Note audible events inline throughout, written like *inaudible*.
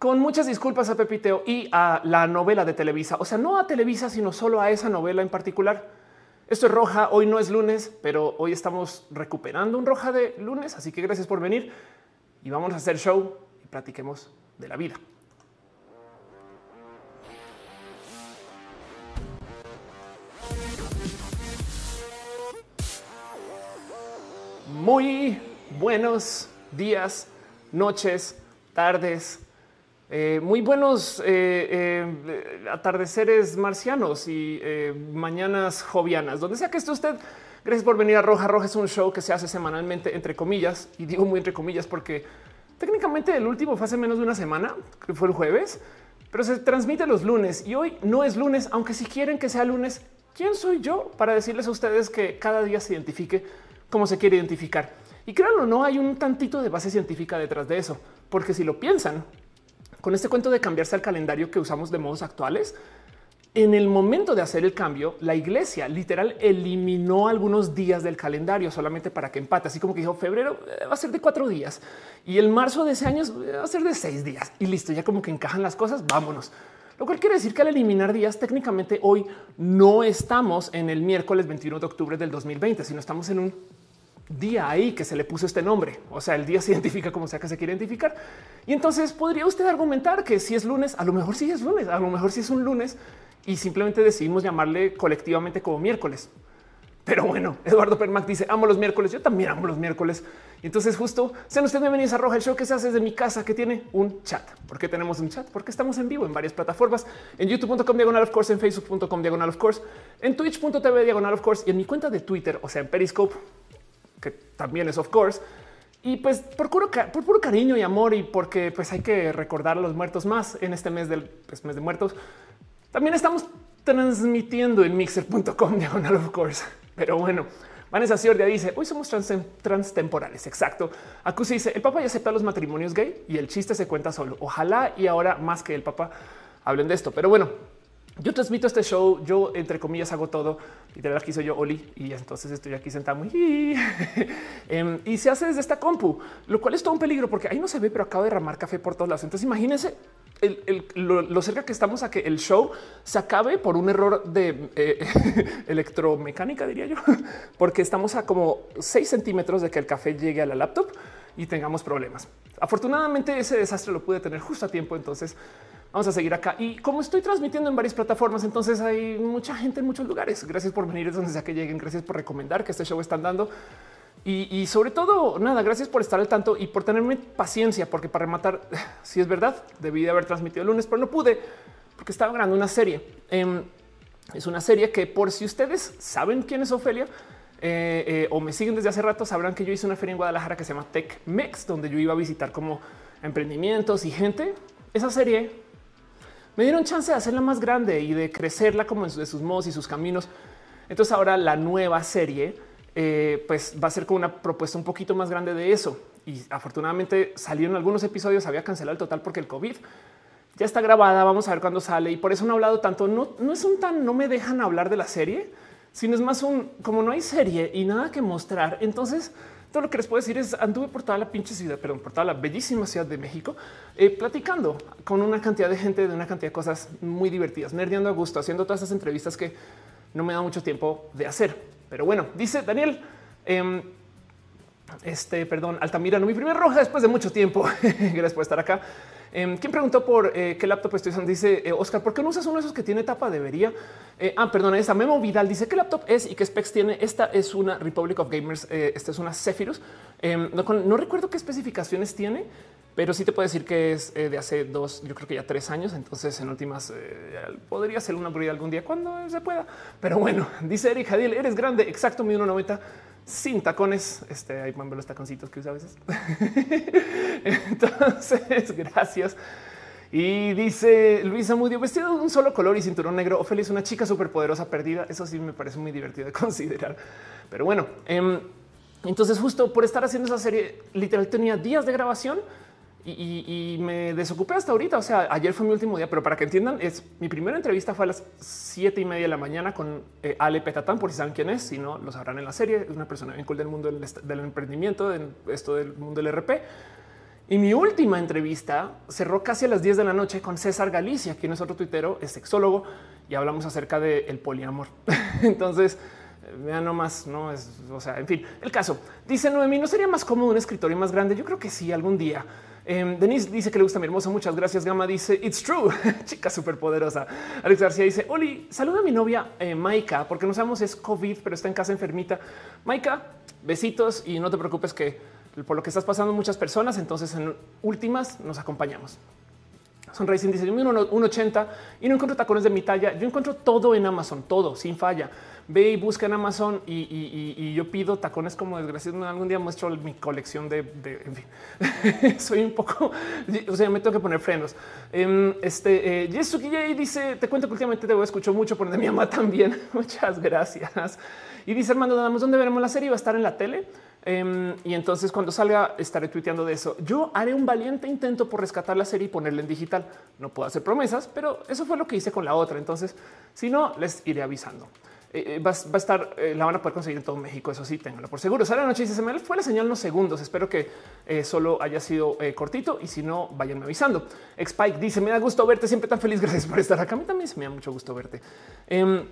Con muchas disculpas a Pepiteo y a la novela de Televisa, o sea, no a Televisa, sino solo a esa novela en particular. Esto es Roja, hoy no es lunes, pero hoy estamos recuperando un Roja de lunes, así que gracias por venir y vamos a hacer show y platiquemos de la vida. Muy buenos días, noches, tardes, eh, muy buenos eh, eh, atardeceres marcianos y mañanas jovianas, donde sea que esté usted. Gracias por venir a Roja. Roja es un show que se hace semanalmente, entre comillas, y digo muy entre comillas porque técnicamente el último fue hace menos de una semana, que fue el jueves, pero se transmite los lunes y hoy no es lunes, aunque si quieren que sea lunes, ¿quién soy yo para decirles a ustedes que cada día se identifique como se quiere identificar? Y créanlo, no hay un tantito de base científica detrás de eso, porque si lo piensan, con este cuento de cambiarse al calendario que usamos de modos actuales, en el momento de hacer el cambio, la iglesia literal eliminó algunos días del calendario solamente para que empate. Así como que dijo febrero eh, va a ser de cuatro días y el marzo de ese año eh, va a ser de seis días y listo. Ya como que encajan las cosas. Vámonos. Lo cual quiere decir que al eliminar días, técnicamente hoy no estamos en el miércoles 21 de octubre del 2020, sino estamos en un día ahí que se le puso este nombre. O sea, el día se *laughs* identifica como sea que se quiere identificar. Y entonces podría usted argumentar que si es lunes, a lo mejor sí es lunes, a lo mejor sí es un lunes y simplemente decidimos llamarle colectivamente como miércoles. Pero bueno, *laughs* Eduardo Permac dice amo los miércoles. Yo también amo los miércoles. Y entonces justo sean ustedes bienvenidos a Roja, el show que se hace desde mi casa, que tiene un chat. ¿Por qué tenemos un chat? Porque estamos en vivo en varias plataformas, en youtube.com diagonal of course, en facebook.com diagonal of course, en twitch.tv diagonal of course y en mi cuenta de Twitter, o sea, en Periscope que también es of course. Y pues por puro, por puro cariño y amor y porque pues hay que recordar a los muertos más en este mes del pues, mes de muertos. También estamos transmitiendo en mixer.com *laughs* diagonal of course. Pero bueno, Vanessa Ciordia dice hoy somos trans transtemporales. Exacto. Acusi dice el papá ya acepta los matrimonios gay y el chiste se cuenta solo. Ojalá y ahora más que el papá hablen de esto. Pero bueno, yo transmito este show, yo entre comillas hago todo. Literal, aquí soy yo, Oli, y entonces estoy aquí sentado *laughs* em, y se hace desde esta compu, lo cual es todo un peligro porque ahí no se ve, pero acabo de derramar café por todos lados. Entonces imagínense lo, cerca que estamos a que el show se acabe por un error de eh, *laughs* electromecánica, diría yo, *laughs* porque estamos a como 6 centímetros de que el café llegue a la laptop y tengamos problemas. Afortunadamente ese desastre lo pude tener justo a tiempo, entonces Vamos a seguir acá. Y como estoy transmitiendo en varias plataformas, entonces hay mucha gente en muchos lugares. Gracias por venir donde sea que lleguen. Gracias por recomendar que este show están dando. Y, sobre todo, nada, gracias por estar al tanto y por tenerme paciencia, porque para rematar, *sighs* si es verdad, debí de haber transmitido el lunes, pero no pude porque estaba grabando una serie. Em, es una serie que por si ustedes saben quién es Ofelia eh, eh, o me siguen desde hace rato, sabrán que yo hice una feria en Guadalajara que se llama Tech Mex, donde yo iba a visitar como emprendimientos y gente. Esa serie me dieron chance de hacerla más grande y de crecerla como en sus modos y sus caminos. Entonces ahora la nueva serie eh, pues va a ser con una propuesta un poquito más grande de eso. Y afortunadamente salieron algunos episodios, había cancelado el total porque el COVID ya está grabada. Vamos a ver cuándo sale y por eso no he hablado tanto. No, no es un tan no me dejan hablar de la serie, sino es más un como no hay serie y nada que mostrar. Entonces todo lo que les puedo decir es anduve por toda la pinche ciudad, perdón, por toda la bellísima ciudad de México, eh, platicando con una cantidad de gente de una cantidad de cosas muy divertidas, nerdeando a gusto, haciendo todas esas entrevistas que no me da mucho tiempo de hacer. Pero bueno, dice Daniel, em, este, perdón, Altamira, no mi primer roja después de mucho tiempo. *laughs* Gracias por estar acá. Em, ¿Quién preguntó por eh, qué laptop estoy usando? Dice eh, Oscar, ¿por qué no usas uno de esos que tiene tapa? Debería. Eh, ah, perdón, esa Memo Vidal dice qué laptop es y qué specs tiene. Esta es una Republic of Gamers. esta es una Zephyrus. Em, no, recuerdo qué especificaciones tiene, pero sí te puedo decir que es de hace dos, yo creo que ya tres años. Entonces, en últimas, podría ser una brilla algún día cuando se pueda. Pero bueno, *laughs* dice Eric Jadiel, eres grande. Exacto, mi 1.90 sin tacones. Este hay los taconcitos que usa a veces. *laughs* Entonces, *laughs* gracias. Y dice Luisa Mudio, vestido de un solo color y cinturón negro. Ophelia es una chica súper poderosa perdida. Eso sí me parece muy divertido de *laughs* considerar. Pero bueno, em, entonces justo por estar haciendo esa serie, literal tenía días de grabación y, me desocupé hasta ahorita. O sea, ayer fue mi último día, pero para que entiendan, es mi primera entrevista fue a las siete y media de la mañana con eh, Ale Petatán, por si saben quién es, si no lo sabrán en la serie. Es una persona bien cool del mundo del, emprendimiento, en esto del mundo del RP. Y mi última entrevista cerró casi a las 10 de la noche con César Galicia, quien es otro tuitero, es sexólogo, y hablamos acerca del poliamor. *laughs* Entonces, vean nomás, no es, o sea, en fin, el caso. Dice Noemí, ¿no sería más cómodo un escritorio más grande? Yo creo que sí, algún día. Eh, Denise dice que le gusta mi hermoso. Muchas gracias. Gama dice it's true. *laughs* Chica súper poderosa. Alex García dice Oli, saluda a mi novia eh, Maika, porque no sabemos es COVID, pero está en casa enfermita. Maika, besitos y no te preocupes que por lo que estás pasando muchas personas. Entonces, en últimas nos acompañamos. Sonrising dice: me 1,80 y no encuentro tacones de mi talla. Yo encuentro todo en Amazon, todo sin falla ve y busca en Amazon y, yo pido tacones como desgraciado. Algún día muestro mi colección de, en fin, *laughs* soy un poco, o sea, me tengo que poner frenos. Em, este eh, dice: Te cuento que últimamente te escucho mucho por de mi mamá también. *laughs* Muchas gracias. Y dice Armando, ¿dónde veremos la serie? Va a estar en la tele. Em, y entonces cuando salga estaré tuiteando de eso. Yo haré un valiente intento por rescatar la serie y ponerla en digital. No puedo hacer promesas, pero eso fue lo que hice con la otra. Entonces, si no, les iré avisando. Eh, eh, va, a estar, eh, la van a poder conseguir en todo México. Eso sí, ténganlo por seguro. Sale la noche y Se me fue la señal unos segundos. Espero que solo haya sido cortito y si no, vayan avisando. Spike dice: Me da gusto verte, siempre tan feliz. *laughs* Gracias por estar acá. A mí también se me da mucho gusto verte. Em,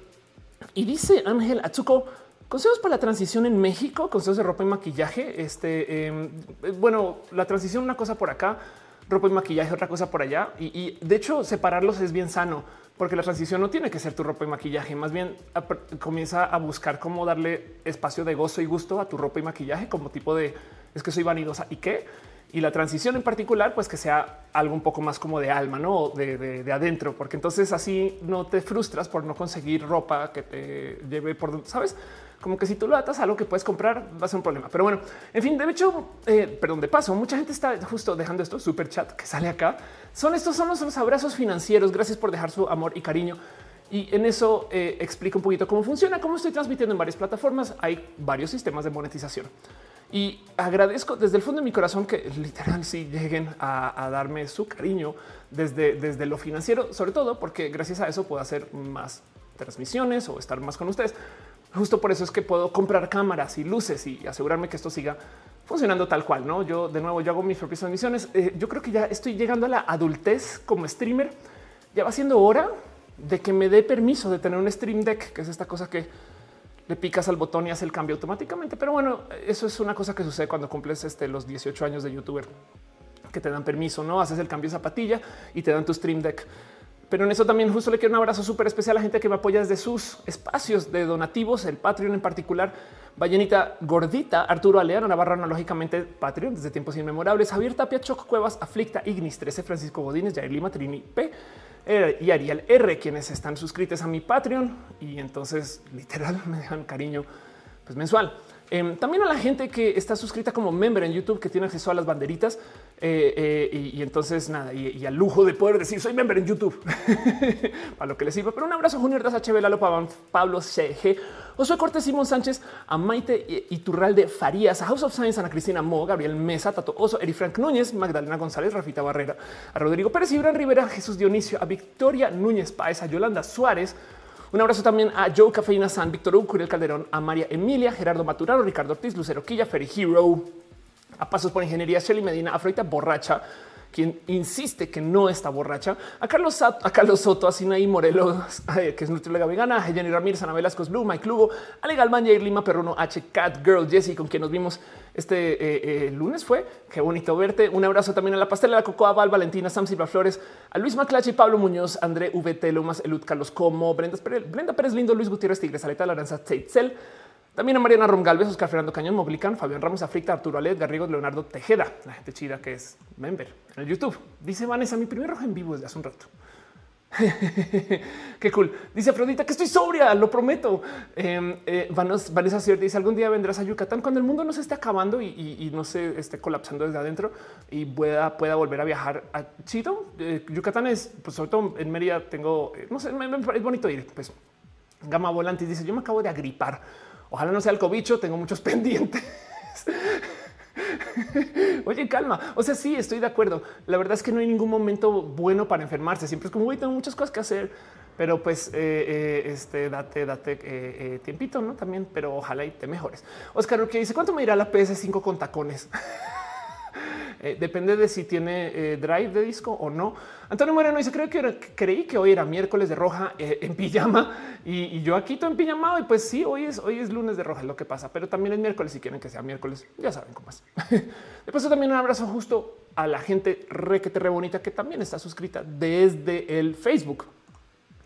y dice Ángel Atsuko. Consejos para la transición en México, consejos de ropa y maquillaje. Este, em, bueno, la transición, una cosa por acá, ropa y maquillaje, otra cosa por allá. y de hecho, separarlos es bien sano porque la transición no tiene que ser tu ropa y maquillaje, más bien comienza a buscar cómo darle espacio de gozo y gusto a tu ropa y maquillaje como tipo de es que soy vanidosa y qué. Y la transición en particular, pues que sea algo un poco más como de alma, no de, de adentro, porque entonces así no te frustras por no conseguir ropa que te lleve por donde sabes como que si tú lo atas a algo que puedes comprar va a ser un problema. Pero bueno, en fin, de hecho, eh, perdón, de paso, mucha gente está justo dejando esto super chat que sale acá. Son estos son los, abrazos financieros. Gracias por dejar su amor y cariño. Y en eso eh, explico un poquito cómo funciona, cómo estoy transmitiendo en varias plataformas. Hay varios sistemas de monetización. Y agradezco desde el fondo de mi corazón que literal sí lleguen a, darme su cariño desde, desde lo financiero, sobre todo porque gracias a eso puedo hacer más transmisiones o estar más con ustedes. Justo por eso es que puedo comprar cámaras y luces y asegurarme que esto siga funcionando tal cual. No, yo de nuevo, hago mis propias transmisiones. Eh, yo creo que ya estoy llegando a la adultez como streamer. Ya va siendo hora de que me dé permiso de tener un stream deck, que es esta cosa que le picas al botón y hace el cambio automáticamente. Pero bueno, eso es una cosa que sucede cuando cumples este, los 18 años de youtuber que te dan permiso, no haces el cambio de zapatilla y te dan tu stream deck. Pero en eso también justo le quiero un abrazo súper especial a la gente que me apoya desde sus espacios de donativos, el Patreon en particular. Ballenita Gordita, Arturo Aleano, Navarra, analógicamente Patreon desde tiempos inmemorables, Javier Tapia, Choc Cuevas, Aflicta, Ignis 13, Francisco Godínez, Jair Lima, Trini P eh, y Ariel R, quienes están suscritos a mi Patreon y entonces literal *laughs* me dejan cariño pues mensual. Em, también a la gente que está suscrita como member en YouTube, que tiene acceso a las banderitas eh, eh, y, entonces nada, y, al lujo de poder decir soy member en YouTube *laughs* para lo que les sirva. Pero un abrazo, Junior das HB, Lalo Pablo CG, Josué Cortés, Simón Sánchez, a Maite Iturralde Farías, a House of Science, Ana Cristina Mo, Gabriel Mesa, Tato Oso, Eri Frank Núñez, Magdalena González, Rafita Barrera, a Rodrigo Pérez, Ibran Rivera, Jesús Dionisio, a Victoria Núñez Páez, a Yolanda Suárez. Un abrazo también a Joe Cafeína San, Víctor Hugo, Curiel Calderón, a María Emilia, Gerardo Maturano, Ricardo Ortiz, Lucero Quilla, Ferry Hero, a Pasos por Ingeniería, Shelly Medina, Afroita Borracha, quien insiste que no está borracha, a Carlos, a Carlos Soto, a Sinaí Morelos, *laughs* que es nutrióloga vegana, a Jenny Ramírez, Ana Velasco Blue, Mike Lugo, Ale Galman, Jair Lima, Perruno, H, Cat Girl, Jesse, con quien nos vimos este eh, eh, lunes fue. Qué bonito verte. Un abrazo también a la pastela, la Cocoa Val, Valentina, Sam Silva Flores, a Luis Maclachi, Pablo Muñoz, André VT, Lomas, Elud, Carlos Como, Brenda, Brenda Pérez Lindo, Luis Gutiérrez, Tigres, Aleta, Laranza, también a Mariana Rongalves, Oscar Fernando Cañón, Moblican, Fabián Ramos, Africta, Arturo Alet, Garrigo, Leonardo Tejeda, la gente chida que es member en el YouTube. Dice Vanessa, mi primer rojo en vivo desde hace un rato. *laughs* Qué cool. Dice Afrodita que estoy sobria, lo prometo. Em, eh, Vanessa Cier dice algún día vendrás a Yucatán cuando el mundo no se esté acabando y, no se esté colapsando desde adentro y pueda, volver a viajar a Chito. Eh, Yucatán es, pues sobre todo en Mérida tengo, eh, no sé, es bonito ir. Pues Gama Volantis dice yo me acabo de agripar Ojalá no sea el cobicho, tengo muchos *laughs* pendientes. Oye, calma. O sea, sí, estoy de acuerdo. La verdad es que no hay ningún momento bueno para enfermarse. Siempre es como, tengo muchas cosas que hacer, pero pues eh, eh, este, date, date eh, tiempito, no también, pero ojalá y te mejores. Oscar, que dice cuánto me irá la PS5 con tacones. *laughs* Eh, depende de si tiene eh, drive de disco o no. Antonio Moreno dice, creo que creí que hoy era miércoles de roja eh, en pijama y, yo aquí todo en pijama y pues sí, hoy es, hoy es lunes de roja, lo que pasa, pero también es miércoles si quieren que sea miércoles, ya saben cómo es. *laughs* Después también un abrazo justo a la gente re que te re bonita que también está suscrita desde el Facebook,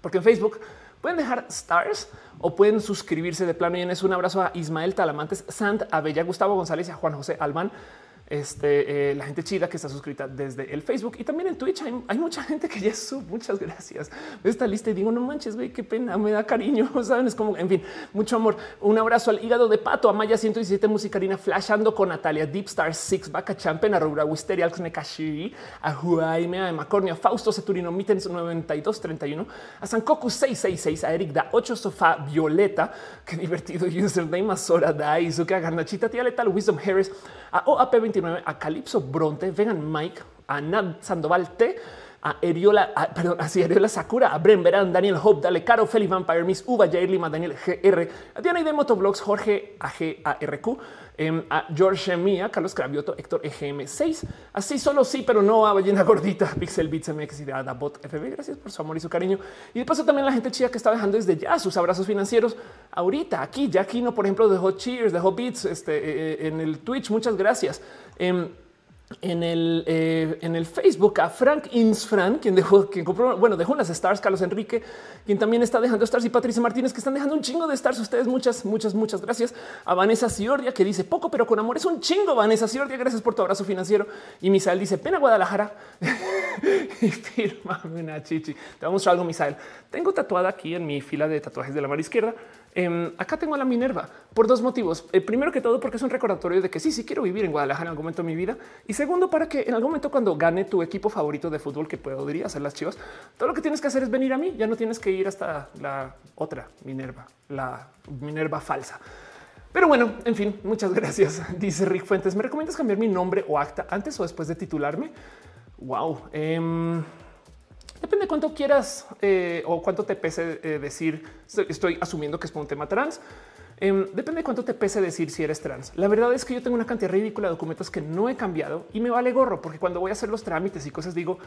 porque en Facebook pueden dejar stars o pueden suscribirse de plano. Y es un abrazo a Ismael Talamantes, Sant, a Bella, Gustavo González y a Juan José Alban este, eh, la gente chida que está suscrita desde el Facebook y también en Twitch. Hay, mucha gente que ya sub. Muchas gracias. Esta lista y digo, no manches, güey, qué pena, me da cariño. *laughs* Saben, es como, en fin, mucho amor. Un abrazo al hígado de pato, a Maya 117 Musicarina, flashando con Natalia, Deep Star Six, Vaca Champen, a Rubra Wisteria, Alex Nekashi, a Juaime, a Macornio, a Fausto Ceturino, Mitens 9231, a Sankoku 666, a Eric da 8 Sofá Violeta, qué divertido *laughs* username, a Sora Dai, Zuka Garnachita, Tía Letal, Wisdom Harris, a OAP29, a Calypso Bronte, Vegan Mike, a Nad Sandoval T, a Eriola, perdón, así Eriola Sakura, a Bren Verán, Daniel Hope, Dale Caro, Feli Vampire, Miss Uva, Jair Lima, Daniel GR, a Diana y de Motovlogs, Jorge AGARQ, Em, a George Mia, Carlos Cravioto, Héctor EGM6, así solo sí, pero no a Ballena Gordita, *laughs* Pixel Beats MX y a Bot FB. Gracias por su amor y su cariño. Y de paso también la gente chida que está dejando desde ya sus abrazos financieros ahorita aquí. Ya aquí no, por ejemplo, dejó Cheers, dejó Beats este, eh, eh, en el Twitch. Muchas gracias. Em, en el, eh, en el Facebook a Frank Insfran, quien dejó, quien compró, bueno, dejó unas stars, Carlos Enrique, quien también está dejando stars y Patricia Martínez, que están dejando un chingo de stars. Ustedes muchas, muchas, muchas gracias a Vanessa Ciordia, que dice poco, pero con amor es un chingo. Vanessa Ciordia, gracias por tu abrazo financiero. Y Misael dice pena Guadalajara *laughs* y firma una chichi. Te vamos a mostrar algo, Misael. Tengo tatuada aquí en mi fila de tatuajes de la mano izquierda Em, acá tengo a la Minerva por dos motivos. El primero que todo, porque es un recordatorio de que sí, sí quiero vivir en Guadalajara en algún momento de mi vida. Y segundo, para que en algún momento cuando gane tu equipo favorito de fútbol, que podría ser las chivas, todo lo que tienes que hacer es venir a mí. Ya no tienes que ir hasta la otra Minerva, la Minerva falsa. Pero bueno, en fin, muchas *laughs* gracias. Dice Rick Fuentes. ¿Me recomiendas cambiar mi nombre o acta antes o después de titularme? Wow. Depende de cuánto quieras eh, o cuánto te pese eh, decir. Estoy asumiendo que es por un tema trans. Em, depende de cuánto te pese decir si eres trans. La verdad es que yo tengo una cantidad ridícula de documentos que no he cambiado y me vale gorro porque cuando voy a hacer los trámites y cosas digo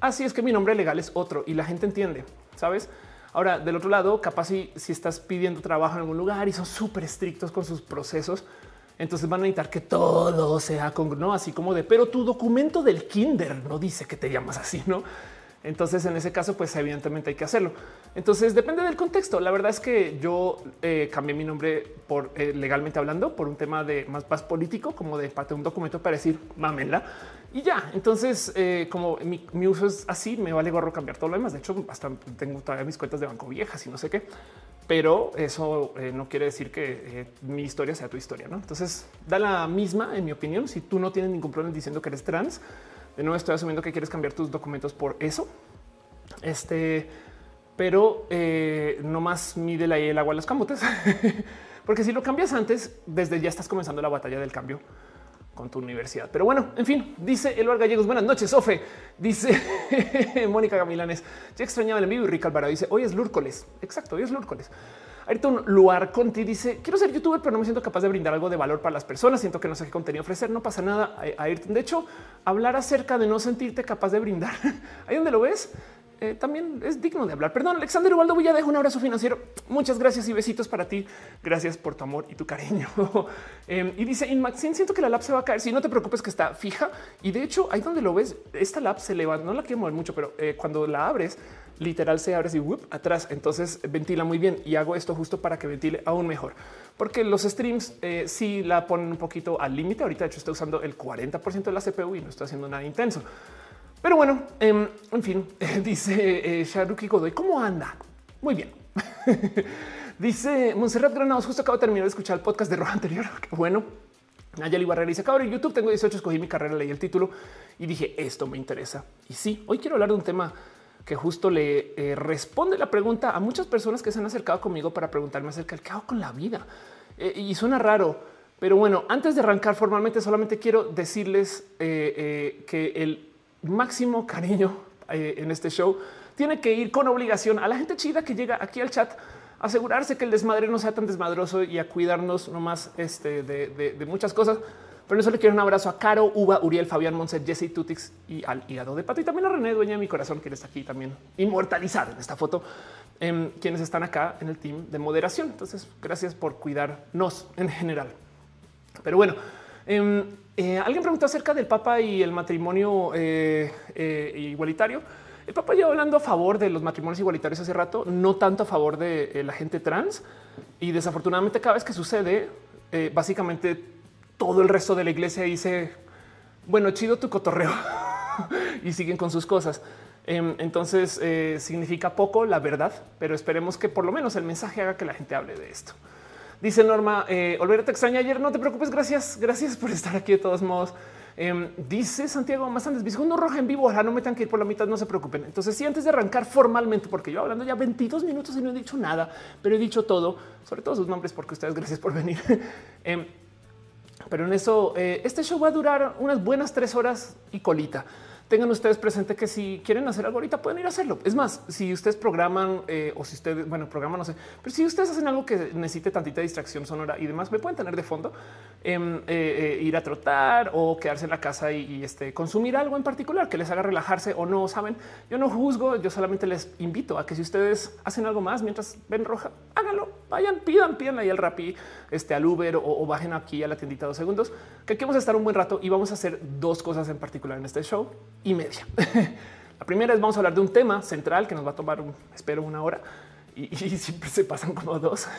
así es que mi nombre legal es otro y la gente entiende, sabes? Ahora, del otro lado, capaz si, si estás pidiendo trabajo en algún lugar y son súper estrictos con sus procesos, entonces van a necesitar que todo sea con no así como de, pero tu documento del kinder no dice que te llamas así, no? Entonces, en ese caso, pues evidentemente hay que hacerlo. Entonces, depende del contexto. La verdad es que yo eh, cambié mi nombre por eh, legalmente hablando por un tema de más, paz político, como de parte un documento para decir mámenla y ya. Entonces, eh, como mi, uso es así, me vale gorro cambiar todo lo demás. De hecho, hasta tengo todavía mis cuentas de banco viejas y no sé qué, pero eso no quiere decir que mi historia sea tu historia. ¿no? Entonces, da la misma, en mi opinión. Si tú no tienes ningún problema diciendo que eres trans, de nuevo estoy asumiendo que quieres cambiar tus documentos por eso. Este, pero eh, no más mide ahí el agua a los camotes, *laughs* porque si lo cambias antes, desde ya estás comenzando la batalla del cambio con tu universidad. Pero bueno, en fin, dice Eloar Gallegos. Buenas noches, Sofe. Dice *laughs* Mónica Gamilanes. Ya extrañaba el envío y Rica Alvarado dice hoy es Lúrcoles. Exacto, hoy es Lúrcoles. Ayrton Luar Conti dice quiero ser youtuber, pero no me siento capaz de brindar algo de valor para las personas. Siento que no sé qué contenido ofrecer. No pasa nada. Ayrton, de hecho, hablar acerca de no sentirte capaz de brindar *laughs* ahí donde lo ves. Eh, también es digno de hablar. Perdón, Alexander Ubaldo dejo un abrazo financiero. Muchas gracias y besitos para ti. Gracias por tu amor y tu cariño. *laughs* Em, y dice Inmaxin, siento que la lap se va a caer. Si no te preocupes que está fija. Y de hecho, ahí donde lo ves, esta lap se levanta. No la quiero mover mucho, pero eh, cuando la abres, literal se abre así atrás. Entonces ventila muy bien y hago esto justo para que ventile aún mejor, porque los streams eh, sí la ponen un poquito al límite. Ahorita, de hecho, estoy usando el 40% de la CPU y no estoy haciendo nada intenso. Pero bueno, em, en fin, *laughs* dice eh, Sharuki Godoy, ¿cómo anda? Muy bien. *laughs* dice Monserrat Granados, justo acabo de terminar de escuchar el podcast de Roja anterior. *laughs* Qué bueno. Nayeli Barrera dice, cabrón, YouTube tengo 18, escogí mi carrera, leí el título y dije, esto me interesa. Y sí, hoy quiero hablar de un tema que justo le eh, responde la pregunta a muchas personas que se han acercado conmigo para preguntarme acerca del qué hago con la vida. Eh, y suena raro, pero bueno, antes de arrancar formalmente, solamente quiero decirles eh, que el máximo cariño en este show tiene que ir con obligación a la gente chida que llega aquí al chat asegurarse que el desmadre no sea tan desmadroso y a cuidarnos nomás este, de, de muchas cosas Pero eso le quiero un abrazo a Caro, Uva, Uriel, Fabián, Monset, Jesse, Tutix y al hígado de pato. Y también a René, dueña de mi corazón, que está aquí también inmortalizado en esta foto, em, quienes están acá en el team de moderación. Entonces, gracias por cuidarnos en general. Pero bueno, em, eh, alguien preguntó acerca del Papa y el matrimonio eh, eh, igualitario. El Papa lleva hablando a favor de los matrimonios igualitarios hace rato, no tanto a favor de la gente trans. Y desafortunadamente cada vez que sucede, básicamente todo el resto de la iglesia dice, bueno, chido tu cotorreo *laughs* y siguen con sus cosas. Em, entonces significa poco la verdad, pero esperemos que por lo menos el mensaje haga que la gente hable de esto. Dice Norma, eh, Olvera extraña ayer. No te preocupes. Gracias. Gracias por estar aquí de todos modos. Em, dice Santiago más antes, segundo roja en vivo. Ojalá no me tengan que ir por la mitad. No se preocupen. Entonces, sí, antes de arrancar formalmente, porque yo hablando ya 22 minutos y no he dicho nada, pero he dicho todo, sobre todo sus nombres, porque ustedes gracias por venir. *laughs* Em, pero en eso, eh, este show va a durar unas buenas tres horas y colita tengan ustedes presente que si quieren hacer algo ahorita pueden ir a hacerlo. Es más, si ustedes programan eh, o si ustedes, bueno, programan, no sé, pero si ustedes hacen algo que necesite tantita distracción sonora y demás, me pueden tener de fondo, em, eh, eh, ir a trotar o quedarse en la casa y, este, consumir algo en particular que les haga relajarse o no. Saben, yo no juzgo, yo solamente les invito a que si ustedes hacen algo más mientras ven roja, háganlo, vayan, pidan, pidan ahí al Rappi, este, al Uber o, bajen aquí a la tiendita dos segundos, que aquí vamos a estar un buen rato y vamos a hacer dos cosas en particular en este show y media. *laughs* La primera es vamos a hablar de un tema central que nos va a tomar, espero, una hora *laughs* y, siempre se pasan como dos. *laughs*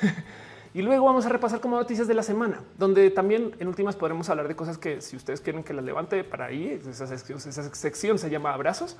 Y luego vamos a repasar como noticias de la semana, donde también en últimas podremos hablar de cosas que si ustedes quieren que las levante para ahí, esa esa sección se llama abrazos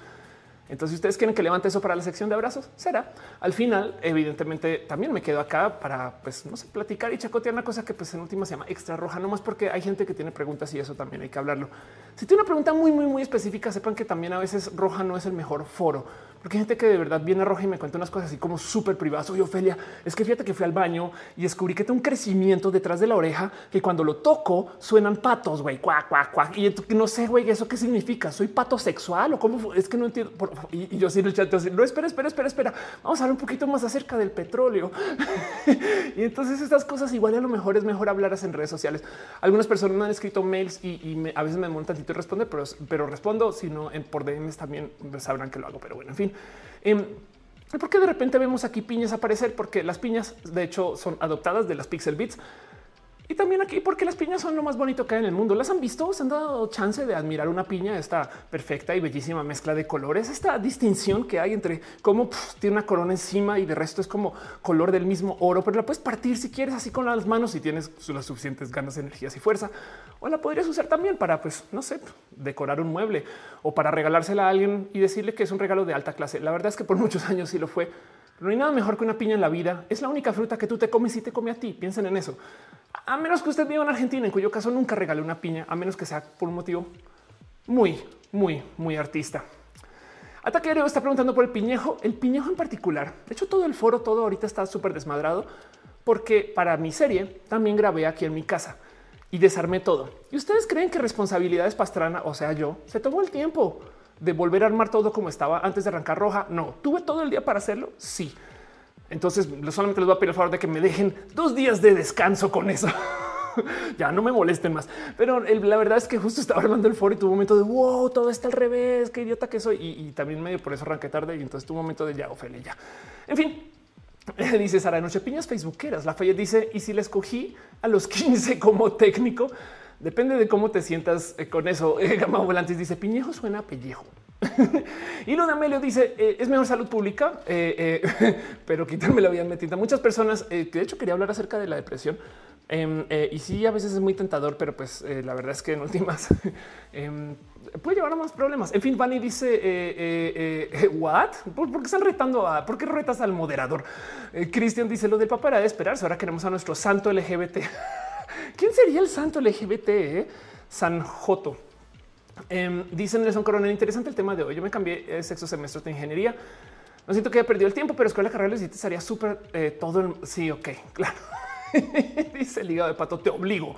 entonces, si ustedes quieren que levante eso para la sección de abrazos, será. Al final, evidentemente, también me quedo acá para, pues, no sé, platicar y chacotear una cosa que, pues, en última se llama extra roja, no más porque hay gente que tiene preguntas y eso también hay que hablarlo. Si tiene una pregunta muy, muy, muy específica, sepan que también a veces roja no es el mejor foro porque hay gente que de verdad viene roja y me cuenta unas cosas así como súper privadas. Oye, Ofelia, es que fíjate que fui al baño y descubrí que tengo un crecimiento detrás de la oreja que cuando lo toco suenan patos, güey, cuac, cuac, cuac. Y no sé, güey, eso qué significa. Soy pato sexual o cómo es que no entiendo. Y, yo sí el chat, no, espera, espera, espera, espera. Vamos a hablar un poquito más acerca del petróleo. *laughs* y entonces estas cosas igual a lo mejor es mejor hablarlas en redes sociales. Algunas personas me han escrito mails y, a veces me montan tantito y responde, pero, pero respondo, si no en por DMs también sabrán que lo hago. Pero bueno, en fin. Em, ¿Por qué de repente vemos aquí piñas aparecer? Porque las piñas, de hecho, son adoptadas de las Pixel Beats. Y también aquí porque las piñas son lo más bonito que hay en el mundo. ¿Las han visto? ¿Se han dado chance de admirar una piña? Esta perfecta y bellísima mezcla de colores, esta distinción que hay entre cómo tiene una corona encima y de resto es como color del mismo oro, pero la puedes partir si quieres así con las manos si tienes las suficientes ganas, energías y fuerza. O la podrías usar también para, pues, no sé, decorar un mueble o para regalársela a alguien y decirle que es un regalo de alta clase. La verdad es que por *laughs* muchos años sí lo fue. No hay nada mejor que una piña en la vida. Es la única fruta que tú te comes y te come a ti. Piensen en eso. A menos que usted viva en Argentina, en cuyo caso nunca regalé una piña, a menos que sea por un motivo muy, muy, muy artista. Ataque está preguntando por el piñejo. El piñejo en particular. De hecho, todo el foro, todo ahorita está súper desmadrado porque para mi serie también grabé aquí en mi casa y desarmé todo. Y ustedes creen que responsabilidades pastrana, o sea, yo se tomó el tiempo de volver a armar todo como estaba antes de arrancar roja. No tuve todo el día para hacerlo. Sí. Entonces solamente les voy a pedir el favor de que me dejen dos días de descanso con eso. *laughs* ya no me molesten más. Pero la verdad es que justo estaba armando el foro y un momento de wow, todo está al revés. Qué idiota que soy. Y, también medio por eso arranqué tarde. Y entonces un momento de ya, Ophelia, ya. En fin, *laughs* dice Sara Noche Piñas Facebookeras. La Fayette dice: Y si le escogí a los *laughs* 15 como técnico, Depende de cómo te sientas eh, con eso. Gama Volantes dice piñejo suena a pellejo. *laughs* y Luna Amelio dice eh, es mejor salud pública, eh, *laughs* pero quitarme la vida metida. Muchas personas que de hecho quería hablar acerca de la depresión. Em, y sí, a veces es muy tentador, pero pues la verdad es que en últimas *laughs* em, puede llevar a más problemas. En fin, Vani dice what? ¿Por, qué están retando a por qué retas al moderador? Cristian dice lo del papá era de esperarse. Ahora queremos a nuestro santo LGBT. ¿Quién sería el santo LGBT? Eh? San Joto. Eh, dicen Nelson Coronel, interesante el tema de hoy. Yo me cambié de sexto semestre de ingeniería. No siento que haya perdido el tiempo, pero escuela de carrera les estaría súper eh, todo. El... Sí, ok, *laughs* claro. *laughs* dice el hígado de pato, te obligo.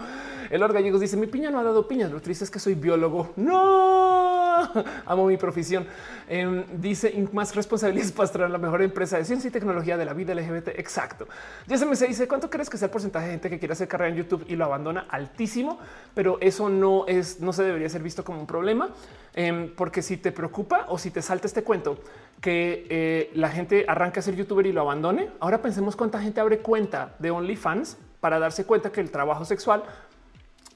El Gallegos dice: Mi piña no ha dado piñas. Lo triste es que soy biólogo. No, *laughs* Amo mi profesión. Em, dice más responsabilidades para la mejor empresa de ciencia y tecnología de la vida LGBT. Exacto. Ya se me dice cuánto crees que sea el porcentaje de gente que quiere hacer carrera en YouTube y lo abandona altísimo, pero eso no es, no se debería ser visto como un problema, em, porque si te preocupa o si te salta este cuento que eh, la gente arranca a ser youtuber y lo abandone. Ahora pensemos cuánta gente abre cuenta de OnlyFans para darse cuenta que el trabajo sexual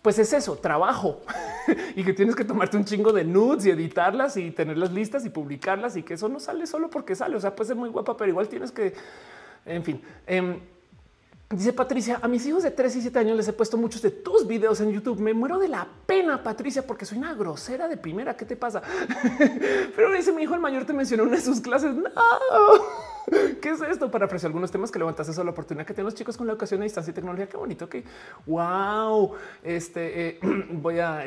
pues es eso, trabajo *laughs* y que tienes que tomarte un chingo de nudes y editarlas y tenerlas listas y publicarlas y que eso no sale solo porque sale. O sea, puede ser muy guapa, pero igual tienes que, en fin. Em, dice Patricia, a mis hijos de 3 y 7 años les he puesto muchos de tus videos en YouTube. Me muero de la pena, Patricia, porque soy una grosera de primera. ¿Qué te pasa? *laughs* Pero dice mi hijo el mayor te mencionó en una de sus clases. No. *laughs* ¿Qué es esto? Para apreciar algunos temas que levantaste eso, la oportunidad que tienen los chicos con la educación a distancia y tecnología. Qué bonito que wow. Este eh, *clears throat* voy a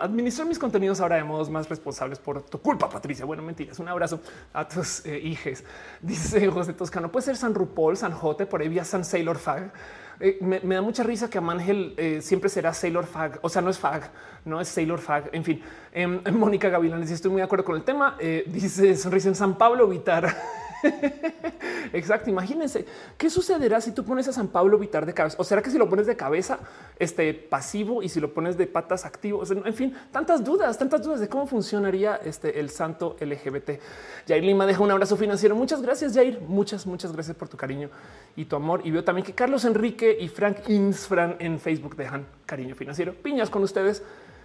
administrar mis contenidos ahora de modos más responsables por tu culpa, Patricia. Bueno, mentiras. Un abrazo a tus eh, hijos. *laughs* Dice José Toscano. Puede ser San Rupol, San Jote, por ahí vía San Sailor Fag. Eh, me, da mucha risa que a Mangel siempre será Sailor Fag, o sea, no es Fag, no es Sailor Fag. En fin, em, Mónica Gavilán Estoy muy de acuerdo con el tema. dice Sonrisa en San Pablo Vitar. *laughs* *laughs* Exacto. Imagínense qué sucederá si tú pones a San Pablo Vitar de cabeza. O será que si lo pones de cabeza, este pasivo y si lo pones de patas activo, en fin, tantas dudas, tantas dudas de cómo funcionaría este el santo LGBT. Jair Lima deja un abrazo financiero. Muchas gracias, Jair. Muchas, muchas gracias por tu cariño y tu amor. Y veo también que Carlos Enrique y Frank Insfran en Facebook dejan cariño financiero. Piñas con ustedes.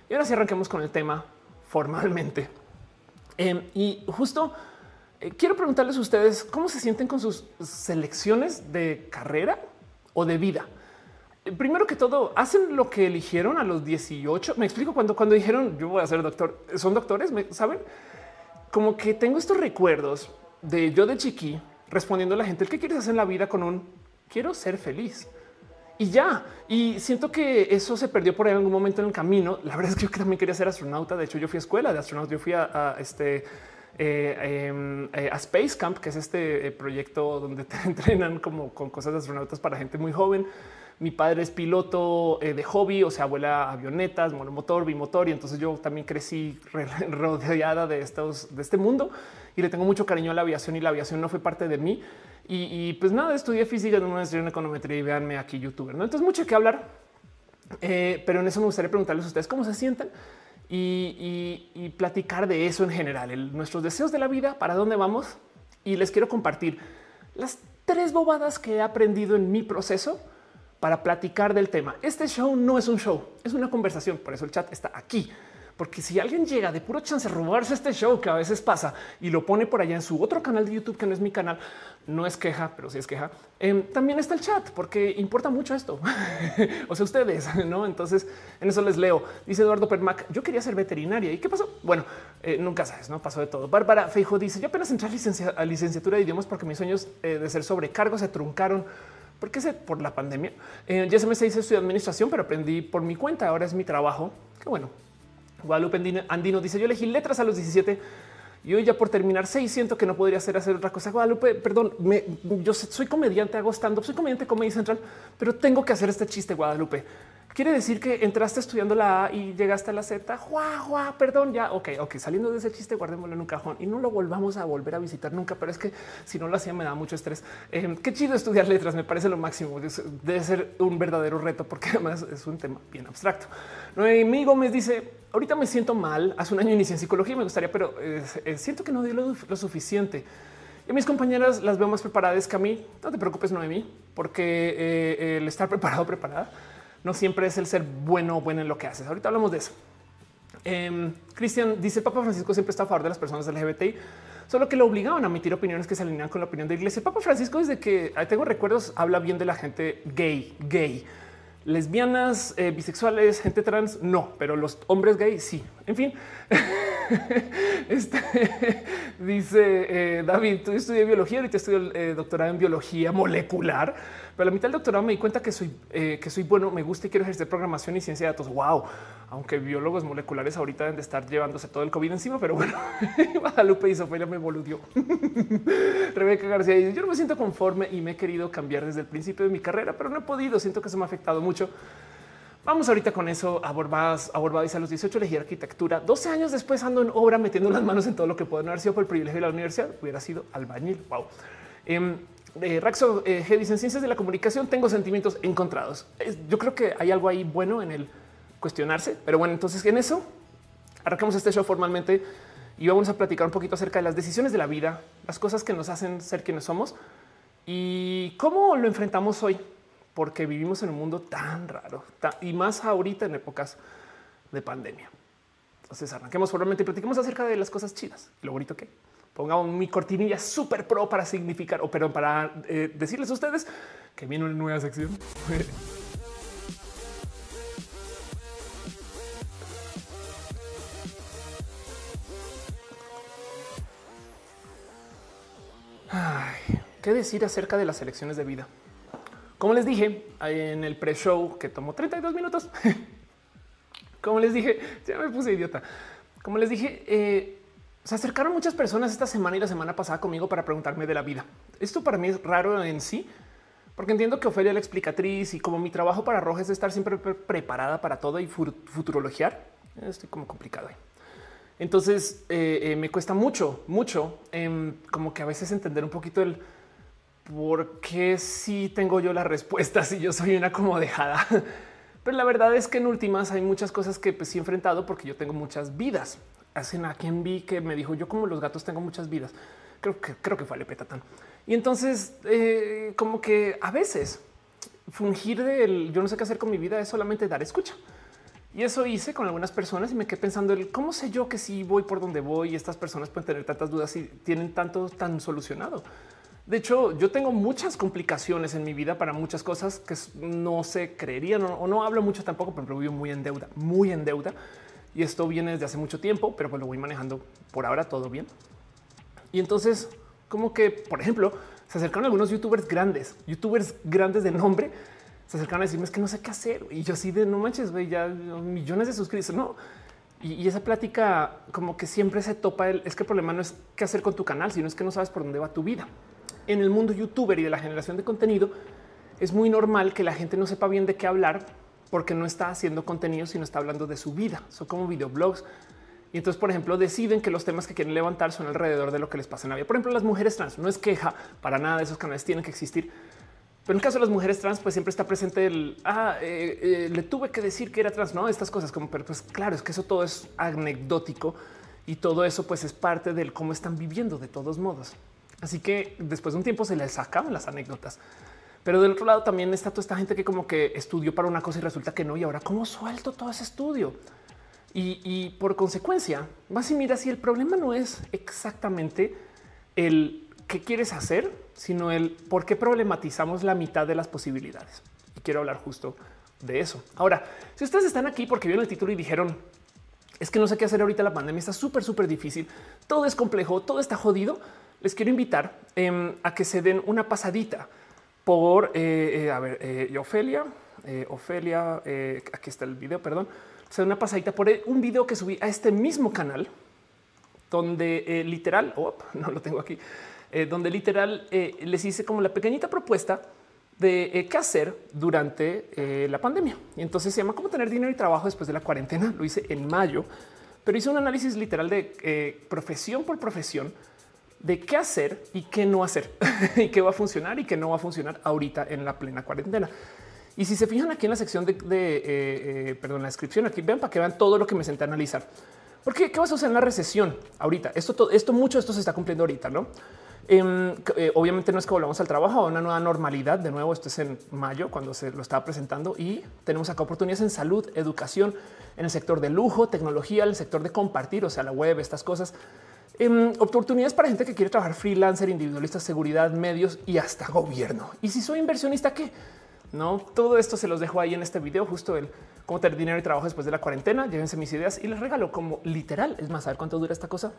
Y ahora sí arranquemos con el tema formalmente. Em, y justo quiero preguntarles a ustedes cómo se sienten con sus selecciones de carrera o de vida. Eh, primero que todo, hacen lo que eligieron a los 18. Me explico cuando, cuando dijeron yo voy a ser doctor, son doctores, saben? Como que tengo estos recuerdos de yo de chiqui respondiendo a la gente, ¿qué quieres hacer en la vida con un quiero ser feliz? Y ya, y siento que eso se perdió por ahí en algún momento en el camino. La verdad es que yo también quería ser astronauta. De hecho, yo fui a escuela de astronauta. Yo fui a este eh, em, eh, a Space Camp, que es este eh, proyecto donde *laughs* te entrenan como con cosas de astronautas para gente muy joven. Mi padre es piloto de hobby, o sea, vuela avionetas, monomotor, bimotor, y entonces yo también crecí *laughs* rodeada de estos, de este mundo y le tengo mucho cariño a la aviación y la aviación no fue parte de mí. Y, pues nada, estudié física, no me en econometría y véanme aquí youtuber. ¿no? Entonces mucho que hablar, pero en eso me gustaría preguntarles a ustedes cómo se sienten y, platicar de eso en general, nuestros deseos de la vida, para dónde vamos. Y les quiero compartir las tres bobadas que he aprendido en mi proceso para platicar del tema. Este show no es un show, es una conversación. Por eso el chat está aquí porque si alguien llega de puro chance a robarse este show que a veces pasa y lo pone por allá en su otro canal de YouTube, que no es mi canal, no es queja, pero sí es queja. Em, también está el chat porque importa mucho esto. *laughs* o sea, ustedes, *laughs* no? Entonces en eso les leo. Dice Eduardo Permac. Yo quería ser veterinaria. ¿Y qué pasó? Bueno, eh, nunca sabes, no pasó de todo. Bárbara Feijo dice: Yo apenas entré a, licenciatura de idiomas porque mis sueños eh, de ser sobrecargo se truncaron. ¿Por qué? Por la pandemia. Eh, ya se me dice estudiar administración, pero aprendí por mi cuenta. Ahora es mi trabajo. Qué bueno. Guadalupe Andino dice: Yo elegí letras a los 17 y hoy ya por terminar seis siento que no podría hacer hacer otra cosa. Guadalupe, perdón, yo soy comediante, hago stand up, soy comediante Comedy Central, pero tengo que hacer este chiste. Guadalupe quiere decir que entraste estudiando la A y llegaste a la Z. Juá, perdón, ya. Ok, ok. Saliendo de ese chiste, guardémoslo en un cajón y no lo volvamos a volver a visitar nunca. Pero es que si no lo hacía, me da mucho estrés. Eh, qué chido estudiar letras. Me parece lo máximo. Debe ser un verdadero reto porque además es un tema bien abstracto. Noemí Gómez dice: Ahorita me siento mal. Hace un año inicié en psicología y me gustaría, pero eh, siento que no di lo, suficiente. Y mis compañeras las veo más preparadas que a mí. No te preocupes, Noemí, porque eh, el estar preparado, preparada, no siempre es el ser bueno o bueno en lo que haces. Ahorita hablamos de eso. Em, Cristian dice: Papa Francisco siempre está a favor de las personas LGBTI, solo que lo obligaban a emitir opiniones que se alinean con la opinión de la iglesia. Papa Francisco, desde que tengo recuerdos, habla bien de la gente gay, gay lesbianas, eh, bisexuales, gente trans, no, pero los hombres gay sí. En fin, *laughs* este, dice eh, David, tú estudié biología, ahorita estudio eh, doctorado en biología molecular, pero a la mitad del doctorado me di cuenta que soy, que soy bueno, me gusta y quiero ejercer programación y ciencia de datos. Wow, aunque biólogos moleculares ahorita deben de estar llevándose todo el COVID encima, pero bueno, *laughs* Guadalupe y Sofía me boludió. *laughs* Rebeca García dice: Yo no me siento conforme y me he querido cambiar desde el principio de mi carrera, pero no he podido. Siento que se me ha afectado mucho Vamos ahorita con eso a Borbás, a los 18 elegí arquitectura. 12 años después ando en obra metiendo las manos en todo lo que puede no haber sido por el privilegio de la universidad. Hubiera sido albañil. Wow. Eh, eh, Raxo eh, dice en ciencias de la comunicación tengo sentimientos encontrados. yo creo que hay algo ahí bueno en el cuestionarse, pero bueno, entonces en eso arrancamos este show formalmente y vamos a platicar un poquito acerca de las decisiones de la vida, las cosas que nos hacen ser quienes somos y cómo lo enfrentamos hoy porque vivimos en un mundo tan raro y más ahorita en épocas de pandemia. Entonces arranquemos formalmente y platicamos acerca de las cosas chidas lo bonito que pongamos mi cortinilla súper pro para significar o pero para eh, decirles a ustedes que viene una nueva sección. ¿Qué decir acerca de las elecciones de vida? Como les dije en el pre-show que tomó 32 minutos, *laughs* como les dije, ya me puse idiota. Como les dije, eh, se acercaron muchas personas esta semana y la semana pasada conmigo para preguntarme de la vida. Esto para mí es raro en sí, porque entiendo que Ofelia la explicatriz y como mi trabajo para Roja es estar siempre preparada para todo y futurologiar, estoy como complicado ahí. Entonces eh, eh, me cuesta mucho, mucho, em, como que a veces entender un poquito el por qué sí tengo yo la respuesta *laughs* si yo soy una como dejada. *laughs* Pero la verdad es que en últimas hay muchas cosas que pues, sí he enfrentado porque yo tengo muchas vidas. Hacen a quien vi que me dijo yo como los gatos tengo muchas vidas. Creo que creo que fue Lepetatán. Y entonces eh, como que a veces fungir del yo no sé qué hacer con mi vida es solamente dar escucha. Y eso hice con algunas personas y me quedé pensando el cómo sé yo que si voy por donde voy y estas personas pueden tener tantas dudas y tienen tanto tan solucionado. De hecho, yo tengo muchas complicaciones en mi vida para muchas cosas que no se creerían o no hablo mucho tampoco, pero vivo muy en deuda, muy en deuda. Y esto viene desde hace mucho tiempo, pero pues lo voy manejando por ahora todo bien. Y entonces, como que, por ejemplo, se acercaron algunos youtubers grandes, youtubers grandes de nombre, se acercaron a decirme es que no sé qué hacer. Y yo así de no manches, ya millones de suscriptores. No. Y, y, esa plática como que siempre se topa el, es que el problema no es qué hacer con tu canal, sino es que no sabes por dónde va tu vida en el mundo youtuber y de la generación de contenido, es muy normal que la gente no sepa bien de qué hablar porque no está haciendo contenido, sino está hablando de su vida. Son como videoblogs. Y entonces, por ejemplo, deciden que los temas que quieren levantar son alrededor de lo que les pasa en la vida. Por ejemplo, las mujeres trans no es queja para nada de esos canales, tienen que existir. Pero en el caso de las mujeres trans, pues siempre está presente el ah, eh, eh, le tuve que decir que era trans, no estas cosas como, pero pues claro, es que eso todo es anecdótico y todo eso pues es parte del cómo están viviendo de todos modos. Así que después de un tiempo se les sacaban las anécdotas. Pero del otro lado también está toda esta gente que como que estudió para una cosa y resulta que no. Y ahora cómo suelto todo ese estudio. Y, por consecuencia, vas y mira si el problema no es exactamente el qué quieres hacer, sino el por qué problematizamos la mitad de las posibilidades. Y quiero hablar justo de eso. Ahora, si ustedes están aquí porque vieron el título y dijeron es que no sé qué hacer ahorita, la pandemia está súper, súper difícil, todo es complejo, todo está jodido les quiero invitar em, a que se den una pasadita por, eh, eh, a ver, eh, Ofelia, Ofelia, aquí está el video, perdón, se den una pasadita por un video que subí a este mismo canal, donde literal, *laughs* no lo tengo aquí, donde literal les hice como la pequeñita propuesta de qué hacer durante la pandemia. Y entonces se llama cómo tener dinero y trabajo después de la cuarentena. Lo hice en mayo, pero hice un análisis literal de profesión por profesión de qué hacer y qué no hacer *laughs* y qué va a funcionar y qué no va a funcionar ahorita en la plena cuarentena. Y si se fijan aquí en la sección de, eh, eh, perdón, la descripción, aquí vean para que vean todo lo que me senté a analizar. Porque qué va a suceder en la recesión ahorita. Esto, todo, esto, mucho esto se está cumpliendo ahorita, no? Em, eh, obviamente no es que volvamos al trabajo a una nueva normalidad. De nuevo, esto es en mayo cuando se lo estaba presentando y tenemos acá oportunidades en salud, educación, en el sector de lujo, tecnología, el sector de compartir, o sea, la web, estas cosas. Em, oportunidades para gente que quiere trabajar freelancer, individualista, seguridad, medios y hasta gobierno. Y si soy inversionista, ¿qué? No, todo esto se los dejo ahí en este video, justo el cómo tener dinero y trabajo después de la cuarentena. Llévense mis ideas y les regalo como literal. Es más, a ver cuánto dura esta cosa.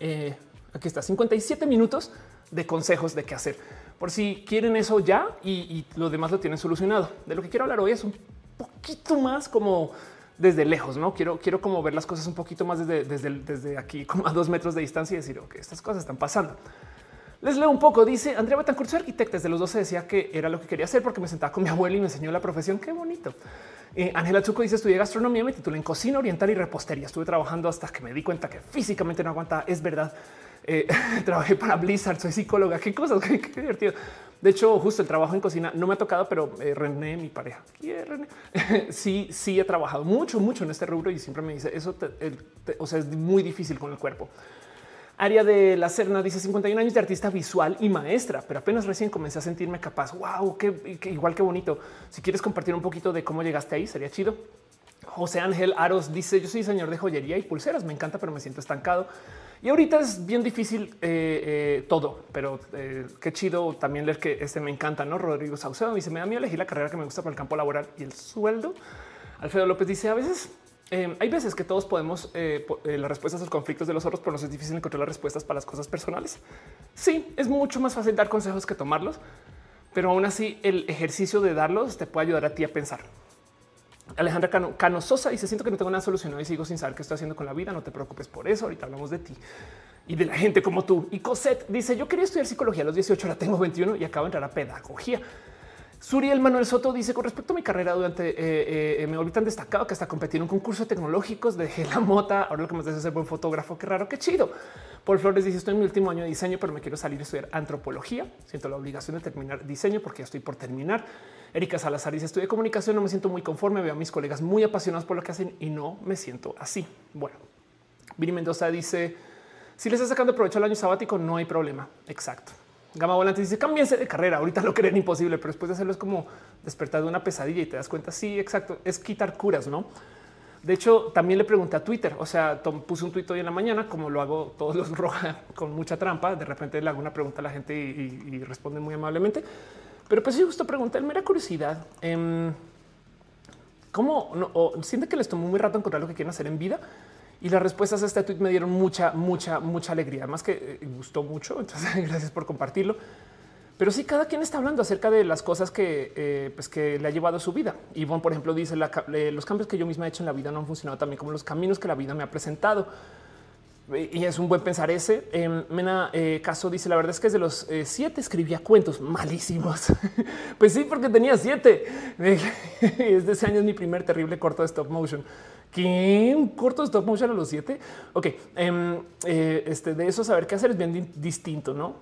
Eh, aquí está 57 minutos de consejos de qué hacer por si quieren eso ya y, y lo demás lo tienen solucionado. De lo que quiero hablar hoy es un poquito más como desde lejos, no quiero, quiero como ver las cosas un poquito más desde, desde, desde aquí, *laughs* como a dos metros de distancia y decir, que estas cosas están pasando. Les leo un poco. Dice Andrea Betancourt, soy arquitecta. Desde los 12 decía que era lo que quería hacer porque me sentaba con mi abuela y me enseñó la profesión. Qué bonito. Eh, Ángela Chuco dice estudié gastronomía, me titulé en cocina oriental y repostería. Estuve trabajando hasta que me di cuenta que físicamente no aguanta. Es verdad. Eh, *laughs* trabajé para Blizzard, soy psicóloga. Qué cosas, *laughs* qué, divertido. De hecho, justo el trabajo en cocina no me ha tocado, pero eh, René, mi pareja, René? *laughs* sí, sí he trabajado mucho, mucho en este rubro y siempre me dice eso. o sea, es muy difícil con el cuerpo. Área de la Serna dice 51 años de artista visual y maestra, pero apenas recién comencé a sentirme capaz. Wow, qué, igual que bonito. Si quieres compartir un poquito de cómo llegaste ahí, sería chido. José Ángel Aros dice: Yo soy diseñador de joyería y pulseras. Me encanta, pero me siento estancado. Y ahorita es bien difícil eh, eh, todo, pero eh, qué chido también leer que este me encanta. No, Rodrigo Saucedo dice: Me da miedo elegir la carrera que me gusta para el campo laboral y el sueldo. Alfredo López dice: A veces hay veces que todos podemos las respuestas a los conflictos de los otros, pero nos es difícil encontrar las respuestas para las cosas personales. Sí, es mucho más fácil dar consejos que tomarlos, pero aún así el ejercicio de darlos te puede ayudar a ti a pensar. Alejandra Cano, Cano Sosa dice siento que no tengo nada solucionado y sigo sin saber qué estoy haciendo con la vida. No te preocupes por eso. Ahorita hablamos de ti y de la gente como tú. Y Cosette dice yo quería estudiar psicología a los 18, ahora tengo 21 y acabo de entrar a pedagogía. Suriel Manuel Soto dice con respecto a mi carrera durante eh, eh, eh, me volví tan destacado que hasta competí en un concurso tecnológicos, dejé la mota. Ahora lo que me hace es ser buen fotógrafo. Qué raro, qué chido. Paul Flores dice estoy en mi último año de diseño, pero me quiero salir a estudiar antropología. Siento la obligación de terminar diseño porque ya estoy por terminar. Erika Salazar dice estudié comunicación, no me siento muy conforme. Veo a mis colegas muy apasionados por lo que hacen y no me siento así. Bueno, Vini Mendoza dice si le está sacando provecho al año sabático, no hay problema. Exacto. Gama Volante dice cámbiense de carrera. Ahorita lo creen imposible, pero después de hacerlo es como despertar de una pesadilla y te das cuenta. Sí, exacto. Es quitar curas, no? De hecho, también le pregunté a Twitter. O sea, Tom puse un tuit hoy en la mañana, como lo hago todos los *laughs* roja con mucha trampa. De repente le hago una pregunta a la gente y, responde muy amablemente. Pero pues sí, justo pregunté, mera curiosidad. Em, ¿Cómo no, siente que les tomó muy rato encontrar lo que quieren hacer en vida? Y las respuestas a este tweet me dieron mucha, mucha, mucha alegría. Más que eh, gustó mucho. *laughs* Entonces, gracias por compartirlo. Pero sí, cada quien está hablando acerca de las cosas que, eh, pues que le ha llevado a su vida. Ivonne, por ejemplo, dice los cambios que yo misma he hecho en la vida no han funcionado también como los caminos que la vida me ha presentado. Y es un buen pensar ese. Em, Mena eh, Caso dice la verdad es que desde los siete escribía cuentos malísimos. *laughs* pues sí, porque tenía siete. *laughs* Desde ese año es mi primer terrible corto de stop motion. ¿Qué? ¿Un corto de stop motion a los siete? Ok, em, eh, este, de eso saber qué hacer es bien distinto, ¿no?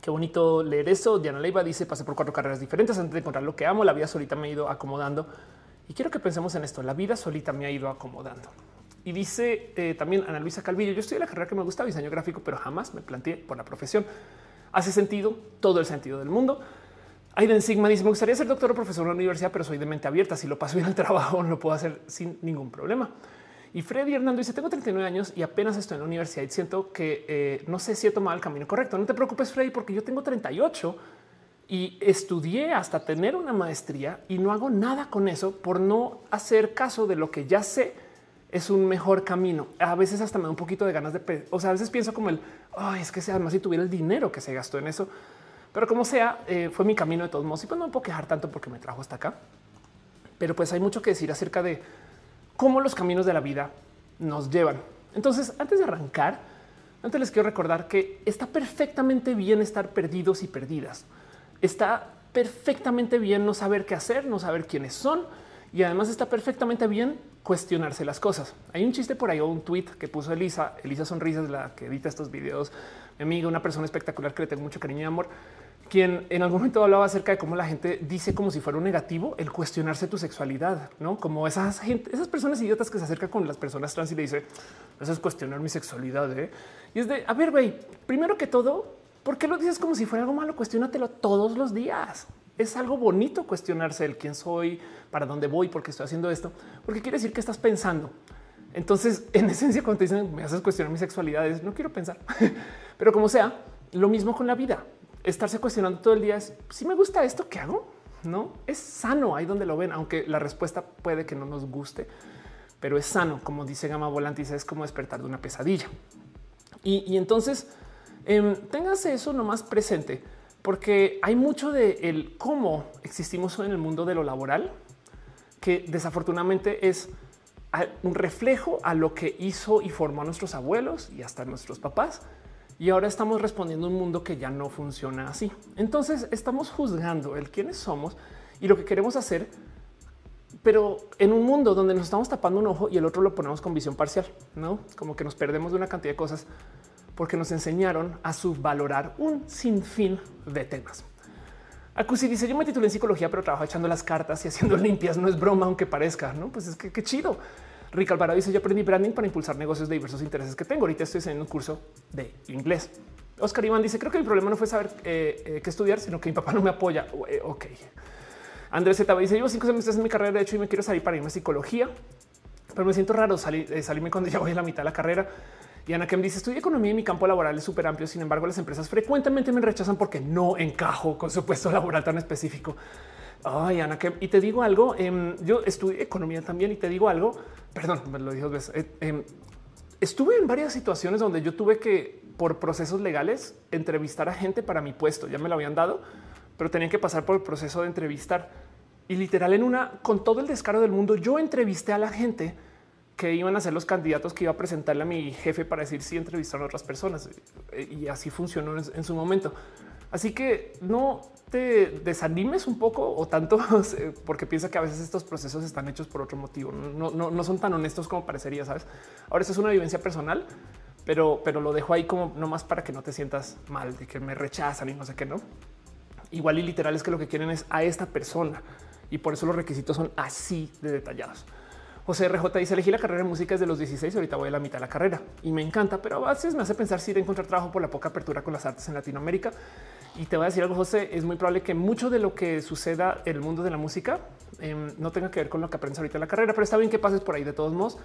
Qué bonito leer eso. Diana Leiva dice, pasé por cuatro carreras diferentes antes de encontrar lo que amo. La vida solita me ha ido acomodando. Y quiero que pensemos en esto. La vida solita me ha ido acomodando. Y dice eh, también Ana Luisa Calvillo, yo estoy en la carrera que me gusta, diseño gráfico, pero jamás me planteé por la profesión. Hace sentido, todo el sentido del mundo. Aiden Sigma dice: Me gustaría ser doctor o profesor en la universidad, pero soy de mente abierta. Si lo paso bien al *laughs* trabajo, lo puedo hacer sin ningún problema. Y Freddy Hernando dice: Tengo 39 años y apenas estoy en la universidad y siento que eh, no sé si he tomado el camino correcto. No te preocupes, Freddy, porque yo tengo 38 y estudié hasta tener una maestría y no hago nada con eso por no hacer caso de lo que ya sé es un mejor camino. A veces hasta me da un poquito de ganas de, o sea, a veces pienso como el, ay, es que sea además si tuviera el dinero que se gastó en eso, pero como sea, eh, fue mi camino de todos modos y pues no me puedo quejar tanto porque me trajo hasta acá. Pero pues hay mucho que decir acerca de cómo los caminos de la vida nos llevan. Entonces, antes de arrancar, antes les quiero recordar que está perfectamente bien estar perdidos y perdidas. Está perfectamente bien no saber qué hacer, no saber quiénes son y además está perfectamente bien cuestionarse las cosas. Hay un chiste por ahí o un tweet que puso Elisa, Elisa Sonrisas, la que edita estos videos, mi amiga, una persona espectacular que le tengo mucho cariño y amor quien en algún momento hablaba acerca de cómo la gente dice como si fuera un negativo el cuestionarse tu sexualidad, no como esas gente, esas personas idiotas que se acercan con las personas trans y le dice eso es cuestionar mi sexualidad. ¿eh? Y es de a ver, primero que todo, ¿por qué lo dices como si fuera algo malo? Cuestiónatelo todos los días. Es algo bonito cuestionarse el quién soy, para dónde voy, por qué estoy haciendo esto, porque quiere decir que estás pensando. Entonces, *laughs* en esencia, cuando te dicen me haces cuestionar mi sexualidad, es no quiero pensar, *laughs* pero como sea, lo mismo con la vida estarse cuestionando todo el día es si me gusta esto, ¿qué hago? No es sano ahí donde lo ven, aunque la respuesta puede que no nos guste, pero es sano. Como dice Gama Volantis, es como despertar de una pesadilla. Y, entonces eh, téngase eso nomás presente, porque hay mucho de el cómo existimos en el mundo de lo laboral, que desafortunadamente es un reflejo a lo que hizo y formó a nuestros abuelos y hasta nuestros papás. Y ahora estamos respondiendo a un mundo que ya no funciona así. Entonces estamos juzgando el quiénes somos y lo que queremos hacer pero en un mundo donde nos estamos tapando un ojo y el otro lo ponemos con visión parcial, no como que nos perdemos de una cantidad de cosas porque nos enseñaron a subvalorar un sinfín de temas. Acusi dice: Yo me titulé en psicología, pero trabajo echando las cartas y haciendo *laughs* limpias. No es broma, aunque parezca. No, pues es que qué chido. Rick Alvarado dice: Yo aprendí branding para impulsar negocios de diversos intereses que tengo. Ahorita estoy en un curso de inglés. Oscar Iván dice: Creo que el problema no fue saber eh, eh, qué estudiar, sino que mi papá no me apoya. Eh, ok. Andrés Z dice: Llevo cinco semestres en mi carrera de hecho y me quiero salir para irme a psicología, pero me siento raro salir, salirme cuando *laughs* ya voy a la mitad de la carrera. Y Ana Kem dice estudio economía y mi campo laboral es súper amplio. Sin embargo, las empresas frecuentemente me rechazan porque no encajo con su puesto laboral tan específico. Ay, Ana Kem. Y te digo algo. Em, yo estudié economía también y te digo algo. Perdón, me lo dijo dos veces. Eh, em, estuve en varias situaciones donde yo tuve que, por procesos legales, entrevistar a gente para mi puesto. Ya me lo habían dado, pero tenían que pasar por el proceso de entrevistar. Y literal, en una, con todo el descaro del mundo, yo entrevisté a la gente que iban a ser los candidatos que iba a presentarle a mi jefe para decir si entrevistaron a otras personas. Y así funcionó en su momento. Así que no te desanimes un poco o tanto *laughs* porque piensa que a veces estos procesos están hechos por otro motivo. No, no, son tan honestos como parecería, sabes? Ahora, eso es una vivencia personal, pero, pero lo dejo ahí como nomás para que no te sientas mal de que me rechazan y no sé qué, no. Igual y literal es que lo que quieren es a esta persona y por eso los requisitos son así de detallados. José RJ dice elegí la carrera de música desde los 16. Ahorita voy a la mitad de la carrera y me encanta, pero a veces me hace pensar si ir a encontrar trabajo por la poca apertura con las artes en Latinoamérica. Y te voy a decir algo, José, es muy probable que mucho de lo que suceda en el mundo de la música em, no tenga que ver con lo que aprendes ahorita en la carrera, pero está bien que pases por ahí de todos modos.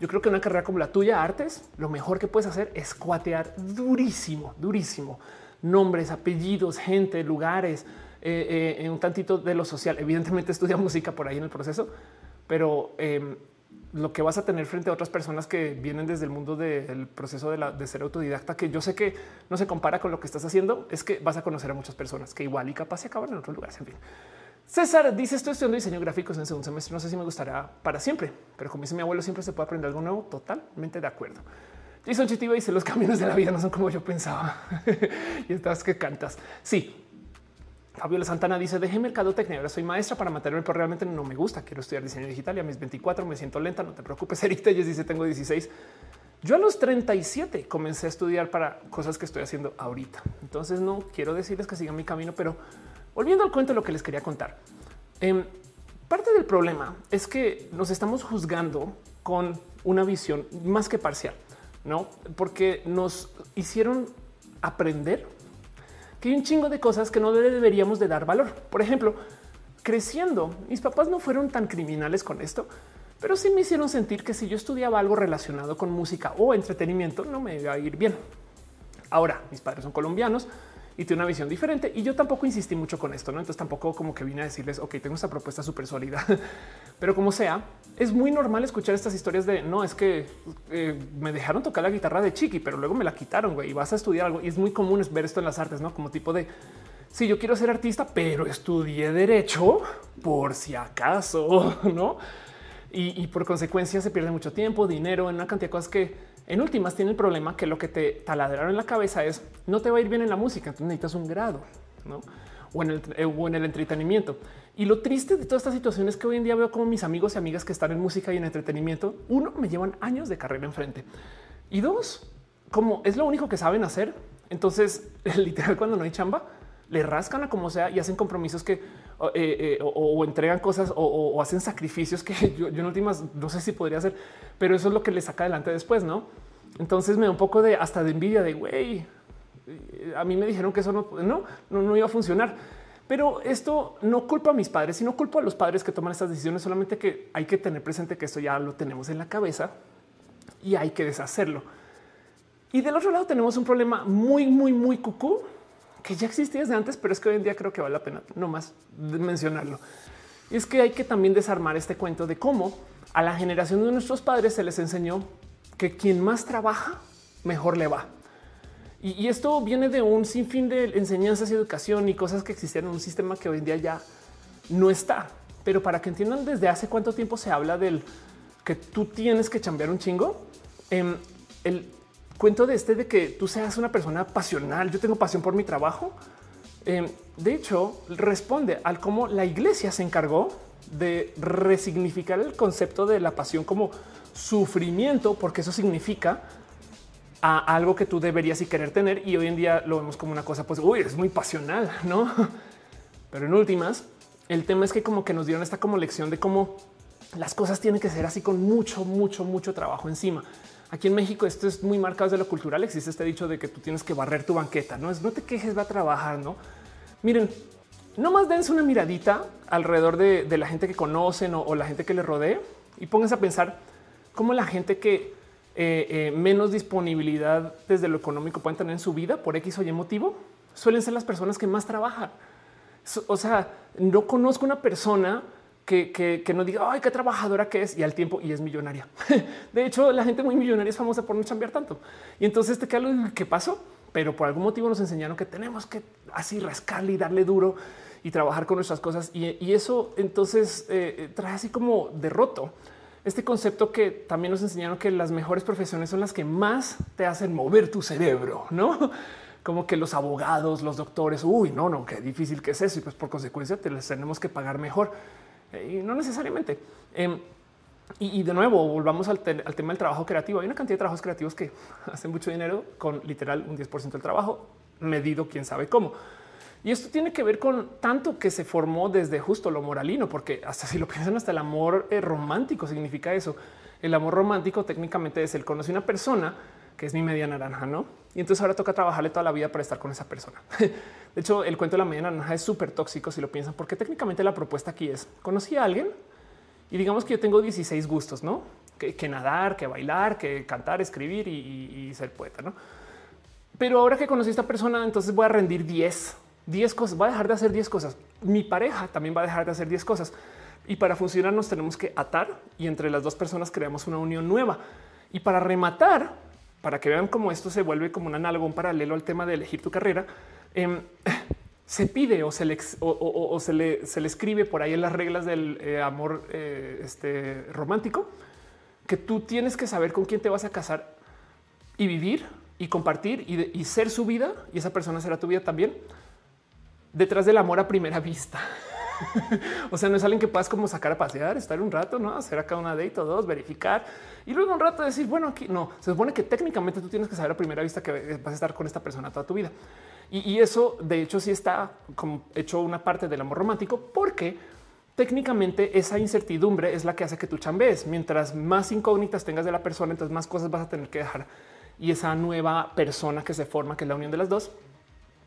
Yo creo que una carrera como la tuya, artes, lo mejor que puedes hacer es cuatear durísimo, durísimo. Nombres, apellidos, gente, lugares, eh, eh, un tantito de lo social. Evidentemente estudia *laughs* música por ahí en el proceso, pero em, lo que vas a tener frente a otras personas que vienen desde el mundo del proceso de, ser autodidacta, que yo sé que no se compara con lo que estás haciendo, es que vas a conocer a muchas personas que igual y capaz se acaban en otros lugares. En fin, César dice estoy estudiando diseño gráfico en segundo semestre. No sé si me gustará para siempre, pero como dice mi abuelo, siempre se puede aprender algo nuevo. Totalmente de acuerdo. Jason Chitiba dice los caminos de la vida no son como yo pensaba *laughs* y estás que cantas. Sí, Fabiola Santana dice dejé mercadotecnia. Ahora soy maestra para mantenerme, pero realmente no me gusta. Quiero estudiar diseño digital y a mis 24 me siento lenta. No te preocupes. *laughs* Erika ellos dice tengo 16. Yo a los 37 comencé a estudiar para cosas que estoy haciendo ahorita. Entonces no quiero decirles que sigan mi camino, pero volviendo al cuento, lo que les quería contar. Em, parte del problema es que nos estamos juzgando con una visión más que parcial, no? Porque nos hicieron aprender que hay un chingo de cosas que no deberíamos de dar valor. Por ejemplo, creciendo, mis papás no fueron tan criminales con esto, pero sí me hicieron sentir que si yo estudiaba algo relacionado con música o entretenimiento, no me iba a ir bien. Ahora, mis padres son colombianos y tienen una visión diferente y yo tampoco insistí mucho con esto, ¿no? Entonces tampoco como que vine a decirles, ok, tengo esta propuesta súper sólida, *laughs* pero como sea, es muy normal escuchar estas historias de, no, es que eh, me dejaron tocar la guitarra de chiqui, pero luego me la quitaron, güey, y vas a estudiar algo. Y es muy común ver esto en las artes, ¿no? Como tipo de, sí, yo quiero ser artista, pero estudié derecho por si acaso, *laughs* ¿no? Y, y por consecuencia se pierde mucho tiempo, dinero, en una cantidad de cosas que en últimas tiene el problema que lo que te taladraron en la cabeza es no te va a ir bien en la música, entonces necesitas un grado, ¿no? O en, el, eh, o en el entretenimiento. Y lo triste de toda esta situación es que hoy en día veo como mis amigos y amigas que están en música y en entretenimiento, uno, me llevan años de carrera enfrente. Y dos, como es lo único que saben hacer, entonces *laughs* literal cuando no hay chamba, le rascan a como sea y hacen compromisos que o, eh, eh, entregan cosas o, hacen sacrificios que *laughs* yo, en últimas no sé si podría hacer, pero eso es lo que le saca adelante después, ¿no? Entonces me da un poco de hasta de envidia de güey. A mí me dijeron que eso no, no, no, iba a funcionar. Pero esto no culpa a mis padres, sino culpa a los padres que toman estas decisiones. Solamente que hay que tener presente que esto ya lo tenemos en la cabeza y hay que deshacerlo. Y del otro lado tenemos un problema muy, muy, muy cucú que ya existía desde antes, pero es que hoy en día creo que vale la pena no más mencionarlo. Y es que hay que también desarmar este cuento de cómo a la generación de nuestros padres se les enseñó que quien más trabaja, mejor le va. Y, esto viene de un sinfín de enseñanzas y educación y cosas que existían en un sistema que hoy en día ya no está. Pero para que entiendan desde hace cuánto tiempo se habla del que tú tienes que chambear un chingo, em, el cuento de este de que tú seas una persona pasional. Yo tengo pasión por mi trabajo. Em, de hecho, responde al cómo la iglesia se encargó de resignificar el concepto de la pasión como sufrimiento, porque eso significa a algo que tú deberías y querer tener. Y hoy en día lo vemos como una cosa, pues, uy, es muy pasional, no? *laughs* Pero en últimas, el tema es que como que nos dieron esta como lección de cómo las cosas tienen que ser así con mucho, mucho, mucho trabajo encima. Aquí en México esto es muy marcado desde lo cultural. Existe este dicho de que tú tienes que barrer tu banqueta. No es no te quejes, va a trabajar. No miren, no más dense una miradita alrededor de, la gente que conocen o, la gente que les rodee y pónganse a pensar cómo la gente que eh, eh, menos disponibilidad desde lo económico pueden tener en su vida por X o Y motivo suelen ser las personas que más trabajan. O sea, no conozco una persona que, que, no diga ay, qué trabajadora que es y al tiempo y es millonaria. *laughs* De hecho, la gente muy millonaria es famosa por no cambiar tanto. Y entonces te queda qué pasó, pero por algún motivo nos enseñaron que tenemos que así rascarle y darle duro y trabajar con nuestras cosas. Y, eso entonces eh, trae así como derroto este concepto que también nos enseñaron que las mejores profesiones son las que más te hacen mover tu cerebro, no? *laughs* Como que los abogados, los doctores, uy, no, no, qué difícil que es eso. Y pues por consecuencia te les tenemos que pagar mejor. Eh, y no necesariamente. Em, y, de nuevo, volvamos al, tema del trabajo creativo. Hay una cantidad de trabajos creativos que *laughs* hacen mucho dinero con literal un 10% del trabajo medido, quién sabe cómo. Y esto tiene que ver con tanto que se formó desde justo lo moralino, porque hasta si lo *laughs* piensan, hasta el amor eh, romántico significa eso. El amor romántico técnicamente es el conoce una persona que es mi media naranja, no? Y entonces ahora toca trabajarle toda la vida para estar con esa persona. *laughs* De hecho, el cuento de la media naranja es súper tóxico si lo piensan, porque técnicamente la propuesta aquí es conocí a alguien y digamos que yo tengo 16 gustos, no? Que, nadar, que bailar, que cantar, escribir y, ser poeta, no? Pero ahora que conocí a esta persona, entonces voy a rendir 10 10 cosas, va a dejar de hacer 10 cosas. Mi pareja también va a dejar de hacer 10 cosas. Y para funcionar nos tenemos que atar y entre las dos personas creamos una unión nueva. Y para rematar, para que vean cómo esto se vuelve como un análogo, un paralelo al tema de elegir tu carrera, em, *laughs* se pide o se le, se, le, escribe por ahí en las reglas del eh, amor eh, este, romántico que tú tienes que saber con quién te vas a casar y vivir y compartir y, y ser su vida y esa persona será tu vida también detrás del amor a primera vista. *laughs* *laughs* o sea, no es alguien que puedas como sacar a pasear, estar un rato, no hacer acá una date o dos, verificar y luego un rato decir, bueno, aquí no se supone que técnicamente tú tienes que saber a primera vista que vas a estar con esta persona toda tu vida. Y, eso, de hecho, sí está como hecho una parte del amor romántico, porque técnicamente esa incertidumbre es la que hace que tú chambees. Mientras más incógnitas tengas de la persona, entonces más cosas vas a tener que dejar. Y esa nueva persona que se forma, que es la unión de las dos,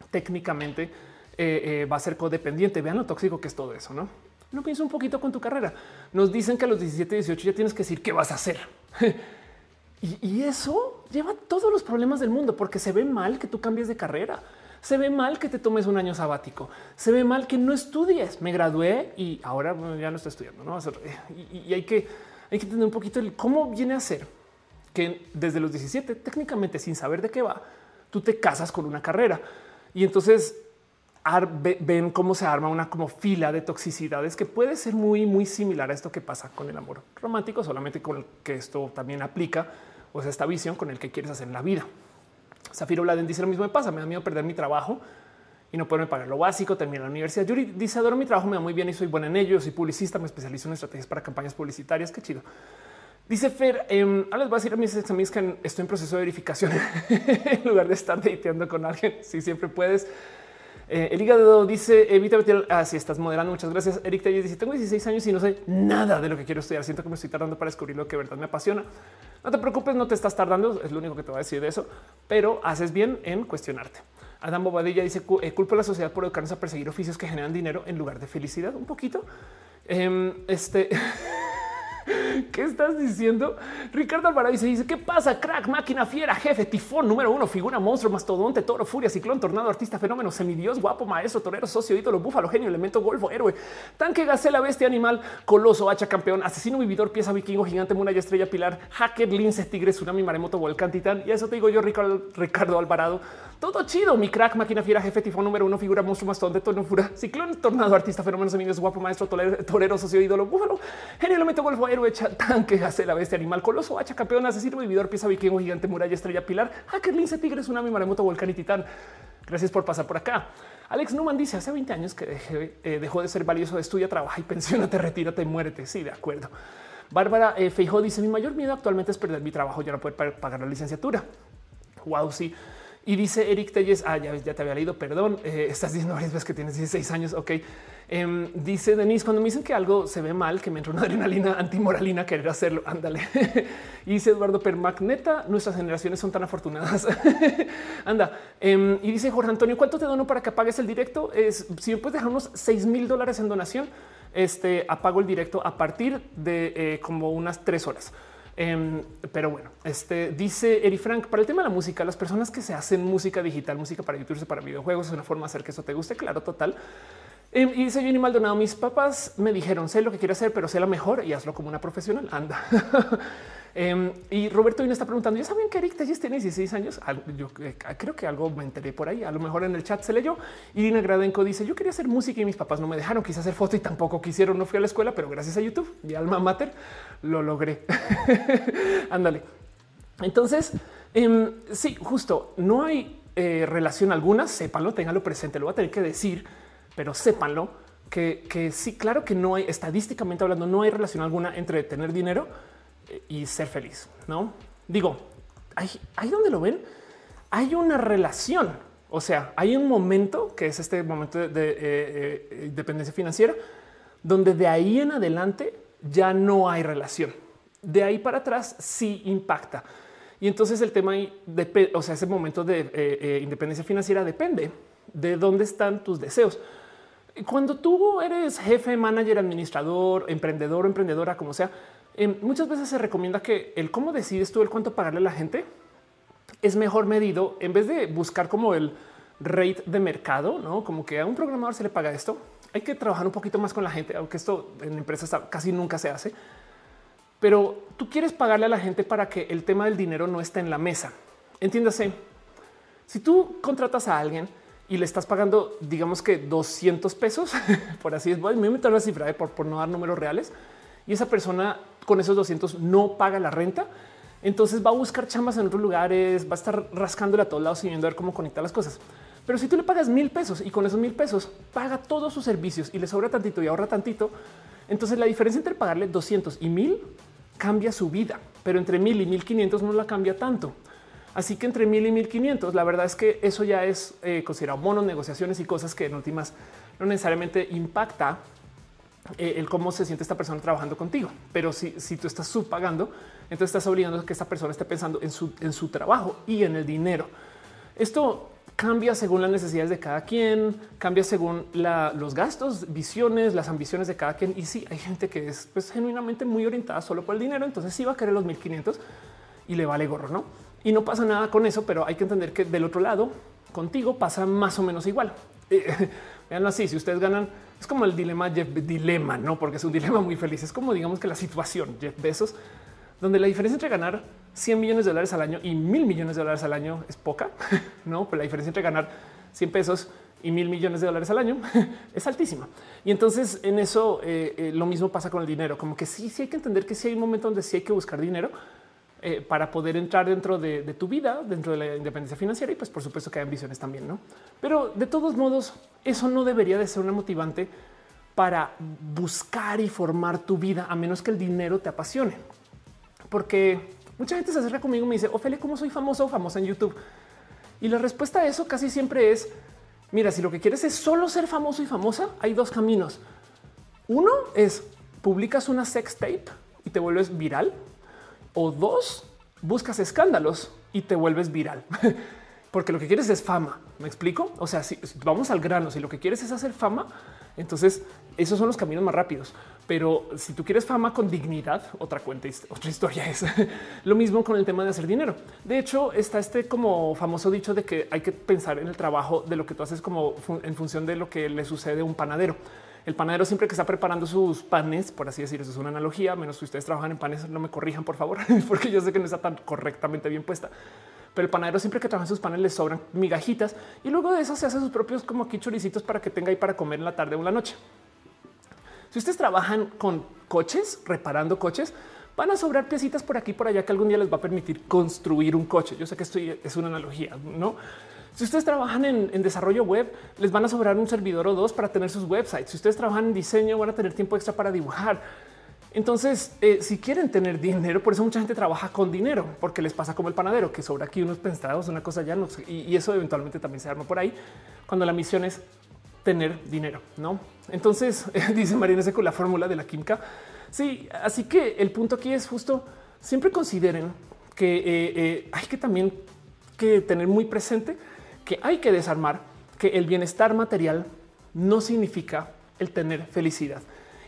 técnicamente eh, eh, va a ser codependiente. Vean lo tóxico que es todo eso, ¿no? No pienso un poquito con tu carrera. Nos dicen que a los 17, 18 ya tienes que decir qué vas a hacer. *laughs* y, eso lleva todos los problemas del mundo porque se ve mal que tú cambies de carrera. Se ve mal que te tomes un año sabático. Se ve mal que no estudies. Me gradué y ahora ya no estoy estudiando. ¿no? Y, y, hay que hay que tener un poquito el cómo viene a ser que desde los 17, técnicamente sin saber de qué va, tú te casas con una carrera. Y entonces ven cómo se arma una como fila de toxicidades que puede ser muy, muy similar a esto que pasa con el amor romántico, solamente con que esto también aplica o sea, esta visión con el que quieres hacer la vida. Zafiro Bladen dice lo mismo me pasa, me da miedo perder mi trabajo y no poderme pagar lo básico, terminar la universidad. Yuri dice adoro mi trabajo, me da muy bien y soy buena en ello, soy publicista, me especializo en estrategias para campañas publicitarias, qué chido. Dice Fer, eh, ahora les voy a decir a mis amigos que estoy en proceso de verificación *laughs* en lugar de estar dateando con alguien. Si siempre puedes, eh, el hígado dice evita así ah, estás moderando. Muchas gracias. Eric Telles dice tengo 16 años y no sé nada de lo que quiero estudiar. Siento que me estoy tardando para descubrir lo que verdad me apasiona. No te preocupes, no te estás tardando. Es lo único que te voy a decir de eso, pero haces bien en cuestionarte. Adam Bobadilla dice eh, culpa a la sociedad por educarnos a perseguir oficios que generan dinero en lugar de felicidad. Un poquito. Em, este *laughs* *laughs* ¿Qué estás diciendo? Ricardo Alvarado dice, ¿qué pasa? Crack, máquina fiera, jefe, tifón, número uno, figura, monstruo, mastodonte, toro, furia, ciclón, tornado, artista, fenómeno, semidios, guapo, maestro, torero, socio, ídolo, búfalo, genio, elemento, golfo, héroe, tanque, gacela, bestia, animal, coloso, hacha, campeón, asesino, vividor, pieza, vikingo, gigante, y estrella, pilar, hacker, lince, tigre, tsunami, maremoto, volcán, titán. Y eso te digo yo, Ricardo Alvarado. Todo chido. Mi crack, máquina fiera, jefe, tifón número uno, figura, monstruo, mastodonte, tono, fura, ciclón, tornado, artista, fenómeno, semidios, guapo, maestro, torero, socio, ídolo, búfalo, genio, golfo, héroe, tanque, hace la bestia, animal, coloso, hacha, campeón, asesino, vividor, pieza, vikingo, gigante, muralla, estrella, pilar, hacker, lince, tigre, tsunami, maremoto, volcán y titán. Gracias por pasar por acá. Alex Newman dice hace 20 años que eh, dejó de ser valioso, estudia, trabaja y pensionate, retírate, muérete. Sí, de acuerdo. Bárbara eh, Feijó dice mi mayor miedo actualmente es perder mi trabajo, ya no poder pagar la licenciatura. Wow, sí. Y dice Eric Telles, ah, ya, ya te había leído, perdón, eh, estás diciendo varias veces que tienes 16 años, ok. Em, dice Denise, cuando me dicen que algo se ve mal, que me entra una adrenalina antimoralina querer hacerlo, ándale. *laughs* y dice Eduardo Permagneta, nuestras generaciones son tan afortunadas. *laughs* Anda. Em, y dice Jorge Antonio, ¿cuánto te dono para que apagues el directo? Es, si me puedes dejar unos 6 mil dólares en donación, este, apago el directo a partir de eh, como unas tres horas. Em, pero bueno, este dice Eri Frank para el tema de la música, las personas que se hacen música digital, música para YouTube, para videojuegos, es una forma de hacer que eso te guste. Claro, total. Em, y dice Jenny Maldonado, mis papás me dijeron, sé lo que quiero hacer, pero sé la mejor y hazlo como una profesional. Anda. *laughs* Em, y Roberto me está preguntando, ¿ya saben que Eric Telles tiene 16 años? Yo eh, creo que algo me enteré por ahí, a lo mejor en el chat se leyó. Irina Gradenko dice, yo quería hacer música y mis papás no me dejaron, quise hacer foto y tampoco quisieron, no fui a la escuela, pero gracias a YouTube y alma mater lo logré. *laughs* Ándale. Entonces, em, sí, justo, no hay eh, relación alguna, sépanlo, ténganlo presente, lo voy a tener que decir, pero sépanlo, que sí, claro que no hay, estadísticamente hablando, no hay relación alguna entre tener dinero y ser feliz. No digo, ahí, donde lo ven, hay una relación. O sea, hay un momento que es este momento de, eh, eh, dependencia financiera, donde de ahí en adelante ya no hay relación. De ahí para atrás sí impacta. Y entonces el tema, de, o sea, ese momento de eh, independencia financiera depende de dónde están tus deseos. Cuando tú eres jefe, manager, administrador, emprendedor emprendedora, como sea, Em, muchas veces se recomienda que el cómo decides tú el cuánto pagarle a la gente es mejor medido en vez de buscar como el rate de mercado, no como que a un programador se le paga esto. Hay que trabajar un poquito más con la gente, aunque esto en empresas casi nunca se hace. Pero tú quieres pagarle a la gente para que el tema del dinero no esté en la mesa. Entiéndase, si tú contratas a alguien y le estás pagando, digamos que 200 pesos, *laughs* por así es, voy a meter la cifra eh, por, por no dar números reales, y esa persona con esos 200 no paga la renta, entonces va a buscar chambas en otros lugares, va a estar rascándole a todos lados y viendo a ver cómo conectar las cosas. Pero si tú le pagas mil pesos y con esos mil pesos paga todos sus servicios y le sobra tantito y ahorra tantito, entonces la diferencia entre pagarle 200 y mil cambia su vida, pero entre mil y mil 1500 no la cambia tanto. Así que entre mil y mil 1500, la verdad es que eso ya es eh, considerado monos, negociaciones y cosas que en últimas no necesariamente impacta eh, el cómo se siente esta persona trabajando contigo. Pero si, si tú estás subpagando, entonces estás obligando a que esta persona esté pensando en su, en su trabajo y en el dinero. Esto cambia según las necesidades de cada quien, cambia según los gastos, visiones, las ambiciones de cada quien. Y sí, hay gente que es pues, genuinamente muy orientada solo por el dinero, entonces sí va a querer los 1500 y le vale gorro, ¿no? Y no pasa nada con eso, pero hay que entender que del otro lado, contigo pasa más o menos igual. Eh, veanlo así, si ustedes ganan es como el dilema Jeff dilema, no porque es un *laughs* dilema muy feliz. Es como digamos que la situación Jeff Bezos, donde la diferencia entre ganar 100 millones de dólares al año y mil millones de dólares al año es poca, *laughs* no? Pero la diferencia entre ganar 100 pesos y mil millones de dólares al año *laughs* es altísima. Y entonces en eso eh, eh, lo mismo pasa con el dinero, como que sí, sí hay que entender que sí hay un momento donde sí hay que buscar dinero, eh, para poder entrar dentro de, tu vida, dentro de la independencia financiera y pues por supuesto que hay ambiciones también, ¿no? Pero de todos modos, eso no debería de ser una motivante para buscar y formar tu vida, a menos que el dinero te apasione. Porque mucha gente se acerca conmigo y me dice, Ophelia, ¿cómo soy famoso o famosa en YouTube? Y la respuesta a eso casi siempre es, mira, si lo que quieres es solo ser famoso y famosa, hay dos caminos. Uno es publicas una sex tape y te vuelves viral o dos, buscas escándalos y te vuelves viral. *laughs* Porque lo que quieres es fama. ¿Me explico? O sea, si vamos al grano, si lo que quieres es hacer fama, entonces esos son los caminos más rápidos. Pero si tú quieres fama con dignidad, otra cuenta, otra historia es *laughs* lo mismo con el tema de hacer dinero. De hecho, está este como famoso dicho de que hay que pensar en el trabajo de lo que tú haces como en función de lo que le sucede a un panadero. El panadero siempre que está preparando sus panes, por así decirlo, es una analogía, menos si ustedes trabajan en panes, no me corrijan por favor, *laughs* porque yo sé que no está tan correctamente bien puesta. Pero el panadero siempre que trabaja en sus panes le sobran migajitas y luego de eso se hace sus propios como aquí choricitos para que tenga ahí para comer en la tarde o en la noche. Si ustedes trabajan con coches, reparando coches, van a sobrar piecitas por aquí por allá que algún día les va a permitir construir un coche. Yo sé que esto es una analogía, no? Si ustedes trabajan en, desarrollo web, les van a sobrar un servidor o dos para tener sus websites. Si ustedes trabajan en diseño, van a tener tiempo extra para dibujar. Entonces, eh, si quieren tener dinero, por eso mucha gente trabaja con dinero, porque les pasa como el panadero, que sobra aquí unos pensados, una cosa ya, no y, y eso eventualmente también se arma por ahí, cuando la misión es tener dinero, ¿no? Entonces, *laughs* dice Marina con la fórmula de la química. Sí, así que el punto aquí es justo, siempre consideren que eh, eh, hay que también que tener muy presente que hay que desarmar que el bienestar material no significa el tener felicidad.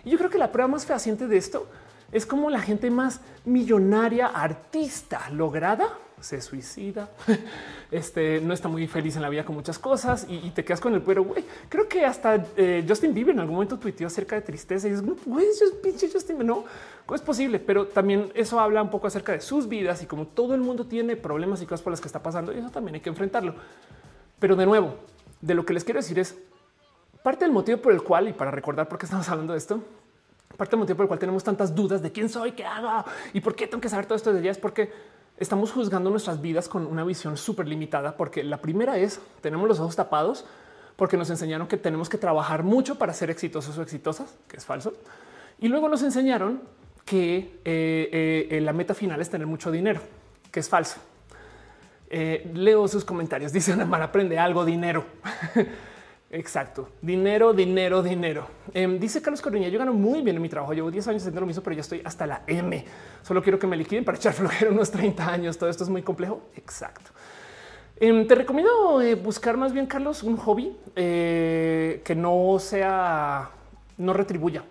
Y yo creo que la prueba más fehaciente de esto es como la gente más millonaria, artista, lograda, se suicida, *laughs* este no está muy feliz en la vida con muchas cosas y, te quedas con el pero güey. Creo que hasta eh, Justin Bieber en algún momento tuiteó acerca de tristeza y es güey, pinche Justin, no, ¿cómo es posible? Pero también eso habla un poco acerca de sus vidas y como todo el mundo tiene problemas y cosas por las que está pasando, y eso también hay que enfrentarlo. Pero de nuevo, de lo que les quiero decir es parte del motivo por el cual, y para recordar por qué estamos hablando de esto, parte del motivo por el cual tenemos tantas dudas de quién soy, qué hago y por qué tengo que saber todo esto de ella es porque estamos juzgando nuestras vidas con una visión súper limitada, porque la primera es tenemos los ojos tapados porque nos enseñaron que tenemos que trabajar mucho para ser exitosos o exitosas, que es falso. Y luego nos enseñaron que eh, eh, la meta final es tener mucho dinero, que es falso. Eh, leo sus comentarios. Dice Ana Mar, aprende algo, dinero. *laughs* Exacto. Dinero, dinero, dinero. Em, dice Carlos Corriña, yo gano muy bien en mi trabajo. Llevo 10 años haciendo lo mismo, pero ya estoy hasta la M. Solo quiero que me liquiden para echar *laughs* flojera unos 30 años. Todo esto es muy complejo. Exacto. Em, te recomiendo eh, buscar más bien, Carlos, un hobby eh, que no sea, no retribuya.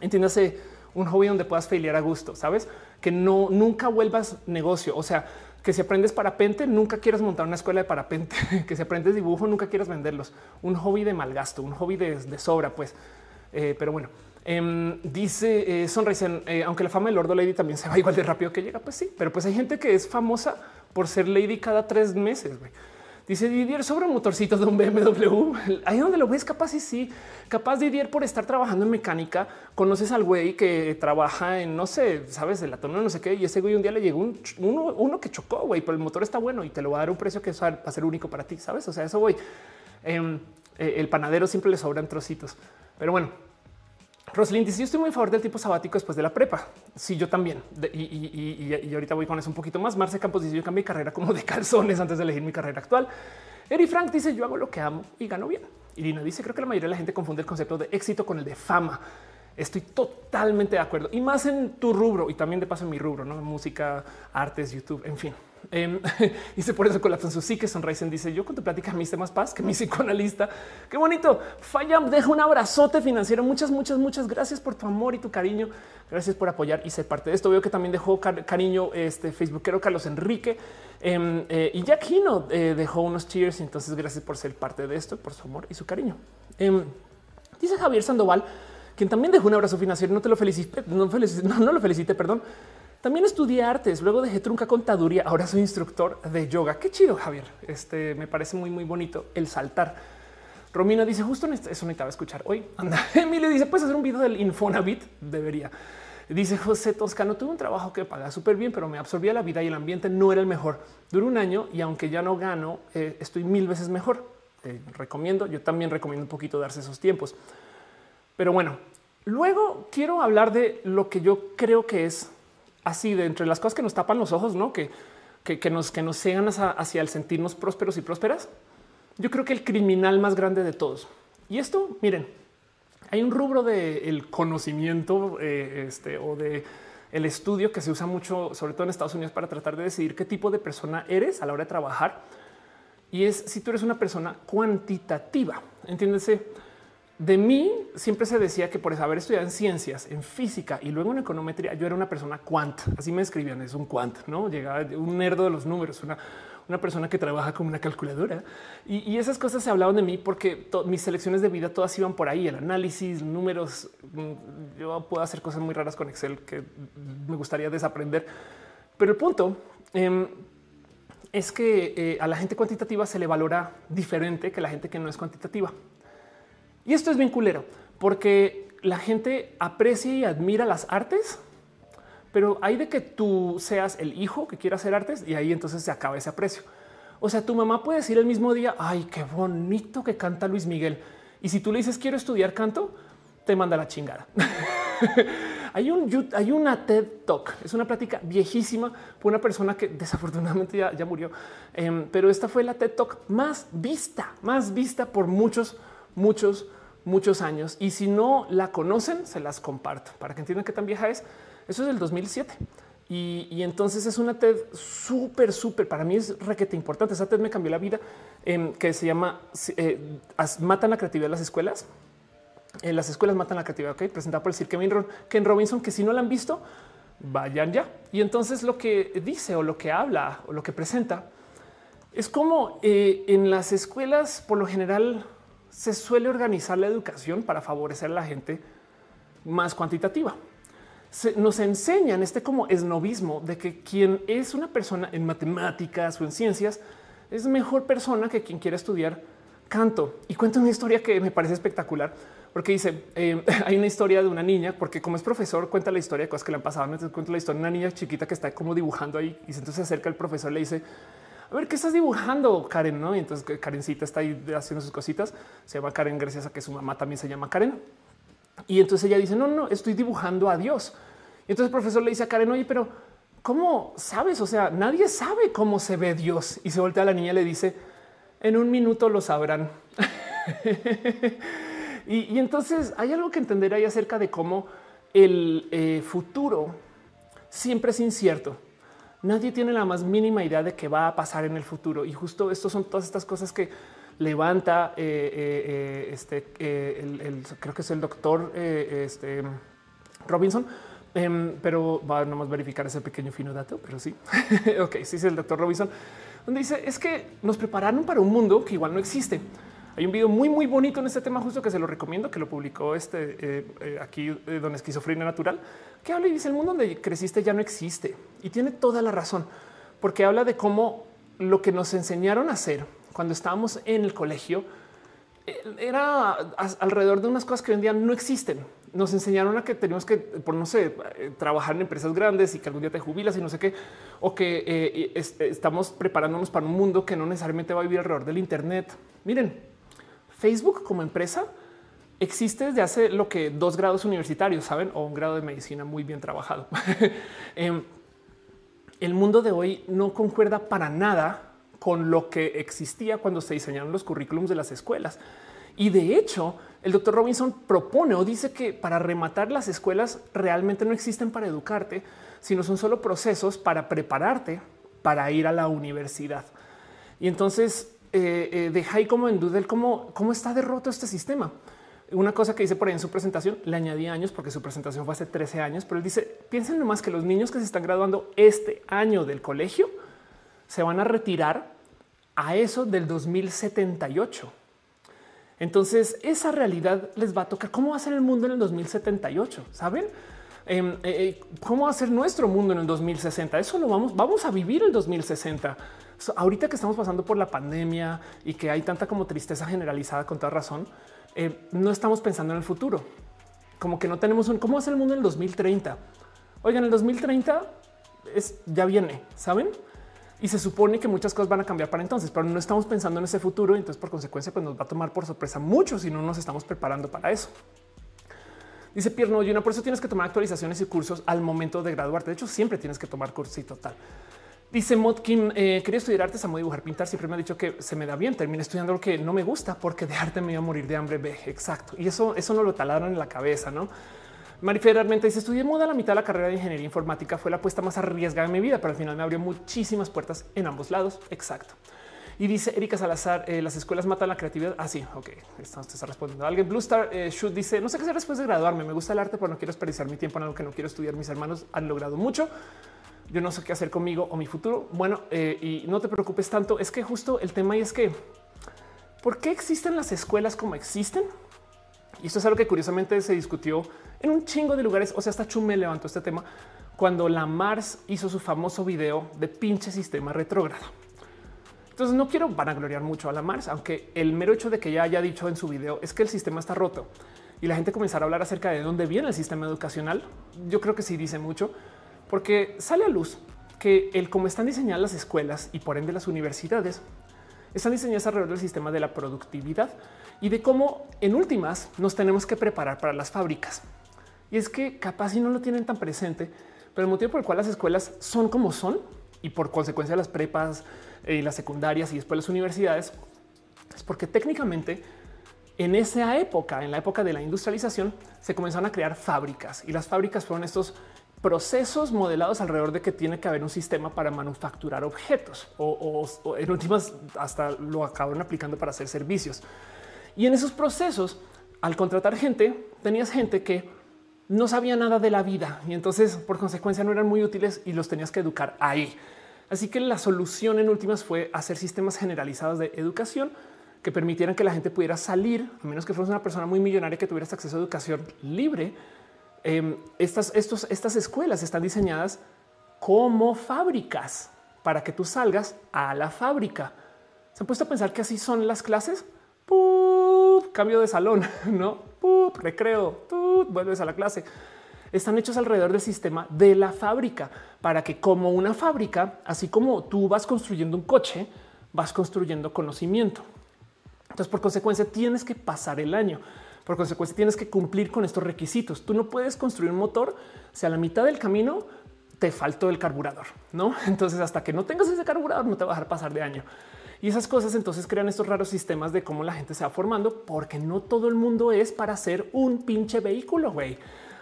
Entiéndase, un hobby donde puedas failear a gusto, sabes? Que no nunca vuelvas negocio. O sea, que si aprendes parapente, nunca quieras montar una escuela de parapente, *laughs* que si aprendes dibujo, nunca quieras venderlos. Un hobby de mal gasto, un hobby de, sobra, pues. Eh, pero bueno, em, dice eh, eh, aunque la fama del Lord Lady también se va *laughs* igual de rápido que llega, pues sí, pero pues hay gente que es famosa por ser Lady cada tres meses. Dice Didier sobre motorcitos de un BMW. Ahí donde lo ves, capaz y sí, capaz Didier por estar trabajando en mecánica. Conoces al güey que trabaja en no sé, sabes, de la tona, no sé qué. Y ese güey un día le llegó un, uno, que chocó, güey, pero el motor está bueno y te lo va a dar un precio que va a ser único para ti. Sabes? O sea, eso voy. Em, eh, el panadero siempre le sobran trocitos, pero bueno, Rosalind dice: Yo estoy muy a favor del tipo sabático después de la prepa. Sí, yo también. y, ahorita voy con eso un poquito más. Marce Campos dice: Yo cambié carrera como de calzones antes de elegir mi carrera actual. Eri Frank dice: Yo hago lo que amo y gano bien. Irina dice: Creo que la mayoría de la gente confunde el concepto de éxito con el de fama. Estoy totalmente de acuerdo y más en tu rubro y también de paso en mi rubro, no música, artes, YouTube, en fin. Eh, *laughs* dice por eso colapsan sus psique. Sonrisen dice yo con tu plática me hice más paz que mi *laughs* psicoanalista. Qué bonito. Falla, deja un abrazote financiero. Muchas, muchas, muchas gracias por tu amor y tu cariño. Gracias por apoyar y ser parte de esto. Veo que también dejó cariño este Facebookero Carlos Enrique em, eh, y Jack Hino eh, dejó unos cheers. Entonces, gracias por ser parte de esto, por su amor y su cariño. Em, dice Javier Sandoval, quien también dejó un abrazo financiero. No te lo felicite, no *laughs* lo felicite, perdón. También estudié artes, luego dejé trunca contaduría, ahora soy instructor de yoga. Qué chido, Javier. Este me parece muy, muy bonito el saltar. Romina dice justo en eso necesitaba escuchar hoy. *laughs* Anda, Emilio dice puedes hacer un video del Infonavit. Debería. Dice José Toscano, tuve un trabajo que paga súper bien, pero me absorbía la vida y el ambiente no era el mejor. Duró un año y aunque ya no gano, eh, estoy mil veces mejor. recomiendo, yo también recomiendo un poquito darse esos tiempos. Pero bueno, luego quiero hablar de lo que yo creo que es así de entre las cosas que nos tapan los ojos, no que, que, nos que nos cegan hacia, el sentirnos prósperos y prósperas. Yo creo que el criminal más grande de todos. Y esto, miren, hay un rubro del conocimiento eh, este, o de el estudio que se usa mucho, sobre todo en Estados Unidos, para tratar de decidir qué tipo de persona eres a la hora de trabajar. Y es si tú eres una persona cuantitativa. Entiéndese, de mí siempre se decía que por haber estudiado en ciencias, en física y luego en econometría, yo era una persona quant. Así me escribían, es un quant, no llegaba un nerdo de los números, una, persona que trabaja con una calculadora y, esas cosas se hablaban de mí porque mis selecciones de vida todas iban por ahí, el análisis, números. Mm, yo puedo hacer cosas muy raras con Excel que me gustaría desaprender, pero el punto em, es que eh, a la gente cuantitativa se le valora diferente que la gente que no es cuantitativa. Y esto es bien culero porque la gente aprecia y admira las artes, pero hay de que tú seas el hijo que quiera hacer artes y ahí entonces se acaba ese aprecio. O sea, tu mamá puede decir el mismo día, ay, qué bonito que canta Luis Miguel. Y si tú le dices quiero estudiar canto, te manda la chingada. *laughs* hay, un, una TED Talk, es una plática viejísima por una persona que desafortunadamente ya, murió, em, pero esta fue la TED Talk más vista, más vista por muchos, muchos, muchos años. Y si no la conocen, se las comparto para que entiendan qué tan vieja es. Eso es del 2007. Y, entonces es una TED súper, súper, para mí es requete importante. Esa TED me cambió la vida, em, que se llama eh, Matan la creatividad de las escuelas. En las escuelas matan la creatividad, ok, presentada por el Sir Ken Robinson, que si no la han visto, vayan ya. Y entonces lo que dice o lo que habla o lo que presenta es como eh, en las escuelas por lo general se suele organizar la educación para favorecer a la gente más cuantitativa. nos enseñan este como esnovismo de que quien es una persona en matemáticas o en ciencias es mejor persona que quien quiera estudiar canto. Y cuento una historia que me parece espectacular porque dice eh, *laughs* hay una historia de una niña, porque como es profesor, cuenta la historia de cosas que le han pasado. Entonces cuenta la historia de una niña chiquita que está como dibujando ahí y entonces se acerca el profesor le dice, a ver, ¿qué estás dibujando, Karen? ¿No? Y entonces Karencita está ahí haciendo sus cositas. Se llama Karen gracias a que su mamá también se llama Karen. Y entonces ella dice, no, no, estoy dibujando a Dios. Y entonces el profesor le dice a Karen, oye, pero ¿cómo sabes? O sea, nadie sabe cómo se ve Dios. Y se voltea a la niña y le dice, en un minuto lo sabrán. *laughs* y, entonces hay algo que entender ahí acerca de cómo el eh, futuro siempre es incierto. Nadie tiene la más mínima idea de qué va a pasar en el futuro. Y justo esto son todas estas cosas que levanta eh, eh, este, el, creo que es el doctor este, Robinson. Em, pero va a nomás verificar ese pequeño fino dato, pero sí. *laughs* ok, sí es el doctor Robinson, donde dice es que nos prepararon para un mundo que igual no existe. Hay un video muy, muy bonito en este tema, justo que se lo recomiendo, que lo publicó este eh, eh, aquí, eh, don Esquizofrenia Natural, que habla y dice el mundo donde creciste ya no existe y tiene toda la razón, porque habla de cómo lo que nos enseñaron a hacer cuando estábamos en el colegio era alrededor de unas cosas que hoy en día no existen. Nos enseñaron a que tenemos que, por no sé, trabajar en empresas grandes y que algún día te jubilas y no sé qué, o que estamos preparándonos para un mundo que no necesariamente va a vivir alrededor del Internet. Miren, Facebook como empresa existe desde hace lo que dos grados universitarios, saben, o un grado de medicina muy bien trabajado. *laughs* Em, el mundo de hoy no concuerda para nada con lo que existía cuando se diseñaron los currículums de las escuelas. Y de hecho, el doctor Robinson propone o dice que para rematar las escuelas realmente no existen para educarte, sino son solo procesos para prepararte para ir a la universidad. Y entonces eh, eh, deja ahí como en duda el cómo, cómo está derroto este sistema. Una cosa que dice por ahí en su presentación, le añadí años porque su presentación fue hace 13 años, pero él dice, piensen nomás que los niños que se están graduando este año del colegio se van a retirar a eso del 2078. Entonces esa realidad les va a tocar. ¿Cómo va a ser el mundo en el 2078? ¿Saben? Em, eh, ¿Cómo va a ser nuestro mundo en el 2060? Eso lo vamos, vamos a vivir el 2060 ahorita que estamos pasando por la pandemia y que hay tanta como tristeza generalizada con toda razón, eh, no estamos pensando en el futuro. Como que no tenemos un cómo va a ser el mundo en el 2030. Oigan, el 2030 es ya viene, saben? Y se supone que muchas cosas van a cambiar para entonces, pero no estamos pensando en ese futuro. Entonces, por consecuencia, pues nos va a tomar por sorpresa mucho si no nos estamos preparando para eso. Dice Pierno, y por eso tienes que tomar actualizaciones y cursos al momento de graduarte. De hecho, siempre tienes que tomar cursos y total. Dice Motkin, eh, quería estudiar arte, amo dibujar, pintar. Siempre me ha dicho que se me da bien. Terminé estudiando lo que no me gusta porque de arte me iba a morir de hambre. Exacto. Y eso, eso no lo talaron en la cabeza, no? Marifer realmente dice estudié moda la mitad de la carrera de ingeniería informática. Fue la apuesta más arriesgada de mi vida, pero al final me abrió muchísimas puertas en ambos lados. Exacto. Y dice Erika Salazar, eh, las escuelas matan la creatividad. Así, ah, ok, esto te está respondiendo. Alguien Blue Star eh, Shoot dice, no sé qué hacer después de graduarme. Me gusta el arte, pero no quiero desperdiciar mi tiempo en algo que no quiero estudiar. Mis hermanos han logrado mucho yo no sé qué hacer conmigo o mi futuro. Bueno, eh, y no te preocupes tanto. Es que justo el tema es que ¿por qué existen las escuelas como existen? Y esto es algo que curiosamente se discutió en un chingo de lugares. O sea, hasta Chume levantó este tema cuando la Mars hizo su famoso video de pinche sistema retrógrado. Entonces no quiero vanagloriar mucho a la Mars, aunque el mero hecho de que ya haya dicho en su video es que el sistema está roto y la gente comenzará a hablar acerca de dónde viene el sistema educacional. Yo creo que sí dice mucho, porque sale a luz que el cómo están diseñadas las escuelas y por ende las universidades están diseñadas alrededor del sistema de la productividad y de cómo en últimas nos tenemos que preparar para las fábricas. Y es que capaz si no lo tienen tan presente, pero el motivo por el cual las escuelas son como son y por consecuencia las prepas y las secundarias y después las universidades es porque técnicamente en esa época, en la época de la industrialización, se comenzaron a crear fábricas y las fábricas fueron estos procesos modelados alrededor de que tiene que haber un sistema para manufacturar objetos o, en últimas hasta lo acabaron aplicando para hacer servicios. Y en esos procesos, al contratar gente, tenías gente que no sabía nada de la vida y entonces por consecuencia no eran muy útiles y los tenías que educar ahí. Así que la solución en últimas fue hacer sistemas generalizados de educación que permitieran que la gente pudiera salir, a menos que fueras una persona muy millonaria que tuviera acceso a educación libre. Em, estas, estos, estas escuelas están diseñadas como fábricas para que tú salgas a la fábrica. Se han puesto a pensar que así son las clases. Cambio de salón, *laughs* no recreo, vuelves a la clase. Están hechos alrededor del sistema de la fábrica para que, como una fábrica, así como tú vas construyendo un coche, vas construyendo conocimiento. Entonces, por consecuencia, tienes que pasar el año. Por consecuencia, tienes que cumplir con estos requisitos. Tú no puedes construir un motor si a la mitad del camino te faltó el carburador, no? *laughs* Entonces, hasta que no tengas ese carburador, no te va a dejar pasar de año. Y esas cosas entonces crean estos raros sistemas de cómo la gente se va formando, porque no todo el mundo es para ser un pinche vehículo. Güey,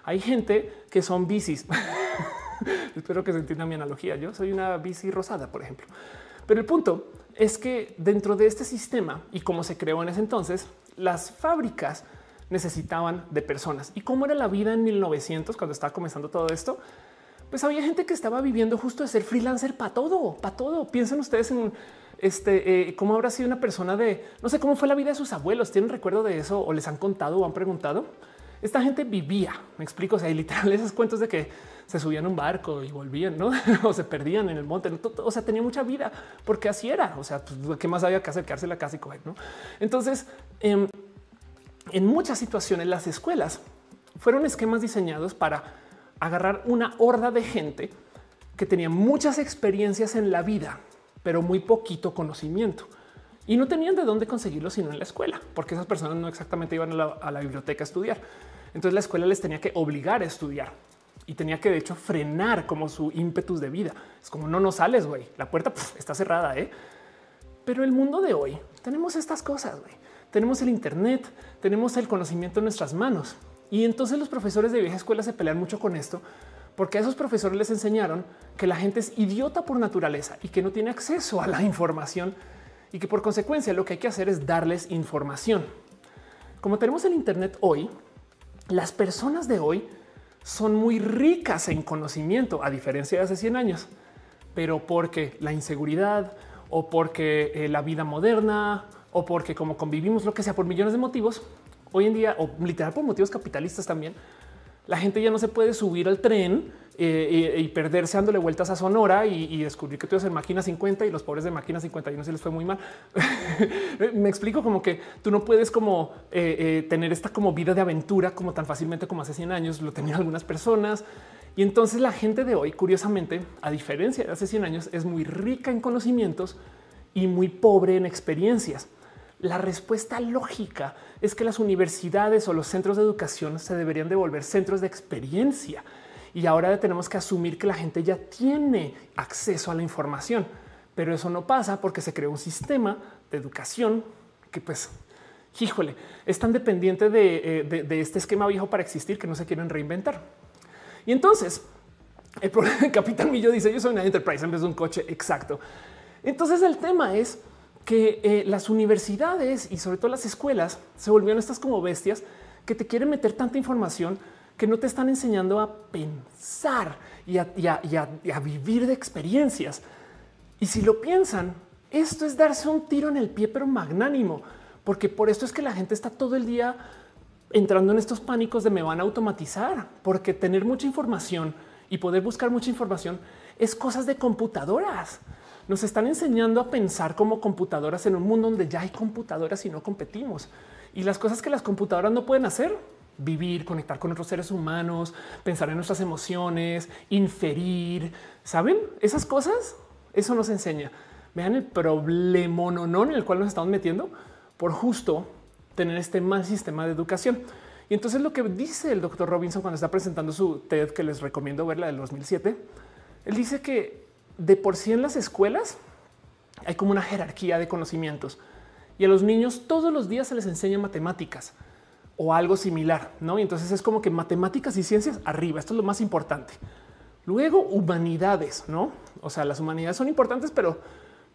hay gente que son bicis. *laughs* Espero que se entienda mi analogía. Yo soy una bici rosada, por ejemplo. Pero el punto es que dentro de este sistema y como se creó en ese entonces, las fábricas necesitaban de personas. ¿Y cómo era la vida en 1900 cuando estaba comenzando todo esto? Pues había gente que estaba viviendo justo de ser freelancer para todo, para todo. Piensen ustedes en este, eh, cómo habrá sido una persona de, no sé cómo fue la vida de sus abuelos. ¿Tienen recuerdo de eso o les han contado o han preguntado? Esta gente vivía, me explico, o sea, literal *laughs* esos cuentos de que se subían a un barco y volvían, ¿no? *laughs* o se perdían en el monte. O sea, tenía mucha vida porque así era. O sea, pues, ¿qué más había que hacer? Quedarse la casa y coger, ¿no? Entonces, em, en muchas situaciones las escuelas fueron esquemas diseñados para agarrar una horda de gente que tenía muchas experiencias en la vida, pero muy poquito conocimiento. Y no tenían de dónde conseguirlo sino en la escuela, porque esas personas no exactamente iban a la, biblioteca a estudiar. Entonces la escuela les tenía que obligar a estudiar y tenía que de hecho frenar como su ímpetus de vida. Es como no nos sales, güey. La puerta está cerrada, ¿eh? Pero el mundo de hoy tenemos estas cosas, güey. Tenemos el Internet, tenemos el conocimiento en nuestras manos. Y entonces los profesores de vieja escuela se pelean mucho con esto, porque a esos profesores les enseñaron que la gente es idiota por naturaleza y que no tiene acceso a la información y que por consecuencia lo que hay que hacer es darles información. Como tenemos el Internet hoy, las personas de hoy son muy ricas en conocimiento, a diferencia de hace 100 años, pero porque la inseguridad o porque eh, la vida moderna o porque como convivimos lo que sea por millones de motivos, hoy en día, o literal por motivos capitalistas también, la gente ya no se puede subir al tren eh, y perderse dándole vueltas a Sonora y, descubrir que tú eres en máquina 50 y los pobres de máquina 51 se les fue muy mal. *laughs* Me explico como que tú no puedes como eh, eh, tener esta como vida de aventura como tan fácilmente como hace 100 años lo tenían algunas personas. Y entonces la gente de hoy, curiosamente, a diferencia de hace 100 años, es muy rica en conocimientos y muy pobre en experiencias. La respuesta lógica es que las universidades o los centros de educación se deberían devolver centros de experiencia y ahora tenemos que asumir que la gente ya tiene acceso a la información, pero eso no pasa porque se creó un sistema de educación que pues, híjole, es tan dependiente de, eh, este esquema viejo para existir que no se quieren reinventar. Y entonces, el problema *laughs* de Capitán Millo dice, yo soy una enterprise en vez de un coche, exacto. Entonces el tema es que eh, las universidades y sobre todo las escuelas se volvieron estas como bestias que te quieren meter tanta información que no te están enseñando a pensar y a, vivir de experiencias. Y si lo piensan, esto es darse un tiro en el pie, pero magnánimo, porque por esto es que la gente está todo el día entrando en estos pánicos de me van a automatizar, porque tener mucha información y poder buscar mucha información es cosas de computadoras. Nos están enseñando a pensar como computadoras en un mundo donde ya hay computadoras y no competimos. Y las cosas que las computadoras no pueden hacer, vivir, conectar con otros seres humanos, pensar en nuestras emociones, inferir. ¿Saben? Esas cosas, eso nos enseña. Vean el problema no en el cual nos estamos metiendo por justo tener este mal sistema de educación. Y entonces lo que dice el doctor Robinson cuando está presentando su TED, que les recomiendo verla del 2007, él dice que de por sí en las escuelas hay como una jerarquía de conocimientos y a los niños todos los días se les enseña matemáticas o algo similar, ¿no? Y entonces es como que matemáticas y ciencias arriba, esto es lo más importante. Luego humanidades, ¿no? O sea, las humanidades son importantes, pero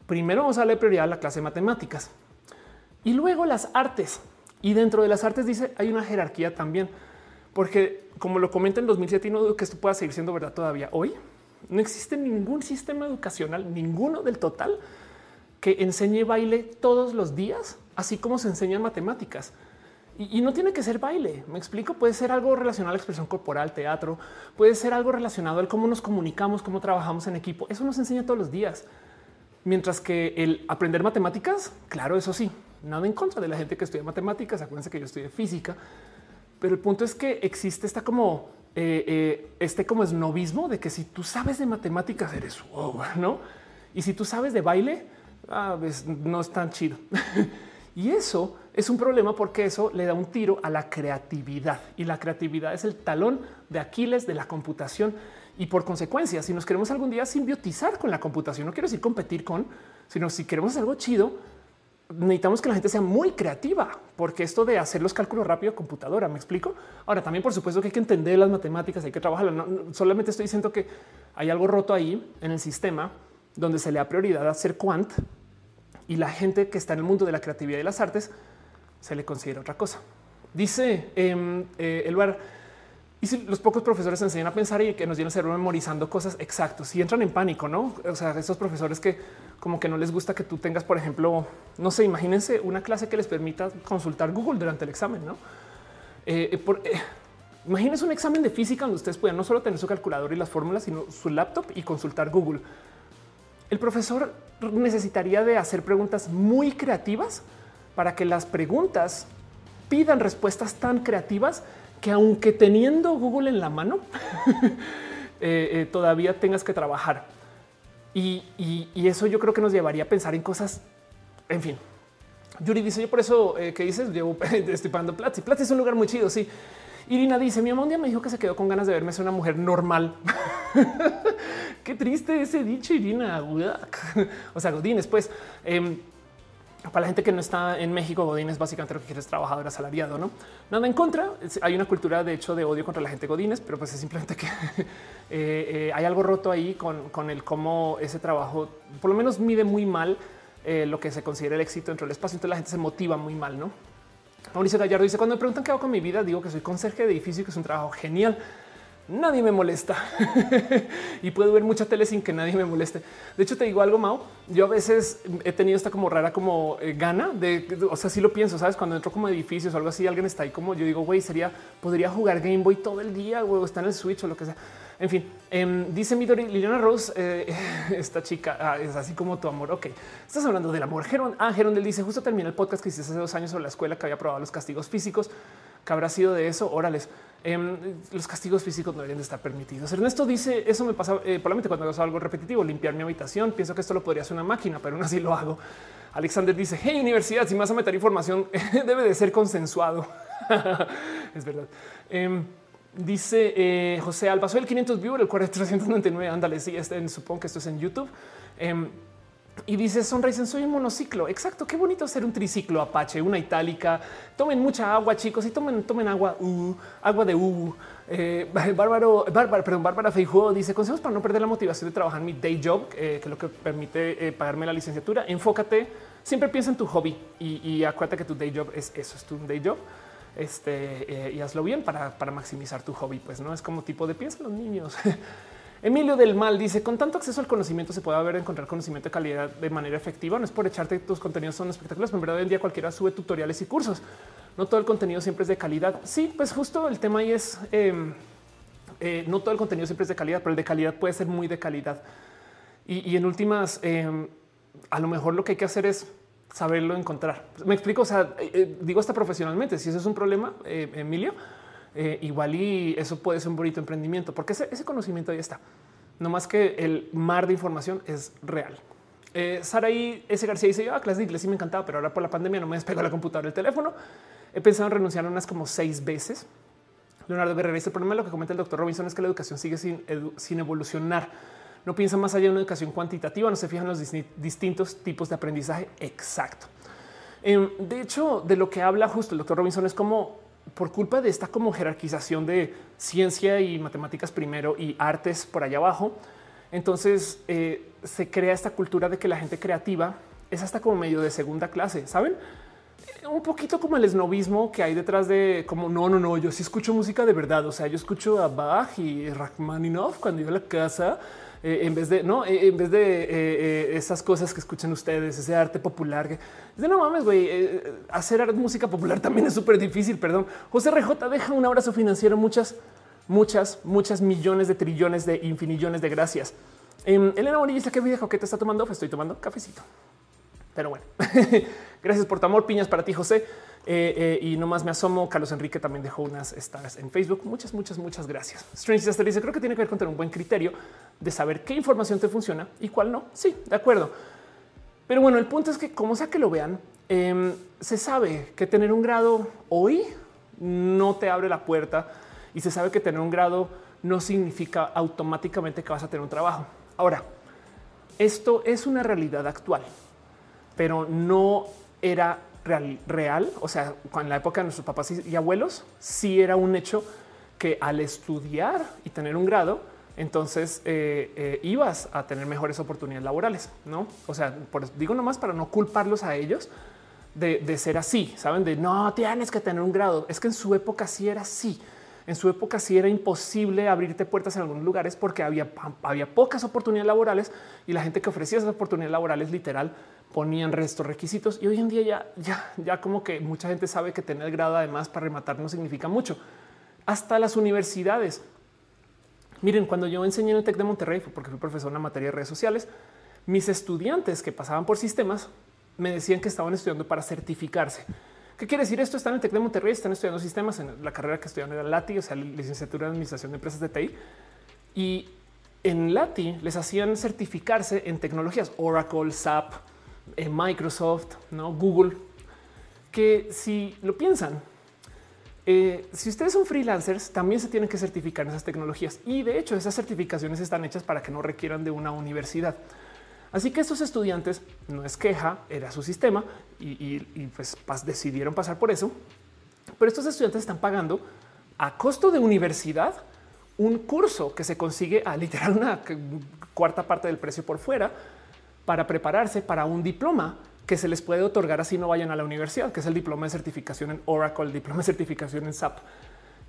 primero vamos a darle prioridad a la clase de matemáticas. Y luego las artes. Y dentro de las artes dice hay una jerarquía también, porque como lo comenta en 2007 y no dudo que esto pueda seguir siendo verdad todavía hoy, no existe ningún sistema educacional, ninguno del total, que enseñe baile todos los días, así como se enseñan matemáticas. Y, no tiene que ser baile. Me explico. Puede ser algo relacionado a la expresión corporal, teatro, puede ser algo relacionado al cómo nos comunicamos, cómo trabajamos en equipo. Eso nos enseña todos los días. Mientras que el aprender matemáticas, claro, eso sí, nada en contra de la gente que estudia matemáticas. Acuérdense que yo estudié física, pero el punto es que existe esta como eh, eh, este como esnovismo de que si tú sabes de matemáticas eres wow, no? Y si tú sabes de baile, ah, no es tan chido. *laughs* y eso es un problema porque eso le da un tiro a la creatividad y la creatividad es el talón de Aquiles de la computación. Y por consecuencia, si nos queremos algún día simbiotizar con la computación, no quiero decir competir con, sino si queremos algo chido, necesitamos que la gente sea muy creativa, porque esto de hacer los cálculos rápido computadora, me explico. Ahora también, por supuesto, que hay que entender las matemáticas, hay que trabajar. solamente estoy diciendo que hay algo roto ahí en el sistema donde se le da prioridad a hacer quant y la gente que está en el mundo de la creatividad y las artes se le considera otra cosa. Dice em, eh, el bar. Y si los pocos profesores enseñan a pensar y que nos llenan el cerebro memorizando cosas exactos y entran en pánico, no? O sea, esos profesores que como que no les gusta que tú tengas, por ejemplo, no sé, imagínense una clase que les permita consultar Google durante el examen, no? Eh, eh, por, imagínense un examen de física donde ustedes puedan no solo tener su calculador y las fórmulas, sino su laptop y consultar Google el profesor necesitaría de hacer preguntas muy creativas para que las preguntas pidan respuestas tan creativas que aunque teniendo Google en la mano, *laughs* eh, eh, todavía tengas que trabajar. Y, eso yo creo que nos llevaría a pensar en cosas, en fin. Yuri dice, yo por eso eh, que dices, llevo *laughs* estoy pagando Platzi. Platzi es un lugar muy chido, sí. Irina dice, mi mamá un día me dijo que se quedó con ganas de verme ser una mujer normal. *laughs* Qué triste ese dicho, Irina. o sea, Godines, pues... Em, para la gente que no está en México, Godín es básicamente lo que quieres trabajador asalariado, no nada en contra. Hay una cultura de hecho de odio contra la gente Godines, pero pues es simplemente que *laughs* eh, eh, hay algo roto ahí con, el cómo ese trabajo por lo menos mide muy mal eh, lo que se considera el éxito dentro del espacio. Entonces la gente se motiva muy mal, no? Mauricio Gallardo dice: Cuando me preguntan qué hago con mi vida, digo que soy conserje de edificio, que es un trabajo genial. Nadie me molesta *laughs* y puedo ver mucha tele sin que nadie me moleste. De hecho, te digo algo, Mao. Yo a veces he tenido esta como rara, como eh, gana de, o sea, sí lo pienso, sabes, cuando entro como edificios o algo así, alguien está ahí como yo digo, güey, sería, podría jugar Game Boy todo el día, o está en el Switch o lo que sea. En fin, em, dice Midori Liliana Rose, eh, *laughs* esta chica ah, es así como tu amor. Ok, estás hablando del amor. Geron, ah, Geron dice justo terminé el podcast que hiciste hace dos años sobre la escuela que había probado los castigos físicos. que habrá sido de eso? Órales. Em, los castigos físicos no deberían de estar permitidos. Ernesto dice eso me pasa eh, probablemente cuando hago algo repetitivo, limpiar mi habitación. Pienso que esto lo podría hacer una máquina, pero aún así lo hago. Alexander dice hey universidad, si vas a meter información *laughs* debe de ser consensuado. *laughs* es verdad. Em, Dice eh, José Alba, soy el 500 viewer, el 4399. Ándale, sí, este, supongo que esto es en YouTube. Em, y dice Sonrisen, soy un monociclo. Exacto. Qué bonito ser un triciclo Apache, una itálica. Tomen mucha agua, chicos, y tomen, tomen agua, uh, agua de U. Eh, *laughs* Bárbaro, Bárbara, perdón, Bárbara Feijóo dice consejos para no perder la motivación de trabajar mi day job, eh, que es lo que permite pagarme la licenciatura. Enfócate, siempre piensa en tu hobby y, y acuérdate que tu day job es eso, es tu day job este, eh, y hazlo bien para, maximizar tu hobby. Pues no es como tipo de piensa los niños. *laughs* Emilio del Mal dice con tanto acceso al conocimiento se puede haber encontrar conocimiento de calidad de manera efectiva. No es por echarte tus contenidos son espectaculares, pero en verdad hoy en día cualquiera sube tutoriales y cursos. No todo el contenido siempre es de calidad. Sí, pues justo el tema ahí es em, eh, no todo el contenido siempre es de calidad, pero el de calidad puede ser muy de calidad. Y, en últimas, em, a lo mejor lo que hay que hacer es saberlo encontrar. Me explico, o sea, eh, eh, digo hasta profesionalmente, si eso es un problema, eh, Emilio, igual y eso puede ser un bonito emprendimiento, porque ese, conocimiento ahí está. No más que el mar de información es real. Saraí S. García dice: Yo a clase de sí me encantaba, pero ahora por la pandemia no me despego la computadora, el teléfono. He pensado en renunciar unas como seis veces. Leonardo Guerrero dice: El problema lo que comenta el doctor Robinson es que la educación sigue sin, sin evolucionar. No piensa más allá de una educación cuantitativa, no se fijan los distintos tipos de aprendizaje. Exacto. Em, de hecho, de lo que habla justo el doctor Robinson es como por culpa de esta como jerarquización de ciencia y matemáticas primero y artes por allá abajo. Entonces eh, se crea esta cultura de que la gente creativa es hasta como medio de segunda clase, saben? Un poquito como el esnovismo que hay detrás de como no, no, no, yo sí escucho música de verdad. O sea, yo escucho a Bach y Rachmaninoff cuando yo a la casa eh, en vez de no, eh, en vez de eh, esas cosas que escuchan ustedes, ese arte popular que de no mames, güey, hacer música popular *laughs* también es súper difícil. Perdón. José RJ deja un abrazo financiero. Muchas, muchas, muchas millones de trillones de infinillones de gracias. Em, Elena Bonilla, ¿qué video que te está tomando? Estoy tomando cafecito. Pero bueno, *laughs* gracias por tu amor. Piñas para ti, José. Eh, eh, y nomás me asomo. Carlos Enrique también dejó unas stars en Facebook. Muchas, muchas, muchas gracias. Strange hasta dice: Creo que tiene que ver con tener un buen criterio de saber qué información te funciona y cuál no. Sí, de acuerdo. Pero bueno, el punto es que, como sea que lo vean, em, se sabe que tener un grado hoy no te abre la puerta y se sabe que tener un grado no significa automáticamente que vas a tener un trabajo. Ahora, esto es una realidad actual, pero no era real, o sea, en la época de nuestros papás y abuelos, sí era un hecho que al estudiar y tener un grado, entonces eh, eh, ibas a tener mejores oportunidades laborales, no? O sea, por, digo nomás para no culparlos a ellos de, de, ser así, saben de no tienes que tener un grado. Es que en su época sí era así. En su época sí era imposible abrirte puertas en algunos lugares porque había, había pocas oportunidades laborales y la gente que ofrecía esas oportunidades laborales literal ponían restos requisitos y hoy en día ya, ya, ya como que mucha gente sabe que tener grado además para rematar no significa mucho. Hasta las universidades. Miren, cuando yo enseñé en el TEC de Monterrey, porque fui profesor en la materia de redes sociales, mis estudiantes que pasaban por sistemas me decían que estaban estudiando para certificarse. ¿Qué quiere decir esto? Están en el TEC de Monterrey, están estudiando sistemas en la carrera que estudian en LATI, o sea, licenciatura en administración de empresas de TI. Y en LATI les hacían certificarse en tecnologías Oracle, SAP, Microsoft, ¿no? Google, que si lo piensan, eh, si ustedes son freelancers, también se tienen que certificar en esas tecnologías. Y de hecho, esas certificaciones están hechas para que no requieran de una universidad. Así que estos estudiantes no es queja, era su sistema y, pues decidieron pasar por eso. Pero estos estudiantes están pagando a costo de universidad un curso que se consigue a literal una cuarta parte del precio por fuera para prepararse para un diploma que se les puede otorgar así no vayan a la universidad, que es el diploma de certificación en Oracle, el diploma de certificación en SAP.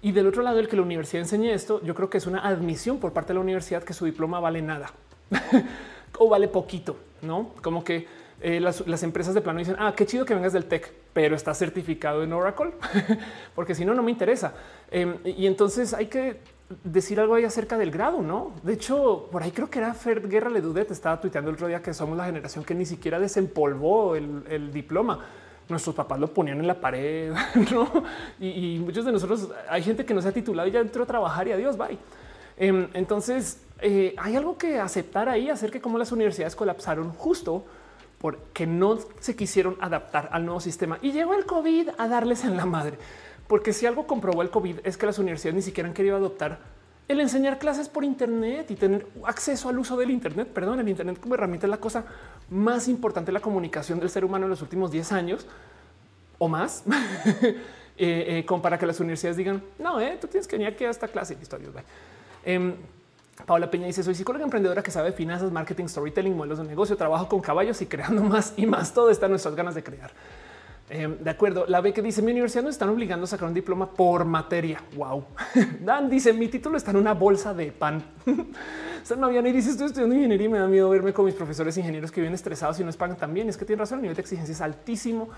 Y del otro lado, el que la universidad enseñe esto, yo creo que es una admisión por parte de la universidad que su diploma vale nada *laughs* o vale poquito, no como que eh, las, empresas de plano dicen, ah, qué chido que vengas del tech, pero está certificado en Oracle, *laughs* porque si no, no me interesa. Em, y entonces hay que decir algo ahí acerca del grado, ¿no? De hecho, por ahí creo que era Fer Guerra Ledudet, estaba tuiteando el otro día que somos la generación que ni siquiera desempolvó el, diploma. Nuestros papás lo ponían en la pared, *laughs* ¿no? Y, muchos de nosotros, hay gente que no se ha titulado y ya entró a trabajar y adiós, bye. Em, entonces, eh, hay algo que aceptar ahí acerca de cómo las universidades colapsaron justo porque no se quisieron adaptar al nuevo sistema y llegó el COVID a darles en la madre. Porque si algo comprobó el COVID es que las universidades ni siquiera han querido adoptar el enseñar clases por Internet y tener acceso al uso del Internet. Perdón, el Internet como herramienta es la cosa más importante de la comunicación del ser humano en los últimos 10 años o más. *laughs* Eh, eh, como para que las universidades digan no, eh, tú tienes que venir aquí a esta clase. Listo, adiós. Em, Paula Peña dice: Soy psicóloga emprendedora que sabe finanzas, marketing, storytelling, modelos de negocio, trabajo con caballos y creando *laughs* más y más. Todo está en nuestras ganas de crear. Em, de acuerdo. La B que dice mi universidad nos están obligando a sacar un diploma por materia. Wow. *laughs* Dan dice mi título está en una bolsa de pan. no había ni dice estoy estudiando ingeniería y me da miedo verme con mis profesores ingenieros que vienen estresados y no pagan también. Es que tiene razón. El nivel de exigencia es altísimo.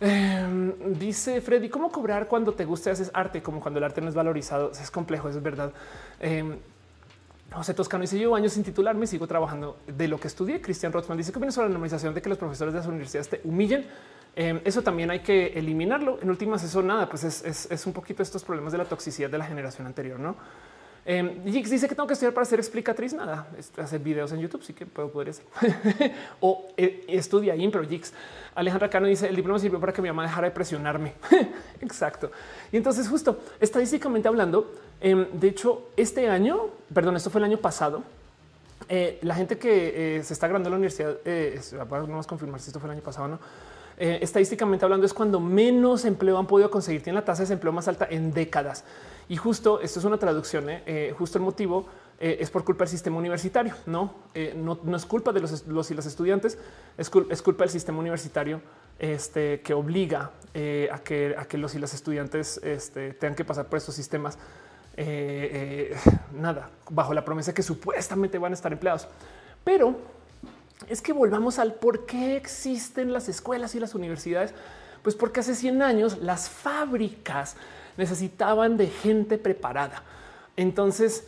Em, dice Freddy, ¿cómo cobrar cuando te gusta haces arte? Como cuando el arte no es valorizado. Es complejo, es verdad. Em, José Toscano dice llevo años sin titularme y sigo trabajando de lo que estudié. Cristian Rothman dice que viene sobre la normalización de que los profesores de las universidades te humillen. Em, eso también hay que eliminarlo. En últimas, eso nada, pues es, un poquito estos problemas de la toxicidad de la generación anterior, no? Eh, dice que tengo que estudiar para ser explicatriz. Nada, hacer videos en YouTube. Sí que puedo poder ser *laughs* o eh, estudia impro. Jix. Alejandra Cano dice el diploma sirvió para que mi mamá dejara de presionarme. *laughs* Exacto. Y entonces, justo estadísticamente hablando, em, de hecho, este año, perdón, esto fue el año pasado. Eh, la gente que eh, se está graduando en la universidad, eh, vamos a confirmar si esto fue el año pasado o no. estadísticamente hablando, es cuando menos empleo han podido conseguir. Tiene la tasa de desempleo más alta en décadas. Y justo esto es una traducción, ¿eh? Eh, justo el motivo eh, es por culpa del sistema universitario, no, no, es culpa de los, y las estudiantes, es, culpa del sistema universitario este, que obliga a, que, a que los y las estudiantes este, tengan que pasar por estos sistemas. nada, bajo la promesa que supuestamente van a estar empleados. Pero es que volvamos al por qué existen las escuelas y las universidades. Pues porque hace 100 años las fábricas necesitaban de gente preparada. Entonces,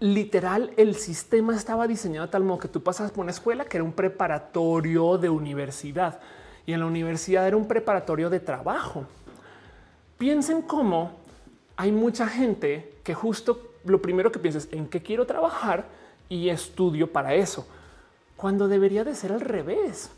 literal, el sistema estaba diseñado de tal modo que tú pasas por una escuela que era un preparatorio de universidad y en la universidad era un preparatorio de trabajo. Piensen cómo hay mucha gente que justo lo primero que piensas en qué quiero trabajar y estudio para eso, cuando debería de ser al revés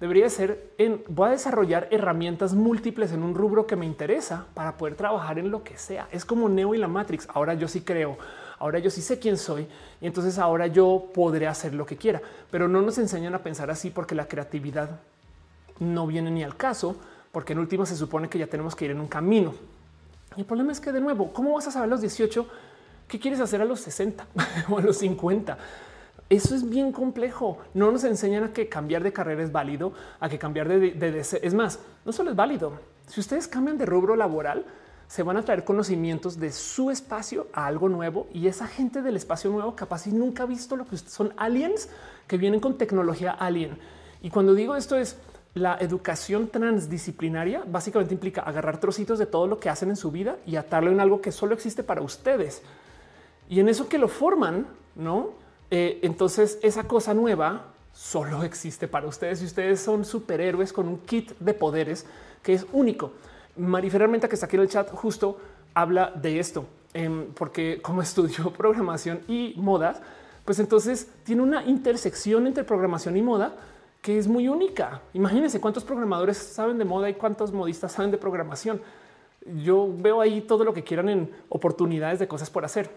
debería ser en voy a desarrollar herramientas múltiples en un rubro que me interesa para poder trabajar en lo que sea. Es como Neo y la Matrix. Ahora yo sí creo, ahora yo sí sé quién soy y entonces ahora yo podré hacer lo que quiera, pero no nos enseñan a pensar así porque la creatividad no viene ni al caso, porque en última se supone que ya tenemos que ir en un camino. Y el problema es que de nuevo, ¿cómo vas a saber a los 18 qué quieres hacer a los 60 *laughs* o a los 50? Eso es bien complejo. No nos enseñan a que cambiar de carrera es válido, a que cambiar de, de, es más, no solo es válido. Si ustedes cambian de rubro laboral, se van a traer conocimientos de su espacio a algo nuevo y esa gente del espacio nuevo capaz y nunca ha visto lo que son aliens que vienen con tecnología alien. Y cuando digo esto es la educación transdisciplinaria básicamente implica agarrar trocitos de todo lo que hacen en su vida y atarlo en algo que solo existe para ustedes. Y en eso que lo forman, no? Eh, entonces esa cosa nueva solo existe para ustedes y ustedes son superhéroes con un kit de poderes que es único. Mariferamente que está aquí en el chat justo habla de esto, em, porque como *laughs* estudió programación y moda, pues entonces tiene una intersección entre programación y moda que es muy única. Imagínense cuántos programadores saben de moda y cuántos modistas saben de programación. Yo veo ahí todo lo que quieran en oportunidades de cosas por hacer.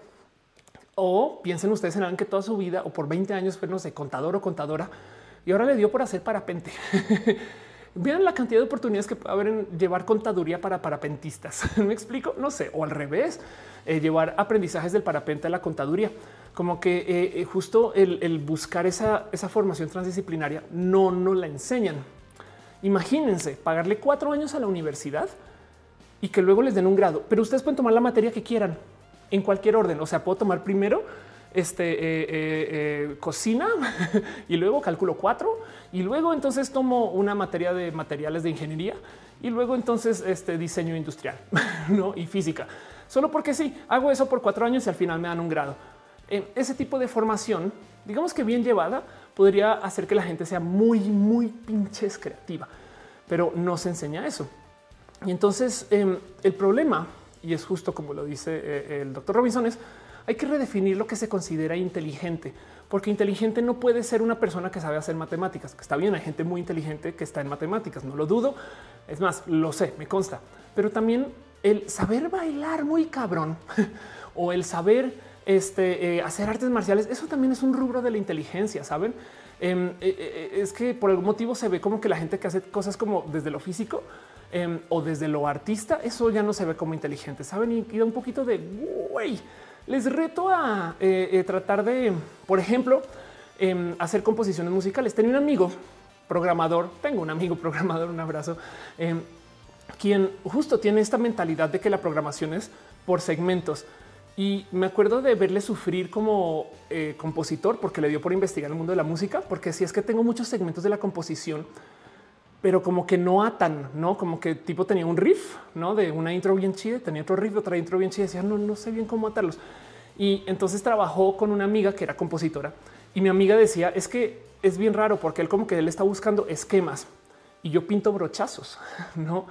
O piensen ustedes en alguien que toda su vida o por 20 años fue, no sé, contador o contadora y ahora le dio por hacer parapente. *laughs* Vean la cantidad de oportunidades que puede haber en llevar contaduría para parapentistas. *laughs* Me explico, no sé, o al revés, eh, llevar aprendizajes del parapente a la contaduría. Como que eh, eh, justo el, buscar esa, esa formación transdisciplinaria no nos la enseñan. Imagínense pagarle cuatro años a la universidad y que luego les den un grado, pero ustedes pueden tomar la materia que quieran en cualquier orden. O sea, puedo tomar primero este eh, eh, eh, cocina *laughs* y luego cálculo cuatro y luego entonces tomo una materia de materiales de ingeniería y luego entonces este diseño industrial *laughs* ¿no? y física. Solo porque sí, hago eso por cuatro años y al final me dan un grado. ese tipo de formación, digamos que bien llevada, podría hacer que la gente sea muy, muy pinches creativa, pero no se enseña eso. Y entonces em, el problema y es justo como lo dice eh, el doctor Robinson, es hay que redefinir lo que se considera inteligente, porque inteligente no puede ser una persona que sabe hacer matemáticas, está bien, hay gente muy inteligente que está en matemáticas, no lo dudo, es más, lo sé, me consta, pero también el saber bailar muy cabrón *laughs* o el saber este, eh, hacer artes marciales, eso también es un rubro de la inteligencia, ¿saben? Em, eh, es que por algún motivo se ve como que la gente que hace cosas como desde lo físico Em, o desde lo artista, eso ya no se ve como inteligente. Saben y, da un poquito de güey. Les reto a eh, eh, tratar de, por ejemplo, em, hacer composiciones musicales. Tenía un amigo programador, tengo un amigo *laughs* programador, un abrazo, em, quien justo tiene esta mentalidad de que la programación es por segmentos. Y me acuerdo de verle sufrir como eh, compositor porque le dio por investigar el mundo de la música, porque si es que tengo muchos segmentos de la composición pero como que no atan, no como que tipo tenía un riff, no de una intro bien chida, tenía otro riff, otra intro bien chida. Decía no, no sé bien cómo atarlos. Y entonces trabajó con una amiga que era compositora y mi amiga decía es que es bien raro porque él como que él está buscando esquemas y yo pinto brochazos, *laughs* no?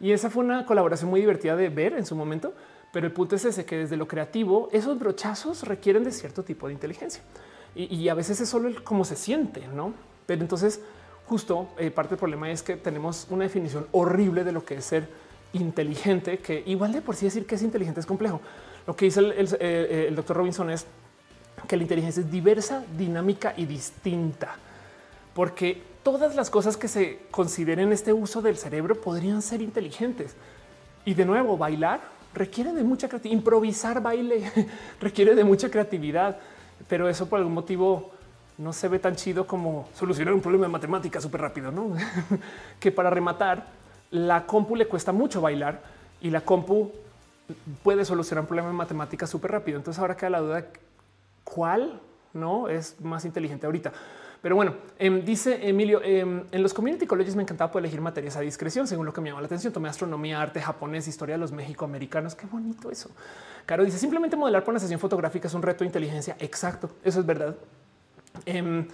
Y esa fue una colaboración muy divertida de ver en su momento. Pero el punto es ese que desde lo creativo, esos brochazos requieren de cierto tipo de inteligencia y, a veces es solo el cómo se siente, no? Pero entonces, justo eh, parte del problema es que tenemos una definición horrible de lo que es ser inteligente, que igual de por sí decir que es inteligente es complejo. Lo que dice el, el eh, doctor Robinson es que la inteligencia es diversa, dinámica y distinta, porque todas las cosas que se consideren este uso del cerebro podrían ser inteligentes. Y de nuevo, bailar requiere de mucha creatividad, improvisar baile *laughs* requiere de mucha creatividad, pero eso por algún motivo no se ve tan chido como solucionar un problema de matemática súper rápido, ¿no? *laughs* que para rematar, la compu le cuesta mucho bailar y la compu puede solucionar un problema de matemática súper rápido. Entonces ahora queda la duda cuál no es más inteligente ahorita. Pero bueno, em, dice Emilio, em, en los community colleges me encantaba poder elegir materias a discreción, según lo que me llamó la atención. Tomé astronomía, arte japonés, historia de los mexicoamericanos. Qué bonito eso. Caro dice, simplemente modelar por una sesión fotográfica es un reto de inteligencia. Exacto, eso es verdad. Eh,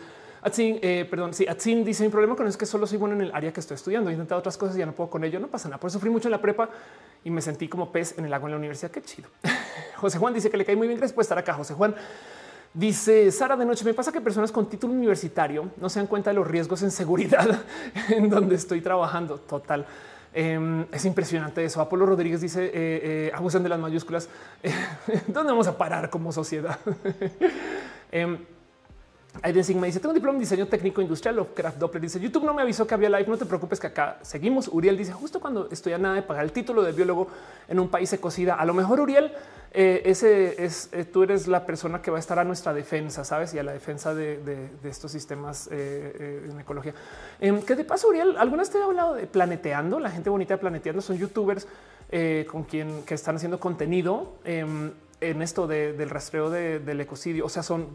eh, perdón, sí, Atsin dice mi problema con eso es que solo soy bueno en el área que estoy estudiando. He intentado otras cosas y ya no puedo con ello. No pasa nada. Por eso sufrí mucho en la prepa y me sentí como pez en el agua en la universidad. Qué chido. *laughs* José Juan dice que le cae muy bien. Gracias por estar acá. José Juan Dice Sara de noche, me pasa que personas con título universitario no se dan cuenta de los riesgos en seguridad *laughs* en donde estoy trabajando. Total. Em, es impresionante eso. Apolo Rodríguez dice eh, eh, de las mayúsculas. *laughs* ¿Dónde vamos a parar como sociedad? Aiden me dice tengo un diploma en diseño técnico industrial o craft Doppler. Dice YouTube no me avisó que había live. No te preocupes que acá seguimos. Uriel dice justo cuando estoy a nada de pagar el título de biólogo en un país ecocida. A lo mejor Uriel eh, ese es eh, tú eres la persona que va a estar a nuestra defensa, sabes, y a la defensa de, estos sistemas eh, en ecología. Em, que de paso, Uriel, algunas te he hablado de planeteando. La gente bonita de planeteando son youtubers con quien que están haciendo contenido em, en esto del rastreo del ecocidio. O sea, son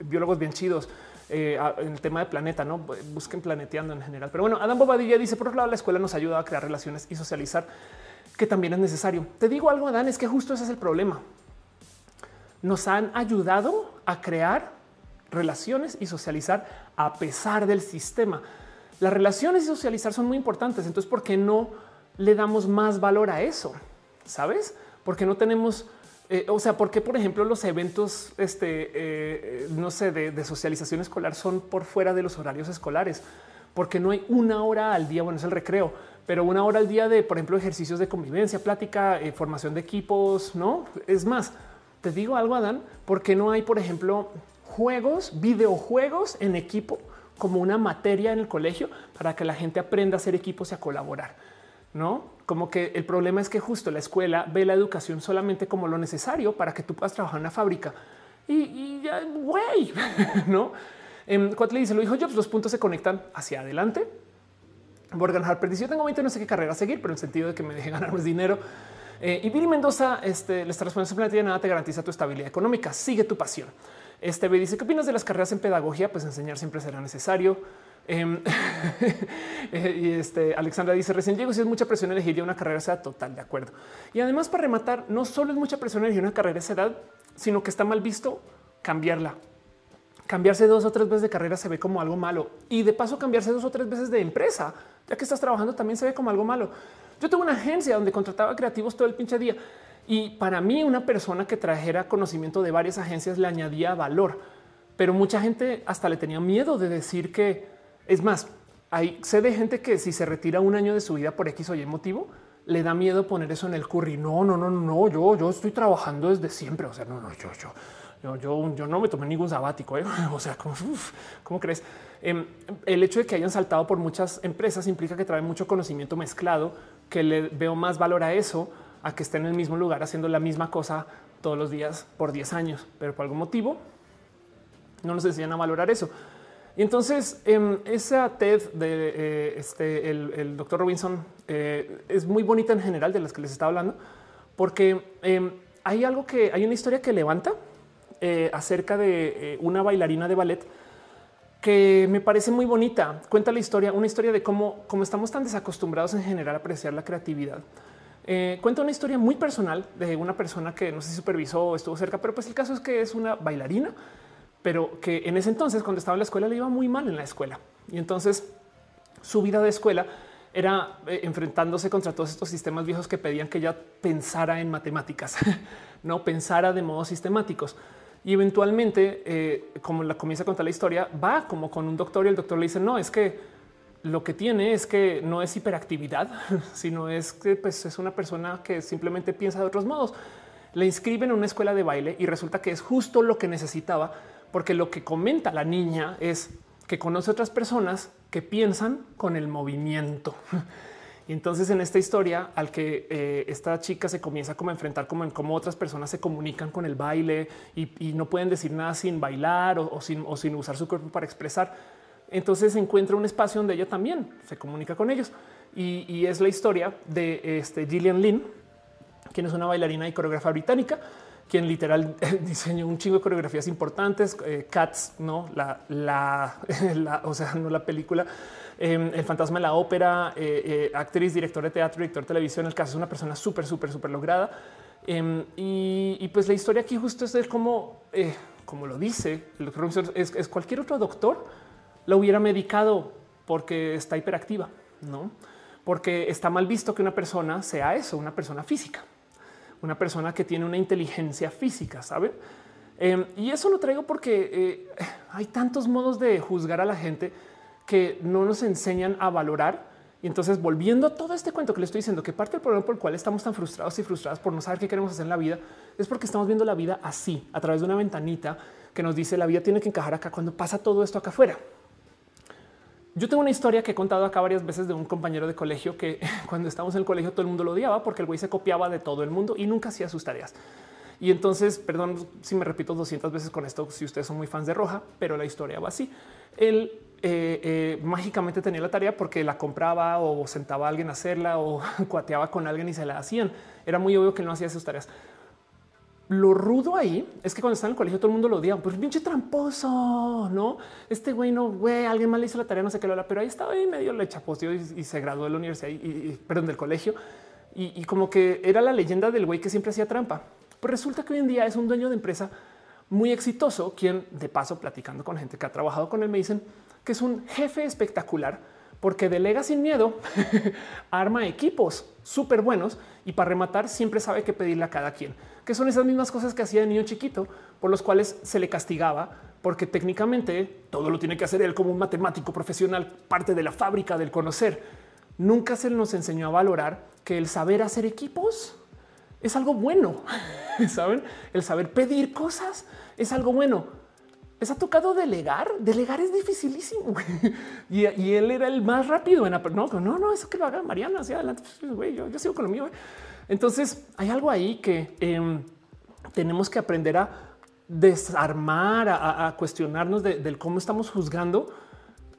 biólogos bien chidos. en el tema de planeta, no busquen planeteando en general. Pero bueno, Adam Bobadilla dice: Por otro lado, la escuela nos ayuda a crear relaciones y socializar que también es necesario. Te digo algo, Adán, es que justo ese es el problema. Nos han ayudado a crear relaciones y socializar a pesar del sistema. Las relaciones y socializar son muy importantes. Entonces, ¿por qué no le damos más valor a eso? ¿Sabes? Porque no tenemos, eh, o sea, porque por ejemplo los eventos, este, eh, no sé, de, socialización escolar son por fuera de los horarios escolares? Porque no hay una hora al día, bueno, es el recreo, pero una hora al día de, por ejemplo, ejercicios de convivencia, plática, eh, formación de equipos, no es más. Te digo algo, Adán, porque no hay, por ejemplo, juegos, videojuegos en equipo como una materia en el colegio para que la gente aprenda a hacer equipos y a colaborar. No como que el problema es que justo la escuela ve la educación solamente como lo necesario para que tú puedas trabajar en la fábrica y, ya, güey, *laughs* no? En em, le dice lo dijo Jobs, los puntos se conectan hacia adelante Morgan Harper dice: Yo tengo 20, no sé qué carrera seguir, pero en sentido de que me deje ganar más dinero. Eh, y Billy Mendoza este, le está respondiendo: planeta nada te garantiza tu estabilidad económica. Sigue tu pasión. Este me dice: ¿Qué opinas de las carreras en pedagogía? Pues enseñar siempre será necesario. Em, *laughs* eh, y este Alexandra dice: Recién llego, si es mucha presión elegir una carrera, sea total de acuerdo. Y además, para rematar, no solo es mucha presión elegir una carrera a esa edad, sino que está mal visto cambiarla cambiarse dos o tres veces de carrera se ve como algo malo y de paso cambiarse dos o tres veces de empresa, ya que estás trabajando también se ve como algo malo. Yo tuve una agencia donde contrataba creativos todo el pinche día y para mí una persona que trajera conocimiento de varias agencias le añadía valor, pero mucha gente hasta le tenía miedo de decir que es más, hay sé de gente que si se retira un año de su vida por X o Y motivo, le da miedo poner eso en el curry. No, no, no, no, yo, yo estoy trabajando desde siempre. O sea, no, no, yo, yo, yo, yo, no me tomé ningún sabático. ¿eh? *laughs* O sea, ¿cómo, crees? Em, el hecho de que hayan saltado por muchas empresas implica que trae mucho conocimiento mezclado, que le veo más valor a eso, a que esté en el mismo lugar haciendo la misma cosa todos los días por 10 años, pero por algún motivo no nos enseñan a valorar eso. Y entonces em, esa TED de eh, este, el, doctor Robinson eh, es muy bonita en general de las que les estaba hablando, porque em, hay algo que hay una historia que levanta eh, acerca de una bailarina de ballet que me parece muy bonita. Cuenta la historia, una historia de cómo, cómo estamos tan desacostumbrados en general a apreciar la creatividad. Cuenta una historia muy personal de una persona que no sé si supervisó o estuvo cerca, pero pues el caso es que es una bailarina, pero que en ese entonces, cuando estaba en la escuela, le iba muy mal en la escuela. Y entonces su vida de escuela era eh, enfrentándose contra todos estos sistemas viejos que pedían que ella pensara en matemáticas, *laughs* no pensara de modos sistemáticos. Y eventualmente, eh, como la comienza a contar la historia, va como con un doctor y el doctor le dice, no, es que lo que tiene es que no es hiperactividad, *laughs* sino es que pues, es una persona que simplemente piensa de otros modos. Le inscriben en una escuela de baile y resulta que es justo lo que necesitaba, porque lo que comenta la niña es que conoce otras personas que piensan con el movimiento. *laughs* Y entonces en esta historia al que eh, esta chica se comienza como a enfrentar como en cómo otras personas se comunican con el baile y, no pueden decir nada sin bailar o, sin, usar su cuerpo para expresar entonces encuentra un espacio donde ella también se comunica con ellos. Y, es la historia de este Gillian Lynn, quien es una bailarina y coreógrafa británica, quien literal *laughs* diseñó un chingo de coreografías importantes, eh, Cats, no la, *laughs* la, o sea, no la película, em, El fantasma de la ópera, eh, eh, actriz, director de teatro, director de televisión. El caso es una persona súper, súper, súper lograda. Em, y, pues la historia aquí justo es de cómo, como lo dice, es, es cualquier otro doctor la hubiera medicado porque está hiperactiva, no? Porque está mal visto que una persona sea eso, una persona física, una persona que tiene una inteligencia física, saben? Em, y eso lo traigo porque eh, hay tantos modos de juzgar a la gente que no nos enseñan a valorar. Y entonces, volviendo a todo este cuento que le estoy diciendo, que parte del problema por el cual estamos tan frustrados y frustradas por no saber qué queremos hacer en la vida es porque estamos viendo la vida así, a través de una ventanita que nos dice la vida tiene que encajar acá cuando pasa todo esto acá afuera. Yo tengo una historia que he contado acá varias veces de un compañero de colegio que *laughs* cuando estábamos en el colegio todo el mundo lo odiaba porque el güey se copiaba de todo el mundo y nunca hacía sus tareas. Y entonces, perdón si me repito 200 veces con esto, si ustedes son muy fans de Roja, pero la historia va así. Él eh, eh, mágicamente tenía la tarea porque la compraba o sentaba a alguien a hacerla o *laughs* cuateaba con alguien y se la hacían. Era muy obvio que no hacía sus tareas. Lo rudo ahí es que cuando está en el colegio todo el mundo lo odia, pues pinche tramposo, no? Este güey no, güey, alguien mal hizo la tarea, no sé qué lo pero ahí estaba ahí medio le chaposteó y, y, se graduó de la universidad y, perdón, del colegio. Y, y, como que era la leyenda del güey que siempre hacía trampa. Pues resulta que hoy en día es un dueño de empresa muy exitoso, quien de paso platicando con gente que ha trabajado con él me dicen que es un jefe espectacular porque delega sin miedo, *laughs* arma equipos súper buenos y para rematar siempre sabe qué pedirle a cada quien que son esas mismas cosas que hacía de niño chiquito, por los cuales se le castigaba, porque técnicamente todo lo tiene que hacer él como un matemático profesional, parte de la fábrica del conocer. Nunca se nos enseñó a valorar que el saber hacer equipos es algo bueno. *laughs* Saben, el saber pedir cosas es algo bueno. ¿Les ha tocado delegar? Delegar es dificilísimo. y, él era el más rápido en no, no, no, eso que lo haga Mariana hacia adelante. Pues, yo, yo sigo con lo mío. Entonces hay algo ahí que em, tenemos que aprender a desarmar, a, cuestionarnos del cómo estamos juzgando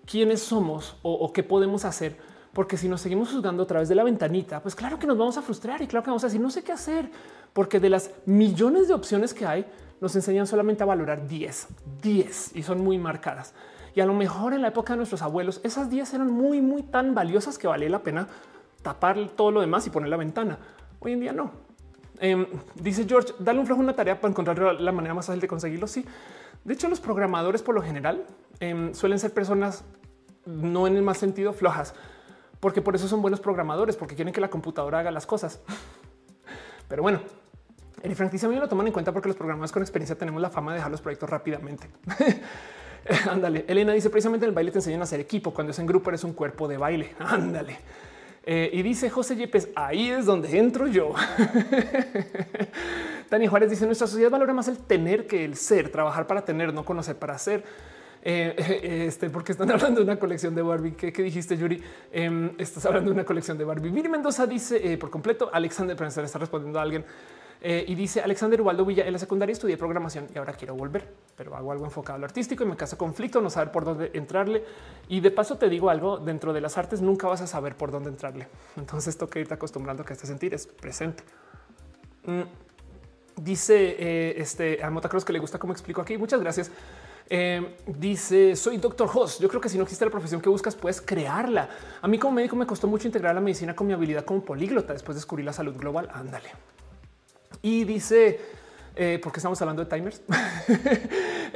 quiénes somos o, qué podemos hacer. Porque si nos seguimos juzgando a través de la ventanita, pues claro que nos vamos a frustrar y claro que vamos a decir no sé qué hacer, porque de las millones de opciones que hay, nos enseñan solamente a valorar 10, 10 y son muy marcadas. Y a lo mejor en la época de nuestros abuelos, esas 10 eran muy, muy tan valiosas que valía la pena tapar todo lo demás y poner la ventana. Hoy en día no. Em, dice George, dale un flujo una tarea para encontrar la manera más fácil de conseguirlo. Sí, de hecho, los programadores por lo general em, suelen ser personas no en el más sentido flojas, porque por eso son buenos programadores, porque quieren que la computadora haga las cosas. *laughs* Pero bueno, a mí lo toman en cuenta porque los programadores con experiencia tenemos la fama de dejar los proyectos rápidamente. *laughs* Ándale. Elena dice precisamente en el baile te enseñan a hacer equipo. Cuando es en grupo eres un cuerpo de baile. *laughs* Ándale. Eh, y dice José Yepes, ahí es donde entro yo. *laughs* Tania Juárez dice, nuestra sociedad valora más el tener que el ser, trabajar para tener, no conocer para ser. Eh, este, porque están hablando de una colección de Barbie. ¿Qué, dijiste, Yuri? Em, estás hablando de una colección de Barbie. Miri Mendoza dice eh, por completo, Alexander Prensa está respondiendo a alguien. Eh, y dice Alexander Ubaldo Villa, en la secundaria estudié programación y ahora quiero volver, pero hago algo enfocado al artístico y me casa conflicto, no saber por dónde entrarle. Y de paso te digo algo, dentro de las artes nunca vas a saber por dónde entrarle. Entonces toca irte acostumbrando a que este sentir es presente. Mm, dice eh, este a Motacross que le gusta cómo explico aquí. Muchas gracias. Eh, dice soy doctor Hoss. Yo creo que si no existe la profesión que buscas, puedes crearla. A mí como médico me costó mucho integrar la medicina con mi habilidad como políglota. Después descubrí la salud global. Ándale. Y dice eh, porque estamos hablando de timers. *laughs*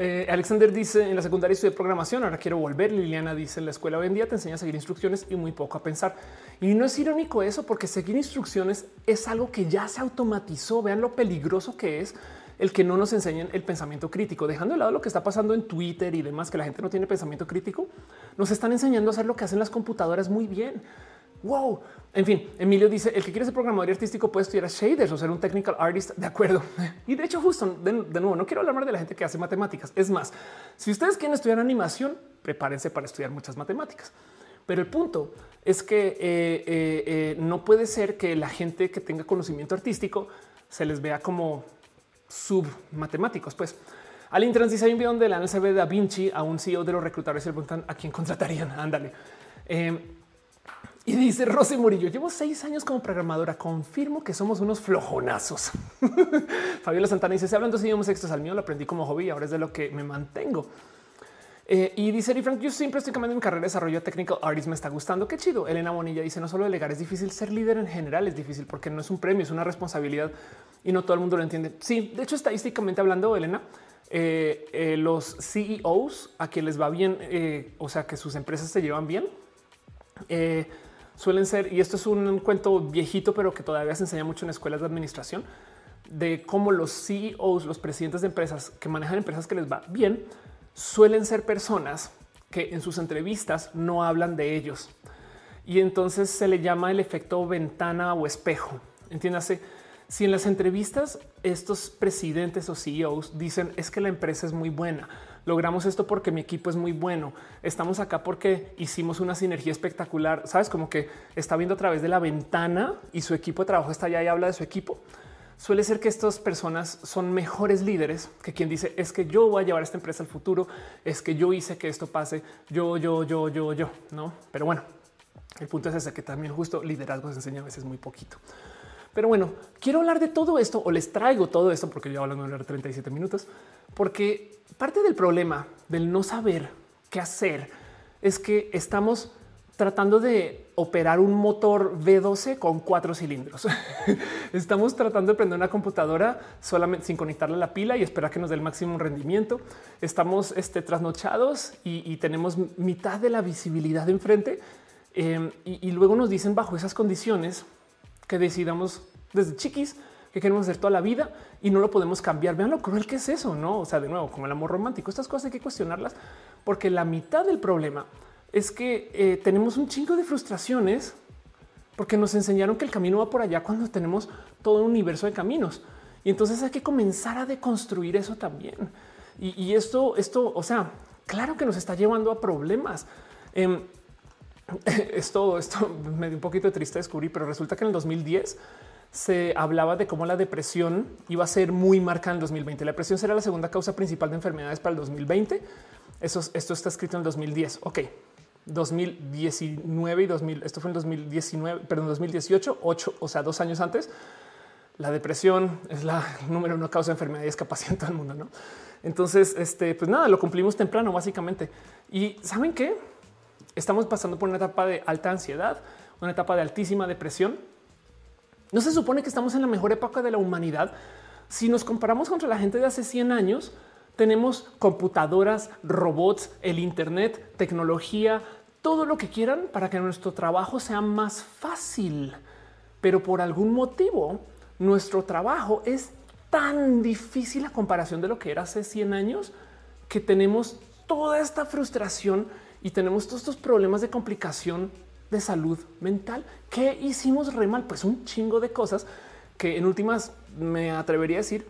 Eh, Alexander dice en la secundaria estudié programación, ahora quiero volver. Liliana dice en la escuela hoy en día te enseña a seguir instrucciones y muy poco a pensar. Y no es irónico eso, porque seguir instrucciones es algo que ya se automatizó. Vean lo peligroso que es el que no nos enseñen el pensamiento crítico, dejando de lado lo que está pasando en Twitter y demás, que la gente no tiene pensamiento crítico, nos están enseñando a hacer lo que hacen las computadoras muy bien. Wow. En fin, Emilio dice el que quiere ser programador artístico puede estudiar shaders o ser un technical artist. De acuerdo. *laughs* Y de hecho, justo de, nuevo, no quiero hablar de la gente que hace matemáticas. Es más, si ustedes quieren estudiar animación, prepárense para estudiar muchas matemáticas. Pero el punto es que eh, eh, eh, no puede ser que la gente que tenga conocimiento artístico se les vea como sub matemáticos. Pues al Intrans dice hay un video donde la NSB Da Vinci a un CEO de los reclutadores se le preguntan a quién contratarían. Ándale. Y dice Rosy Murillo, llevo seis años como programadora, confirmo que somos unos flojonazos. *laughs* Fabiola Santana dice, se hablan dos idiomas extras al mío, lo aprendí como hobby ahora es de lo que me mantengo. Eh, y dice Eri Frank, yo siempre estoy cambiando mi carrera de desarrollo technical artist, me está gustando, qué chido. Elena Bonilla dice, no solo delegar es difícil, ser líder en general es difícil porque no es un premio, es una responsabilidad y no todo el mundo lo entiende. Sí, de hecho estadísticamente hablando, Elena, eh, eh, los CEOs a quien les va bien, o sea, que sus empresas se llevan bien, suelen ser, y esto es un cuento viejito, pero que todavía se enseña mucho en escuelas de administración, de cómo los CEOs, los presidentes de empresas que manejan empresas que les va bien, suelen ser personas que en sus entrevistas no hablan de ellos. Y entonces se le llama el efecto ventana o espejo. Entiéndase, si en las entrevistas estos presidentes o CEOs dicen es que la empresa es muy buena, logramos esto porque mi equipo es muy bueno. Estamos acá porque hicimos una sinergia espectacular. Sabes, como que está viendo a través de la ventana y su equipo de trabajo está allá y habla de su equipo. Suele ser que estas personas son mejores líderes que quien dice es que yo voy a llevar esta empresa al futuro, es que yo hice que esto pase, yo, yo, yo, yo, yo, no? Pero bueno, el punto es ese que también justo liderazgo se enseña a veces muy poquito. Pero bueno, quiero hablar de todo esto o les traigo todo esto porque yo hablo de 37 minutos, porque parte del problema del no saber qué hacer es que estamos tratando de operar un motor V12 con cuatro cilindros. *laughs* Estamos tratando de prender una computadora solamente sin conectarle la pila y esperar que nos dé el máximo rendimiento. Estamos este, trasnochados y, tenemos mitad de la visibilidad enfrente. Em, y, y luego nos dicen bajo esas condiciones que decidamos desde chiquis que queremos hacer toda la vida y no lo podemos cambiar. Vean lo cruel que es eso, no? O sea, de nuevo, como el amor romántico, estas cosas hay que cuestionarlas porque la mitad del problema es que eh, tenemos un chingo de frustraciones porque nos enseñaron que el camino va por allá cuando tenemos todo un universo de caminos y entonces hay que comenzar a deconstruir eso también. Y, esto, esto, o sea, claro que nos está llevando a problemas. Eh, *laughs* esto, esto me dio un poquito de triste descubrir, pero resulta que en el 2010 se hablaba de cómo la depresión iba a ser muy marcada en el 2020. La depresión será la segunda causa principal de enfermedades para el 2020. Eso, esto está escrito en el 2010. Ok, 2019 y 2000. Esto fue en 2019, perdón, 2018, ocho, o sea, dos años antes. La depresión es la *laughs* número uno causa de enfermedad y discapacidad en todo el mundo. ¿no? Entonces, este, pues nada, lo cumplimos temprano, básicamente. Y saben qué? Estamos pasando por una etapa de alta ansiedad, una etapa de altísima depresión no se supone que estamos en la mejor época de la humanidad. Si nos comparamos contra la gente de hace 100 años, tenemos computadoras, robots, el Internet, tecnología, todo lo que quieran para que nuestro trabajo sea más fácil. Pero por algún motivo, nuestro trabajo es tan difícil a comparación de lo que era hace 100 años que tenemos toda esta frustración y tenemos todos estos problemas de complicación de salud mental. ¿Qué hicimos re mal? Pues un chingo de cosas que en últimas me atrevería a decir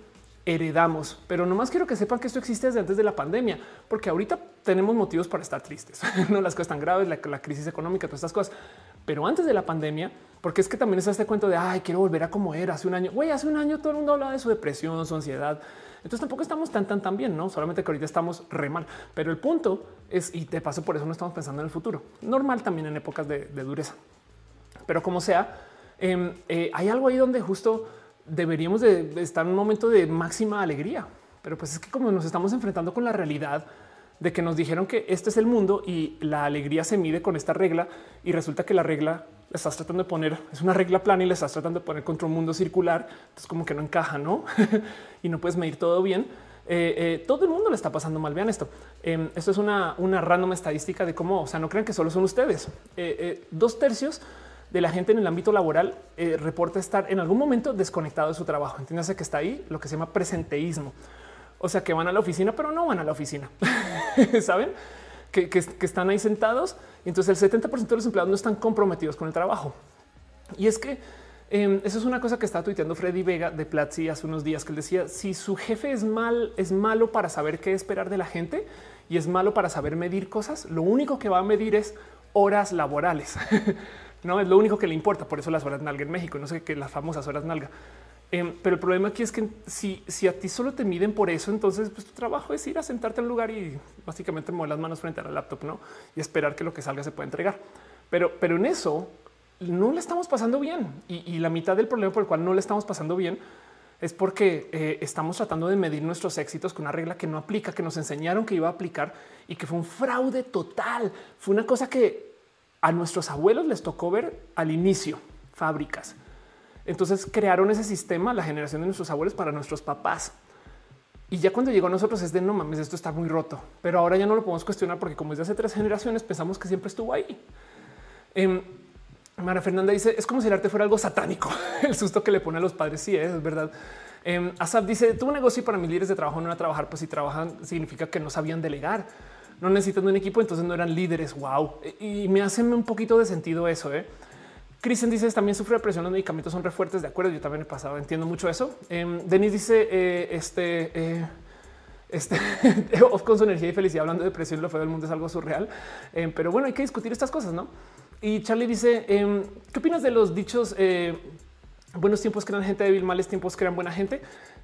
heredamos, pero nomás quiero que sepan que esto existe desde antes de la pandemia, porque ahorita tenemos motivos para estar tristes, *laughs* no las cosas tan graves, la, crisis económica, todas estas cosas, pero antes de la pandemia, porque es que también es este cuento de ay, quiero volver a como era hace un año. Güey, hace un año todo el mundo hablaba de su depresión, su ansiedad. Entonces tampoco estamos tan, tan, tan bien, no solamente que ahorita estamos re mal, pero el punto es y te paso por eso no estamos pensando en el futuro. Normal también en épocas de, dureza, pero como sea, em, eh, hay algo ahí donde justo deberíamos de estar en un momento de máxima alegría, pero pues es que como nos estamos enfrentando con la realidad de que nos dijeron que este es el mundo y la alegría se mide con esta regla y resulta que la regla la estás tratando de poner, es una regla plana y le estás tratando de poner contra un mundo circular, entonces como que no encaja, ¿no? *laughs* y no puedes medir todo bien. Eh, eh, todo el mundo le está pasando mal. Vean esto. Em, esto es una, una random estadística de cómo, o sea, no crean que solo son ustedes. Eh, dos tercios de la gente en el ámbito laboral reporta estar en algún momento desconectado de su trabajo. Entiéndase que está ahí lo que se llama presenteísmo. O sea, que van a la oficina, pero no van a la oficina. *laughs* Saben que, están ahí sentados. Entonces el 70% de los empleados no están comprometidos con el trabajo. Y es que em, eso es una cosa que está tuiteando Freddy Vega de Platzi hace unos días que él decía si su jefe es mal, es malo para saber qué esperar de la gente y es malo para saber medir cosas. Lo único que va a medir es horas laborales. *laughs* no es lo único que le importa. Por eso las horas nalga en México, no sé qué las famosas horas nalga. Em, pero el problema aquí es que si, si a ti solo te miden por eso, entonces pues, tu trabajo es ir a sentarte en un lugar y básicamente mover las manos frente a la laptop ¿no? y esperar que lo que salga se pueda entregar. Pero, pero en eso no le estamos pasando bien. Y, la mitad del problema por el cual no le estamos pasando bien es porque eh, estamos tratando de medir nuestros éxitos con una regla que no aplica, que nos enseñaron que iba a aplicar y que fue un fraude total. Fue una cosa que a nuestros abuelos les tocó ver al inicio, fábricas entonces crearon ese sistema, la generación de nuestros abuelos para nuestros papás. Y ya cuando llegó a nosotros es de no mames, esto está muy roto, pero ahora ya no lo podemos cuestionar porque como desde hace tres generaciones pensamos que siempre estuvo ahí. Eh, Mara Fernanda dice es como si el arte fuera algo satánico. *laughs* el susto que le pone a los padres. Sí, es verdad. Eh, Asaf dice tuvo un negocio para mis líderes de trabajo no era trabajar, pues si trabajan significa que no sabían delegar, no necesitan un equipo, entonces no eran líderes. Wow. Y me hace un poquito de sentido eso. ¿eh? Cristian dice también sufre de presión, los medicamentos son re fuertes. De acuerdo, yo también he pasado, entiendo mucho eso. Eh, Denis dice eh, este, eh, este *laughs* con su energía y felicidad hablando de presión, lo feo del mundo es algo surreal. Eh, pero bueno, hay que discutir estas cosas, no? Y Charlie dice: em, ¿Qué opinas de los dichos? buenos tiempos crean gente débil, males tiempos crean buena gente.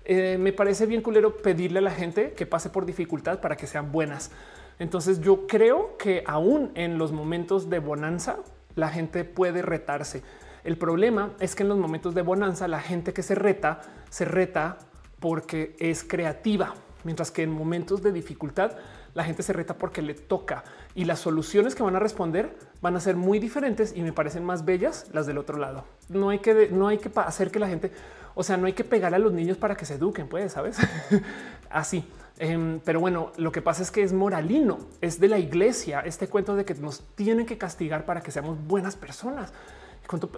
me parece bien culero pedirle a la gente que pase por dificultad para que sean buenas. Entonces, yo creo que aún en los momentos de bonanza, la gente puede retarse. El problema es que en los momentos de bonanza, la gente que se reta, se reta porque es creativa, mientras que en momentos de dificultad, la gente se reta porque le toca y las soluciones que van a responder van a ser muy diferentes y me parecen más bellas las del otro lado. No hay que, no hay que hacer que la gente, o sea, no hay que pegar a los niños para que se eduquen, pues, sabes? *laughs* Así. Em, pero bueno, lo que pasa es que es moralino, es de la iglesia, este cuento de que nos tienen que castigar para que seamos buenas personas.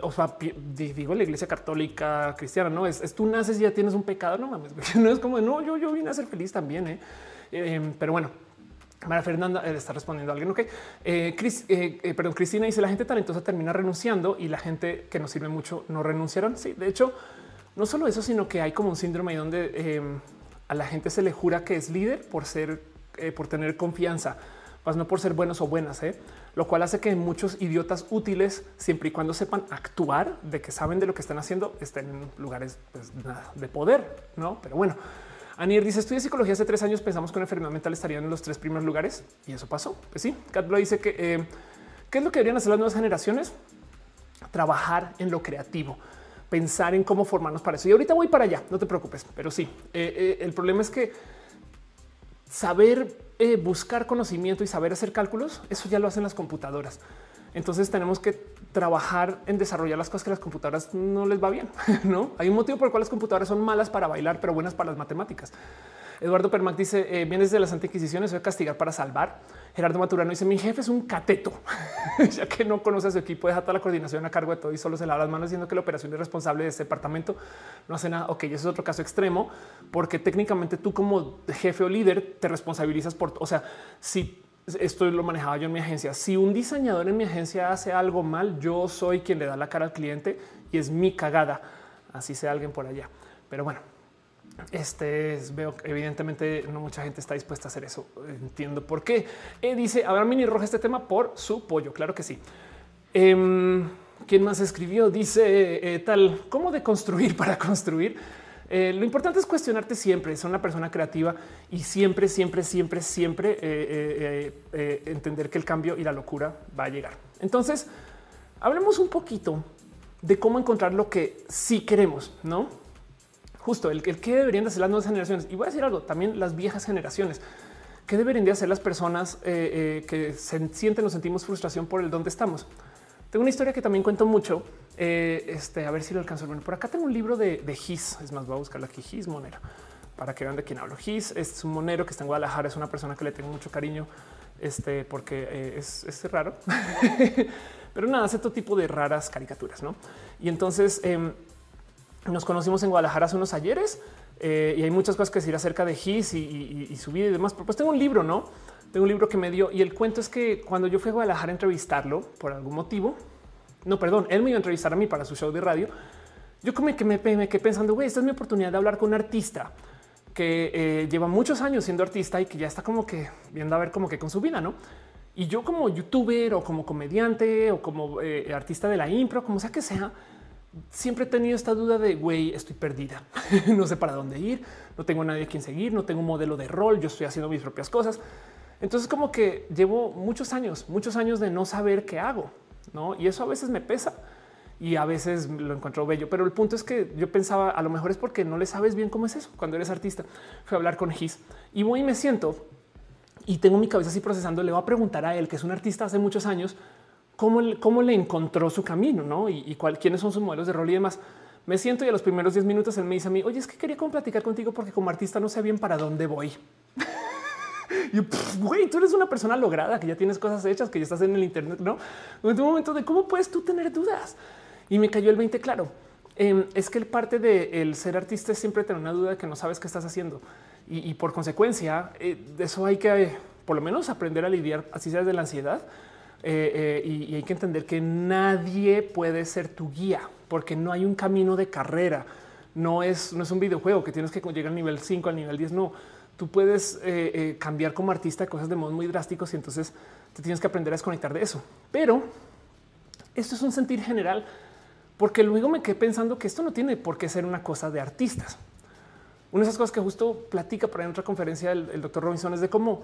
O sea, digo la iglesia católica cristiana, no es, tú naces y ya tienes un pecado. No mames, *laughs* no es como no, yo, yo vine a ser feliz también. ¿eh? Em, pero bueno, María Fernanda eh, está respondiendo a alguien. Ok, eh, perdón, Cristina dice la gente talentosa termina renunciando y la gente que nos sirve mucho no renunciaron. Sí, de hecho, no solo eso, sino que hay como un síndrome ahí donde em, a la gente se le jura que es líder por ser, eh, por tener confianza, más no por ser buenos o buenas, ¿eh? lo cual hace que muchos idiotas útiles, siempre y cuando sepan actuar, de que saben de lo que están haciendo, estén en lugares pues, de poder, no? Pero bueno, Anier dice: Estudié psicología hace tres años. Pensamos que una enfermedad mental estaría en los tres primeros lugares y eso pasó. Pues sí, Catblo dice que eh, qué es lo que deberían hacer las nuevas generaciones? Trabajar en lo creativo pensar en cómo formarnos para eso. Y ahorita voy para allá, no te preocupes, pero sí, eh, eh, el problema es que saber eh, buscar conocimiento y saber hacer cálculos, eso ya lo hacen las computadoras. Entonces tenemos que trabajar en desarrollar las cosas que las computadoras no les va bien. *laughs* No hay un motivo por el cual las computadoras son malas para bailar, pero buenas para las matemáticas. Eduardo Permac dice: eh, Vienes de las antiquisiciones, voy castigar para salvar. Gerardo Maturano dice: Mi jefe es un cateto, *laughs* ya que no conoce a su equipo, deja toda la coordinación a cargo de todo y solo se lava las manos, diciendo que la operación es responsable de este departamento. No hace nada. Ok, ese es otro caso extremo, porque técnicamente tú, como jefe o líder, te responsabilizas por, o sea, si esto lo manejaba yo en mi agencia. Si un diseñador en mi agencia hace algo mal, yo soy quien le da la cara al cliente y es mi cagada. Así sea alguien por allá. Pero bueno, este veo que evidentemente no mucha gente está dispuesta a hacer eso. Entiendo por qué. Eh, dice habrá mini roja este tema por su pollo. Claro que sí. Em, ¿Quién más escribió? Dice eh, tal cómo de construir para construir. Eh, lo importante es cuestionarte siempre. Ser una persona creativa y siempre, siempre, siempre, siempre entender que el cambio y la locura va a llegar. Entonces, hablemos un poquito de cómo encontrar lo que sí queremos, no? justo el, que deberían hacer las nuevas generaciones. Y voy a decir algo, también las viejas generaciones. ¿Qué deberían de hacer las personas eh, que se sienten o sentimos frustración por el dónde estamos? Tengo una historia que también cuento mucho. este, a ver si lo alcanzo. Por acá tengo un libro de, de Gis. Es más, voy a buscar aquí Gis Monero para que vean de quién hablo. Gis es un monero que está en Guadalajara. Es una persona que le tengo mucho cariño este, porque eh, es, raro, *laughs* pero nada, hace todo tipo de raras caricaturas, ¿no? Y entonces em, nos conocimos en Guadalajara hace unos ayeres eh, y hay muchas cosas que decir acerca de Gis y, su vida y demás. Pero pues tengo un libro, ¿no? Un libro que me dio y el cuento es que cuando yo fui a Guadalajara a entrevistarlo por algún motivo, no, perdón, él me iba a entrevistar a mí para su show de radio. Yo como que me, me quedé pensando, güey, esta es mi oportunidad de hablar con un artista que eh, lleva muchos años siendo artista y que ya está como que viendo a ver como que con su vida, ¿no? Y yo como youtuber o como comediante o como eh, artista de la impro, como sea que sea, siempre he tenido esta duda de, güey, estoy perdida, *laughs* no sé para dónde ir, no tengo nadie a quien seguir, no tengo un modelo de rol, yo estoy haciendo mis propias cosas. Entonces como que llevo muchos años, muchos años de no saber qué hago, ¿no? Y eso a veces me pesa y a veces lo encuentro bello. Pero el punto es que yo pensaba a lo mejor es porque no le sabes bien cómo es eso cuando eres artista. Fui a hablar con Gis y voy y me siento y tengo mi cabeza así procesando. Le voy a preguntar a él, que es un artista hace muchos años, cómo, cómo le encontró su camino ¿no? y, cuál, quiénes son sus modelos de rol y demás. Me siento y a los primeros 10 minutos él me dice a mí, oye, es que quería platicar contigo porque como artista no sé bien para dónde voy. *laughs* y güey, tú eres una persona lograda, que ya tienes cosas hechas, que ya estás en el Internet, ¿no? En un momento de cómo puedes tú tener dudas. Y me cayó el 20 claro. Em, es que el parte de el ser artista es siempre tener una duda de que no sabes qué estás haciendo. Y, por consecuencia, eh, de eso hay que por lo menos aprender a lidiar, así sea de la ansiedad. Eh, eh, y, hay que entender que nadie puede ser tu guía porque no hay un camino de carrera. No es, no es un videojuego que tienes que llegar al nivel 5, al nivel 10. No, tú puedes cambiar como artista cosas de modo muy drásticos y entonces te tienes que aprender a desconectar de eso. Pero esto es un sentir general porque luego me quedé pensando que esto no tiene por qué ser una cosa de artistas. Una de esas cosas que justo platica para en otra conferencia el, doctor Robinson es de cómo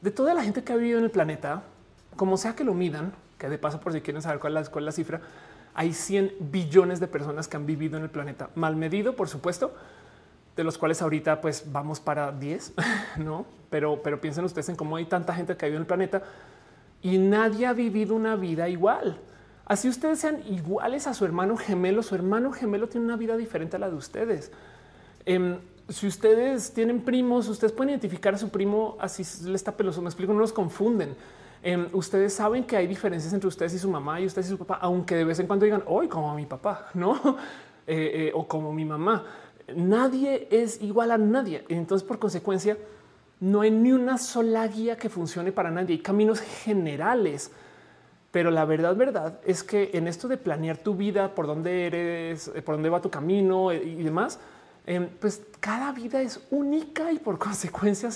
de toda la gente que ha vivido en el planeta, como sea que lo midan, que de paso por si quieren saber cuál es la, la cifra, hay 100 billones de personas que han vivido en el planeta, mal medido, por supuesto, de los cuales ahorita pues vamos para 10, *laughs* no? Pero, pero piensen ustedes en cómo hay tanta gente que vivido en el planeta y nadie ha vivido una vida igual. Así ustedes sean iguales a su hermano gemelo, su hermano gemelo tiene una vida diferente a la de ustedes. Em, si ustedes tienen primos, ustedes pueden identificar a su primo así le está peloso. Me explico, no los confunden. Em, ustedes saben que hay diferencias entre ustedes y su mamá y ustedes y su papá, aunque de vez en cuando digan hoy como mi papá, *laughs* no eh, eh, o como mi mamá. Nadie es igual a nadie. Entonces, por consecuencia, no hay ni una sola guía que funcione para nadie. Hay caminos generales pero la verdad, verdad es que en esto de planear tu vida, por dónde eres, eh, por dónde va tu camino eh, y demás, em, pues cada vida es única y por *laughs* consecuencia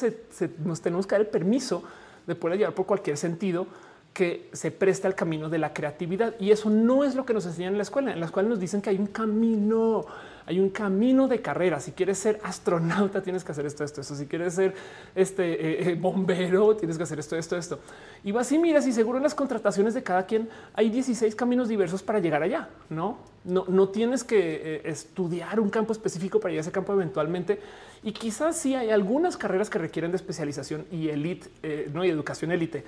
nos tenemos que dar el permiso de poder llevar por cualquier sentido que se presta al camino de la creatividad. Y eso no es lo que nos enseñan en la escuela. En la escuela nos dicen que hay un camino hay un camino de carrera. Si quieres ser astronauta, tienes que hacer esto, esto, esto. Si quieres ser este eh, eh, bombero, tienes que hacer esto, esto, esto. Y vas y miras y seguro en las contrataciones de cada quien hay 16 caminos diversos para llegar allá. No, no, no tienes que eh, estudiar un campo específico para llegar a ese campo eventualmente. Y quizás sí hay algunas carreras que requieren de especialización y elite, no hay educación élite,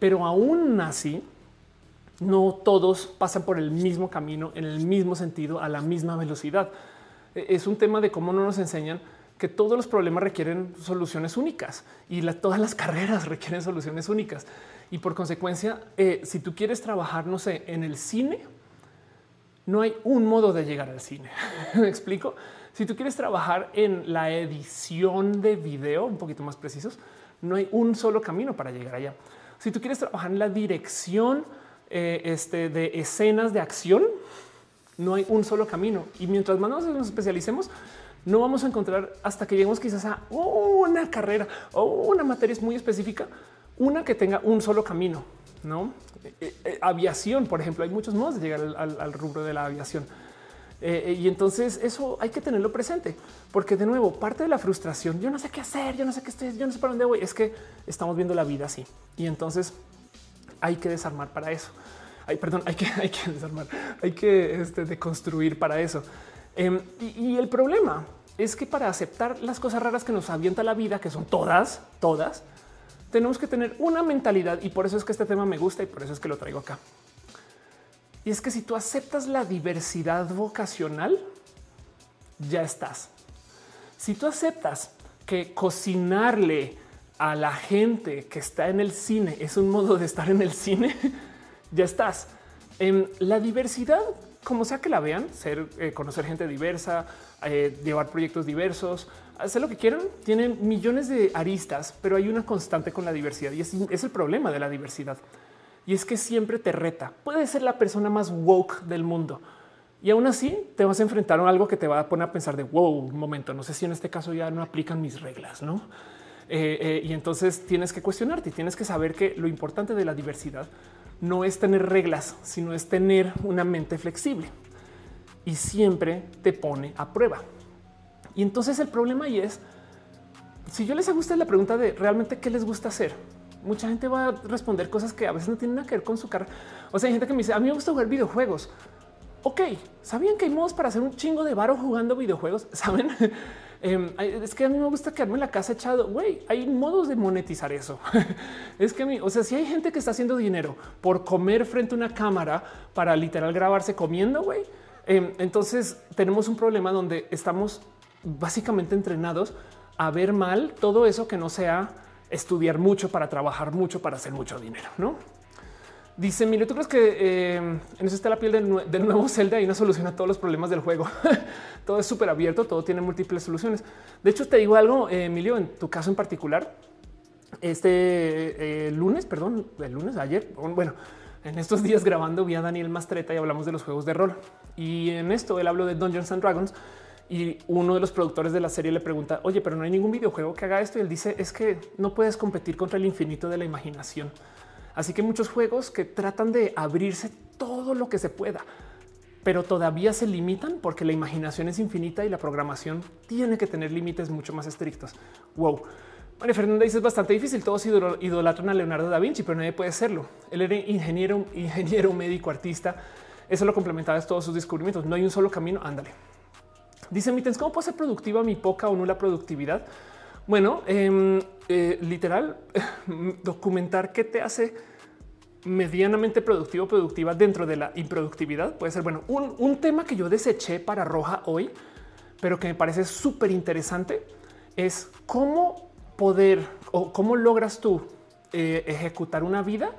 pero aún así no todos pasan por el mismo camino, en el mismo sentido, a la misma velocidad. E, es un tema de cómo no nos enseñan que todos los problemas requieren soluciones únicas y todas las carreras *laughs* requieren soluciones únicas. Y por consecuencia, eh, si tú quieres trabajar, no sé, en el cine, no hay un modo de llegar al cine. *laughs* ¿Me explico? Si tú quieres trabajar en la edición de video, un poquito más precisos, no hay un solo camino para llegar allá. Si tú quieres trabajar en la dirección eh, este, de escenas de acción, no hay un solo camino. Y mientras más nos especialicemos, no vamos a encontrar hasta que lleguemos quizás a una carrera o una materia muy específica, una que tenga un solo camino. No eh, eh, aviación, por ejemplo, hay muchos modos de llegar al, rubro de la aviación. y entonces eso hay que tenerlo presente, porque de nuevo, parte de la frustración, yo no sé qué hacer, yo no sé qué estoy, yo no sé para dónde voy, es que estamos viendo la vida así. Y entonces hay que desarmar para eso. Hay, perdón, hay que, *laughs* hay que desarmar, hay que este, deconstruir para eso. Em, y, el problema es que para aceptar las cosas raras que nos avienta la vida, que son todas, todas, tenemos que tener una mentalidad y por eso es que este tema me gusta y por eso es que lo traigo acá. Y es que si tú aceptas la diversidad vocacional, ya estás. Si tú aceptas que cocinarle a la gente que está en el cine es un modo de estar en el cine, *laughs* ya estás. En la diversidad, como sea que la vean, ser, eh, conocer gente diversa, eh, llevar proyectos diversos, hacer lo que quieran, tienen millones de aristas, pero hay una constante con la diversidad y es, es el problema de la diversidad. Y es que siempre te reta. Puede ser la persona más woke del mundo, y aún así te vas a enfrentar a algo que te va a poner a pensar de wow, un momento, no sé si en este caso ya no aplican mis reglas, no? Eh, eh, y entonces tienes que cuestionarte y tienes que saber que lo importante de la diversidad no es tener reglas, sino es tener una mente flexible y siempre te pone a prueba. Y entonces el problema ahí es si yo les hago la pregunta de realmente qué les gusta hacer, mucha gente va a responder cosas que a veces no tienen nada que ver con su cara. O sea, hay gente que me dice a mí me gusta jugar videojuegos. Ok, ¿sabían que hay modos para hacer un chingo de varo jugando videojuegos? *laughs* ¿Saben? Em, es que a mí me gusta quedarme en la casa echado. Güey, hay modos de monetizar eso. *laughs* es que o sea, si hay gente que está haciendo dinero por comer frente a una cámara para literal grabarse comiendo, güey, em, entonces tenemos un problema donde estamos básicamente entrenados a ver mal todo eso que no sea estudiar mucho para trabajar mucho para hacer mucho dinero, no? Dice, mire, ¿tú crees que eh, en eso está la piel del, nuevo Zelda y una solución a todos los problemas del juego? *laughs* todo es súper abierto, todo tiene múltiples soluciones. De hecho, te digo algo, eh, Emilio, en tu caso en particular, este eh, lunes, perdón, el lunes, ayer, bueno, en estos días grabando vi a Daniel Mastreta y hablamos de los juegos de rol. Y en esto él habló de Dungeons and Dragons y uno de los productores de la serie le pregunta, oye, pero no hay ningún videojuego que haga esto. Y él dice, es que no puedes competir contra el infinito de la imaginación. Así que muchos juegos que tratan de abrirse todo lo que se pueda, pero todavía se limitan porque la imaginación es infinita y la programación tiene que tener límites mucho más estrictos. Wow. María Fernanda dice es bastante difícil. Todos idolatran a Leonardo da Vinci, pero nadie puede serlo. Él era ingeniero, ingeniero, médico, artista. Eso lo complementaba todos sus descubrimientos. No hay un solo camino. Ándale. Dice Mitens, ¿cómo puedo ser productiva mi poca o nula productividad? Bueno, em, eh, literal, *laughs* documentar qué te hace medianamente productivo, productiva dentro de la improductividad. Puede ser, bueno, un, tema que yo deseché para Roja hoy, pero que me parece súper interesante, es cómo poder o cómo logras tú eh, ejecutar una vida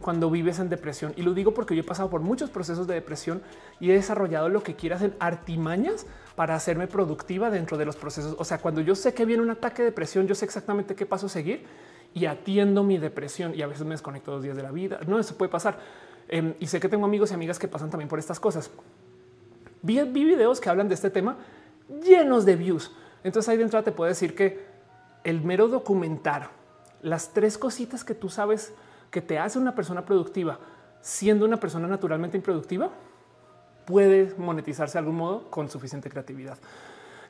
cuando vives en depresión. Y lo digo porque yo he pasado por muchos procesos de depresión y he desarrollado lo que quieras en artimañas para hacerme productiva dentro de los procesos. O sea, cuando yo sé que viene un ataque de depresión, yo sé exactamente qué paso seguir y atiendo mi depresión y a veces me desconecto dos días de la vida. No, eso puede pasar. Em, y sé que tengo amigos y amigas que pasan también por estas cosas. Vi, vi videos que hablan de este tema llenos de views. Entonces ahí de entrada te puedo decir que el mero documentar las tres cositas que tú sabes que te hace una persona productiva siendo una persona naturalmente improductiva puede monetizarse de algún modo con suficiente creatividad.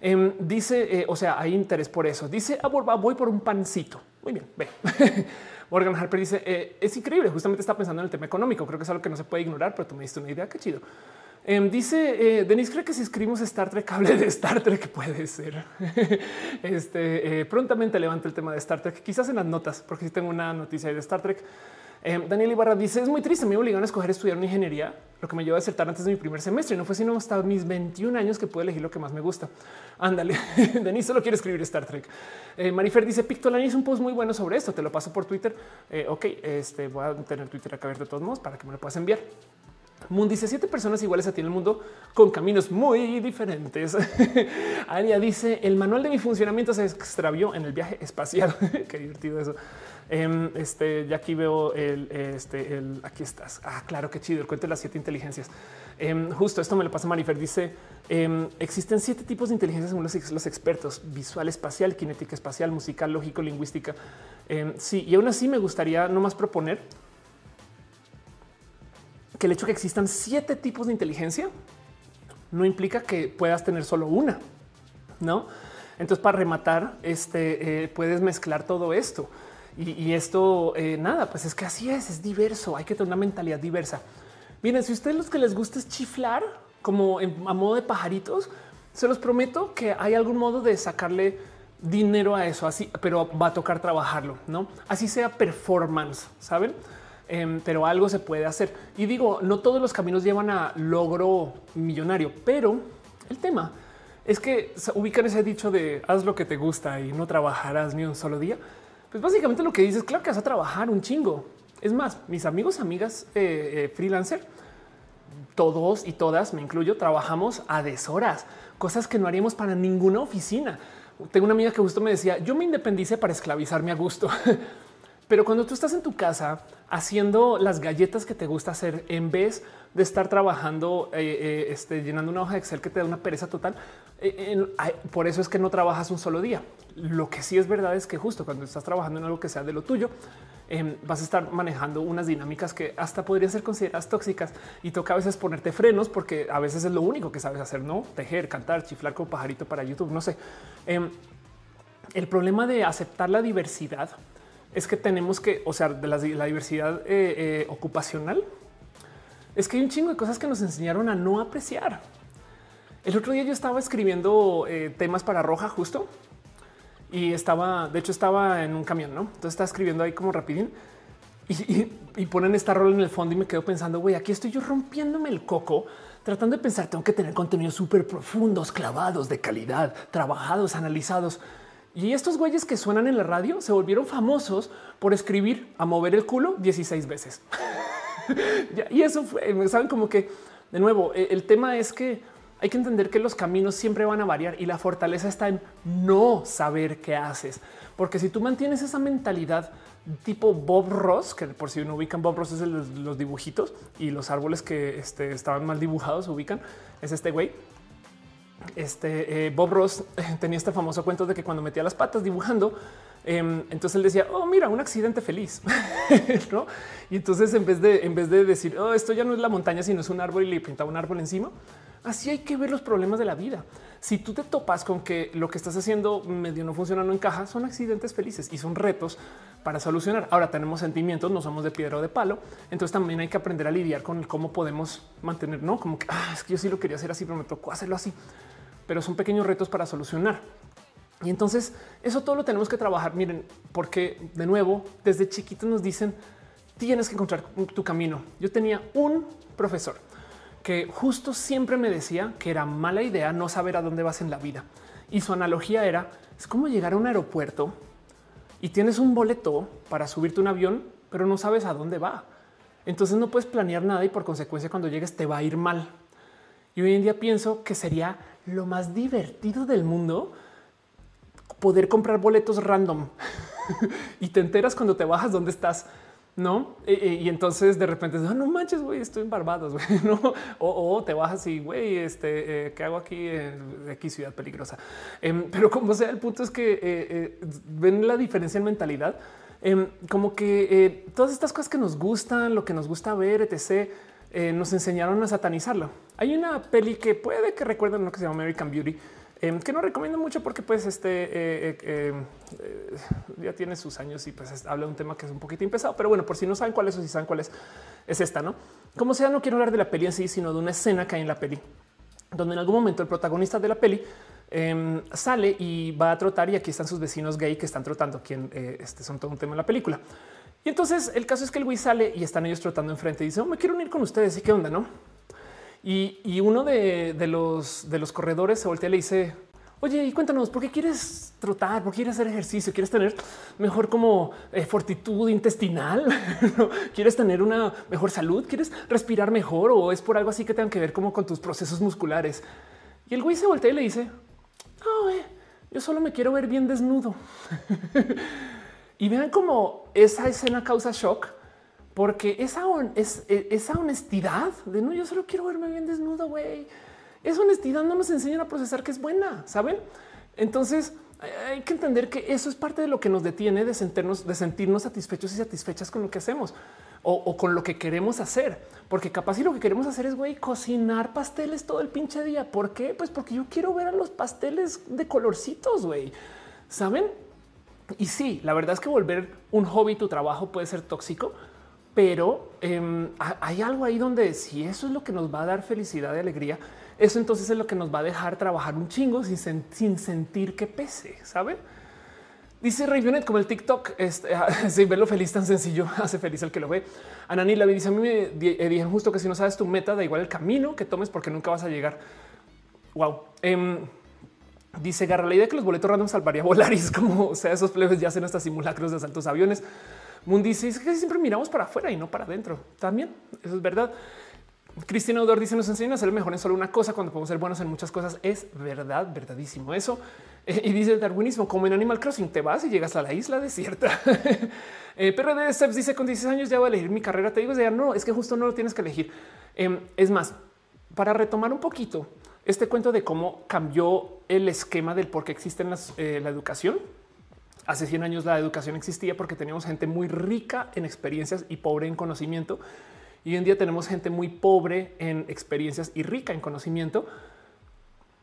Em, dice, eh, o sea, hay interés por eso. Dice, ah, voy por un pancito. Muy bien, ve. *laughs* Morgan Harper dice, eh, es increíble, justamente está pensando en el tema económico. Creo que es algo que no se puede ignorar, pero tú me diste una idea, qué chido. Em, dice eh, Denise, cree que si escribimos Star Trek, hable de Star Trek *laughs* puede ser. *laughs* este prontamente levanto el tema de Star Trek, quizás en las notas, porque si tengo una noticia de Star Trek. Em, Daniel Ibarra dice es muy triste. Me obligaron a escoger estudiar una ingeniería, lo que me llevó a acertar antes de mi primer semestre. No fue sino hasta mis 21 años que pude elegir lo que más me gusta. Ándale, *laughs* Denis solo quiere escribir Star Trek. Eh, Marifer dice Pictolani es un post muy bueno sobre esto. Te lo paso por Twitter. Eh, ok, este voy a tener Twitter acá abierto de todos modos para que me lo puedas enviar. Moon dice siete personas iguales a ti en el mundo con caminos muy diferentes. *laughs* Aria dice el manual de mi funcionamiento se extravió en el viaje espacial. *laughs* Qué divertido eso. Em, este ya aquí veo el, este, el aquí estás. Ah, claro, qué chido. El cuento de las siete inteligencias. Em, justo esto me lo pasa Marifer. Dice em, existen siete tipos de inteligencia según los, expertos: visual, espacial, kinética espacial, musical, lógico, lingüística. sí, y aún así me gustaría no más proponer que el hecho que existan siete tipos de inteligencia no implica que puedas tener solo una, no? Entonces, para rematar, este eh, puedes mezclar todo esto. Y, esto, eh, nada, pues es que así es, es diverso, hay que tener una mentalidad diversa. Miren, si ustedes los que les gusta es chiflar como a modo de pajaritos, se los prometo que hay algún modo de sacarle dinero a eso, así, pero va a tocar trabajarlo, no? Así sea performance, saben? Em, pero algo se puede hacer. Y digo, no todos los caminos llevan a logro millonario, pero el tema es que ubican ese dicho de haz lo que te gusta y no trabajarás ni un solo día. Pues básicamente lo que dices, claro que vas a trabajar un chingo. Es más, mis amigos, amigas eh, eh, freelancer, todos y todas, me incluyo, trabajamos a deshoras, cosas que no haríamos para ninguna oficina. Tengo una amiga que justo me decía, yo me independicé para esclavizarme a gusto. *laughs* Pero cuando tú estás en tu casa haciendo las galletas que te gusta hacer, en vez de estar trabajando, eh, eh, este, llenando una hoja de Excel que te da una pereza total, eh, por eso es que no trabajas un solo día. Lo que sí es verdad es que justo cuando estás trabajando en algo que sea de lo tuyo, em, vas a estar manejando unas dinámicas que hasta podrían ser consideradas tóxicas y toca a veces ponerte frenos porque a veces es lo único que sabes hacer, no tejer, cantar, chiflar con pajarito para YouTube, no sé. Em, el problema de aceptar la diversidad es que tenemos que, o sea, de la, diversidad eh, eh, ocupacional, es que hay un chingo de cosas que nos enseñaron a no apreciar. El otro día yo estaba escribiendo eh, temas para Roja justo y estaba, de hecho estaba en un camión, ¿no? Entonces estaba escribiendo ahí como rapidín y, y ponen esta rol en el fondo y me quedo pensando, güey, aquí estoy yo rompiéndome el coco tratando de pensar, tengo que tener contenidos súper profundos, clavados, de calidad, trabajados, analizados. Y estos güeyes que suenan en la radio se volvieron famosos por escribir a mover el culo 16 veces. *laughs* y eso fue, saben como que de nuevo, e, el tema es que hay que entender que los caminos siempre van a variar y la fortaleza está en no saber qué haces. Porque si tú mantienes esa mentalidad tipo Bob Ross, que por si no ubican, Bob Ross es los dibujitos y los árboles que este, estaban mal dibujados ubican, es este güey este eh, Bob Ross *laughs* tenía este famoso cuento de que cuando metía las patas dibujando, em, entonces él decía, oh, mira, un accidente feliz. *laughs* ¿no? Y entonces en vez de en vez de decir, oh, esto ya no es la montaña, sino es un árbol y le pintaba un árbol encima, así hay que ver los problemas de la vida. Si tú te topas con que lo que estás haciendo medio no funciona, no encaja, son accidentes felices y son retos para solucionar. Ahora tenemos sentimientos, no somos de piedra o de palo. Entonces también hay que aprender a lidiar con cómo podemos mantener, no como que ah, es que yo sí lo quería hacer así, pero me tocó hacerlo así pero son pequeños retos para solucionar. Y entonces eso todo lo tenemos que trabajar. Miren, porque de nuevo, desde chiquitos nos dicen tienes que encontrar tu camino. Yo tenía un profesor que justo siempre me decía que era mala idea no saber a dónde vas en la vida. Y su analogía era es como llegar a un aeropuerto y tienes un boleto para subirte un avión, pero no sabes a dónde va. Entonces no puedes planear nada y por consecuencia cuando llegues te va a ir mal. Y hoy en día pienso que sería lo más divertido del mundo poder comprar boletos random *laughs* y te enteras cuando te bajas dónde estás. No, y entonces de repente ah, no manches, güey, estoy en Barbados, *laughs* no, o, te bajas y güey, este, eh, ¿qué hago aquí? en aquí ciudad peligrosa. Em, pero como sea, el punto es que eh, eh, ven la diferencia en mentalidad, em, como que todas estas cosas que nos gustan, lo que nos gusta ver, etc nos enseñaron a satanizarlo. Hay una peli que puede que recuerden lo que se llama American Beauty, em, que no recomiendo mucho porque pues este eh, eh, ya tiene sus años y pues habla de un tema que es un poquito impesado, pero bueno, por si no saben cuál es o si saben cuál es, es esta, ¿no? Como sea, no quiero hablar de la peli en sí, sino de una escena que hay en la peli, donde en algún momento el protagonista de la peli em, sale y va a trotar y aquí están sus vecinos gay que están trotando, quien este son todo un tema en la película. Y entonces el caso es que el güey sale y están ellos trotando enfrente y dice, oh, me quiero unir con ustedes. ¿Y qué onda? No? Y, uno de, los, corredores se voltea y le dice, oye, y cuéntanos, ¿por qué quieres trotar? ¿Por qué quieres hacer ejercicio? ¿Quieres tener mejor como eh, fortitud intestinal? *laughs* ¿Quieres tener una mejor salud? ¿Quieres respirar mejor? ¿O es por algo así que tengan que ver como con tus procesos musculares? Y el güey se voltea y le dice, no, yo solo me quiero ver bien desnudo. *laughs* Y vean cómo esa escena causa shock, porque esa, es, e, esa honestidad de no, yo solo quiero verme bien desnudo, güey. Esa honestidad no nos enseñan a procesar que es buena, ¿saben? Entonces hay que entender que eso es parte de lo que nos detiene de sentirnos, de sentirnos satisfechos y satisfechas con lo que hacemos o, con lo que queremos hacer. Porque capaz si lo que queremos hacer es güey, cocinar pasteles todo el pinche día. ¿Por qué? Pues porque yo quiero ver a los pasteles de colorcitos, güey. ¿Saben? Y sí, la verdad es que volver un hobby tu trabajo puede ser tóxico, pero em, hay algo ahí donde si eso es lo que nos va a dar felicidad y alegría, Eso entonces es lo que nos va a dejar trabajar un chingo sin, sin sentir que pese, ¿saben? Dice Vionet como el TikTok, este, *laughs* si verlo feliz tan sencillo, *laughs* hace feliz al que lo ve. Anani la dice a mí me eh, dijeron justo que si no sabes tu meta, da igual el camino que tomes porque nunca vas a llegar. Wow. Em, dice Garra, la idea de que los boletos random salvaría Volaris, *laughs* como o sea, esos plebes ya hacen hasta simulacros de asaltos aviones. Moon dice que siempre miramos para afuera y no para adentro. También eso es verdad. Cristina Udor dice nos enseñan a ser mejor en solo una cosa cuando podemos ser buenos en muchas cosas. Es verdad, verdadísimo eso. *laughs* Y dice el darwinismo como en Animal Crossing te vas y llegas a la isla desierta. *laughs* eh, pero de Steps dice con 16 años ya voy a elegir mi carrera. Te digo, ya no, es que justo no lo tienes que elegir. Em, es más, para retomar un poquito este cuento de cómo cambió el esquema del por qué existe eh, la educación. Hace 100 años la educación existía porque teníamos gente muy rica en experiencias y pobre en conocimiento. Y hoy en día tenemos gente muy pobre en experiencias y rica en conocimiento.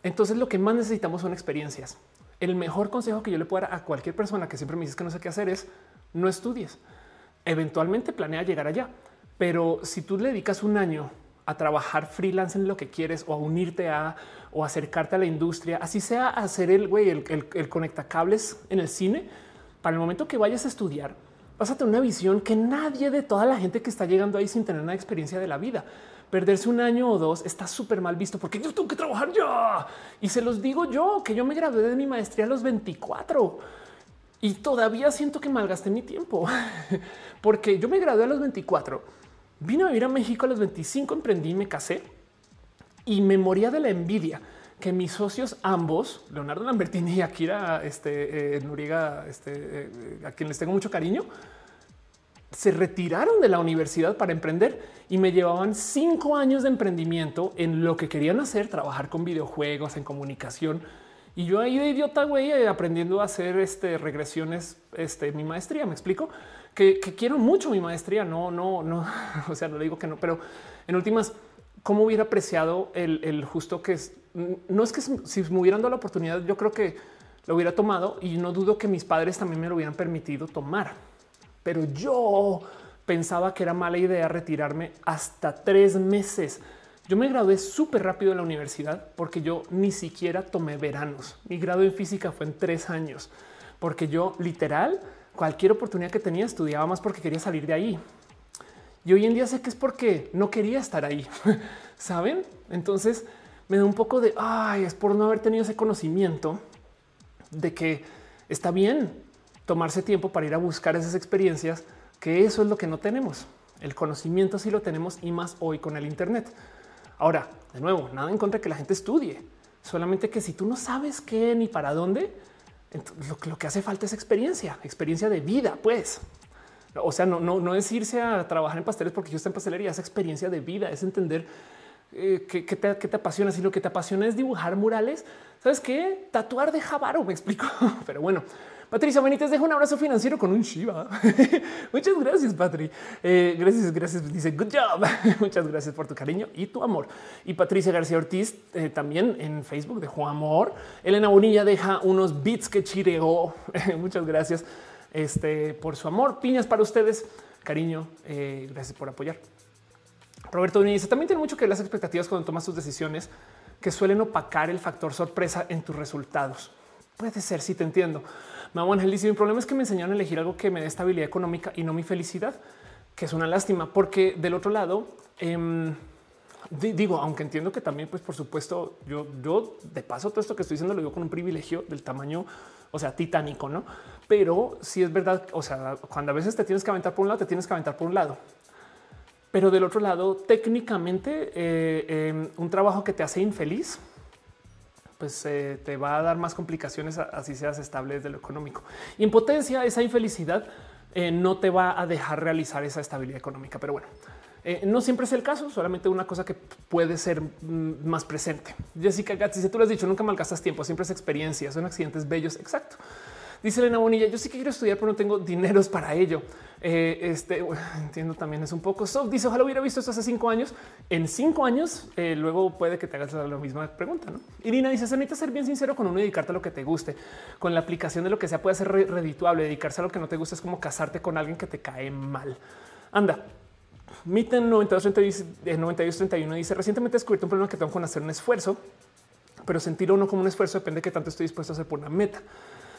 Entonces lo que más necesitamos son experiencias. El mejor consejo que yo le puedo dar a cualquier persona que siempre me dice que no sé qué hacer es no estudies. Eventualmente planea llegar allá. Pero si tú le dedicas un año a trabajar freelance en lo que quieres o a unirte a o acercarte a la industria, así sea hacer el güey, el, el, conectacables en el cine, para el momento que vayas a estudiar, vas a tener una visión que nadie de toda la gente que está llegando ahí sin tener una experiencia de la vida. Perderse un año o dos está súper mal visto porque yo tengo que trabajar ya. Y se los digo yo, que yo me gradué de mi maestría a los 24 y todavía siento que malgasté mi tiempo *laughs* porque yo me gradué a los 24, vine a vivir a México a los 25, emprendí, me casé y me moría de la envidia que mis socios ambos, Leonardo Lambertini y Akira este, eh, Nuriga, este, eh, a quien les tengo mucho cariño, se retiraron de la universidad para emprender y me llevaban cinco años de emprendimiento en lo que querían hacer, trabajar con videojuegos, en comunicación. Y yo ahí de idiota, güey, eh, aprendiendo a hacer este, regresiones, este, mi maestría, me explico, que, quiero mucho mi maestría, no, no, no, *laughs* o sea, no digo que no, pero en últimas, ¿cómo hubiera apreciado el, justo que es no es que si me hubieran dado la oportunidad, yo creo que lo hubiera tomado y no dudo que mis padres también me lo hubieran permitido tomar. Pero yo pensaba que era mala idea retirarme hasta tres meses. Yo me gradué súper rápido de la universidad porque yo ni siquiera tomé veranos. Mi grado en física fue en tres años, porque yo literal cualquier oportunidad que tenía estudiaba más porque quería salir de ahí. Y hoy en día sé que es porque no quería estar ahí. *laughs* Saben? Entonces, me da un poco de ay, es por no haber tenido ese conocimiento de que está bien tomarse tiempo para ir a buscar esas experiencias, que eso es lo que no tenemos. El conocimiento sí lo tenemos y más hoy con el Internet. Ahora, de nuevo, nada en contra de que la gente estudie, solamente que si tú no sabes qué ni para dónde, lo, lo que hace falta es experiencia, experiencia de vida, pues. O sea, no, no, es irse a trabajar en pasteles porque yo estoy en pastelería, es experiencia de vida, es entender eh, ¿qué, te, apasiona? Si lo que te apasiona es dibujar murales, ¿sabes qué? Tatuar de Javaro, me explico. *laughs* Pero bueno, Patricia Benítez deja un abrazo financiero con un Shiva. *laughs* Muchas gracias, Patri. Eh, gracias, gracias. Dice good job. *laughs* Muchas gracias por tu cariño y tu amor. Y Patricia García Ortiz eh, también en Facebook dejó amor. Elena Bonilla deja unos beats que chireó. Muchas gracias este, por su amor. Piñas para ustedes. Cariño. gracias por apoyar. Roberto dice también tiene mucho que ver las expectativas cuando tomas tus decisiones que suelen opacar el factor sorpresa en tus resultados. Puede ser, si te entiendo. Mamá Ángel dice: Mi problema es que me enseñaron a elegir algo que me dé estabilidad económica y no mi felicidad, que es una lástima, porque del otro lado, em, digo, aunque entiendo que también, pues por supuesto, yo, yo de paso todo esto que estoy diciendo lo digo con un privilegio del tamaño, o sea, titánico, no? Pero si es verdad, o sea, cuando a veces te tienes que aventar por un lado, te tienes que aventar por un lado. Pero del otro lado, técnicamente, eh, em, un trabajo que te hace infeliz, pues eh, te va a dar más complicaciones así seas estable desde lo económico. Y en potencia, esa infelicidad eh, no te va a dejar realizar esa estabilidad económica. Pero bueno, no siempre es el caso, solamente una cosa que puede ser mm, más presente. Jessica Gatz, si tú lo has dicho, nunca malgastas tiempo, siempre es experiencia, son accidentes bellos. Exacto. Dice Elena Bonilla, yo sí que quiero estudiar, pero no tengo dineros para ello. Eh, este *laughs* entiendo también es un poco soft. Dice ojalá hubiera visto esto hace cinco años. En cinco años, eh, luego puede que te hagas la misma pregunta. ¿no? Irina dice: Se necesita ser bien sincero con uno y dedicarte a lo que te guste. Con la aplicación de lo que sea puede ser redituable. Dedicarse a lo que no te gusta es como casarte con alguien que te cae mal. Anda. Miten 9231 dice recientemente descubierto un problema que tengo con hacer un esfuerzo, pero sentir uno como un esfuerzo depende de qué tanto estoy dispuesto a hacer por una meta.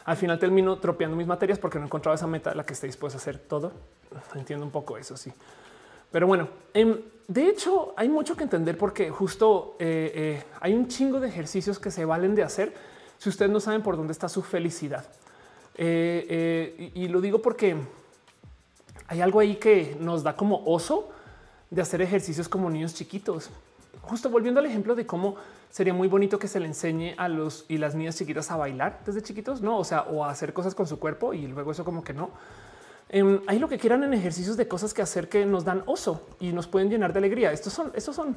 Al final termino tropeando mis materias porque no he encontrado esa meta a la que esté dispuesto a hacer todo. Entiendo un poco eso, sí. Pero bueno, em, de hecho hay mucho que entender porque justo eh, eh, hay un chingo de ejercicios que se valen de hacer si ustedes no saben por dónde está su felicidad. Eh, y lo digo porque hay algo ahí que nos da como oso de hacer ejercicios como niños chiquitos. Justo volviendo al ejemplo de cómo sería muy bonito que se le enseñe a los y las niñas chiquitas a bailar desde chiquitos, no? O sea, o a hacer cosas con su cuerpo y luego eso como que no. Eh, hay lo que quieran en ejercicios de cosas que hacer que nos dan oso y nos pueden llenar de alegría. Estos son, estos son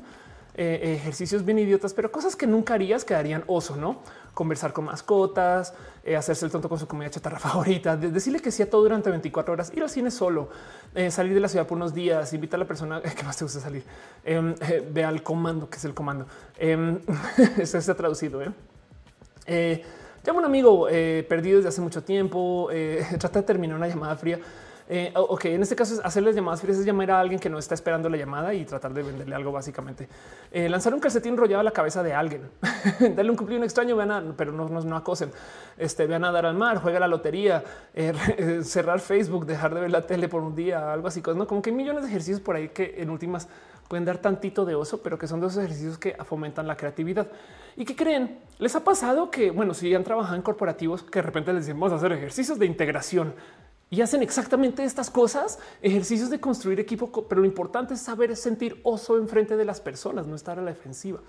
eh, ejercicios bien idiotas, pero cosas que nunca harías que darían oso, no? Conversar con mascotas, eh, hacerse el tonto con su comida chatarra *laughs* favorita, decirle que sí a todo durante 24 horas, ir al cine solo, eh, salir de la ciudad por unos días, invita a la persona que más te gusta salir, em, ve al comando, que es el comando. Em, *laughs* eso se ha traducido. Llama un amigo perdido desde hace mucho tiempo, *laughs* trata de terminar una llamada fría. Eh, ok, en este caso es hacerles llamadas frías, es llamar a alguien que no está esperando la llamada y tratar de venderle algo básicamente. Eh, lanzar un calcetín enrollado a la cabeza de alguien, *laughs* darle un cumplido extraño, vean a, pero no, no, acosen, este, vean a dar al mar, juega la lotería, *laughs* eh, cerrar Facebook, dejar de ver la tele por un día, algo así, ¿no? Como que hay millones de ejercicios por ahí que en últimas pueden dar tantito de oso, pero que son dos ejercicios que fomentan la creatividad. ¿Y qué creen? ¿Les ha pasado que, bueno, si han trabajado en corporativos, que de repente les decimos hacer ejercicios de integración y hacen exactamente estas cosas, ejercicios de construir equipo, pero lo importante es saber sentir oso enfrente de las personas, no estar a la defensiva.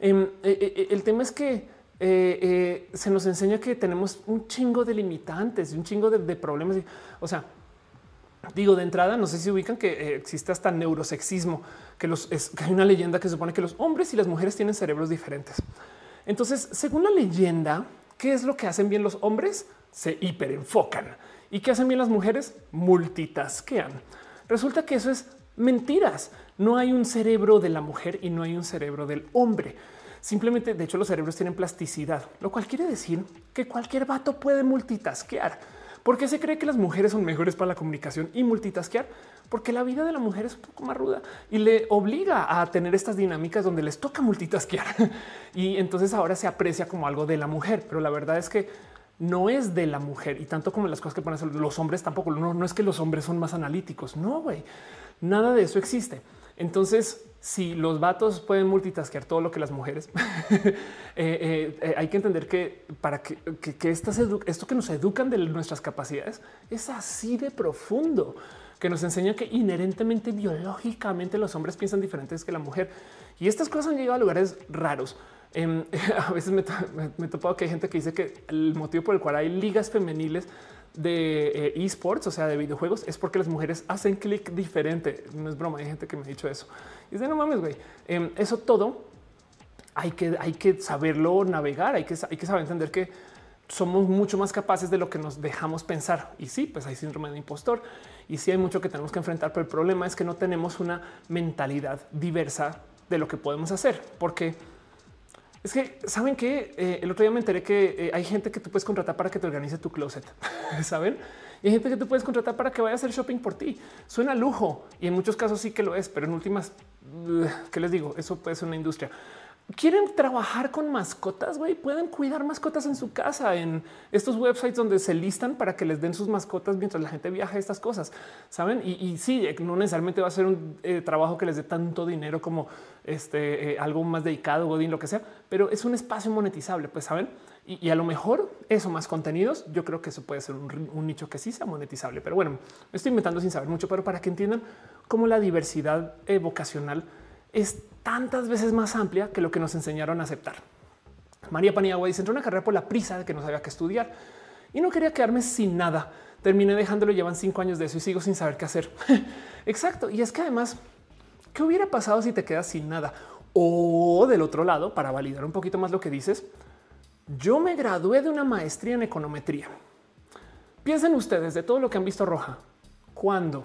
Em, eh, eh, eh, el tema es que se nos enseña que tenemos un chingo de limitantes, un chingo de, problemas. O sea, digo de entrada, no sé si ubican que existe hasta neurosexismo, que, los, que hay una leyenda que supone que los hombres y las mujeres tienen cerebros diferentes. Entonces, según la leyenda, ¿qué es lo que hacen bien los hombres? Se hiperenfocan ¿Y qué hacen bien las mujeres? Multitasquean. Resulta que eso es mentiras. No hay un cerebro de la mujer y no hay un cerebro del hombre. Simplemente, de hecho, los cerebros tienen plasticidad, lo cual quiere decir que cualquier vato puede multitasquear. ¿Por qué se cree que las mujeres son mejores para la comunicación y multitasquear? Porque la vida de la mujer es un poco más ruda y le obliga a tener estas dinámicas donde les toca multitasquear. *laughs* Y entonces ahora se aprecia como algo de la mujer. Pero la verdad es que no es de la mujer y tanto como las cosas que ponen los hombres tampoco. No, es que los hombres son más analíticos. No, güey, nada de eso existe. Entonces, si los vatos pueden multitasquear todo lo que las mujeres, *laughs* eh, eh, eh, hay que entender que para que, esto que nos educan de nuestras capacidades es así de profundo que nos enseña que inherentemente biológicamente los hombres piensan diferentes que la mujer y estas cosas han llegado a lugares raros. Em, *laughs* a veces me, he topado que hay gente que dice que el motivo por el cual hay ligas femeniles de eh, esports, o sea, de videojuegos, es porque las mujeres hacen clic diferente. No es broma, hay gente que me ha dicho eso. Y dice, no mames, güey, em, eso todo hay que, hay que saberlo navegar, hay que, hay que saber entender que somos mucho más capaces de lo que nos dejamos pensar. Y sí, pues hay síndrome de impostor y sí hay mucho que tenemos que enfrentar, pero el problema es que no tenemos una mentalidad diversa de lo que podemos hacer, porque es que saben que eh, el otro día me enteré que eh, hay gente que tú puedes contratar para que te organice tu closet, *laughs* saben? Y hay gente que tú puedes contratar para que vaya a hacer shopping por ti. Suena lujo y en muchos casos sí que lo es, pero en últimas, ¿qué les digo? Eso puede ser una industria quieren trabajar con mascotas, güey, pueden cuidar mascotas en su casa, en estos websites donde se listan para que les den sus mascotas mientras la gente viaja estas cosas, saben? Y, sí, eh, no necesariamente va a ser un eh, trabajo que les dé tanto dinero como este eh, algo más dedicado, Godín, lo que sea, pero es un espacio monetizable, pues saben. Y, a lo mejor eso más contenidos, yo creo que eso puede ser un, nicho que sí sea monetizable. Pero bueno, me estoy inventando sin saber mucho, pero para que entiendan cómo la diversidad vocacional es tantas veces más amplia que lo que nos enseñaron a aceptar. María Paniagua dice, entró una carrera por la prisa de que no sabía qué estudiar y no quería quedarme sin nada. Terminé dejándolo, llevan cinco años de eso y sigo sin saber qué hacer. *laughs* Exacto. Y es que además, ¿qué hubiera pasado si te quedas sin nada? O del otro lado, para validar un poquito más lo que dices, yo me gradué de una maestría en econometría. Piensen ustedes de todo lo que han visto roja. ¿Cuándo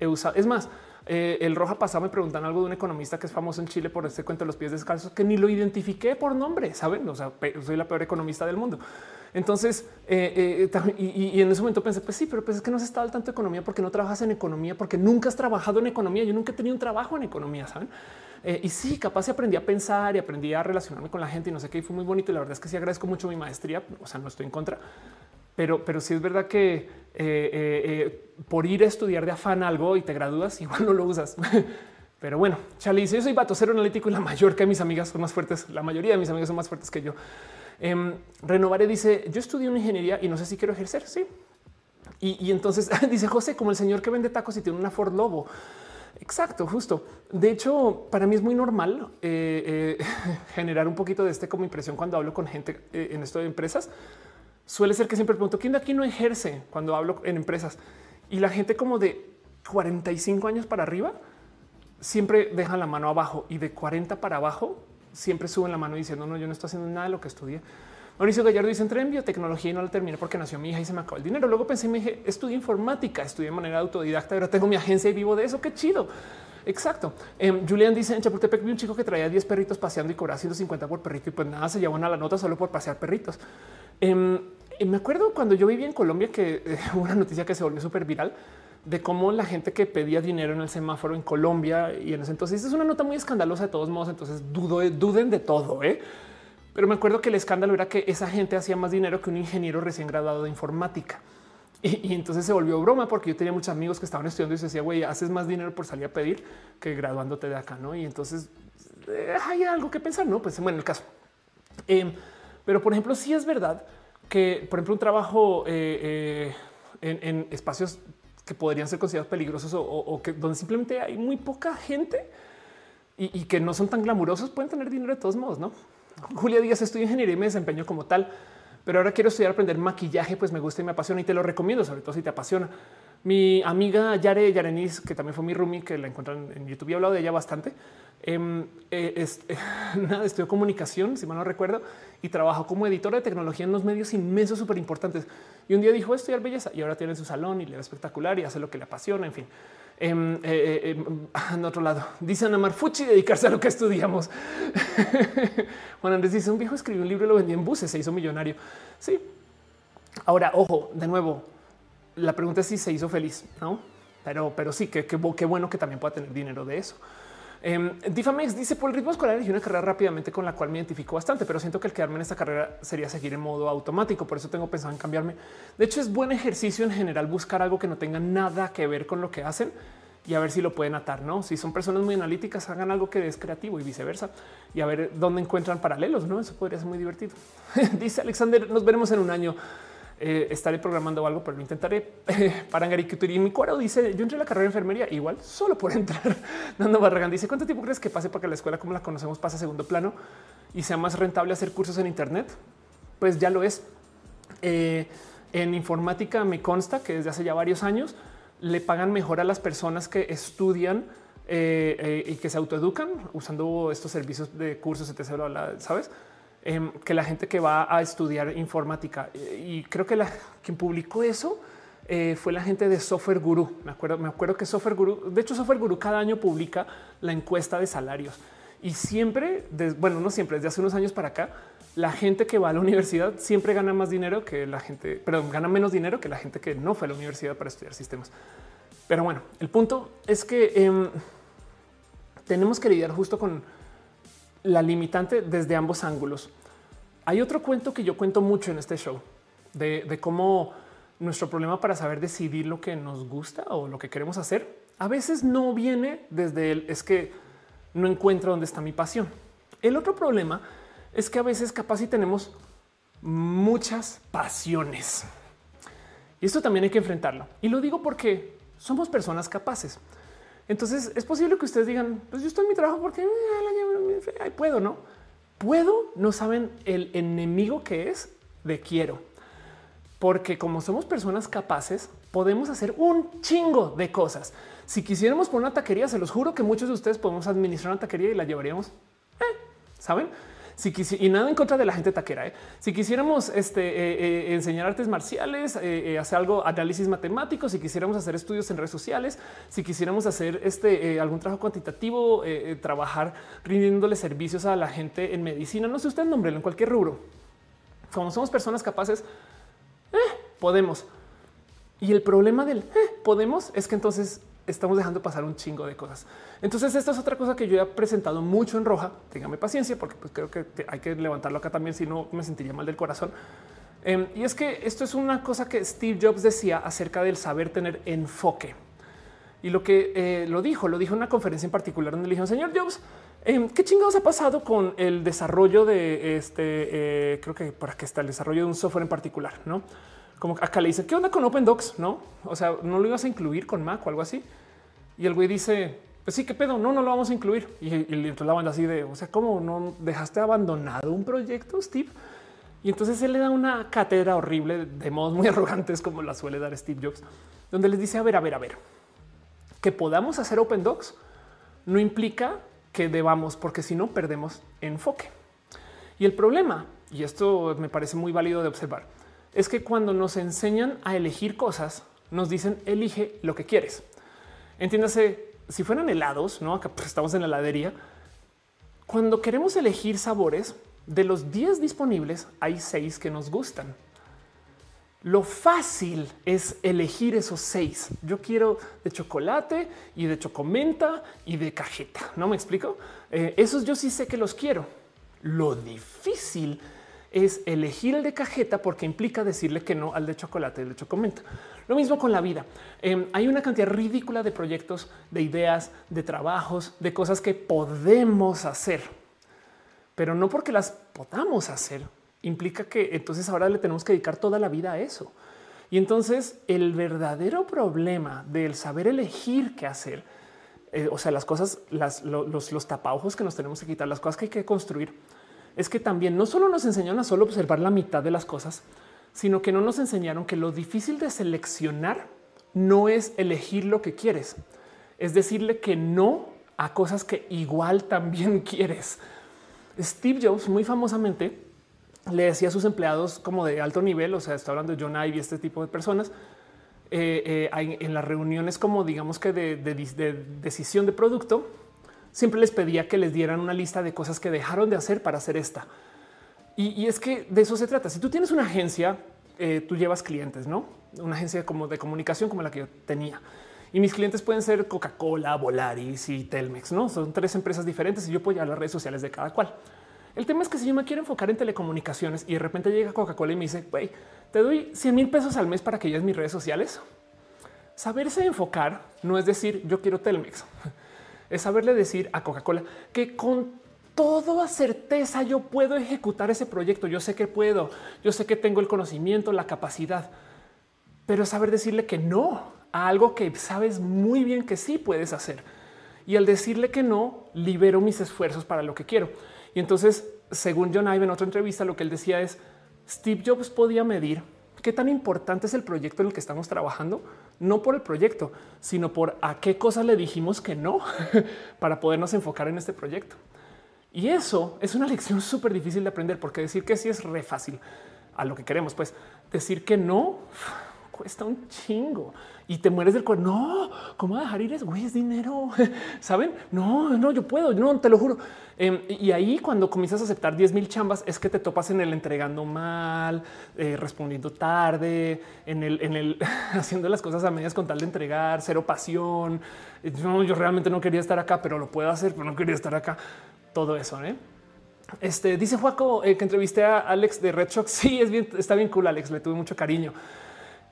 he usado? Es más, Eh, el Roja pasado me preguntan algo de un economista que es famoso en Chile por este cuento de los pies descalzos, que ni lo identifiqué por nombre, saben? O sea, soy la peor economista del mundo. Entonces, eh, eh, y, en ese momento pensé, pues sí, pero pues es que no has estado al tanto de economía porque no trabajas en economía, porque nunca has trabajado en economía. Yo nunca he tenido un trabajo en economía, saben? y sí, capaz aprendí a pensar y aprendí a relacionarme con la gente y no sé qué, y fue muy bonito. Y la verdad es que sí agradezco mucho mi maestría. O sea, no estoy en contra, pero, pero sí es verdad que eh, eh, eh, por ir a estudiar de afán algo y te gradúas, *laughs* igual no lo usas. Pero bueno, Charlie dice: Yo soy vato cero analítico y la mayor que mis amigas son más fuertes. La mayoría de mis amigas son más fuertes que yo. Eh, Renovare dice: Yo estudié una ingeniería y no sé si quiero ejercer. Sí. Y, entonces *laughs* dice José, como el señor que vende tacos y tiene una Ford Lobo. Exacto, justo. De hecho, para mí es muy normal *laughs* generar un poquito de este como impresión cuando hablo con gente en esto de empresas, suele ser que siempre pregunto quién de aquí no ejerce cuando hablo en empresas y la gente como de 45 años para arriba siempre deja la mano abajo y de 40 para abajo siempre suben la mano diciendo no, yo no estoy haciendo nada de lo que estudié. Mauricio Gallardo dice entré en biotecnología y no la terminé porque nació mi hija y se me acabó el dinero. Luego pensé y me dije estudié informática, estudié de manera autodidacta, pero tengo mi agencia y vivo de eso. Qué chido. Exacto. Em, Julián dice en Chapultepec vi un chico que traía 10 perritos paseando y cobraba 150 por perrito y pues nada, se llevó a la nota solo por pasear perritos. Em, me acuerdo cuando yo vivía en Colombia que eh, *laughs* una noticia que se volvió súper viral de cómo la gente que pedía dinero en el semáforo en Colombia y en ese entonces es una nota muy escandalosa de todos modos. Entonces dudo, duden de todo. ¿eh? Pero me acuerdo que el escándalo era que esa gente hacía más dinero que un ingeniero recién graduado de informática. *laughs* Y, entonces se volvió broma porque yo tenía muchos amigos que estaban estudiando y se decía, güey, haces más dinero por salir a pedir que graduándote de acá, ¿no? Y entonces eh, hay algo que pensar, ¿no? Pues bueno, el caso. Em, pero por ejemplo, sí es verdad que, por ejemplo, un trabajo eh, eh, en, espacios que podrían ser considerados peligrosos o, que donde simplemente hay muy poca gente y, que no son tan glamurosos pueden tener dinero de todos modos, ¿no? Julia Díaz estudia ingeniería y me desempeño como tal, pero ahora quiero estudiar aprender maquillaje, pues me gusta y me apasiona y te lo recomiendo, sobre todo si te apasiona. Mi amiga Yare Yarenis, que también fue mi roomie, que la encuentran en YouTube, he hablado de ella bastante. Em, eh, *laughs* nada, estudió comunicación, si mal no recuerdo, y trabajó como editora de tecnología en los medios inmensos, súper importantes. Y un día dijo estudiar belleza y ahora tiene su salón y le da espectacular y hace lo que le apasiona. En fin, em, eh, eh, em, *laughs* en otro lado dice Ana Marfuchi dedicarse a lo que estudiamos. *laughs* Juan Andrés dice un viejo escribió un libro, lo vendió en buses, se hizo millonario. Sí. Ahora, ojo, de nuevo, la pregunta es si se hizo feliz, no? Pero, pero sí, que qué bueno que también pueda tener dinero de eso. Eh, Difamex dice por el ritmo escolar elegí una carrera rápidamente con la cual me identifico bastante, pero siento que el quedarme en esta carrera sería seguir en modo automático. Por eso tengo pensado en cambiarme. De hecho, es buen ejercicio en general buscar algo que no tenga nada que ver con lo que hacen y a ver si lo pueden atar. No, si son personas muy analíticas, hagan algo que es creativo y viceversa y a ver dónde encuentran paralelos. No, eso podría ser muy divertido. *laughs* dice Alexander, nos veremos en un año. Eh, estaré programando algo, pero lo intentaré. *laughs* y mi cuadro dice: Yo entré a la carrera de enfermería igual solo por *laughs* entrar. Nando Barragán dice: ¿Cuánto tiempo crees que pase para que la escuela como la conocemos pase a segundo plano y sea más rentable hacer cursos en Internet? Pues ya lo es. Eh, en informática me consta que desde hace ya varios años le pagan mejor a las personas que estudian eh, y que se autoeducan usando estos servicios de cursos, etc. Sabes? Em, que la gente que va a estudiar informática. Y creo que la, quien publicó eso eh, fue la gente de Software Guru. Me acuerdo, me acuerdo que Software Guru, de hecho, Software Guru cada año publica la encuesta de salarios y siempre, bueno, no siempre, desde hace unos años para acá, la gente que va a la universidad siempre gana más dinero que la gente, perdón, gana menos dinero que la gente que no fue a la universidad para estudiar sistemas. Pero bueno, el punto es que em, tenemos que lidiar justo con la limitante desde ambos ángulos. Hay otro cuento que yo cuento mucho en este show de, cómo nuestro problema para saber decidir lo que nos gusta o lo que queremos hacer a veces no viene desde el es que no encuentro dónde está mi pasión. El otro problema es que a veces capaz si tenemos muchas pasiones y esto también hay que enfrentarlo. Y lo digo porque somos personas capaces. Entonces es posible que ustedes digan, pues yo estoy en mi trabajo porque eh, puedo, no puedo. No saben el enemigo que es de quiero, porque como somos personas capaces, podemos hacer un chingo de cosas. Si quisiéramos poner una taquería, se los juro que muchos de ustedes podemos administrar una taquería y la llevaríamos. Eh, Saben? Si y nada en contra de la gente taquera. ¿eh? Si quisiéramos este, eh, enseñar artes marciales, hacer algo, análisis matemático, si quisiéramos hacer estudios en redes sociales, si quisiéramos hacer este, algún trabajo cuantitativo, trabajar rindiéndole servicios a la gente en medicina, no sé usted nombre en cualquier rubro. Como somos personas capaces, podemos. Y el problema del podemos es que entonces estamos dejando pasar un chingo de cosas. Entonces, esta es otra cosa que yo he presentado mucho en roja. Téngame paciencia, porque pues, creo que hay que levantarlo acá también, si no me sentiría mal del corazón. Em, y es que esto es una cosa que Steve Jobs decía acerca del saber tener enfoque. Y lo que eh, lo dijo, lo dijo en una conferencia en particular donde le dijo, señor Jobs, em, ¿qué chingados ha pasado con el desarrollo de este? Eh, creo que para que está el desarrollo de un software en particular, no? Como acá le dice, ¿qué onda con Open Docs? No, o sea, no lo ibas a incluir con Mac o algo así. Y el güey dice, pues sí, qué pedo, no, no lo vamos a incluir. Y, entonces la banda así de, o sea, ¿cómo no dejaste abandonado un proyecto, Steve? Y entonces él le da una cátedra horrible de modos muy *laughs* arrogantes como la suele dar Steve Jobs, donde les dice, a ver, a ver, a ver, que podamos hacer Open Docs no implica que debamos, porque si no perdemos enfoque. Y el problema, y esto me parece muy válido de observar, es que cuando nos enseñan a elegir cosas, nos dicen elige lo que quieres. Entiéndase, si fueran helados, no acá pues, estamos en la heladería. Cuando queremos elegir sabores de los 10 disponibles, hay 6 que nos gustan. Lo fácil es elegir esos seis. Yo quiero de chocolate y de chocomenta y de cajeta. No me explico. Eh, esos yo sí sé que los quiero. Lo difícil elegir el de cajeta porque implica decirle que no al de chocolate, el de chocomenta. Lo mismo con la vida. Em, hay una cantidad ridícula de proyectos, de ideas, de trabajos, de cosas que podemos hacer, pero no porque las podamos hacer implica que entonces ahora le tenemos que dedicar toda la vida a eso. Y entonces el verdadero problema del saber elegir qué hacer, eh, o sea, las cosas, los, los tapaujos que nos tenemos que quitar, las cosas que hay que construir, es que también no solo nos enseñaron a solo observar la mitad de las cosas, sino que no nos enseñaron que lo difícil de seleccionar no es elegir lo que quieres, es decirle que no a cosas que igual también *laughs* quieres. Steve Jobs muy famosamente le decía a sus empleados como de alto nivel, o sea, está hablando de John Ive, este tipo de personas, eh, eh, en las reuniones como digamos que de decisión de producto, siempre les pedía que les dieran una lista de cosas que dejaron de hacer para hacer esta. Y, es que de eso se trata. Si tú tienes una agencia, eh, tú llevas clientes, no una agencia como de comunicación como la que yo tenía. Y mis clientes pueden ser Coca-Cola, Volaris y Telmex. No son tres empresas diferentes y yo puedo llevar las redes sociales de cada cual. El tema es que si yo me quiero enfocar en telecomunicaciones y de repente llega Coca-Cola y me dice, güey, te doy 100 mil pesos al mes para que lleves mis redes sociales. Saberse enfocar no es decir yo quiero Telmex, es saberle decir a Coca-Cola que con toda certeza yo puedo ejecutar ese proyecto. Yo sé que puedo, yo sé que tengo el conocimiento, la capacidad, pero saber decirle que no a algo que sabes muy bien que sí puedes hacer. Y al decirle que no, libero mis esfuerzos para lo que quiero. Y entonces, según John Ive en otra entrevista, lo que él decía es Steve Jobs podía medir qué tan importante es el proyecto en el que estamos trabajando, no por el proyecto, sino por a qué cosas le dijimos que no *laughs* para podernos enfocar en este proyecto. Y eso es una lección súper difícil de aprender porque decir que sí es re fácil a lo que queremos, pues decir que no cuesta un chingo y te mueres del cuerpo. No, ¿cómo dejar ir? Es güey, es dinero. *laughs* Saben? No, no, yo puedo, no te lo juro. Em, y ahí, cuando comienzas a aceptar 10 mil chambas, es que te topas en el entregando mal, eh, respondiendo tarde, en el, en el *laughs* haciendo las cosas a medias con tal de entregar, cero pasión. No, yo realmente no quería estar acá, pero lo puedo hacer, pero no quería estar acá todo eso. ¿eh? Este dice Juaco eh, que entrevisté a Alex de Red Shock. *laughs* Sí, es bien, está bien cool. Alex, le tuve mucho cariño.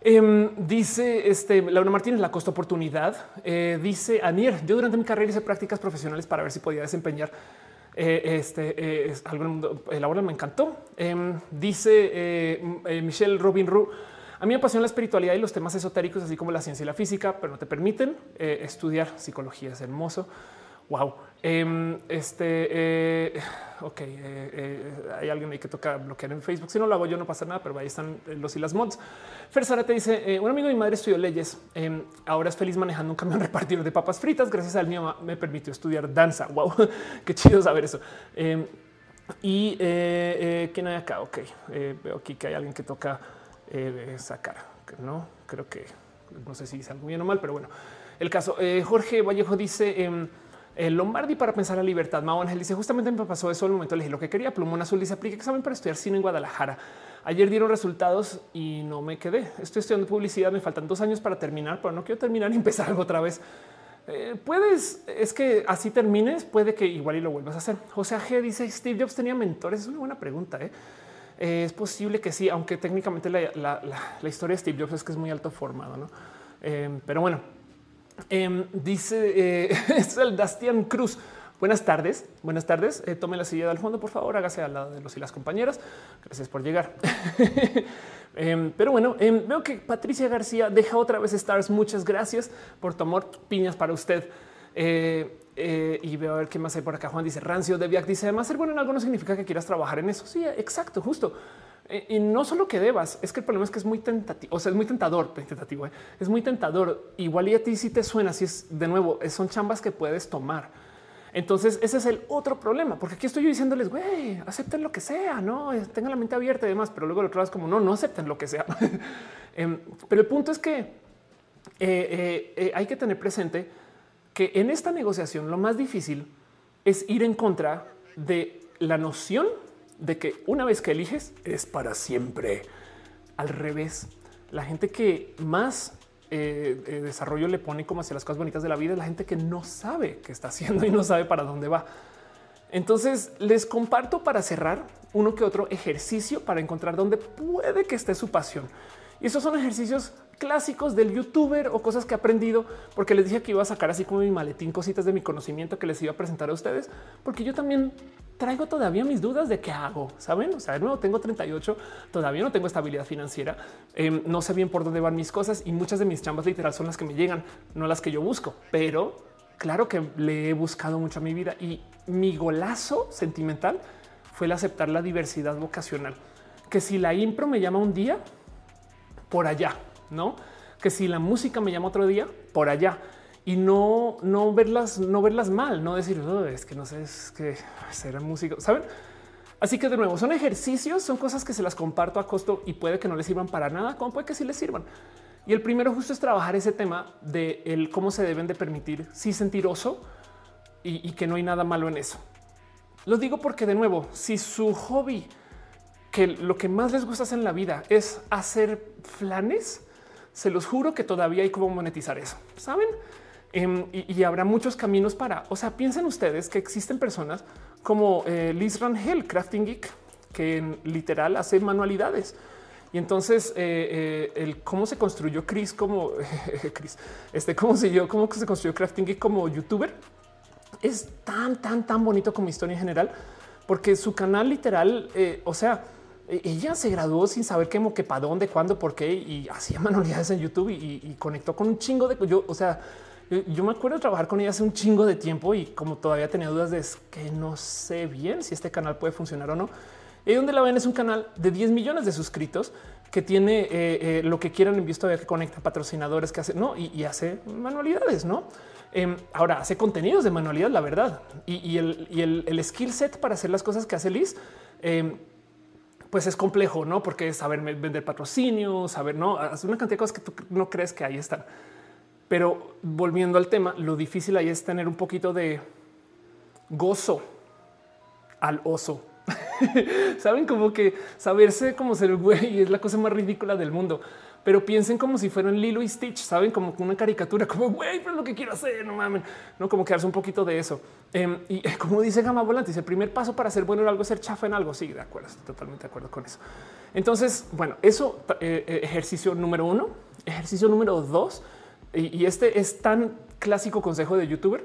Em, dice este Laura Martínez, la costo oportunidad. Eh, dice Anier, yo durante mi carrera hice prácticas profesionales para ver si podía desempeñar este es algo en el me encantó. Em, dice Michelle Robin Ru. A mí me apasiona la espiritualidad y los temas esotéricos, así como la ciencia y la física, pero no te permiten estudiar psicología. Es hermoso. Wow. Em, este, eh, ok, eh, eh, hay alguien ahí que toca bloquear en Facebook. Si no lo hago yo, no pasa nada, pero ahí están los y las mods. Fer Sara te dice: Un amigo de mi madre estudió leyes. Em, ahora es feliz manejando un camión *laughs* repartido de papas fritas. Gracias al mío me permitió estudiar danza. Wow, *laughs* qué chido saber eso. Em, Y eh, quién hay acá? Ok, veo aquí que hay alguien que toca sacar. No creo que no sé si es algo bien o mal, pero bueno, el caso. Jorge Vallejo dice el Lombardi para pensar la libertad. Mao Ángel dice justamente me pasó eso el momento elegí lo que quería. Plumón Azul dice aplique examen para estudiar cine en Guadalajara. Ayer dieron resultados y no me quedé. Estoy estudiando publicidad. Me faltan dos años para terminar, pero no quiero terminar y *laughs* empezar algo otra vez. Eh, puedes, es que así termines, puede que igual y lo vuelvas a hacer. José G dice Steve Jobs tenía mentores. Es una buena pregunta. ¿eh? Eh, es posible que sí, aunque técnicamente la, historia de Steve Jobs es que es muy alto formado, ¿no? pero bueno, Em, dice eh, *laughs* es el Dastian Cruz. Buenas tardes, buenas tardes. Eh, tome la silla del fondo, por favor, hágase al lado de los y las compañeras. Gracias por llegar. *laughs* Em, pero bueno, em, veo que Patricia García deja otra vez Stars. Muchas gracias por tu amor. Piñas para usted. Eh, y veo a ver qué más hay por acá. Juan dice Rancio de Viac dice además ser bueno en algo no significa que quieras trabajar en eso. Sí, exacto, justo. Eh, y no solo que debas, es que el problema es que es muy tentativo, o sea, es muy tentador, *laughs* tentativo, ¿eh? es muy tentador. Igual y a ti si te suena, si es de nuevo, son chambas que puedes tomar. Entonces ese es el otro problema, porque aquí estoy yo diciéndoles, güey, acepten lo que sea, no eh, tengan la mente abierta y demás, pero luego el otro lado es como no, no acepten lo que sea. *laughs* Em, pero el punto es que hay que tener presente que en esta negociación lo más difícil es ir en contra de la noción de que una vez que eliges es para siempre. Al revés, la gente que más eh, eh, desarrollo le pone como hacia las cosas bonitas de la vida es la gente que no sabe qué está haciendo y no sabe para dónde va. Entonces les comparto para cerrar uno que otro ejercicio para encontrar dónde puede que esté su pasión. Y esos son ejercicios clásicos del youtuber o cosas que he aprendido porque les dije que iba a sacar así como mi maletín cositas de mi conocimiento que les iba a presentar a ustedes, porque yo también traigo todavía mis dudas de qué hago. Saben? O sea, de nuevo tengo 38, todavía no tengo estabilidad financiera, em, no sé bien por dónde van mis cosas y muchas de mis chambas literal son las que me llegan, no las que yo busco, pero claro que le he buscado mucho a mi vida y mi golazo sentimental fue el aceptar la diversidad vocacional. Que si la impro me llama un día, por allá, no? Que si la música me llama otro día, por allá y no, no verlas, no verlas mal, no decir es que no sé, es que será música, saben? Así que de nuevo son ejercicios, son cosas que se las comparto a costo y puede que no les sirvan para nada, como puede que sí les sirvan. Y el primero justo es trabajar ese tema de el cómo se deben de permitir sí sentir oso y, que no hay nada malo en eso. Lo digo porque de nuevo, si su hobby, que lo que más les gusta hacer en la vida es hacer flanes, se los juro que todavía hay cómo monetizar eso. Saben? Em, y, habrá muchos caminos para, o sea, piensen ustedes que existen personas como eh, Liz Rangel, Crafting Geek, que en literal hace manualidades. Y entonces eh, eh, el cómo se construyó Chris como *laughs* Chris, este cómo se cómo se construyó Crafting Geek como youtuber es tan, tan, tan bonito como historia en general, porque su canal literal, o sea, ella se graduó sin saber qué, qué para dónde, cuándo, por qué y hacía *laughs* manualidades en YouTube y, conectó con un chingo de yo. O sea, yo, me acuerdo de trabajar con ella hace un chingo de tiempo y como todavía tenía dudas de que no sé bien si este canal puede funcionar o no. Y donde la ven es un canal de 10 millones de suscritos que tiene eh, eh, lo que quieran en visto que conecta patrocinadores que hace no y, hace manualidades, no? Em, ahora hace contenidos de manualidad, la verdad, y, el, skill set para hacer las cosas que hace Liz. Pues es complejo, no? Porque es saber vender patrocinio, saber no hacer una cantidad de cosas que tú no crees que ahí están. Pero volviendo al tema, lo difícil ahí es tener un poquito de gozo al oso. *laughs* Saben como que saberse como ser güey es la cosa más ridícula del mundo. Pero piensen como si fueran Lilo y Stitch, saben como una caricatura, como güey, pero lo que quiero hacer, no mames, no como quedarse un poquito de eso. Em, y *laughs* como dice Gama Volantis, el primer paso para ser bueno en algo es ser chafa en algo. Sí, de acuerdo, estoy totalmente de acuerdo con eso. Entonces, bueno, eso eh, eh, ejercicio número uno. Ejercicio número dos y, este es tan clásico consejo de youtuber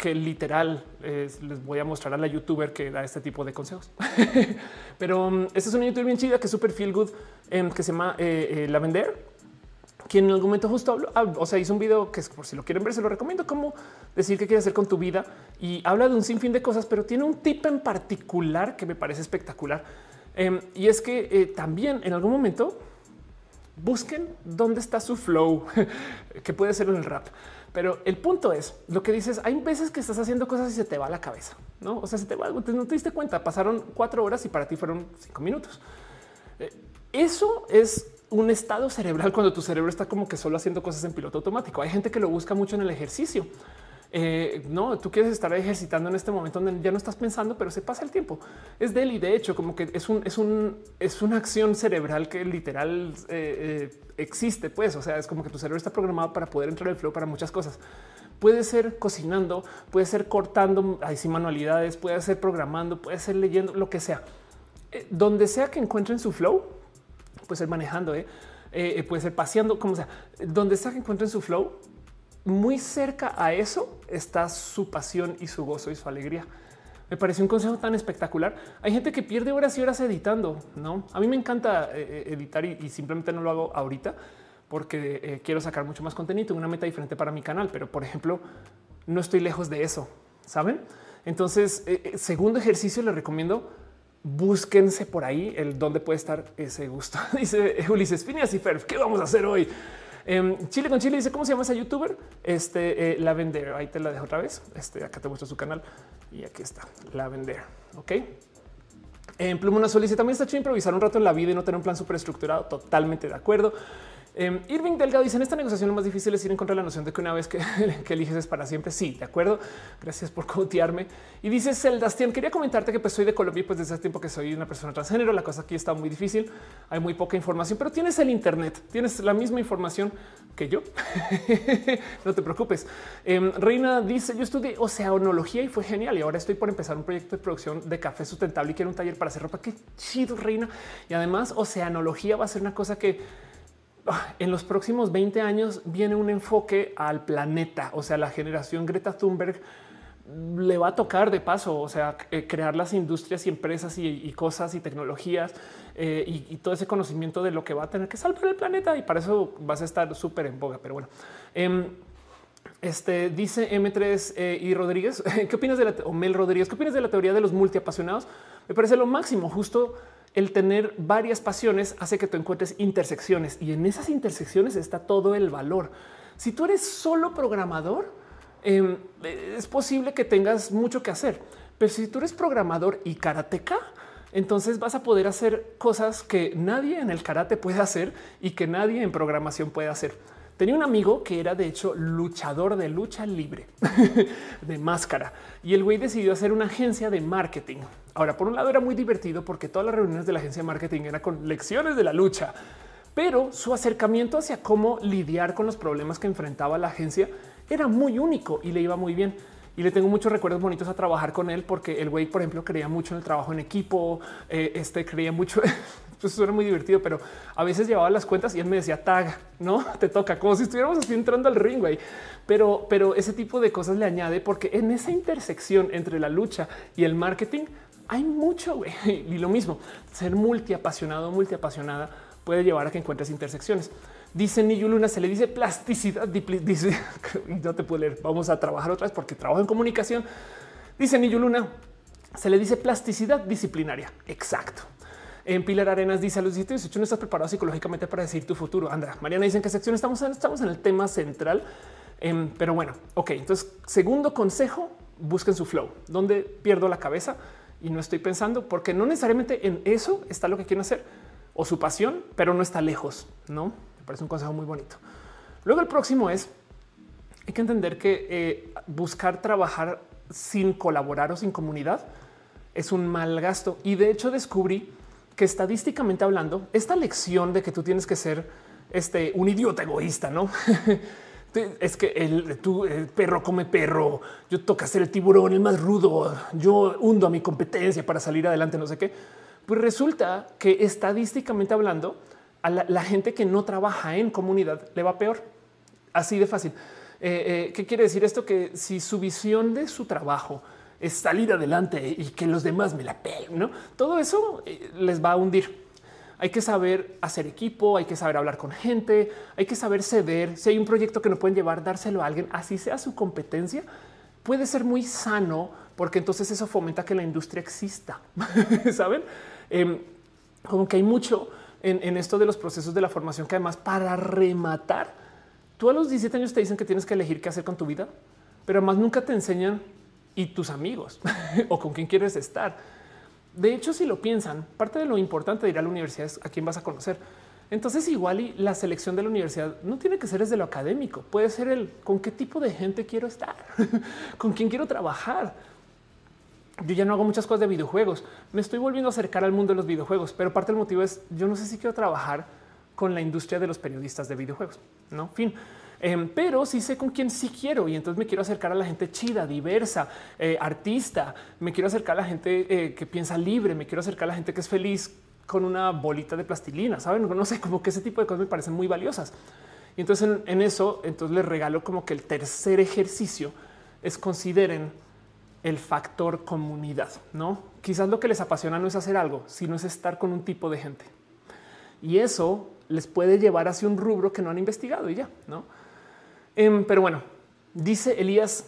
que literal les voy a mostrar a la youtuber que da este tipo de consejos. *laughs* Pero um, este es una youtuber bien chida que es super feel good, em, que se llama eh, eh, La Vender, quien en algún momento justo o sea, hizo un video que por si lo quieren ver, se lo recomiendo, cómo decir qué quiere hacer con tu vida y habla de un sinfín de cosas, pero tiene un tip en particular que me parece espectacular. Em, y es que eh, también en algún momento busquen dónde está su flow, *laughs* que puede ser en el rap. Pero el punto es lo que dices. Hay veces que estás haciendo cosas y se te va la cabeza, no? O sea, se te va no te diste cuenta. Pasaron cuatro horas y para ti fueron cinco minutos. Eh, eso es un estado cerebral cuando tu cerebro está como que solo haciendo cosas en piloto automático. Hay gente que lo busca mucho en el ejercicio. Eh, no, tú quieres estar ejercitando en este momento donde ya no estás pensando, pero se pasa el tiempo. Es de él y de hecho, como que es un, es un, es una acción cerebral que literal eh, eh, existe. Pues, o sea, es como que tu cerebro está programado para poder entrar al flow para muchas cosas. Puede ser cocinando, puede ser cortando así manualidades, puede ser programando, puede ser leyendo, lo que sea. donde sea que encuentren su flow, puede ser manejando, puede ser paseando, como sea, donde sea que encuentren su flow, muy cerca a eso está su pasión y su gozo y su alegría. Me parece un consejo tan espectacular. Hay gente que pierde horas y horas editando, ¿no? A mí me encanta eh, eh, editar y, simplemente no lo hago ahorita porque eh, quiero sacar mucho más contenido, una meta diferente para mi canal, pero por ejemplo, no estoy lejos de eso, ¿saben? Entonces, segundo ejercicio les recomiendo búsquense por ahí el dónde puede estar ese gusto. *laughs* Dice Ulises Phineas y Ferb, ¿qué vamos a hacer hoy? Em, Chile con Chile dice cómo se llama ese youtuber. Este eh, la vender. Ahí te la dejo otra vez. Este acá te muestro su canal y aquí está la vender. Ok. En Pluma Sol dice también está hecho improvisar un rato en la vida y no tener un plan súper estructurado. Totalmente de acuerdo. Eh, Irving Delgado dice en esta negociación lo más difícil es ir en contra de la noción de que una vez que, *laughs* eliges es para siempre. Sí, de acuerdo. Gracias por cotearme. Y dice Celdastian, quería comentarte que pues soy de Colombia y pues desde hace tiempo que soy una persona transgénero. La cosa aquí está muy difícil. Hay muy poca información, pero tienes el Internet, tienes la misma información que yo. *laughs* no te preocupes. Em, Reina dice yo estudié oceanología y fue genial. Y ahora estoy por empezar un proyecto de producción de café sustentable y quiero un taller para hacer ropa. Qué chido, Reina. Y además oceanología va a ser una cosa que *sighs* en los próximos 20 años viene un enfoque al planeta, o sea, la generación Greta Thunberg le va a tocar de paso, o sea, eh, crear las industrias y empresas y, cosas y tecnologías eh, y, todo ese conocimiento de lo que va a tener que salvar el planeta y para eso vas a estar súper en boga. Pero bueno, em, este dice M3 eh, y Rodríguez, *laughs* ¿qué opinas de la o Rodríguez? ¿Qué opinas de la teoría de los multiapasionados? Me parece lo máximo, justo el tener varias pasiones hace que tú encuentres intersecciones y en esas intersecciones está todo el valor. Si tú eres solo programador, em, es posible que tengas mucho que hacer, pero si tú eres programador y karateca, entonces vas a poder hacer cosas que nadie en el karate puede hacer y que nadie en programación puede hacer. Tenía un amigo que era de hecho luchador de lucha libre *laughs* de máscara y el güey decidió hacer una agencia de marketing. Ahora, por un lado era muy divertido porque todas las reuniones de la agencia de marketing eran con lecciones de la lucha, pero su acercamiento hacia cómo lidiar con los problemas que enfrentaba la agencia era muy único y le iba muy bien y le tengo muchos recuerdos bonitos a trabajar con él porque el güey, por ejemplo, creía mucho en el trabajo en equipo, eh, este creía mucho, *laughs* pues eso era muy divertido, pero a veces llevaba las cuentas y él me decía tag, no *laughs* te toca como si estuviéramos así entrando al ring, güey. Pero, pero ese tipo de cosas le añade porque en esa intersección entre la lucha y el marketing hay mucho güey. *laughs* y lo mismo ser multiapasionado, multiapasionada puede llevar a que encuentres intersecciones. Dice Niyu Luna, se le dice plasticidad. *laughs* Dice, no te puedo leer. Vamos a trabajar otra vez porque trabajo en comunicación. Dice Niyu Luna, se le dice plasticidad disciplinaria. Exacto. En Pilar Arenas dice a los 17 18 no estás preparado psicológicamente para decir tu futuro. Anda, Mariana dice en qué sección estamos, estamos en el tema central. Em, pero bueno, ok. Entonces, segundo consejo, busquen su flow, donde pierdo la cabeza y no estoy pensando, porque no necesariamente en eso está lo que quieren hacer o su pasión, pero no está lejos. No parece un consejo muy bonito. Luego el próximo es, hay que entender que eh, buscar trabajar sin colaborar o sin comunidad es un mal gasto. Y de hecho descubrí que estadísticamente hablando, esta lección de que tú tienes que ser este, un idiota egoísta, ¿no? *laughs* es que el, tú, el perro come perro, yo toca ser el tiburón, el más rudo, yo hundo a mi competencia para salir adelante, no sé qué. Pues resulta que estadísticamente hablando, a la, gente que no trabaja en comunidad le va peor. Así de fácil. Eh, eh, ¿Qué quiere decir esto? Que si su visión de su trabajo es salir adelante y que los demás me la peguen, ¿no? Todo eso eh, les va a hundir. Hay que saber hacer equipo, hay que saber hablar con gente, hay que saber ceder. Si hay un proyecto que no pueden llevar, dárselo a alguien, así sea su competencia, puede ser muy sano porque entonces eso fomenta que la industria exista. *laughs* Saben? Em, como que hay mucho en, esto de los procesos de la formación, que además para rematar, tú a los 17 años te dicen que tienes que elegir qué hacer con tu vida, pero además nunca te enseñan y tus amigos *laughs* o con quién quieres estar. De hecho, si lo piensan, parte de lo importante de ir a la universidad es a quién vas a conocer. Entonces, igual y la selección de la universidad no tiene que ser desde lo académico, puede ser el con qué tipo de gente quiero estar, *laughs* con quién quiero trabajar yo ya no hago muchas cosas de videojuegos. Me estoy volviendo a acercar al mundo de los videojuegos, pero parte del motivo es yo no sé si quiero trabajar con la industria de los periodistas de videojuegos. No, fin. Em, pero sí sé con quién sí quiero y entonces me quiero acercar a la gente chida, diversa, eh, artista. Me quiero acercar a la gente eh, que piensa libre. Me quiero acercar a la gente que es feliz con una bolita de plastilina. Saben, no sé, como que ese tipo de cosas me parecen muy valiosas. Y entonces en, en eso, entonces les regalo como que el tercer ejercicio es consideren el factor comunidad, ¿no? Quizás lo que les apasiona no es hacer algo, sino es estar con un tipo de gente. Y eso les puede llevar hacia un rubro que no han investigado y ya, ¿no? Em, pero bueno, dice Elías,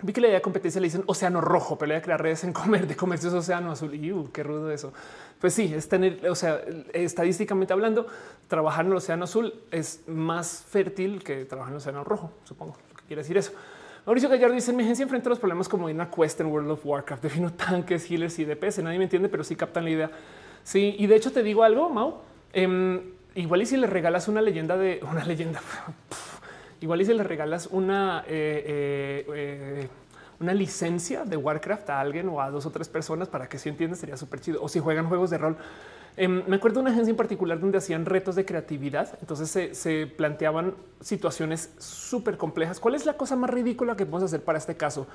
vi que la idea de competencia le dicen océano rojo, pero la de crear redes en comer de comercio es océano azul. Y uh, qué rudo eso. Pues sí, es tener, o sea, estadísticamente hablando, trabajar en el océano azul es más fértil que trabajar en el océano rojo, supongo. Lo que quiere decir eso. Mauricio Gallardo dice: Mi agencia enfrenta los problemas como en una quest en World of Warcraft. *laughs* Defino tanques, healers y DPS. Nadie me entiende, pero sí captan la idea. Sí, y de hecho te digo algo, Mau. Em, igual y si le regalas una leyenda de una leyenda, *laughs* igual y si le regalas una, eh, eh, eh, una licencia de Warcraft a alguien o a dos o tres personas para que si entiende sería súper chido. O si juegan juegos de rol, Em, me acuerdo de una agencia en particular donde hacían retos de creatividad. Entonces se, planteaban situaciones súper complejas. ¿Cuál es la cosa más ridícula que podemos hacer para este caso?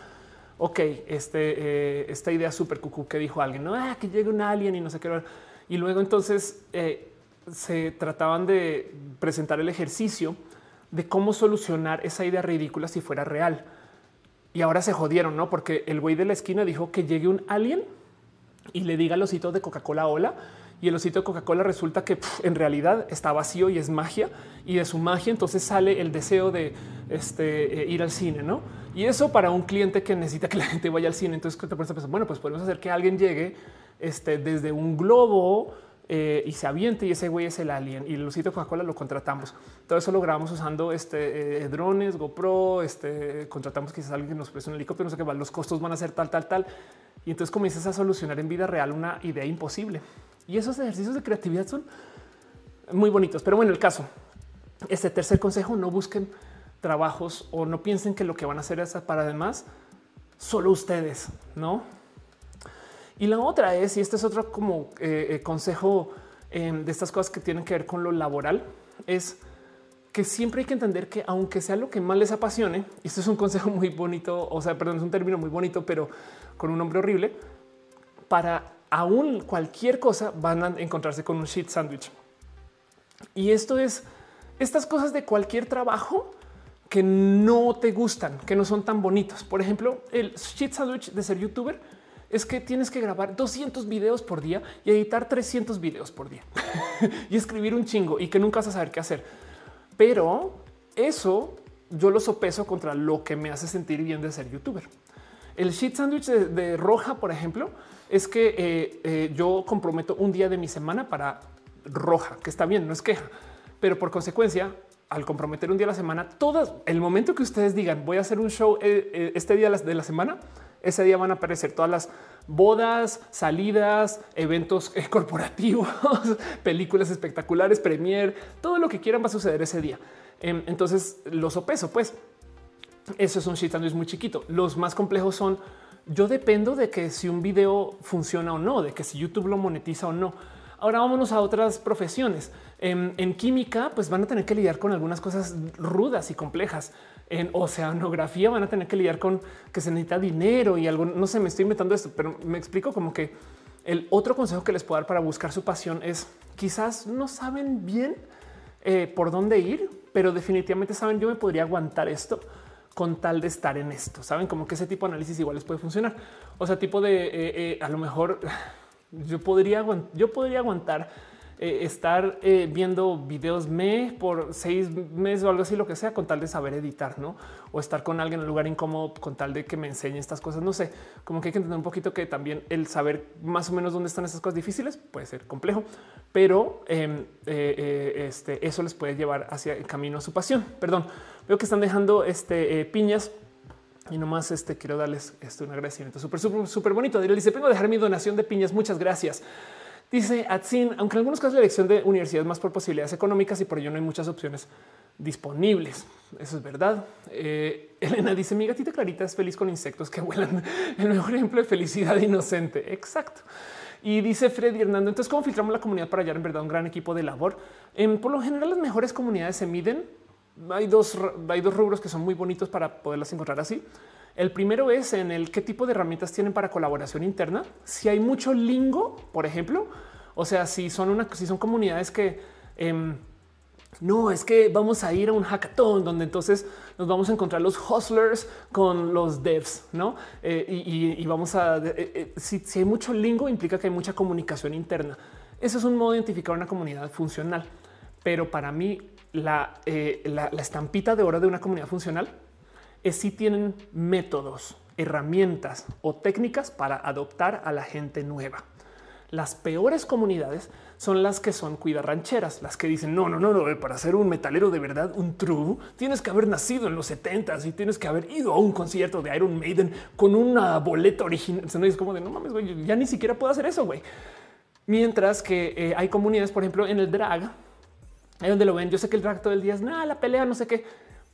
Ok, este, esta idea súper cucú que dijo alguien, no, ah, que llegue un alien y no sé qué. Y luego entonces se trataban de presentar el ejercicio de cómo solucionar esa idea ridícula si fuera real. Y ahora se jodieron, ¿no? Porque el güey de la esquina dijo que llegue un alien y le diga los hitos de Coca-Cola hola y el osito de Coca-Cola resulta que en realidad está vacío y es magia y de su magia entonces sale el deseo de este, eh, ir al cine, ¿no? Y eso para un cliente que necesita que la gente vaya al cine, entonces te pones pensar, bueno, pues podemos hacer que alguien llegue este, desde un globo eh, y se aviente y ese güey es el alien y el de Coca-Cola lo contratamos. Todo eso lo grabamos usando este, eh, drones, GoPro, este, contratamos quizás alguien que nos preste un helicóptero, no sé qué, los costos van a ser tal, tal, tal. Y entonces comienzas a solucionar en vida real una idea imposible. Y esos ejercicios de creatividad son muy bonitos. Pero bueno, el caso, este tercer consejo, no busquen trabajos o no piensen que lo que van a hacer es para además solo ustedes, ¿no? Y la otra es, y este es otro como eh, eh, consejo em, de estas cosas que tienen que ver con lo laboral, es que siempre hay que entender que aunque sea lo que más les apasione, y esto es un consejo *laughs* muy bonito, o sea, perdón, es un término muy bonito, pero con un nombre horrible, para aún cualquier cosa van a encontrarse con un shit sandwich. Y esto es estas cosas de cualquier trabajo que no te gustan, que no son tan bonitos. Por ejemplo, el shit sandwich de ser youtuber es que tienes que grabar 200 videos por día y editar 300 videos por día *laughs* y escribir un chingo y que nunca vas a saber qué hacer. Pero eso yo lo sopeso contra lo que me hace sentir bien de ser youtuber. El shit sandwich de roja, por ejemplo, es que eh, eh, yo comprometo un día de mi semana para roja, que está bien, no es queja, pero por consecuencia, al comprometer un día a la semana, todo el momento que ustedes digan voy a hacer un show eh, este día de la semana, ese día van a aparecer todas las bodas, salidas, eventos corporativos, *laughs* películas espectaculares, premier, todo lo que quieran va a suceder ese día. Em, entonces lo sopeso, pues eso es un shit sandwich muy chiquito. Los más complejos son yo dependo de que si un video funciona o no, de que si YouTube lo monetiza o no. Ahora vámonos a otras profesiones. En, química, pues van a tener que lidiar con algunas cosas rudas y complejas. En oceanografía van a tener que lidiar con que se necesita dinero y algo. No sé, me estoy inventando esto, pero me explico como que el otro consejo que les puedo dar para buscar su pasión es quizás no saben bien eh, por dónde ir, pero definitivamente saben yo me podría aguantar esto con tal de estar en esto. Saben como que ese tipo de análisis igual les puede funcionar. O sea, tipo de eh, eh, a lo mejor *laughs* yo podría, yo podría aguantar eh, estar eh, viendo videos me por seis meses o algo así, lo que sea, con tal de saber editar, no? O estar con alguien en un lugar incómodo con tal de que me enseñe estas cosas. No sé, como que hay que entender un poquito que también el saber más o menos dónde están esas cosas difíciles puede ser complejo, pero em, este, eso les puede llevar hacia el camino a su pasión. Perdón, veo que están dejando este, piñas y nomás este quiero darles este, un agradecimiento súper, súper, súper bonito. Dice: Vengo a dejar mi donación de piñas. Muchas gracias. Dice Atsin, aunque en algunos casos la elección de universidades más por posibilidades económicas y por ello no hay muchas opciones disponibles. Eso es verdad. Eh, Elena dice: Mi gatita Clarita es feliz con insectos que vuelan. El mejor ejemplo de felicidad inocente. Exacto. Y dice Freddy Hernando, entonces, ¿cómo filtramos la comunidad para hallar en verdad un gran equipo de labor? Por lo general, las mejores comunidades se miden hay dos, hay dos rubros que son muy bonitos para poderlas encontrar así. El primero es en el qué tipo de herramientas tienen para colaboración interna. Si hay mucho lingo, por ejemplo, o sea, si son una, si son comunidades que em, no es que vamos a ir a un hackathon donde entonces nos vamos a encontrar los hustlers con los devs, no? Eh, y, vamos a eh, eh, si, si hay mucho lingo, implica que hay mucha comunicación interna. Eso es un modo de identificar una comunidad funcional. Pero para mí, eh, la, estampita de oro de una comunidad funcional es si tienen métodos, herramientas o técnicas para adoptar a la gente nueva. Las peores comunidades son las que son rancheras, las que dicen no, no, no, no, para ser un metalero de verdad, un true, tienes que haber nacido en los 70 y tienes que haber ido a un concierto de Iron Maiden con una boleta original. Es como de no mames, güey, ya ni siquiera puedo hacer eso, güey. Mientras que eh, hay comunidades, por ejemplo, en el drag, Ahí donde lo ven. Yo sé que el drag todo el día es nada, la pelea, no sé qué,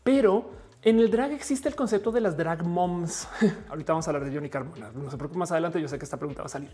pero en el drag existe el concepto de las drag moms. *laughs* Ahorita vamos a hablar de Johnny Carmona. No sé por qué más adelante. Yo sé que esta pregunta va a salir,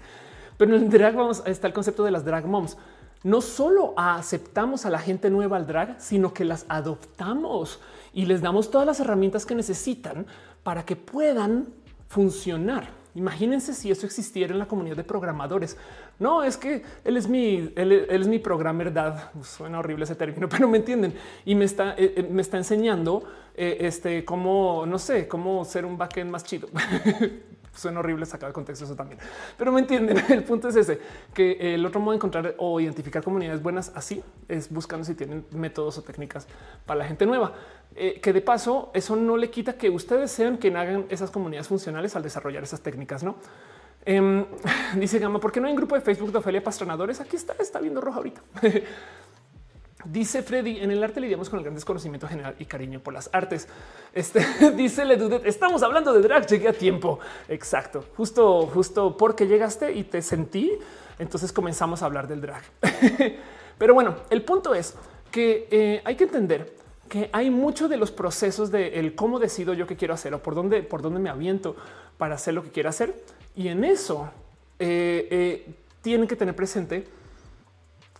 pero en el drag vamos está el concepto de las drag moms. No solo aceptamos a la gente nueva al drag, sino que las adoptamos y les damos todas las herramientas que necesitan para que puedan funcionar. Imagínense si eso existiera en la comunidad de programadores. No es que él es mi, él, es mi programmer dad. Suena horrible ese término, *laughs* pero me entienden y me está, eh, eh, me está enseñando eh, este cómo no sé cómo ser un backend más chido. *laughs* Suena horrible sacado de contexto eso también, pero me entienden. *laughs* El punto es ese que el otro modo de encontrar o identificar comunidades buenas así es buscando si tienen métodos o técnicas para la gente nueva. Eh, que de paso eso no le quita que ustedes sean quien hagan esas comunidades funcionales al desarrollar esas técnicas, no? Em, *laughs* dice Gama, ¿por qué no hay un grupo de Facebook de Ofelia Pastranadores? Aquí está, está viendo rojo ahorita. *laughs* Dice Freddy, en el arte lidiamos con el gran desconocimiento general y cariño por las artes. Este *laughs* dice Ledudet, estamos hablando de drag, llegué a tiempo. Exacto, justo, justo porque llegaste y te sentí, entonces comenzamos a hablar del drag. *laughs* Pero bueno, el punto es que eh, hay que entender que hay mucho de los procesos de el cómo decido yo qué quiero hacer o por dónde, por dónde me aviento para hacer lo que quiero hacer. Y en eso eh, eh, tienen que tener presente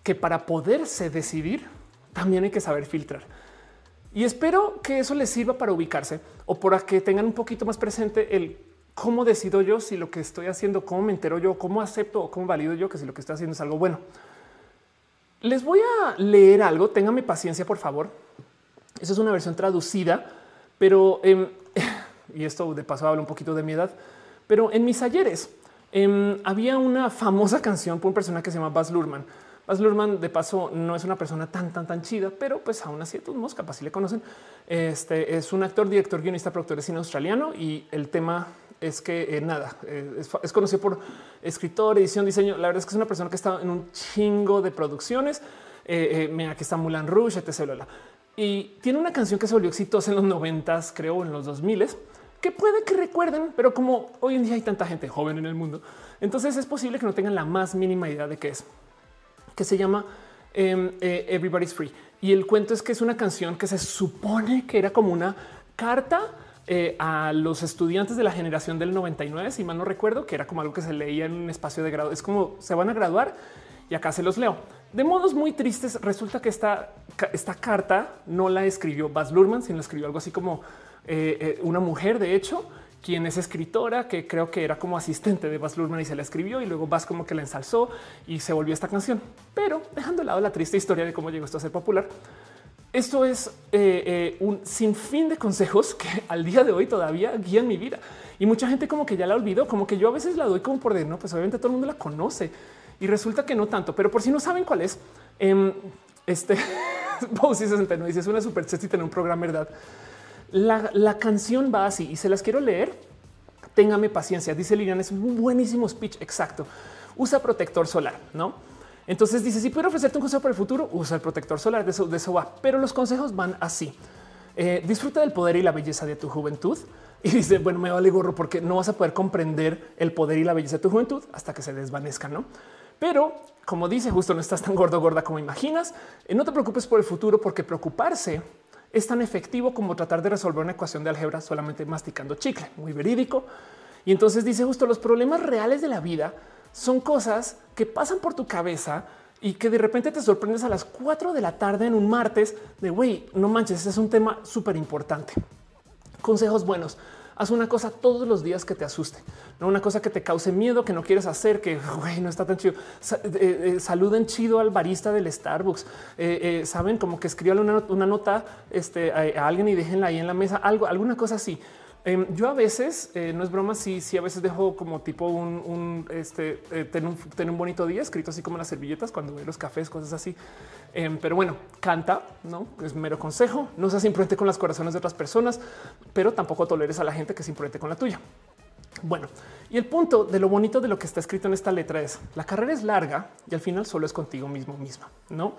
que para poderse decidir también hay que saber filtrar. Y espero que eso les sirva para ubicarse o para que tengan un poquito más presente el cómo decido yo si lo que estoy haciendo, cómo me entero yo, cómo acepto o cómo valido yo que si lo que estoy haciendo es algo bueno. Les voy a leer algo, ténganme paciencia por favor. Esa es una versión traducida, pero em, *laughs* y esto de paso habla un poquito de mi edad, pero en mis ayeres em, había una famosa canción por un personaje que se llama Baz Luhrmann Baz Luhrmann, de paso, no es una persona tan, tan, tan chida, pero pues aún así, todos modos, capaz si le conocen. Este es un actor, director, guionista, productor de cine australiano y el tema es que eh, nada, eh, es, conocido por escritor, edición, diseño. La verdad es que es una persona que está en un chingo de producciones. Eh, mira, que está Mulan Rouge, etc. Y tiene una canción que se volvió exitosa en los noventas, creo, en los 2000 que puede que recuerden, pero como hoy en día hay tanta gente joven en el mundo, entonces es posible que no tengan la más mínima idea de qué es que se llama em, eh, Everybody's Free. Y el cuento es que es una canción que se supone que era como una carta eh, a los estudiantes de la generación del 99, si mal no recuerdo, que era como algo que se leía en un espacio de grado. Es como se van a graduar y acá se los leo. De modos muy tristes, resulta que esta, esta carta no la escribió Baz Luhrmann, sino la escribió algo así como eh, una mujer, de hecho, quien es escritora, que creo que era como asistente de Baz Luhrmann y se la escribió y luego Baz como que la ensalzó y se volvió esta canción. Pero dejando de lado la triste historia de cómo llegó esto a ser popular, esto es eh, eh, un sinfín de consejos que *laughs* al día de hoy todavía guían mi vida. Y mucha gente como que ya la olvidó, como que yo a veces la doy como por de no, pues obviamente todo el mundo la conoce y resulta que no tanto, pero por si no saben cuál es, Em, este *laughs* Bousy 69 dice es una super sexy tener un programa, verdad? La, canción va así y se las quiero leer. Téngame paciencia. Dice Lilian, es un buenísimo speech. Exacto. Usa protector solar, no? Entonces dice: Si puedo ofrecerte un consejo para el futuro, usa el protector solar. De eso, de eso va. Pero los consejos van así. Eh, disfruta del poder y la belleza de tu juventud. Y dice, bueno, me vale gorro porque no vas a poder comprender el poder y la belleza de tu juventud hasta que se desvanezca, ¿no? Pero como dice, justo no estás tan gordo gorda como imaginas. Eh, no te preocupes por el futuro porque preocuparse es tan efectivo como tratar de resolver una ecuación de álgebra solamente masticando chicle, muy verídico. Y entonces dice justo los problemas reales de la vida son cosas que pasan por tu cabeza y que de repente te sorprendes a las 4 de la tarde en un martes de güey, no manches, es un tema súper importante. Consejos buenos. Haz una cosa todos los días que te asuste, no una cosa que te cause miedo, que no quieres hacer, que *laughs* güey, no está tan chido. Eh, eh, saluden chido al barista del Starbucks. Eh, saben como que escriban una, nota este, a, alguien y déjenla ahí en la mesa, algo, alguna cosa así. Em, yo a veces, eh, no es broma, sí, sí, a veces dejo como tipo un, este, eh, tener, un, bonito día escrito así como las servilletas cuando veo los cafés, cosas así. Em, pero bueno, canta, no es mero consejo. No seas imprudente con las corazones de otras personas, pero tampoco toleres a la gente que es imprudente con la tuya. Bueno, y el punto de lo bonito de lo que está escrito en esta letra es la carrera es larga y al final solo es contigo mismo misma, no?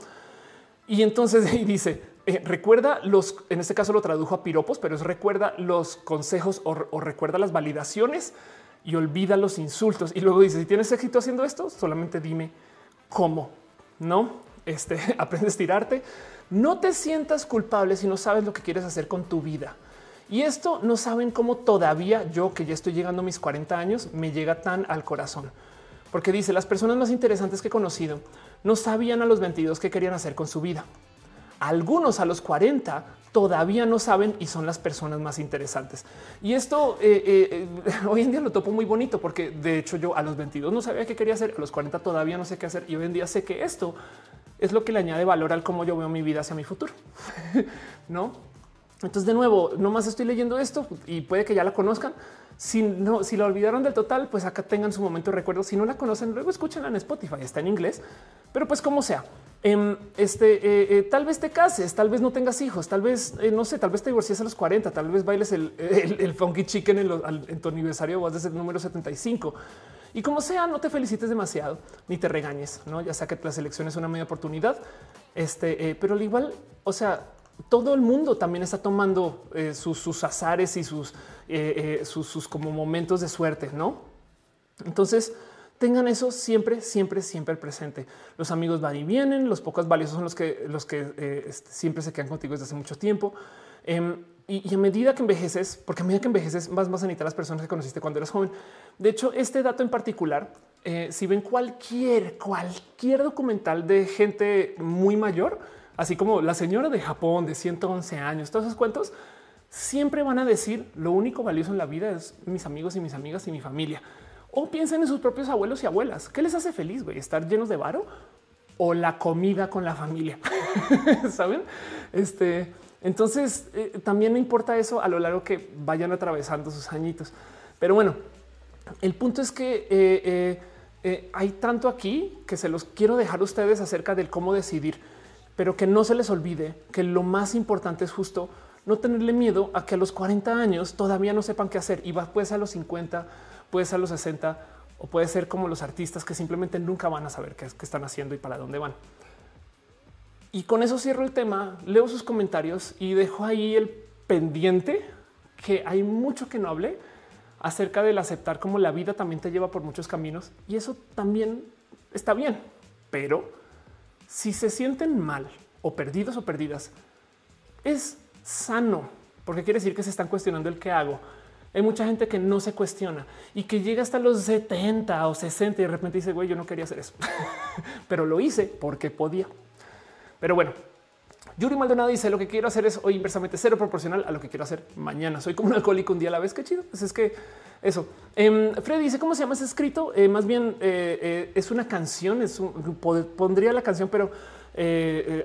Y entonces *laughs* ahí dice eh, recuerda los, en este caso lo tradujo a piropos, pero es recuerda los consejos o, recuerda las validaciones y olvida los insultos. Y luego dice, si tienes éxito haciendo esto, solamente dime cómo, ¿no? Este, *laughs* aprende a estirarte. No te sientas culpable si no sabes lo que quieres hacer con tu vida. Y esto no saben cómo todavía yo, que ya estoy llegando a mis 40 años, me llega tan al corazón. Porque dice, las personas más interesantes que he conocido no sabían a los 22 qué querían hacer con su vida. Algunos a los 40 todavía no saben y son las personas más interesantes. Y esto eh, eh, eh, *laughs* hoy en día lo topo muy bonito porque de hecho yo a los 22 no sabía qué quería hacer, a los 40 todavía no sé qué hacer y hoy en día sé que esto es lo que le añade valor al cómo yo veo mi vida hacia mi futuro. *laughs* no? Entonces, de nuevo, nomás estoy leyendo esto y puede que ya la conozcan. Si no, si la olvidaron del total, pues acá tengan su momento de recuerdo. Si no la conocen, luego escúchenla en Spotify. Está en inglés, pero pues como sea. Em, este, eh, eh, tal vez te cases, tal vez no tengas hijos, tal vez, eh, no sé, tal vez te divorcies a los 40, tal vez bailes el, *laughs* funky chicken en, tu aniversario o desde el número 75. Y como sea, no te felicites demasiado ni te regañes, no? Ya sea que la selección es una media oportunidad, este, pero al igual, o sea, todo el mundo también está tomando sus, sus, azares y sus, sus, sus como momentos de suerte, no? Entonces, tengan eso siempre, siempre, siempre presente. Los amigos van y vienen, los pocos valiosos son los que, los que eh, este, siempre se quedan contigo desde hace mucho tiempo. Em, y, a medida que envejeces, porque a medida que envejeces, más vas a las personas que conociste cuando eras joven. De hecho, este dato en particular, eh, si ven cualquier, cualquier documental de gente muy mayor, así como la señora de Japón de 111 años, todos esos cuentos, siempre van a decir lo único valioso en la vida es mis amigos y mis amigas y mi familia. O piensen en sus propios abuelos y abuelas. ¿Qué les hace feliz? Güey? ¿Estar llenos de varo o la comida con la familia? *laughs* ¿Saben? Este, entonces, eh, también me importa eso a lo largo que vayan atravesando sus añitos. Pero bueno, el punto es que eh, eh, hay tanto aquí que se los quiero dejar a ustedes acerca del cómo decidir, pero que no se les olvide que lo más importante es justo no tenerle miedo a que a los 40 años todavía no sepan qué hacer y va pues a los 50 puede ser a los 60 o puede ser como los artistas que simplemente nunca van a saber qué, qué están haciendo y para dónde van. Y con eso cierro el tema, leo sus comentarios y dejo ahí el pendiente que hay mucho que no hablé acerca del aceptar cómo la vida también te lleva por muchos caminos y eso también está bien. Pero si se sienten mal o perdidos o perdidas, es sano porque quiere decir que se están cuestionando el qué hago hay mucha gente que no se cuestiona y que llega hasta los 70 o 60 y de repente dice, güey, yo no quería hacer eso, *laughs* pero lo hice porque podía. Pero bueno, Yuri Maldonado dice lo que quiero hacer es hoy inversamente cero proporcional a lo que quiero hacer mañana. Soy como un alcohólico un día a la vez. Qué chido. Pues es que eso. Eh, Freddy dice cómo se llama ese escrito. Eh, más bien eh, eh, es una canción. Es un, pondría la canción, pero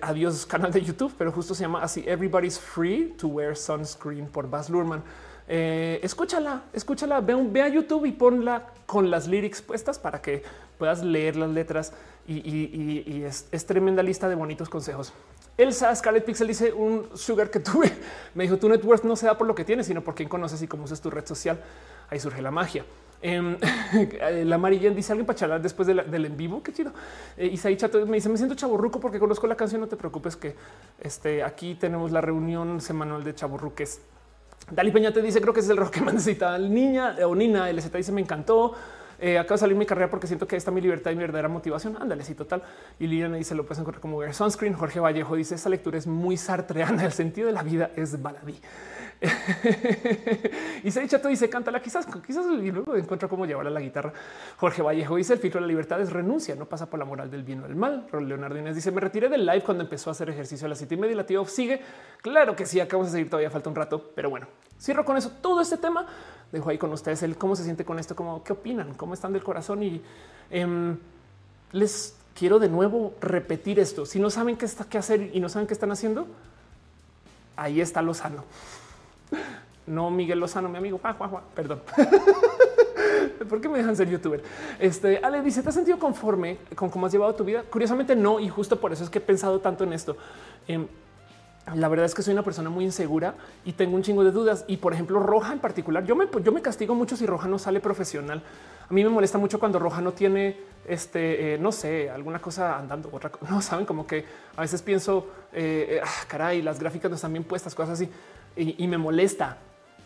adiós canal de YouTube, pero justo se llama así Everybody's Free to Wear Sunscreen por Baz Luhrmann. Eh, escúchala, escúchala, ve, ve, a YouTube y ponla con las lyrics puestas para que puedas leer las letras y, es, tremenda lista de bonitos consejos. Elsa Scarlet Pixel dice un sugar que tuve. *laughs* Me dijo tu net worth no se da por lo que tienes, sino por quién conoces y cómo usas tu red social. Ahí surge la magia. Em, *laughs* la amarilla dice alguien para charlar después del en vivo. Qué chido. Eh, Isaí me dice: Me siento chaburruco porque conozco la canción. No te preocupes, que este, aquí tenemos la reunión semanal de chaburruques. Dali Peña te dice: Creo que es el rock que más necesita niña o Nina. LZ dice: Me encantó. Eh, acabo de salir mi carrera porque siento que está mi libertad y mi verdadera motivación. Ándale, sí, total. Y Liliana dice: Lo puedes encontrar como sunscreen. Jorge Vallejo dice: Esa lectura es muy sartreana. El sentido de la vida es baladí. *laughs* y se dicha todo dice cántala quizás, quizás y luego encuentra cómo llevar a la guitarra. Jorge Vallejo dice el filtro de la libertad es renuncia, no pasa por la moral del bien o del mal. Leonardo Inés dice me retiré del live cuando empezó a hacer ejercicio a las siete y media. La tío sigue. Claro que sí, acabamos de seguir, todavía falta un rato, pero bueno, cierro con eso todo este tema. Dejo ahí con ustedes el cómo se siente con esto, cómo qué opinan, cómo están del corazón y em, les quiero de nuevo repetir esto. Si no saben qué hacer y no saben qué están haciendo, ahí está lo sano. No Miguel Lozano, mi amigo. perdón. *laughs* ¿Por qué me dejan ser youtuber? Este Ale dice: ¿Te has sentido conforme con cómo has llevado tu vida? Curiosamente, no. Y justo por eso es que he pensado tanto en esto. Em, la verdad es que soy una persona muy insegura y tengo un chingo de dudas. Y por ejemplo, Roja en particular, yo me, yo me castigo mucho si Roja no sale profesional. A mí me molesta mucho cuando Roja no tiene este, eh, no sé, alguna cosa andando, otra cosa. *laughs* No saben como que a veces pienso, eh, eh, ah, caray, las gráficas no están bien puestas, cosas así y, me molesta.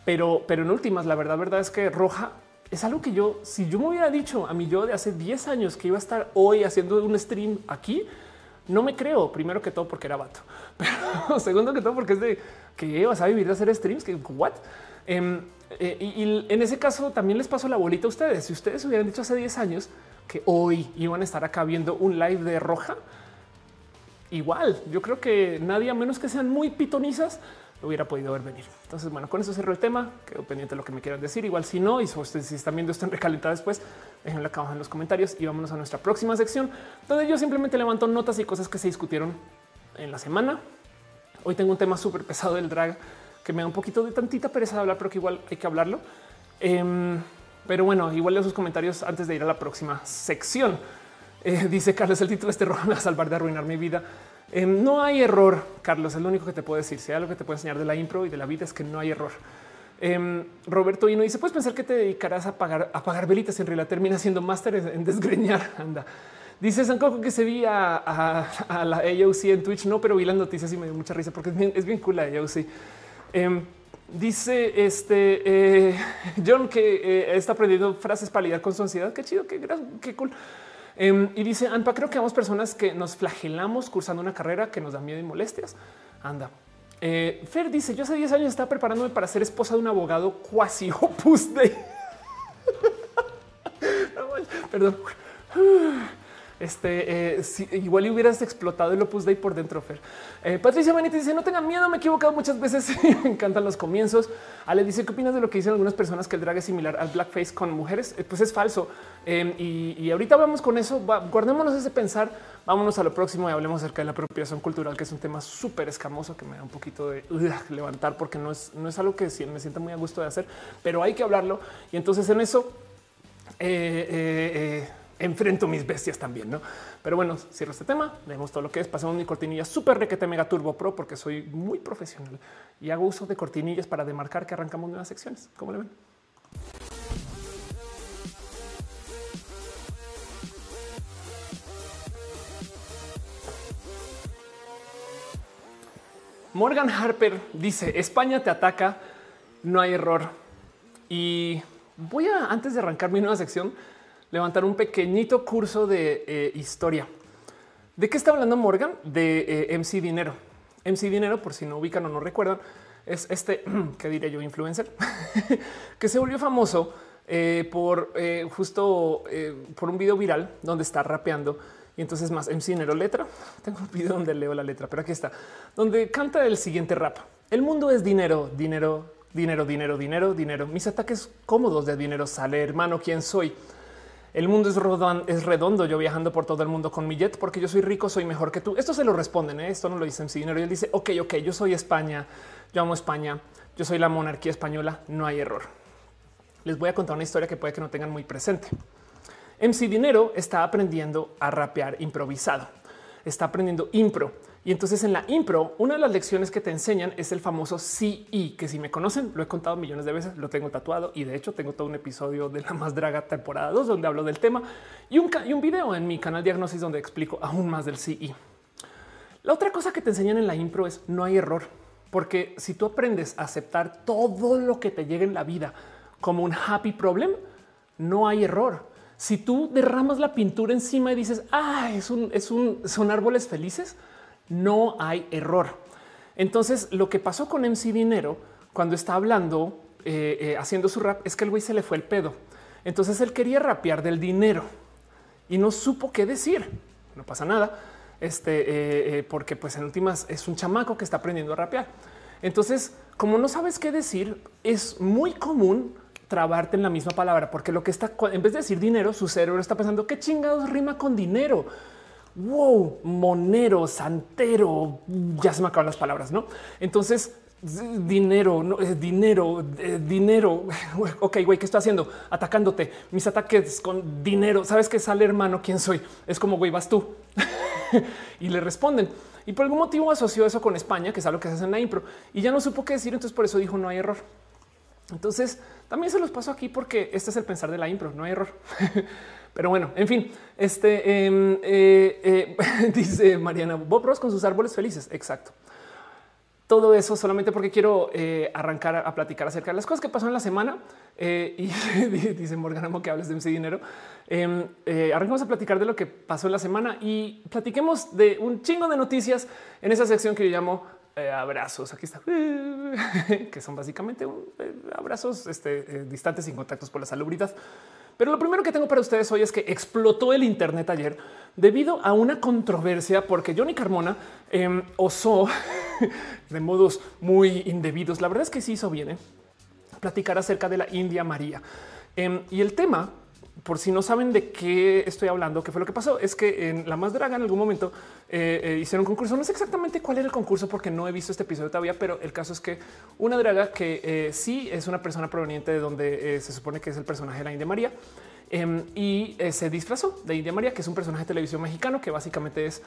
Pero, pero en últimas, la verdad, verdad es que roja es algo que yo, si yo me hubiera dicho a mí yo de hace 10 años que iba a estar hoy haciendo un stream aquí, no me creo. Primero que todo porque era vato, *laughs* pero segundo que todo porque es de que vas a vivir de hacer streams. Que what? Em, eh, y, en ese caso también les paso la bolita a ustedes. Si ustedes hubieran dicho hace 10 años que hoy iban a estar acá viendo un live de roja, igual yo creo que nadie, a menos que sean muy pitonizas, hubiera podido ver venir. Entonces, bueno, con eso cierro el tema. Quedo pendiente de lo que me quieran decir. Igual si no, y si ustedes si están viendo esto en recalentado después, déjenlo acá abajo en los comentarios y vámonos a nuestra próxima sección, donde yo simplemente levanto notas y cosas que se discutieron en la semana. Hoy tengo un tema súper pesado del drag que me da un poquito de tantita pereza de hablar, pero que igual hay que hablarlo. Em, pero bueno, igual leo sus comentarios antes de ir a la próxima sección. Eh, dice Carlos, el título de este rojo me a salvar de arruinar mi vida. Em, no hay error, Carlos, es lo único que te puedo decir. Hay algo que te puedo enseñar de la impro y de la vida es que no hay error. Eh, Roberto Hino dice: Puedes pensar que te dedicarás a pagar, a pagar velitas. En realidad termina siendo máster en desgreñar. *laughs* Anda. Dice Sancoco que se vi a, la AOC en Twitch. No, pero vi las noticias y me dio mucha risa porque es bien, es bien cool AOC. Em, dice este eh, *laughs* John que eh, está aprendiendo frases para lidiar con su ansiedad. Qué chido, qué, qué cool. Em, y dice Anpa, creo que vamos personas que nos flagelamos cursando una carrera que nos da miedo y molestias. Anda. Eh, Fer dice: Yo hace 10 años estaba preparándome para ser esposa de un abogado cuasi *laughs* opus de. *laughs* Perdón. Este eh, si, igual hubieras explotado el Opus Dei por dentro. Fer. Eh, Patricia Benítez dice: No tengan miedo, me he equivocado muchas veces. *laughs* me encantan los comienzos. Ale dice: ¿Qué opinas de lo que dicen algunas personas que el drag es similar al blackface con mujeres? Eh, pues es falso. Em, y, ahorita vamos con eso. guardémonos ese pensar. Vámonos a lo próximo y hablemos acerca de la apropiación cultural, que es un tema súper escamoso que me da un poquito de levantar porque no es, no es algo que me sienta muy a gusto de hacer, pero hay que hablarlo. Y entonces en eso. eh, enfrento mis bestias también, ¿no? Pero bueno, cierro este tema, vemos todo lo que es, pasamos mi cortinilla súper requete mega turbo pro porque soy muy profesional y hago uso de cortinillas para demarcar que arrancamos nuevas secciones. ¿Cómo le ven? Morgan Harper dice España te ataca, no hay error. Y voy a, antes de arrancar mi nueva sección, levantar un pequeñito curso de eh, historia. ¿De qué está hablando Morgan? De eh, MC Dinero. MC Dinero, por si no ubican o no recuerdan, es este, *clears throat* que diré yo, influencer, *laughs* que se volvió famoso eh, por justo por un video viral donde está rapeando y entonces más MC Dinero letra. *laughs* Tengo un video donde leo la letra, pero aquí está, donde canta el siguiente rap. El mundo es dinero, dinero, dinero, dinero, dinero, dinero. Mis ataques cómodos de dinero sale, hermano, ¿quién soy? El mundo es, redondo. Yo viajando por todo el mundo con mi jet porque yo soy rico, soy mejor que tú. Esto se lo responden. ¿eh? Esto no lo dicen sin dinero. Y él dice, ok, ok, yo soy España. Yo amo España. Yo soy la monarquía española. No hay error. Les voy a contar una historia que puede que no tengan muy presente. MC Dinero está aprendiendo a rapear improvisado. Está aprendiendo impro y entonces en la impro, una de las lecciones que te enseñan es el famoso CE, que si me conocen, lo he contado millones de veces, lo tengo tatuado y de hecho tengo todo un episodio de la más draga temporada 2 donde hablo del tema y un, y un video en mi canal Diagnosis donde explico aún más del CE. La otra cosa que te enseñan en la impro es no hay error, porque si tú aprendes a aceptar todo lo que te llega en la vida como un happy problem, no hay error. Si tú derramas la pintura encima y dices, ah, es un, es un, son árboles felices, no hay error. Entonces, lo que pasó con MC Dinero cuando está hablando, eh, eh, haciendo su rap, es que el güey se le fue el pedo. Entonces él quería rapear del dinero y no supo qué decir. No pasa nada. Este, eh, porque pues en últimas es un chamaco que está aprendiendo a rapear. Entonces, como no sabes qué decir, es muy común trabarte en la misma palabra, porque lo que está, en vez de decir dinero, su cerebro está pensando qué chingados rima con dinero wow, monero, santero, ya se me acaban las palabras, ¿no? Entonces, dinero, no, es dinero, eh, dinero. *laughs* Ok, güey, ¿qué estoy haciendo? Atacándote. Mis ataques con dinero. ¿Sabes qué sale, hermano? ¿Quién soy? Es como, güey, vas tú. *laughs* y le responden. Y por algún motivo asoció eso con España, que es algo que se hace en la impro. Y ya no supo qué decir, entonces por eso dijo, no hay error. Entonces, también se los paso aquí porque este es el pensar de la impro, no hay error. *laughs* Pero bueno, en fin, este em, eh, eh, *laughs* dice Mariana Bob Ross con sus árboles felices. Exacto. Todo eso solamente porque quiero eh, arrancar a platicar acerca de las cosas que pasaron la semana. y *laughs* dice Morgan que hables de ese dinero. Em, arrancamos a platicar de lo que pasó en la semana y platiquemos de un chingo de noticias en esa sección que yo llamo abrazos. Aquí está, *laughs* que son básicamente abrazos este, distantes sin contactos por la salubridad. Pero lo primero que tengo para ustedes hoy es que explotó el Internet ayer debido a una controversia porque Johnny Carmona em, osó *laughs* de modos muy indebidos. La verdad es que sí hizo bien ¿eh? platicar acerca de la India María. Em, y el tema por si no saben de qué estoy hablando, qué fue lo que pasó, es que en La Más Draga en algún momento eh, eh, hicieron un concurso. No sé exactamente cuál era el concurso porque no he visto este episodio todavía, pero el caso es que una draga que eh, sí es una persona proveniente de donde se supone que es el personaje de la India María em, y se disfrazó de India María, que es un personaje de televisión mexicano que básicamente es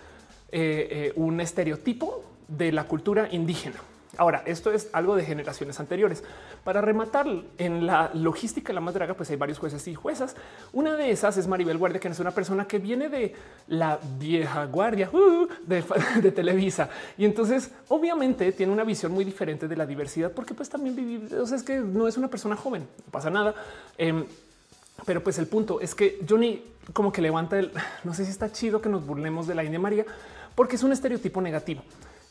un estereotipo de la cultura indígena. Ahora, esto es algo de generaciones anteriores. Para rematar en la logística de la más draga, pues hay varios jueces y juezas. Una de esas es Maribel Guardia, que es una persona que viene de la vieja guardia uh, *laughs* de, Televisa. Y entonces, obviamente, tiene una visión muy diferente de la diversidad, porque pues también vive, o sea, es que no es una persona joven, no pasa nada. Em, pero pues el punto es que Johnny como que levanta el, *sighs* no sé si está chido que nos burlemos de la India María, porque es un estereotipo negativo.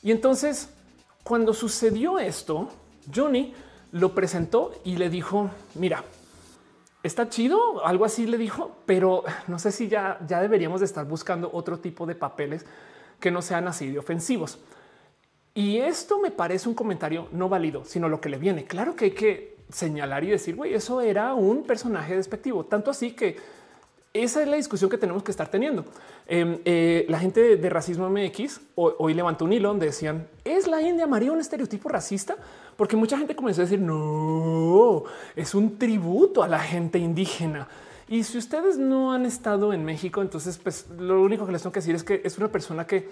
Y entonces cuando sucedió esto, Johnny lo presentó y le dijo, mira, está chido, algo así le dijo, pero no sé si ya, ya deberíamos de estar buscando otro tipo de papeles que no sean así de ofensivos. Y esto me parece un comentario no válido, sino lo que le viene. Claro que hay que señalar y decir, güey, eso era un personaje despectivo, tanto así que esa es la discusión que tenemos que estar teniendo. Em, eh, la gente de, racismo MX hoy, levantó un hilo donde decían es la India María un estereotipo racista, porque mucha gente comenzó a decir no, es un tributo a la gente indígena. Y si ustedes no han estado en México, entonces pues lo único que les tengo que decir es que es una persona que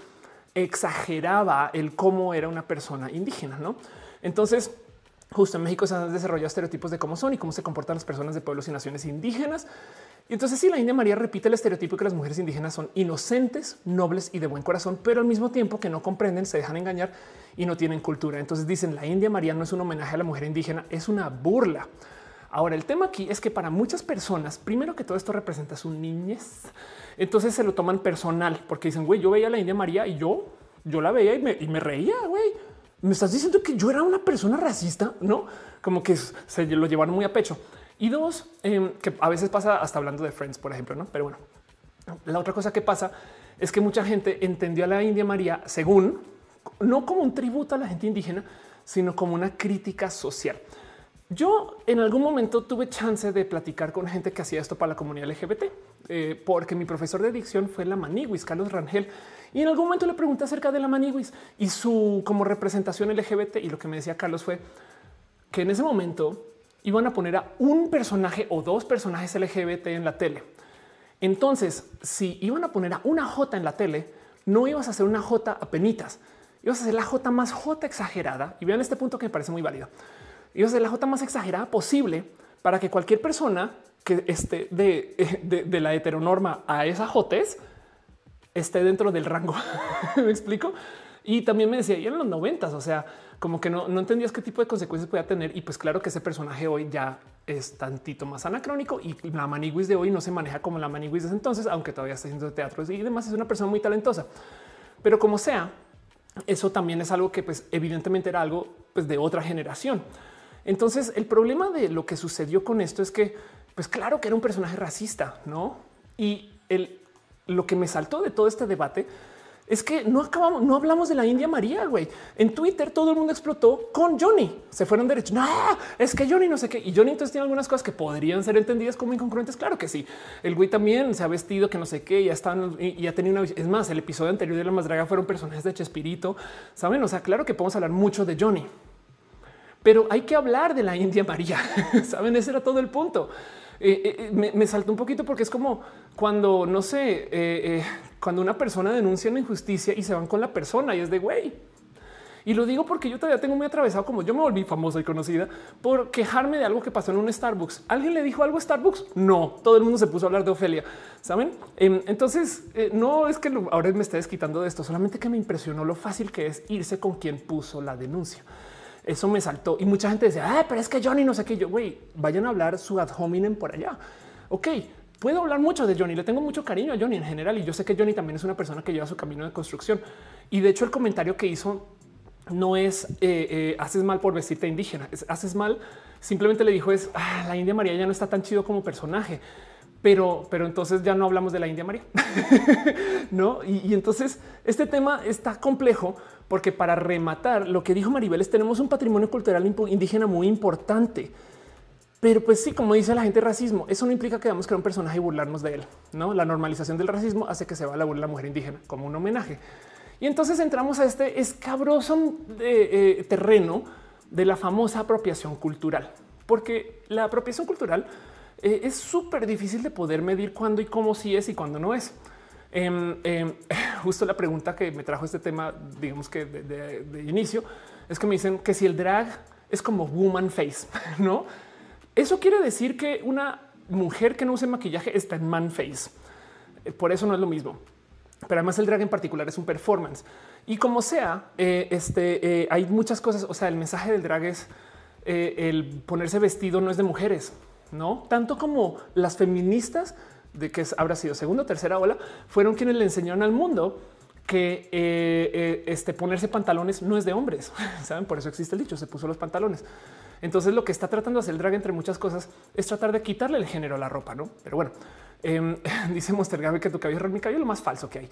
exageraba el cómo era una persona indígena, no? Entonces, justo en México se han desarrollado estereotipos de cómo son y cómo se comportan las personas de pueblos y naciones indígenas. Y entonces sí, la India María repite el estereotipo que las mujeres indígenas son inocentes, nobles y de buen corazón, pero al mismo tiempo que no comprenden, se dejan engañar y no tienen cultura. Entonces dicen la India María no es un homenaje a la mujer indígena, es una burla. Ahora el tema aquí es que para muchas personas, primero que todo esto representa su niñez, entonces se lo toman personal porque dicen, güey, yo veía a la India María y yo, yo la veía y me, y me reía, güey. Me estás diciendo que yo era una persona racista, no? Como que se lo llevaron muy a pecho. Y dos, em, que a veces pasa hasta hablando de Friends, por ejemplo, ¿no? Pero bueno, la otra cosa que pasa es que mucha gente entendió a la India María según, no como un tributo a la gente indígena, sino como una crítica social. Yo en algún momento tuve chance de platicar con gente que hacía esto para la comunidad LGBT. eh, porque mi profesor de dicción fue la Maniguis, Carlos Rangel. Y en algún momento le pregunté acerca de la Maniguis y su como representación LGBT. Y lo que me decía Carlos fue que en ese momento iban a poner a un personaje o dos personajes LGBT en la tele. Entonces, si iban a poner a una J en la tele, no ibas a hacer una J a penitas, ibas a hacer la J más J exagerada. Y vean este punto que me parece muy válido. Ibas a hacer la J más exagerada posible para que cualquier persona que esté de, *laughs* la heteronorma a esa J esté dentro del rango. *laughs* me explico. Y también me decía, y en los noventas, o sea, como que no, entendías qué tipo de consecuencias podía tener. Y pues claro que ese personaje hoy ya es tantito más anacrónico y la Maniguis de hoy no se maneja como la Maniguis de entonces, aunque todavía está haciendo teatro y demás. Es una persona muy talentosa, pero como sea, eso también es algo que pues evidentemente era algo pues, de otra generación. Entonces el problema de lo que sucedió con esto es que pues claro que era un personaje racista, ¿no? Y el, lo que me saltó de todo este debate es que no acabamos, no hablamos de la India María, güey. En Twitter todo el mundo explotó con Johnny. Se fueron derecho. No, es que Johnny no sé qué. Y Johnny entonces tiene algunas cosas que podrían ser entendidas como incongruentes. Claro que sí. El güey también se ha vestido que no sé qué. Ya están y ya tenía una. Es más, el episodio anterior de La Más Draga fueron personajes de Chespirito. Saben? O sea, claro que podemos hablar mucho de Johnny, pero hay que hablar de la India María. *laughs* Saben? Ese era todo el punto. Eh, eh, eh, me, me, saltó un poquito porque es como cuando no sé, cuando una persona denuncia una injusticia y se van con la persona y es de güey. Y lo digo porque yo todavía tengo muy atravesado, como yo me volví famosa y conocida por quejarme de algo que pasó en un Starbucks. ¿Alguien le dijo algo a Starbucks? No, todo el mundo se puso a hablar de Ofelia. Saben? Em, entonces, no es que ahora me esté desquitando de esto, solamente que me impresionó lo fácil que es irse con quien puso la denuncia. Eso me saltó y mucha gente decía, ah, pero es que Johnny no sé qué. Yo, güey, vayan a hablar su ad hominem por allá. Ok, puedo hablar mucho de Johnny. Le tengo mucho cariño a Johnny en general y yo sé que Johnny también es una persona que lleva su camino de construcción. Y de hecho, el comentario que hizo no es eh, eh, haces mal por vestirte indígena, haces mal. Simplemente le dijo es ah, la India María ya no está tan chido como personaje pero, pero entonces ya no hablamos de la India María. *laughs* no, y, entonces este tema está complejo porque para rematar lo que dijo Maribel es tenemos un patrimonio cultural indígena muy importante. Pero pues sí, como dice la gente, racismo, eso no implica que debamos crear un personaje y burlarnos de él. No, la normalización del racismo hace que se va la burla la mujer indígena como un homenaje. Y entonces entramos a este escabroso eh, eh, terreno de la famosa apropiación cultural, porque la apropiación cultural eh, es súper difícil de poder medir cuándo y cómo sí es y cuándo no es. Em, em, *laughs* justo la pregunta que me trajo este tema, digamos que de, inicio, es que me dicen que si el drag es como woman face, *laughs* no? Eso quiere decir que una mujer que no use maquillaje está en man face. Eh, por eso no es lo mismo. Pero además el drag en particular es un performance. Y como sea, eh, este, hay muchas cosas. O sea, el mensaje del drag es el ponerse vestido no es de mujeres no tanto como las feministas de que habrá sido segunda o tercera ola, fueron quienes le enseñaron al mundo que eh, eh, este ponerse pantalones no es de hombres. *laughs* Saben, por eso existe el dicho: se puso los pantalones. Entonces, lo que está tratando de hacer el drag, entre muchas cosas, es tratar de quitarle el género a la ropa, no? Pero bueno, eh, *laughs* dice Monster Gaby que tu cabello es mi cabello lo más falso que hay.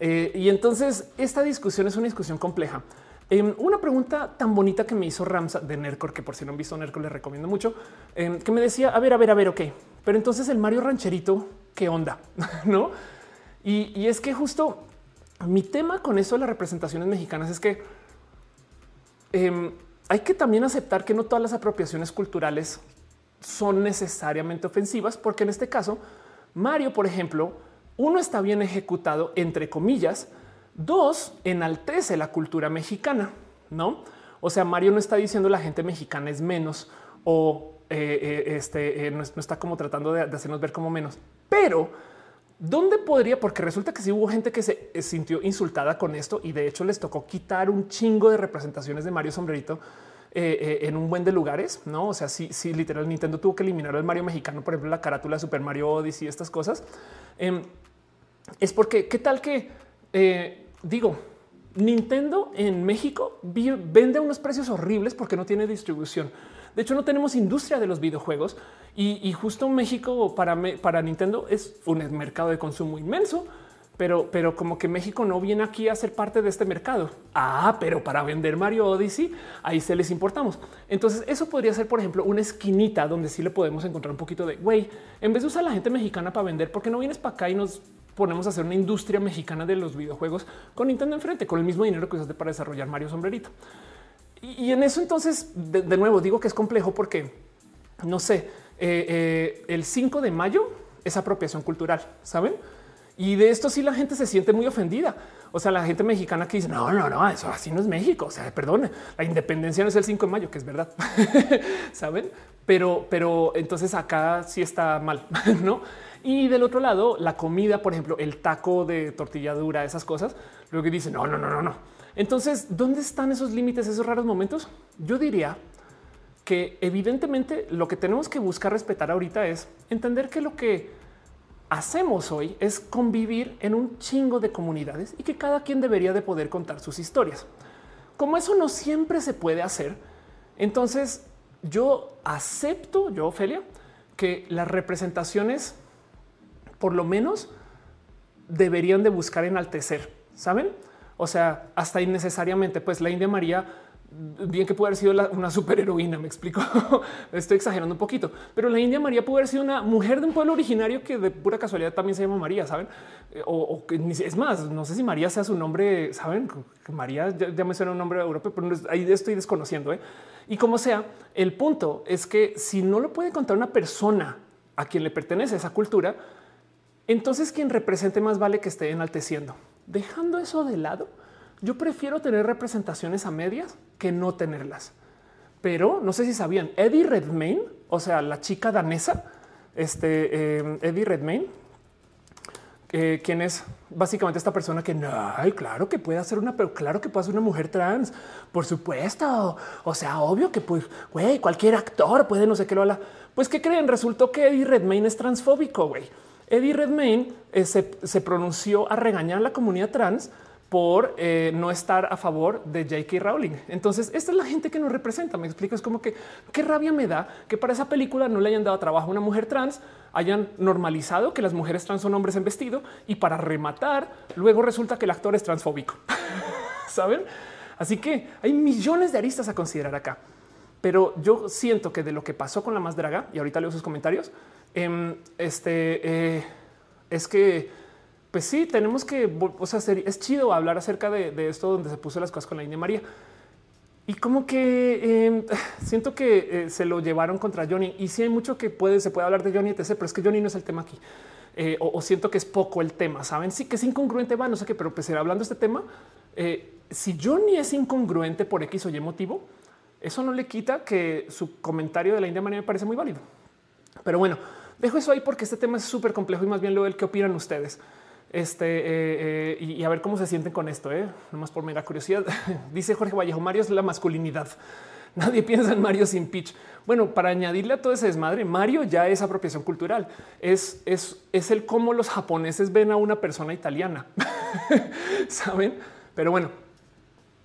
Eh, y entonces, esta discusión es una discusión compleja Em, una pregunta tan bonita que me hizo Ramsa de Nercor, que por si no han visto Nercor, les recomiendo mucho, em, que me decía, a ver, a ver, a ver, ok, pero entonces el Mario Rancherito, ¿qué onda? *laughs* ¿No? Y, es que justo mi tema con eso de las representaciones mexicanas es que em, hay que también aceptar que no todas las apropiaciones culturales son necesariamente ofensivas, porque en este caso, Mario, por ejemplo, uno está bien ejecutado, entre comillas, Dos, enaltece la cultura mexicana, ¿no? O sea, Mario no está diciendo la gente mexicana es menos o eh, eh, este, eh, no, está como tratando de, hacernos ver como menos. Pero, ¿dónde podría? Porque resulta que sí hubo gente que se sintió insultada con esto y de hecho les tocó quitar un chingo de representaciones de Mario Sombrerito en un buen de lugares, no? O sea, sí, literal, Nintendo tuvo que eliminar al Mario mexicano, por ejemplo, la carátula Super Mario Odyssey estas cosas. Em, es porque qué tal que digo, Nintendo en México vende unos precios horribles porque no tiene distribución. De hecho, no tenemos industria de los videojuegos y, justo México para, Nintendo es un mercado de consumo inmenso, pero, pero como que México no viene aquí a ser parte de este mercado. Ah, pero para vender Mario Odyssey, ahí se les importamos. Entonces, eso podría ser, por ejemplo, una esquinita donde sí le podemos encontrar un poquito de güey. En vez de usar a la gente mexicana para vender, ¿por qué no vienes para acá y nos ponemos a hacer una industria mexicana de los videojuegos con Nintendo enfrente, con el mismo dinero que usaste para desarrollar Mario Sombrerito? Y, en eso, entonces, de, nuevo, digo que es complejo porque no sé, eh, eh, el 5 de mayo es apropiación cultural, saben? Y de esto sí la gente se siente muy ofendida. O sea, la gente mexicana que dice, no, no, no, eso así no es México. O sea, perdone, la independencia no es el 5 de mayo, que es verdad. *laughs* Saben? Pero, pero entonces acá sí está mal, *laughs* ¿no? Y del otro lado, la comida, por ejemplo, el taco de tortilla dura, esas cosas, que dicen, no, no, no, no, no. Entonces, ¿dónde están esos límites, esos raros momentos? Yo diría que evidentemente lo que tenemos que buscar respetar ahorita es entender que lo que hacemos hoy es convivir en un chingo de comunidades y que cada quien debería de poder contar sus historias. Como eso no siempre se puede hacer, entonces yo acepto, yo Ofelia, que las representaciones por lo menos deberían de buscar enaltecer, ¿saben? O sea, hasta innecesariamente, pues la India María bien que puede haber sido una superheroína, me explico. *laughs* Estoy exagerando un poquito, pero la India María puede haber sido una mujer de un pueblo originario que de pura casualidad también se llama María, saben? Eh, o, que es más, no sé si María sea su nombre, saben María ya, me suena un nombre europeo, pero ahí estoy desconociendo. ¿eh? Y como sea, el punto es que si no lo puede contar una persona a quien le pertenece esa cultura, entonces quien represente más vale que esté enalteciendo. Dejando eso de lado, yo prefiero tener representaciones a medias que no tenerlas. Pero no sé si sabían, Eddie Redmayne, o sea, la chica danesa, este eh, Eddie Redmayne, eh, quien es básicamente esta persona que no, claro que puede hacer una, pero claro que puede ser una mujer trans, por supuesto. O sea, obvio que pues, güey, cualquier actor puede no sé qué lo habla. Pues qué creen? Resultó que Eddie Redmayne es transfóbico. Güey, Eddie Redmayne eh, se, pronunció a regañar a la comunidad trans por eh, no estar a favor de J.K. Rowling. Entonces, esta es la gente que nos representa. Me explico, es como que qué rabia me da que para esa película no le hayan dado trabajo a una mujer trans, hayan normalizado que las mujeres trans son hombres en vestido y para rematar, luego resulta que el actor es transfóbico. *laughs* Saben? Así que hay millones de aristas a considerar acá. Pero yo siento que de lo que pasó con la más draga, y ahorita leo sus comentarios, em, este eh, es que pues sí, tenemos que, o sea, es chido hablar acerca de, esto donde se puso las cosas con la India María. Y como que em, *sighs* siento que eh, se lo llevaron contra Johnny y sí hay mucho que puede, se puede hablar de Johnny, etc., pero es que Johnny no es el tema aquí. Eh, o, siento que es poco el tema, saben? Sí que es incongruente, va, no sé qué, pero pues hablando de este tema, si Johnny es incongruente por X o Y motivo, eso no le quita que su comentario de la India María me parece muy válido. Pero bueno, dejo eso ahí porque este tema es súper complejo y más bien lo del que opinan ustedes. Este eh, eh, y, a ver cómo se sienten con esto. Eh? Nomás por mera curiosidad. *laughs* Dice Jorge Vallejo: Mario es la masculinidad. *laughs* Nadie piensa en Mario sin pitch. Bueno, para añadirle a todo ese desmadre, Mario ya es apropiación cultural. Es, es, es el cómo los japoneses ven a una persona italiana. *laughs* Saben? Pero bueno,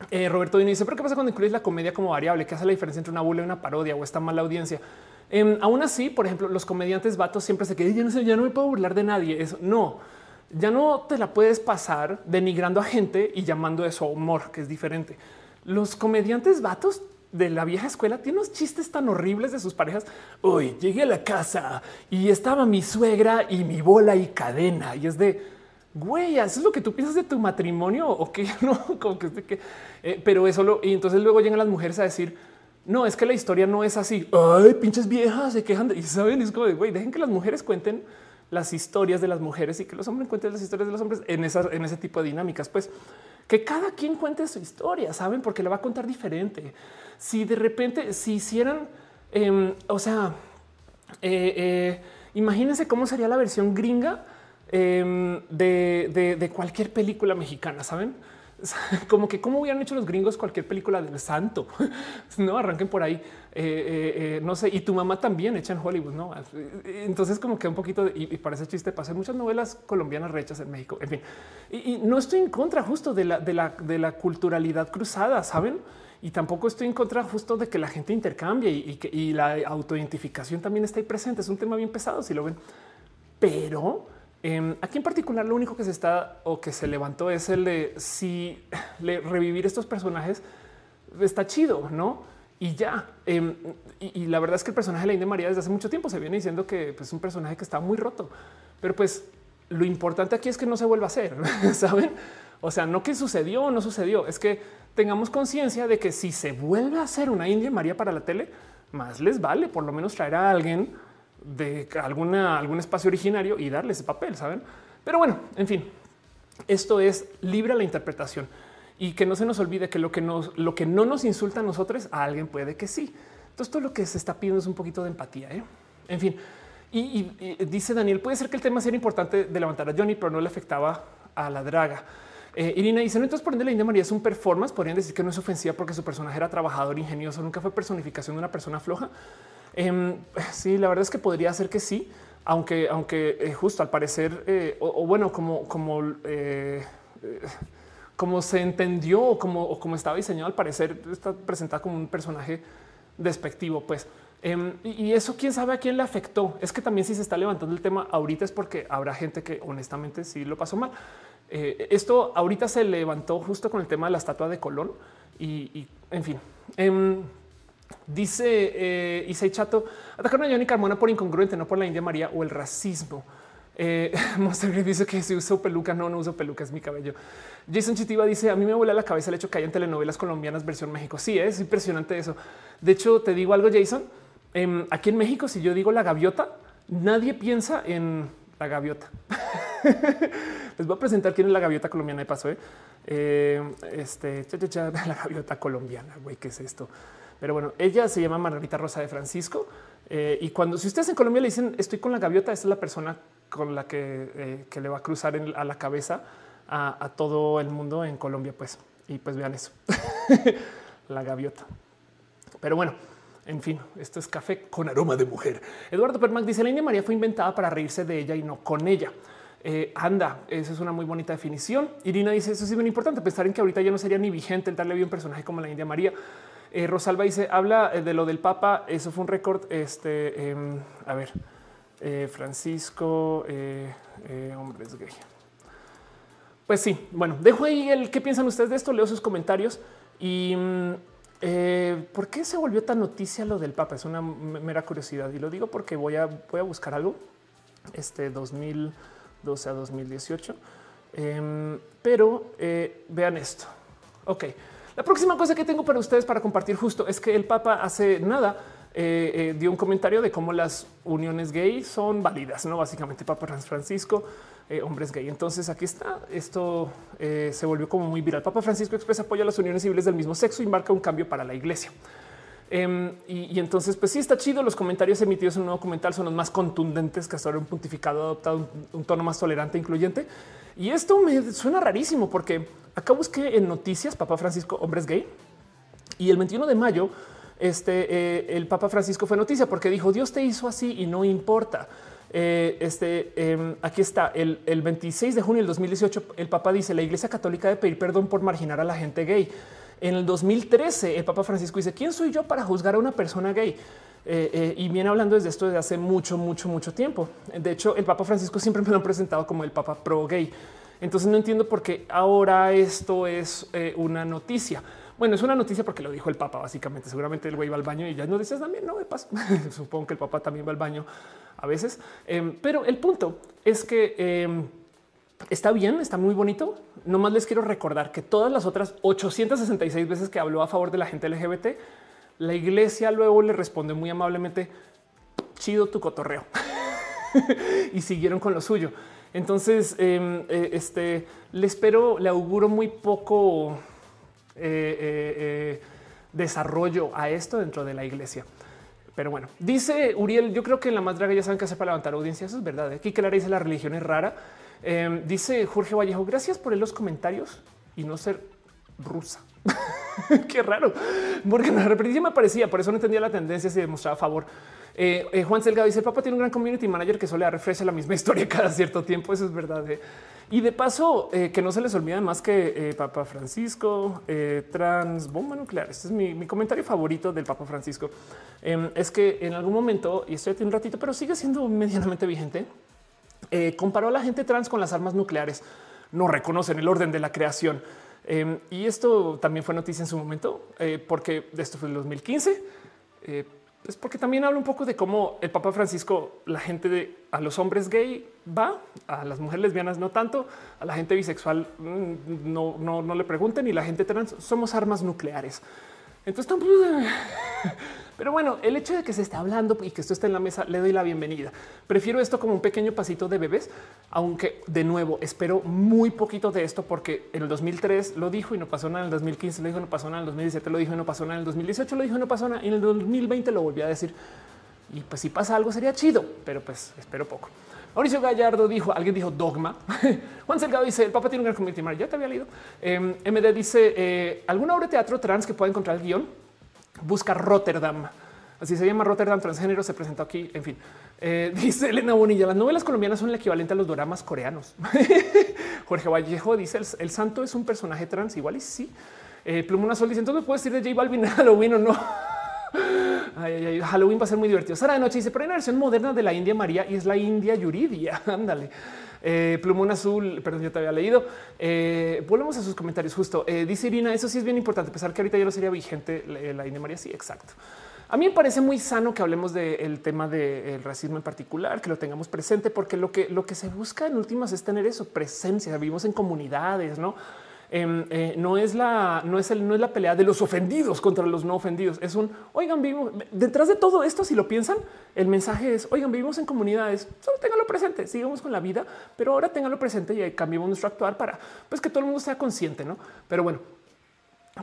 eh, Roberto dice: ¿Pero qué pasa cuando incluyes la comedia como variable? ¿Qué hace la diferencia entre una burla y una parodia o esta mala audiencia? Em, aún así, por ejemplo, los comediantes vatos siempre se quedan. Ya no me puedo burlar de nadie. Eso no ya no te la puedes pasar denigrando a gente y llamando eso humor, que es diferente. Los comediantes vatos de la vieja escuela tienen unos chistes tan horribles de sus parejas. Hoy llegué a la casa y estaba mi suegra y mi bola y cadena. Y es de güey, es lo que tú piensas de tu matrimonio o *laughs* no, como que, que eh, pero eso lo y entonces luego llegan las mujeres a decir, no, es que la historia no es así. Ay, pinches viejas se quejan de, y saben, es como de güey, dejen que las mujeres cuenten las historias de las mujeres y que los hombres cuenten las historias de los hombres en, esas, en ese tipo de dinámicas. Pues que cada quien cuente su historia, saben, porque le va a contar diferente. Si de repente, si hicieran, em, o sea, eh, eh, imagínense cómo sería la versión gringa em, de, de, cualquier película mexicana, saben? *laughs* como que cómo hubieran hecho los gringos cualquier película del santo. *laughs* no arranquen por ahí. Eh, eh, eh, no sé. Y tu mamá también echa en Hollywood, no? Entonces, como que un poquito y, parece chiste. Pasé muchas novelas colombianas rechas en México. En fin, y, no estoy en contra justo de la, de la, de la culturalidad cruzada, saben? Y tampoco estoy en contra justo de que la gente intercambie y, que y la autoidentificación también está ahí presente. Es un tema bien pesado si lo ven, pero Em, aquí en particular, lo único que se está o que se levantó es el de si *laughs* revivir estos personajes está chido, no? Y ya. Em, y, la verdad es que el personaje de la India María desde hace mucho tiempo se viene diciendo que pues, es un personaje que está muy roto, pero pues lo importante aquí es que no se vuelva a hacer, *laughs* saben? O sea, no que sucedió o no sucedió, es que tengamos conciencia de que si se vuelve a hacer una India María para la tele, más les vale por lo menos traer a alguien de alguna, algún espacio originario y darle ese papel, saben? Pero bueno, en fin, esto es libre a la interpretación y que no se nos olvide que lo que, nos, lo que no nos insulta a nosotros, a alguien puede que sí. Entonces, todo lo que se está pidiendo es un poquito de empatía. ¿eh? En fin, y, dice Daniel, puede ser que el tema sea importante de levantar a Johnny, pero no le afectaba a la draga. Eh, Irina dice, no, entonces por ende la India María es un performance, podrían decir que no es ofensiva porque su personaje era trabajador, ingenioso, nunca fue personificación de una persona floja. Em, sí, la verdad es que podría ser que sí, aunque, aunque eh, justo al parecer, eh, o, bueno, como, como, eh, como se entendió o como, como estaba diseñado, al parecer está presentada como un personaje despectivo, pues. Em, y eso quién sabe a quién le afectó. Es que también si se está levantando el tema ahorita es porque habrá gente que honestamente sí lo pasó mal. esto ahorita se levantó justo con el tema de la estatua de Colón y, en fin. Em, Dice eh, Isai Chato, atacaron a Johnny Carmona por incongruente, no por la India María o el racismo. Eh, *laughs* dice que si uso peluca, no, no uso peluca, es mi cabello. Jason Chitiva dice, a mí me vuela la cabeza el hecho que hayan telenovelas colombianas versión México. Sí, es impresionante eso. De hecho, te digo algo, Jason, em, aquí en México, si yo digo la gaviota, nadie piensa en la gaviota. *laughs* Les voy a presentar quién es la gaviota colombiana de paso. ¿eh? eh este, *laughs* la gaviota colombiana, güey, ¿qué es esto? Pero bueno, ella se llama Margarita Rosa de Francisco. Eh, y cuando si ustedes en Colombia le dicen estoy con la gaviota, esa es la persona con la que, eh, le va a cruzar a la cabeza a, todo el mundo en Colombia, pues. Y pues vean eso, *laughs* la gaviota. Pero bueno, en fin, esto es café con aroma de mujer. Eduardo Permac dice la India María fue inventada para reírse de ella y no con ella. Eh, anda, esa es una muy bonita definición. Irina dice eso es muy importante pensar en que ahorita ya no sería ni vigente el darle bien un personaje como la India María. Eh, Rosalba dice, habla eh, de lo del Papa, eso fue un récord, este, em, a ver, eh, Francisco, hombres gay. Pues sí, bueno, dejo ahí el qué piensan ustedes de esto, leo sus comentarios y mm, por qué se volvió tan noticia lo del Papa. Es una mera curiosidad y lo digo porque voy a, voy a buscar algo este 2012 a 2018. Em, pero vean esto. Ok. La próxima cosa que tengo para ustedes para compartir justo es que el Papa hace nada eh, eh, dio un comentario de cómo las uniones gay son válidas, no básicamente Papa Francisco, eh, hombres gay. Entonces aquí está. Esto se volvió como muy viral. Papa Francisco expresa apoyo a las uniones civiles del mismo sexo y marca un cambio para la iglesia. Em, y, entonces, pues sí está chido. Los comentarios emitidos en un documental son los más contundentes que hasta ahora un pontificado adoptado un, tono más tolerante e incluyente. Y esto me suena rarísimo porque acá busqué en noticias Papa Francisco, hombres gay. Y el 21 de mayo, este, eh, el Papa Francisco fue noticia porque dijo Dios te hizo así y no importa. Eh, este em, aquí está el, el 26 de junio del 2018. El Papa dice la Iglesia Católica debe pedir perdón por marginar a la gente gay. En el 2013, el Papa Francisco dice, ¿quién soy yo para juzgar a una persona gay? Eh, eh, y viene hablando desde esto desde hace mucho, mucho, mucho tiempo. De hecho, el Papa Francisco siempre me lo han presentado como el Papa pro gay. Entonces no entiendo por qué ahora esto es eh, una noticia. Bueno, es una noticia porque lo dijo el Papa, básicamente. Seguramente el güey va al baño y ya no dices también, no me pasa. *laughs* Supongo que el Papa también va al baño a veces. Em, pero el punto es que em, está bien, está muy bonito. No más les quiero recordar que todas las otras 866 veces que habló a favor de la gente LGBT, la iglesia luego le responde muy amablemente, chido tu cotorreo. *laughs* y siguieron con lo suyo. Entonces, em, eh, este, le espero, le auguro muy poco eh, eh, desarrollo a esto dentro de la iglesia. Pero bueno, dice Uriel, yo creo que en la más draga ya saben qué hacer para levantar audiencia. Eso es verdad. Aquí Clara dice la religión es rara Em, dice Jorge Vallejo, gracias por los comentarios y no ser rusa. *laughs* Qué raro, porque la repetición me parecía, por eso no entendía la tendencia si demostraba favor. Eh, eh, Juan Selgado dice: Papá tiene un gran community manager que suele refresca la misma *laughs* historia cada cierto tiempo. Eso es verdad. Eh. Y de paso, que no se les olvide más que Papa Francisco, trans bomba nuclear. Este es mi, comentario favorito del Papa Francisco. Em, es que en algún momento, y estoy aquí un ratito, pero sigue siendo medianamente vigente Eh, comparó a la gente trans con las armas nucleares. No reconocen el orden de la creación. Em, y esto también fue noticia en su momento, eh, porque esto fue en 2015. Eh, pues porque también habla un poco de cómo el Papa Francisco, la gente de a los hombres gay va, a las mujeres lesbianas no tanto, a la gente bisexual mm, no, no, no le pregunten y la gente trans somos armas nucleares. Entonces, *laughs* pero bueno, el hecho de que se esté hablando y que esto esté en la mesa, le doy la bienvenida. Prefiero esto como un pequeño pasito de bebés, aunque de nuevo espero muy poquito de esto porque en el 2003 lo dijo y no pasó nada, en el 2015 lo dijo no pasó nada, en el 2017 lo dijo y no pasó nada, en el 2018 lo dijo y no pasó nada, y en el 2020 lo volví a decir. Y pues si pasa algo sería chido, pero pues espero poco. Mauricio Gallardo dijo, alguien dijo dogma. *laughs* Juan Selgado dice, el Papa tiene un gran community Ya te había leído. Em, MD dice, eh, ¿alguna obra de teatro trans que pueda encontrar el guion? Busca Rotterdam. Así se llama Rotterdam Transgénero. Se presentó aquí. En fin, eh, *laughs* dice Elena Bonilla. Las novelas colombianas son el equivalente a los dramas coreanos. *laughs* Jorge Vallejo dice: el, santo es un personaje trans. Igual y sí. Eh, Plumona Sol dice: Entonces puedes decir de J Balvin Halloween o no. *laughs* Halloween va a ser muy divertido. Sara de noche dice: Pero hay una versión moderna de la India María y es la India Yuridia. Ándale. Eh, plumón azul, perdón, yo te había leído. Eh, volvemos a sus comentarios. Justo eh, dice Irina, eso sí es bien importante, a pesar que ahorita ya no sería vigente la, India María. Sí, exacto. A mí me parece muy sano que hablemos del tema del racismo en particular, que lo tengamos presente, porque lo que, lo que se busca en últimas es tener eso, presencia. Vivimos en comunidades, no? Em, eh, no es la no es el no es la pelea de los ofendidos contra los no ofendidos. Es un oigan, vivimos detrás de todo esto. Si lo piensan, el mensaje es oigan, vivimos en comunidades. Solo ténganlo presente, sigamos con la vida, pero ahora ténganlo presente y cambiamos nuestro actuar para pues que todo el mundo sea consciente, no? Pero bueno,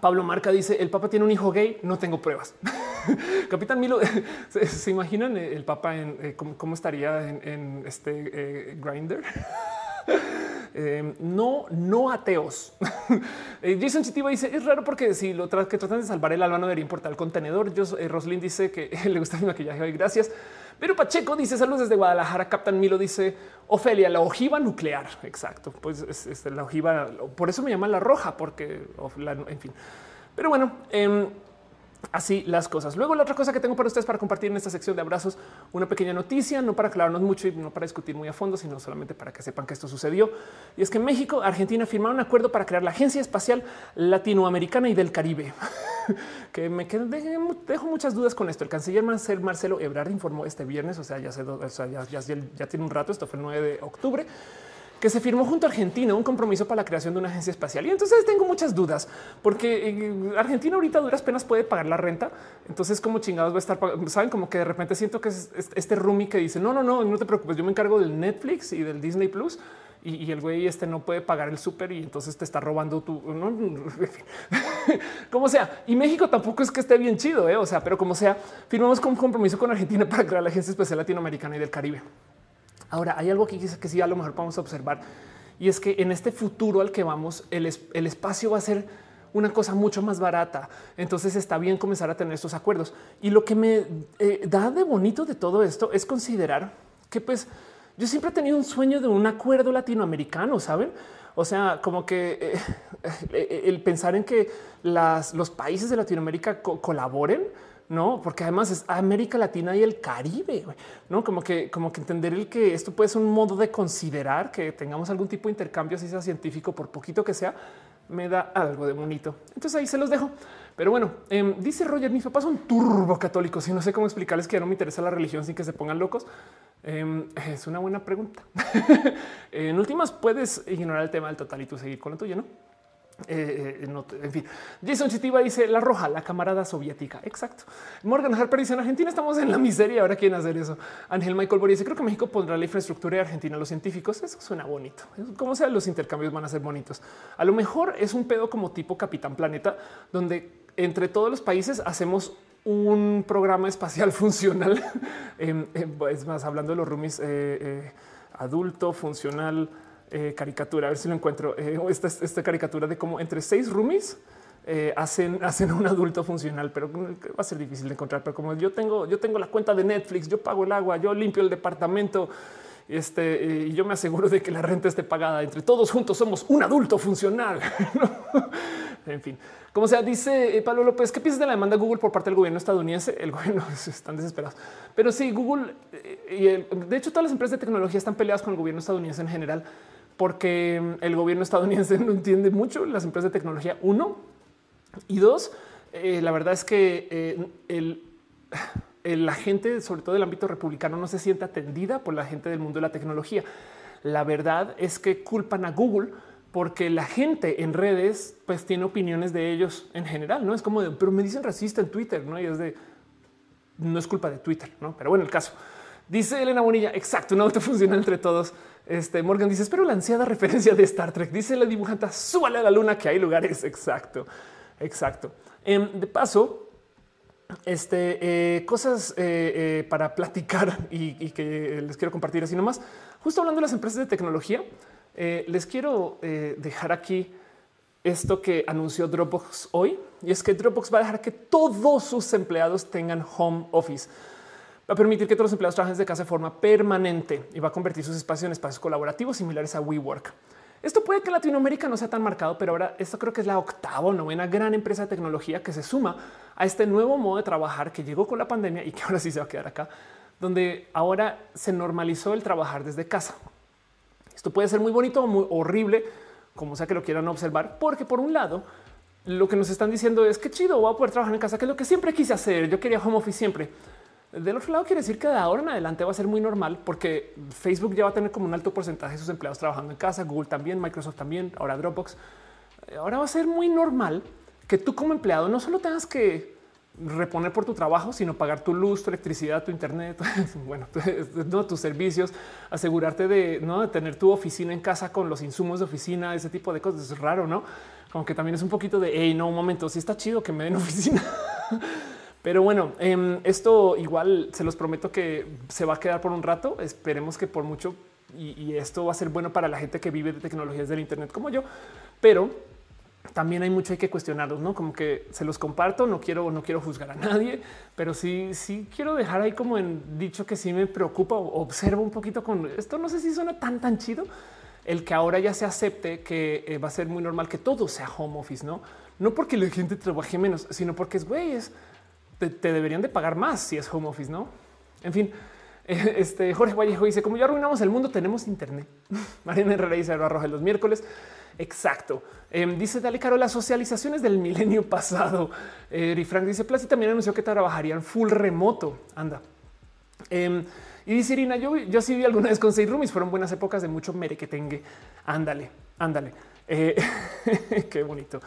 Pablo Marca dice el Papa tiene un hijo gay. No tengo pruebas. *laughs* Capitán Milo, *laughs* ¿se, imaginan el Papa en eh, cómo, estaría en, este eh, grinder? *laughs* *laughs* Eh, no, no ateos. *laughs* Eh, Jason Chitiba dice es raro porque si lo que tratan de salvar el alma no debería importar el contenedor. Yo, eh, Roslyn dice que *laughs* le gusta mi maquillaje hoy. Gracias. Pero Pacheco dice saludos desde Guadalajara. Captain Milo dice Ofelia, la ojiva nuclear. Exacto. Pues es, la ojiva. Por eso me llama la roja, porque en fin. Pero bueno, em, Así las cosas. Luego la otra cosa que tengo para ustedes para compartir en esta sección de abrazos, una pequeña noticia, no para aclararnos mucho y no para discutir muy a fondo, sino solamente para que sepan que esto sucedió. Y es que México, Argentina firmaron un acuerdo para crear la Agencia Espacial Latinoamericana y del Caribe, *laughs* que me dejo muchas dudas con esto. El canciller Marcelo Ebrard informó este viernes, o sea, ya, ya, ya tiene un rato, esto fue el 9 de octubre que se firmó junto a Argentina un compromiso para la creación de una agencia espacial. Y entonces tengo muchas dudas porque eh, Argentina ahorita duras penas puede pagar la renta. Entonces, como chingados va a estar, saben, como que de repente siento que es este roomie que dice no, no, no, no te preocupes. Yo me encargo del Netflix y del Disney Plus y, el güey este no puede pagar el súper y entonces te está robando tu *laughs* como sea. Y México tampoco es que esté bien chido, ¿eh? o sea, pero como sea, firmamos un compromiso con Argentina para crear la Agencia Espacial Latinoamericana y del Caribe. Ahora hay algo que quizás que sí a lo mejor a observar y es que en este futuro al que vamos, el, espacio va a ser una cosa mucho más barata. Entonces está bien comenzar a tener estos acuerdos. Y lo que me eh, da de bonito de todo esto es considerar que pues yo siempre he tenido un sueño de un acuerdo latinoamericano, ¿saben? O sea, como que eh, *laughs* el pensar en que los países de Latinoamérica colaboren no, porque además es América Latina y el Caribe, no como que, como que entender el que esto puede ser un modo de considerar que tengamos algún tipo de intercambio, si sea científico, por poquito que sea, me da algo de bonito. Entonces ahí se los dejo. Pero bueno, em, dice Roger, mis papás son turbo católicos y no sé cómo explicarles que ya no me interesa la religión sin que se pongan locos. Em, es una buena pregunta. *laughs* en últimas, puedes ignorar el tema del total y tú seguir con lo tuyo, ¿no? Eh, eh, en fin, Jason Chitiva dice la roja, la camarada soviética. Exacto. Morgan Harper dice en Argentina estamos en la miseria. Ahora quieren hacer eso. Ángel Michael Boris dice creo que México pondrá la infraestructura de Argentina a los científicos. Eso suena bonito. Como sea, los intercambios van a ser bonitos. A lo mejor es un pedo como tipo Capitán Planeta, donde entre todos los países hacemos un programa espacial *laughs* funcional. es más, hablando de los roomies eh, adulto, funcional eh, caricatura, a ver si lo encuentro. Eh, esta, caricatura de cómo entre seis roomies eh, hacen, *laughs* hacen un adulto funcional, pero va a ser difícil de encontrar. Pero como yo tengo, yo tengo la cuenta de Netflix, yo pago el agua, yo limpio el departamento. Este, y yo me aseguro de que la renta esté pagada entre todos juntos. Somos un adulto funcional. *laughs* en fin, como sea, dice eh, Pablo López, ¿qué piensas de la demanda Google por parte del gobierno estadounidense? El gobierno *laughs* están desesperados, pero sí, Google eh, y de hecho todas las empresas de tecnología están peleadas con el gobierno estadounidense en general, porque el gobierno estadounidense *laughs* no entiende mucho las empresas de tecnología. Uno y dos, eh, la verdad es que el, *sighs* la gente, sobre todo del ámbito republicano, no se siente atendida por la gente del mundo de la tecnología. La verdad es que culpan a Google porque la gente en redes pues tiene opiniones de ellos en general, no es como de, pero me dicen racista en Twitter, no? Y es de no es culpa de Twitter, no? Pero bueno, el caso dice Elena Bonilla. Exacto, no te *laughs* funciona entre todos. Este Morgan dice, espero la ansiada referencia de Star Trek. Dice la dibujanta, súbale a la luna que hay lugares. Exacto, exacto. Em, de paso, este eh, cosas eh, eh, para platicar *laughs* y, que les quiero compartir así nomás. Justo hablando de las empresas de tecnología, les quiero dejar aquí esto que anunció Dropbox hoy y es que Dropbox va a dejar que todos sus empleados tengan home office. Va a permitir que todos los empleados trabajen desde casa de forma permanente y va a convertir sus espacios en espacios colaborativos similares a WeWork. Esto puede que Latinoamérica no sea tan marcado, pero ahora esto creo que es la octava o novena gran empresa de tecnología que se suma a este nuevo modo de trabajar que llegó con la pandemia y que *laughs* ahora sí se va a quedar acá, donde ahora se normalizó el trabajar desde casa. Esto puede ser muy bonito o muy horrible, como sea que lo quieran observar, porque por un lado, lo que nos están diciendo es que chido, voy a poder trabajar en casa, que es lo que siempre quise hacer. Yo quería home office siempre del otro lado quiere decir que de ahora en adelante va a ser muy normal porque Facebook ya va a tener como un alto porcentaje de sus empleados trabajando en casa, Google también, Microsoft también, ahora Dropbox. Ahora va a ser muy normal que tú como empleado no solo tengas que reponer por tu trabajo, sino pagar tu luz, tu electricidad, tu internet, *laughs* bueno, *laughs* no, tus servicios, asegurarte de no tener tu oficina en casa con los insumos de oficina, ese tipo de cosas. Es raro, no? Como que también es un poquito de no, un momento, si está chido que me den *laughs* oficina. Pero bueno, em, esto igual se los prometo que se va a quedar por un rato. Esperemos que por mucho y, esto va a ser bueno para la gente que vive de tecnologías del Internet como yo. Pero también hay mucho hay que cuestionarlos, no como que se los comparto. No quiero, no quiero juzgar a nadie, pero sí, sí quiero dejar ahí como en dicho que sí me preocupa observo un poquito con esto. No sé si suena tan, tan chido el que ahora ya se acepte que eh, va a ser muy normal que todo sea home office, no? No porque la gente trabaje menos, sino porque es güey, te, deberían de pagar más si es home office, no? En fin, *laughs* este Jorge Vallejo dice: Como ya arruinamos el mundo, tenemos Internet. *laughs* Mariana Herrera dice: Arroja los miércoles. Exacto. Em, dice Dale Caro, las socializaciones del milenio *laughs* pasado. Eh, Frank dice: Plaza también anunció que trabajarían full remoto. Anda. Em, y dice Irina: Yo, yo sí vi alguna vez con seis roomies. Fueron buenas épocas de mucho mere que tenga. Ándale, ándale. Eh, qué bonito.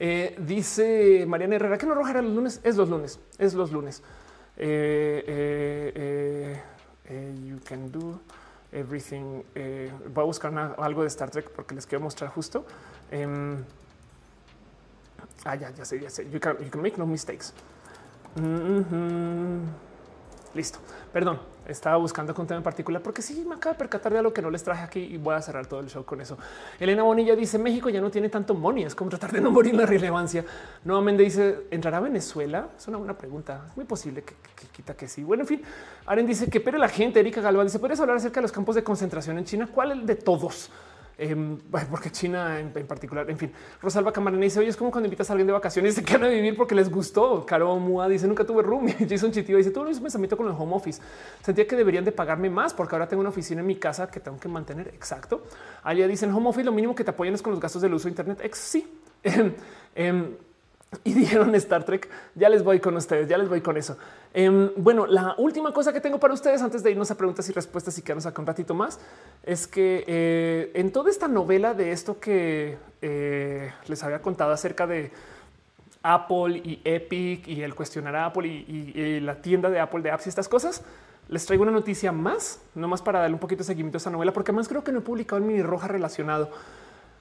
Eh, dice Mariana Herrera que no arrojará los lunes. Es los lunes, es los lunes. Eh, eh, you can do everything. voy a buscar algo de Star Trek porque les quiero mostrar justo. Em, ah, ya, ya sé, ya sé. You can, make no mistakes. Mm-hmm. Listo. Perdón, estaba buscando con un tema en particular porque sí me acabo de percatar de algo que no les traje aquí y voy a cerrar todo el show con eso. Elena Bonilla dice México ya no tiene tanto money, es como tratar de no morir la relevancia. Nuevamente dice entrará a Venezuela. Es una buena pregunta. Es muy posible que, quita que sí. Bueno, en fin, Aren dice que pero la gente. Erika Galván dice puedes hablar acerca de los campos de concentración en China. ¿Cuál el de todos? Em, porque China en, particular, en fin, Rosalba Camarena dice, oye, es como cuando invitas a alguien de vacaciones y se quedan a vivir porque les gustó. Caro Mua dice, nunca tuve room. *laughs* Jason Chitivo dice, tuve un pensamiento con el home office. Sentía que deberían de pagarme más porque ahora tengo una oficina en mi casa que tengo que mantener. Exacto. Allá dicen home office, lo mínimo que te apoyan es con los gastos del uso de Internet. Ex sí. *laughs* Em, em, y *laughs* dijeron Star Trek. Ya les voy con ustedes, ya les voy con eso. Em, bueno, la última cosa que tengo para ustedes antes de irnos a preguntas y respuestas y quedarnos acá un ratito más es que eh, en toda esta novela de esto que eh, les había contado acerca de Apple y Epic y el cuestionar a Apple y, la tienda de Apple de apps y estas cosas, les traigo una noticia más, no más para darle un poquito de seguimiento a esta novela, porque además creo que no he publicado en mi roja relacionado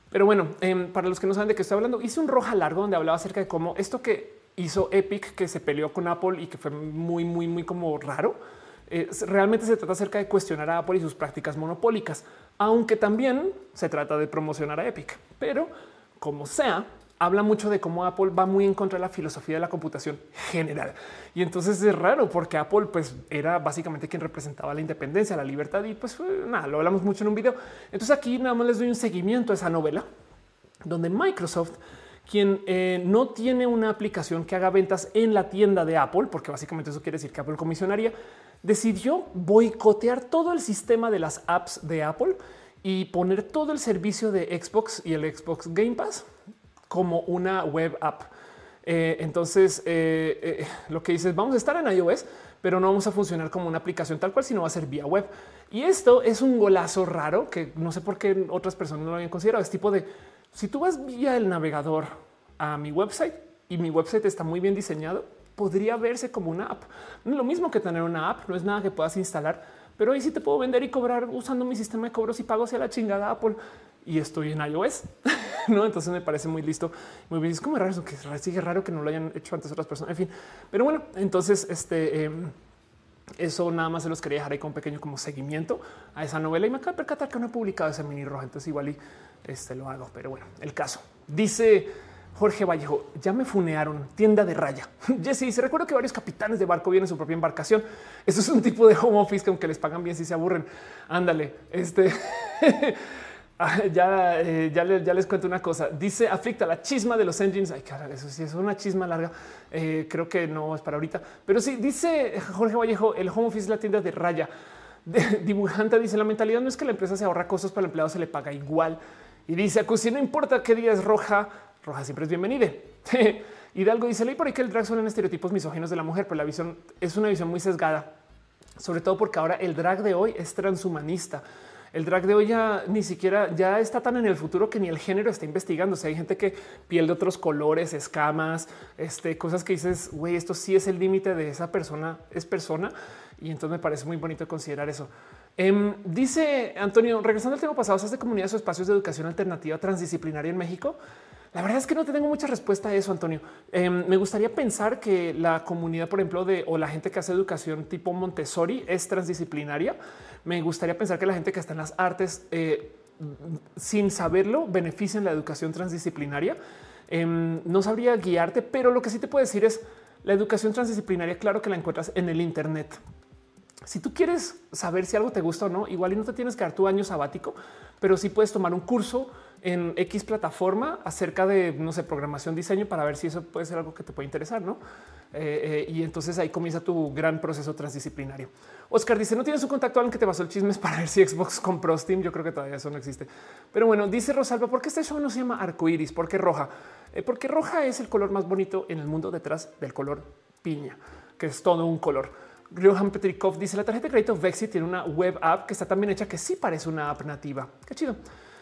pero bueno, em, para los que no saben de qué estoy hablando, hice un roja largo donde hablaba acerca de cómo esto que hizo Epic, que se peleó con Apple y que fue muy, muy, muy como raro. Realmente se trata acerca de cuestionar a Apple y sus prácticas monopólicas, aunque también se trata de promocionar a Epic. Pero como sea, habla mucho de cómo Apple va muy en contra de la filosofía de la computación general. Y entonces es raro porque Apple pues era básicamente quien representaba la independencia, la libertad y pues nada, lo hablamos mucho en un video. Entonces aquí nada más les doy un seguimiento a esa novela donde Microsoft quien eh, no tiene una aplicación que haga ventas en la tienda de Apple, porque básicamente eso quiere decir que Apple comisionaría, decidió boicotear todo el sistema de las apps de Apple y poner todo el servicio de Xbox y el Xbox Game Pass como una web app. Eh, entonces, eh, lo que dices, vamos a estar en iOS, pero no vamos a funcionar como una aplicación tal cual, sino va a ser vía web. Y esto es un golazo raro que no sé por qué otras personas no lo habían considerado. Es tipo de si tú vas vía el navegador a mi website y mi website está muy bien diseñado, podría verse como una app. Lo mismo que tener una app, no es nada que puedas instalar, pero ahí sí te puedo vender y cobrar usando mi sistema de cobros y pagos a la chingada Apple y estoy en iOS. *laughs* no, entonces me parece muy listo. Muy bien. Es como raro que sigue raro que no lo hayan hecho antes otras personas. En fin, pero bueno, entonces este. Em, eso nada más se los quería dejar ahí con un pequeño como seguimiento a esa novela y me acabo de percatar que no he publicado ese mini roja. Entonces igual y este lo hago, pero bueno, el caso dice Jorge Vallejo, ya me funearon, tienda de raya. *laughs* Jesse se recuerdo que varios capitanes de barco vienen en su propia embarcación. Eso es un tipo de home office que aunque les pagan bien si se aburren. Ándale, este *laughs* *laughs* Ya, eh, ya, les, cuento una cosa. Dice aflicta la chisma de los engines. Ay, cara, eso sí es una chisma larga. Eh, creo que no es para ahorita, pero sí dice Jorge Vallejo: el home office es la tienda de raya. *laughs* dibujante dice la mentalidad no es que la empresa se ahorra costos para el empleado, se le paga igual. Y dice si no importa qué día es roja, roja siempre es bienvenida. *laughs* Hidalgo dice ley por ahí que el drag son estereotipos misóginos de la mujer, pero la visión es una visión muy sesgada, sobre todo porque ahora el drag de hoy es transhumanista el drag de hoy ya ni siquiera ya está tan en el futuro que ni el género está investigando. O sea, hay gente que piel de otros colores, escamas, este, cosas que dices, güey, esto sí es el límite de esa persona, es persona. Y entonces me parece muy bonito considerar eso. Em, dice Antonio, regresando al tema pasado, ¿se hace comunidades o espacios de educación alternativa transdisciplinaria en México? La verdad es que no tengo mucha respuesta a eso, Antonio. Em, me gustaría pensar que la comunidad, por ejemplo, de o la gente que hace educación tipo Montessori es transdisciplinaria. Me gustaría pensar que la gente que está en las artes, eh, sin saberlo, benefician la educación transdisciplinaria. Em, no sabría guiarte, pero lo que sí te puedo decir es la educación transdisciplinaria. Claro que la encuentras en el Internet. Si tú quieres saber si algo te gusta o no, igual y no te tienes que dar tu año sabático, pero sí puedes tomar un curso en X plataforma acerca de, no sé, programación, diseño para ver si eso puede ser algo que te puede interesar, ¿no? Eh, eh, y entonces ahí comienza tu gran proceso transdisciplinario. Oscar dice, no tienes un contacto al que te pasó el chisme para ver si Xbox compró Steam. Yo creo que todavía eso no existe. Pero bueno, dice Rosalba, ¿por qué este show no se llama arcoiris? ¿Por qué roja? Eh, porque roja es el color más bonito en el mundo detrás del color piña, que es todo un color. Johan Petrikov dice la tarjeta de crédito Vexi tiene una web app que está tan bien hecha que sí parece una app nativa. Qué chido.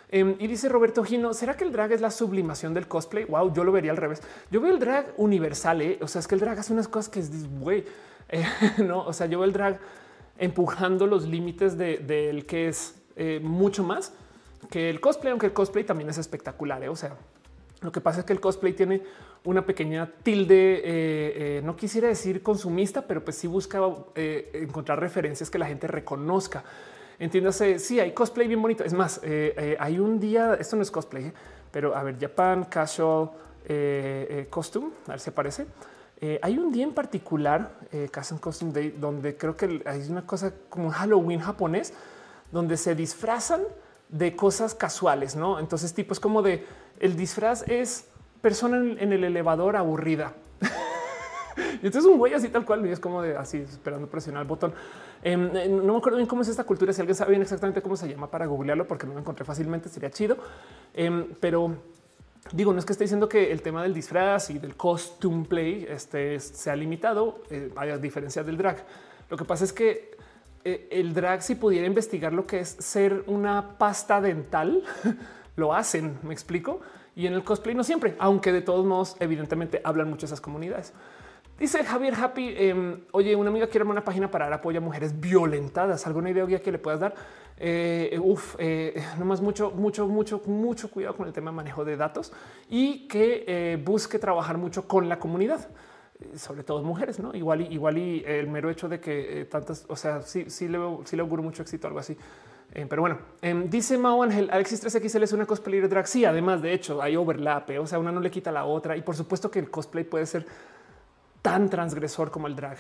Em, y dice Roberto Gino, ¿será que el drag es la sublimación del cosplay? Wow, yo lo vería al revés. Yo veo el drag universal, ¿eh? o sea, es que el drag hace unas cosas que es, güey, eh, *laughs* no, o sea, yo veo el drag empujando los límites del de, que es eh, mucho más que el cosplay, aunque el cosplay también es espectacular, o sea, lo que pasa es que el cosplay tiene una pequeña tilde, no quisiera decir consumista, pero pues sí busca encontrar referencias que la gente reconozca. Entiéndase, sí, hay cosplay bien bonito. Es más, eh, eh, hay un día, esto no es cosplay, pero a ver, Japan Casual eh, Costume, a ver si aparece. hay un día en particular, Casual Costume Day, donde creo que hay una cosa como un Halloween japonés, donde se disfrazan de cosas casuales, ¿no? Entonces, tipo, es como de, el disfraz es persona en, el elevador aburrida. *laughs* y entonces un güey así tal cual, y es como de así, esperando presionar el botón. Em, eh, no me acuerdo bien cómo es esta cultura. Si alguien sabe bien exactamente cómo se llama para googlearlo, porque no lo encontré fácilmente, sería chido. Em, pero digo, no es que esté diciendo que el tema del disfraz y del costume play este, sea limitado, eh, a diferencia del drag. Lo que pasa es que eh, el drag, si pudiera investigar lo que es ser una pasta dental, *laughs* lo hacen. Me explico. Y en el cosplay no siempre, aunque de todos modos, evidentemente hablan mucho esas comunidades. Dice Javier Happy, em, oye, una amiga quiere una página para dar apoyo a mujeres violentadas. ¿Alguna idea que le puedas dar? Eh, uf, eh, nomás mucho, mucho, mucho, mucho cuidado con el tema de manejo de datos y que eh, busque trabajar mucho con la comunidad, sobre todo mujeres, no? Igual y igual y el mero hecho de que tantas, o sea, sí, sí le, sí le auguro mucho éxito, algo así. pero bueno, em, dice Mao Ángel, Alexis 3XL es una cosplayer drag. Sí, además, de hecho, hay overlap, o sea, una no le quita la otra. Y por supuesto que el cosplay puede ser tan transgresor como el drag.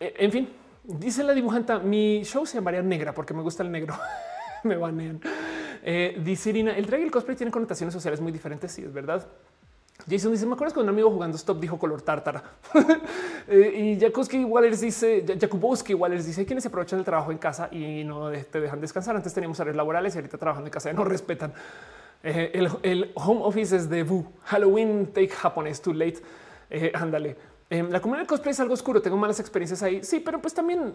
E, en fin, dice la dibujanta, mi show se llamaría negra porque me gusta el negro. *laughs* me banean. Eh, dice Irina, el drag y el cosplay tienen connotaciones sociales muy diferentes. Sí, es verdad. Jason dice: Me acuerdo que un amigo jugando stop dijo color tártara. *laughs* eh, y Jakubowski Wallers dice: Jakubowski Wallers dice: quienes aprovechan del trabajo en casa y no te dejan descansar. Antes teníamos áreas laborales y ahorita trabajando en casa no respetan. Eh, el, home office es de Vu. Halloween take japonés too late. Ándale. La comunidad de cosplay es algo oscuro. Tengo malas experiencias ahí. Sí, pero pues también,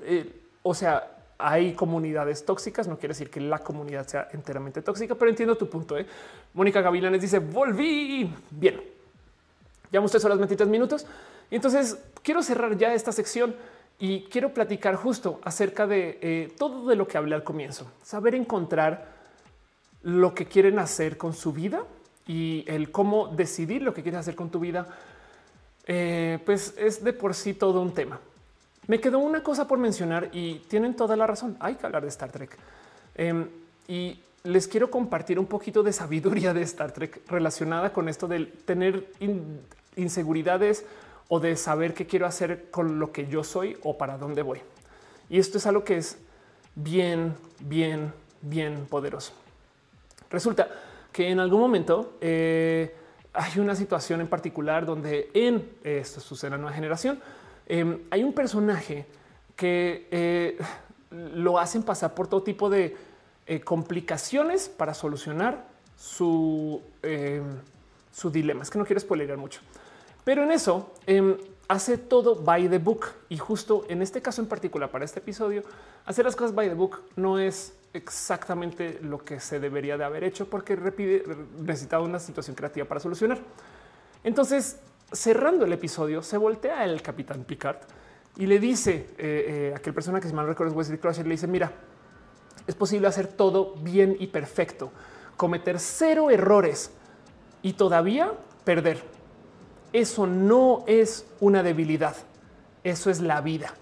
o sea, hay comunidades tóxicas. No quiere decir que la comunidad sea enteramente tóxica, pero entiendo tu punto. Mónica Gavilanes dice: Volví. Bien, ya ustedes son las 23 minutos. Y entonces quiero cerrar ya esta sección y quiero platicar justo acerca de todo de lo que hablé al comienzo. Saber encontrar lo que quieren hacer con su vida y el cómo decidir lo que quieres hacer con tu vida, eh, pues es de por sí todo un tema. Me quedó una cosa por mencionar y tienen toda la razón. Hay que hablar de Star Trek em, y les quiero compartir un poquito de sabiduría de Star Trek relacionada con esto del tener inseguridades o de saber qué quiero hacer con lo que yo soy o para dónde voy. Y esto es algo que es bien, bien, bien poderoso. Resulta que en algún momento eh, hay una situación en particular donde en esto sucede la nueva generación em, hay un personaje que eh, lo hacen pasar por todo tipo de eh, complicaciones para solucionar su, em, su dilema. Es que no quiero spoilerar mucho, pero en eso em, hace todo by the book y justo en este caso en particular para este episodio, hacer las cosas by the book no es exactamente lo que se debería de haber hecho porque necesitaba una situación creativa para solucionar. Entonces, cerrando el episodio, se voltea el capitán Picard y le dice eh, eh, aquel persona que se mal recuerdo Wesley Crusher, le dice, mira, es posible hacer todo bien y perfecto, cometer cero errores y todavía perder. Eso no es una debilidad, eso es la vida.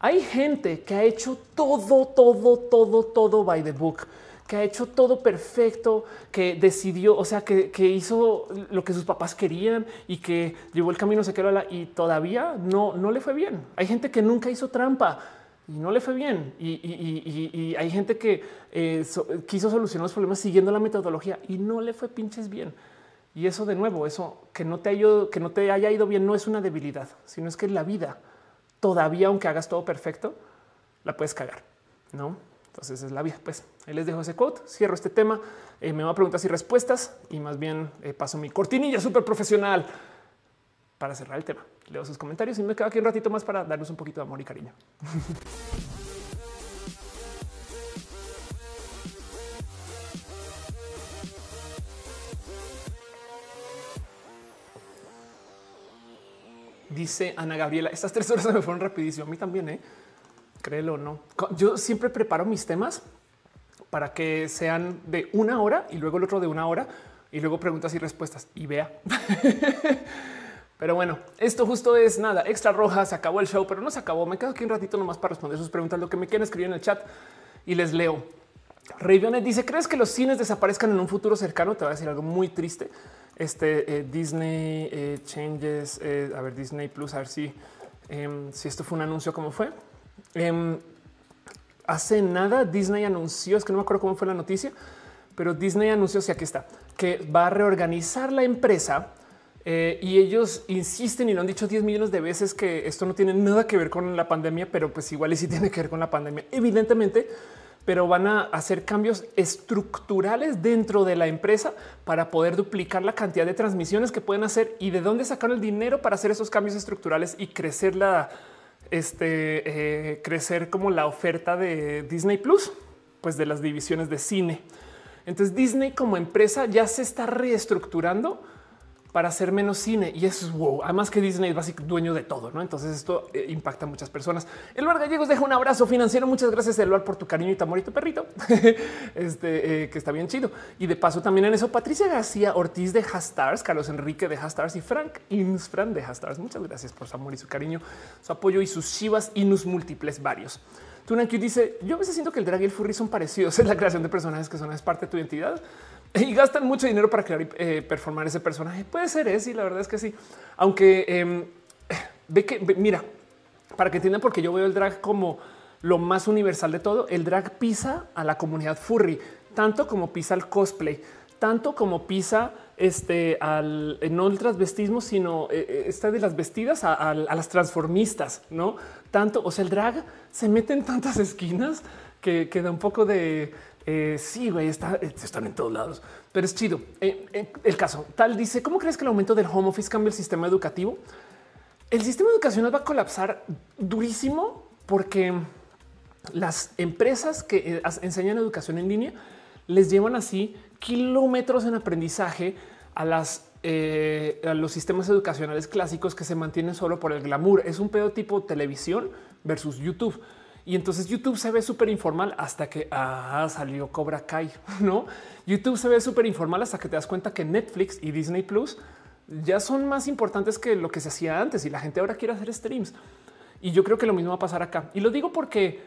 Hay gente que ha hecho todo, todo, todo, todo by the book, que ha hecho todo perfecto, que decidió, o sea, que, hizo lo que sus papás querían y que llevó el camino se quedó y todavía no, no le fue bien. Hay gente que nunca hizo trampa y no le fue bien. Y, hay gente que eh, quiso solucionar los problemas siguiendo la metodología y no le fue pinches bien. Y eso de nuevo, eso que no te haya, que no te haya ido bien no es una debilidad, sino es que la vida todavía, aunque hagas todo perfecto, la puedes cagar, no? Entonces es la vida. Pues ahí les dejo ese quote. Cierro este tema. Eh, me va a preguntas y respuestas y más bien eh, paso mi cortinilla súper profesional para cerrar el tema. Leo sus comentarios y me quedo aquí un ratito más para darnos un poquito de amor y cariño. *laughs* Dice Ana Gabriela, estas tres horas me fueron rapidísimo. A mí también, ¿eh? créelo o no. Yo siempre preparo mis temas para que sean de una hora y luego el otro de una hora y luego preguntas y respuestas y vea. *laughs* pero bueno, esto justo es nada extra roja. Se acabó el show, pero no se acabó. Me quedo aquí un ratito nomás para responder sus preguntas, lo que me quieren escribir en el chat y les leo. Rayvionet dice: ¿Crees que los cines desaparezcan en un futuro cercano? Te voy a decir algo muy triste este eh, Disney eh, Changes, eh, a ver, Disney Plus, a ver si, em, si esto fue un anuncio, cómo fue. Em, hace nada Disney anunció, es que no me acuerdo cómo fue la noticia, pero Disney anunció, si aquí está, que va a reorganizar la empresa y ellos insisten y lo han dicho 10 millones de veces que esto no tiene nada que ver con la pandemia, pero pues igual y sí tiene que ver con la pandemia. Evidentemente, pero van a hacer cambios estructurales dentro de la empresa para poder duplicar la cantidad de transmisiones que pueden hacer y de dónde sacar el dinero para hacer esos cambios estructurales y crecer la este eh, crecer como la oferta de Disney Plus, pues de las divisiones de cine. Entonces Disney como empresa ya se está reestructurando para hacer menos cine y eso es wow. Además que Disney es básicamente dueño de todo, ¿no? Entonces esto eh, impacta a muchas personas. Eluar Gallegos deja un abrazo financiero. Muchas gracias Eluar por tu cariño y tu amor y tu perrito, *laughs* este eh, que está bien chido. Y de paso también en eso Patricia García Ortiz de Hastars, Carlos Enrique de Hastars y Frank Insfran de Hastars. Muchas gracias por su amor y su cariño, su apoyo y sus chivas y nos múltiples varios. Tunaki dice yo a veces siento que el drag y el furry son parecidos en la creación de personajes que son es parte de tu identidad *laughs* y gastan mucho dinero para crear y eh, performar ese personaje. Puede ser, ¿eh? sí, la verdad es que sí. Aunque em, *sighs* ve que, mira, para que entiendan, porque yo veo el drag como lo más universal de todo, el drag pisa a la comunidad furry, tanto como pisa el cosplay, tanto como pisa este, al no el transvestismo, sino eh, está de las vestidas a, las transformistas, no tanto. O sea, el drag se mete en tantas *laughs* esquinas que queda un poco de sí, güey, está, están en todos lados, pero es chido. el caso tal dice: ¿Cómo crees que el aumento del home office cambia el sistema educativo? El sistema educacional va a colapsar durísimo porque las empresas que enseñan educación en línea les llevan así kilómetros en aprendizaje a eh, a los sistemas educacionales clásicos que se mantienen solo por el glamour. Es un pedo tipo televisión versus YouTube. Y entonces YouTube se ve súper informal hasta que ah, salió Cobra Kai, *laughs* ¿no? YouTube se ve súper informal hasta que te das cuenta que Netflix y Disney Plus ya son más importantes que lo que se hacía antes y la gente ahora quiere hacer streams. Y yo creo que lo mismo va a pasar acá. Y lo digo porque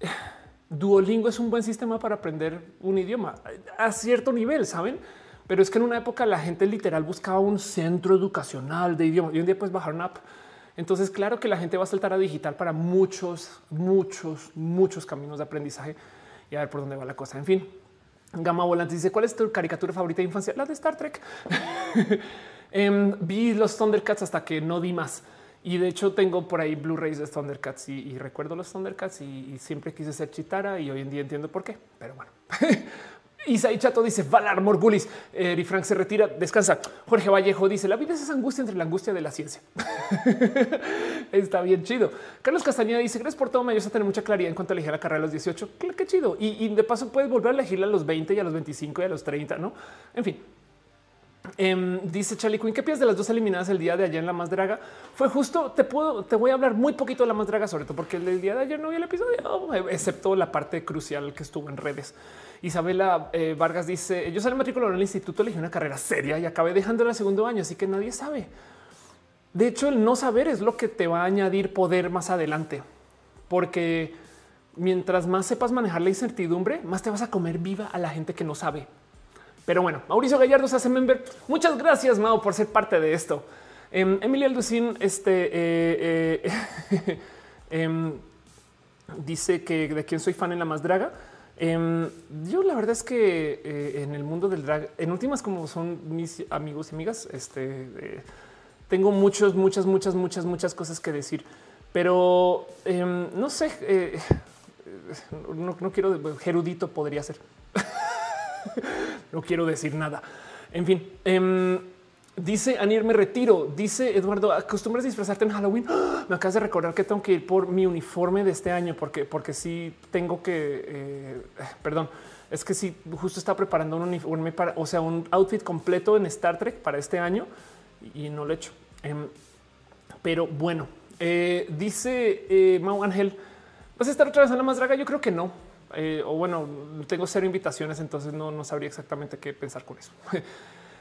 *sighs* Duolingo es un buen sistema para aprender un idioma a cierto nivel, saben? Pero es que en una época la gente literal buscaba un centro educacional de idiomas y un día pues bajaron app. Entonces, claro que la gente va a saltar a digital para muchos, muchos, muchos caminos de aprendizaje y a ver por dónde va la cosa. En fin, Gama Volante dice: ¿Cuál es tu caricatura favorita de infancia? La de Star Trek. *laughs* Em, vi los Thundercats hasta que no di más. Y de hecho tengo por ahí Blu-rays de Thundercats y, recuerdo los Thundercats y, y, siempre quise ser Chitara y hoy en día entiendo por qué. Pero bueno. *laughs* Isaí Chato dice Valar Morgulis. Eh, Frank se retira, descansa. Jorge Vallejo dice la vida es esa angustia entre la angustia de la ciencia. *laughs* Está bien chido. Carlos Castañeda dice gracias por todo. Me ayudas a tener mucha claridad en cuanto a elegir la carrera a los 18. Qué, chido. Y, y, de paso puedes volver a elegirla a los 20 y a los 25 y a los 30, no? En fin, Em, dice Charlie Quinn, ¿qué piensas de las dos eliminadas el día de ayer en la más draga? Fue justo, te puedo, te voy a hablar muy poquito de la más draga, sobre todo porque el día de ayer no vi el episodio, excepto la parte crucial que estuvo en redes. Isabela eh, Vargas dice, yo salí matriculado en el instituto, elegí una carrera seria y acabé dejando el segundo año, así que nadie sabe. De hecho, el no saber es lo que te va a añadir poder más adelante, porque mientras más sepas manejar la incertidumbre, más te vas a comer viva a la gente que no sabe. Pero bueno, Mauricio Gallardo se hace member. Muchas gracias, Mau, por ser parte de esto. Em, Emilia este, eh, eh, *laughs* em, dice que de quién soy fan en la más draga. Em, yo la verdad es que eh, en el mundo del drag, en últimas como son mis amigos y amigas, este, tengo muchos, muchas, muchas, muchas, muchas cosas que decir. Pero no sé, *laughs* no, no quiero, gerudito podría ser. *laughs* *laughs* no quiero decir nada. En fin, em, dice Anier, me retiro. Dice Eduardo, acostumbras disfrazarte en Halloween. *gasps* Me acabas de recordar que tengo que ir por mi uniforme de este año, porque, porque sí tengo que, eh, *sighs* perdón, es que sí, justo está preparando un uniforme para, o sea, un outfit completo en Star Trek para este año y no lo he hecho. Em, pero bueno, eh, dice eh, Mau Ángel, ¿vas a estar otra vez en la más draga? Yo creo que no. Eh, o bueno, tengo cero invitaciones, entonces no, sabría exactamente qué pensar con eso. *laughs*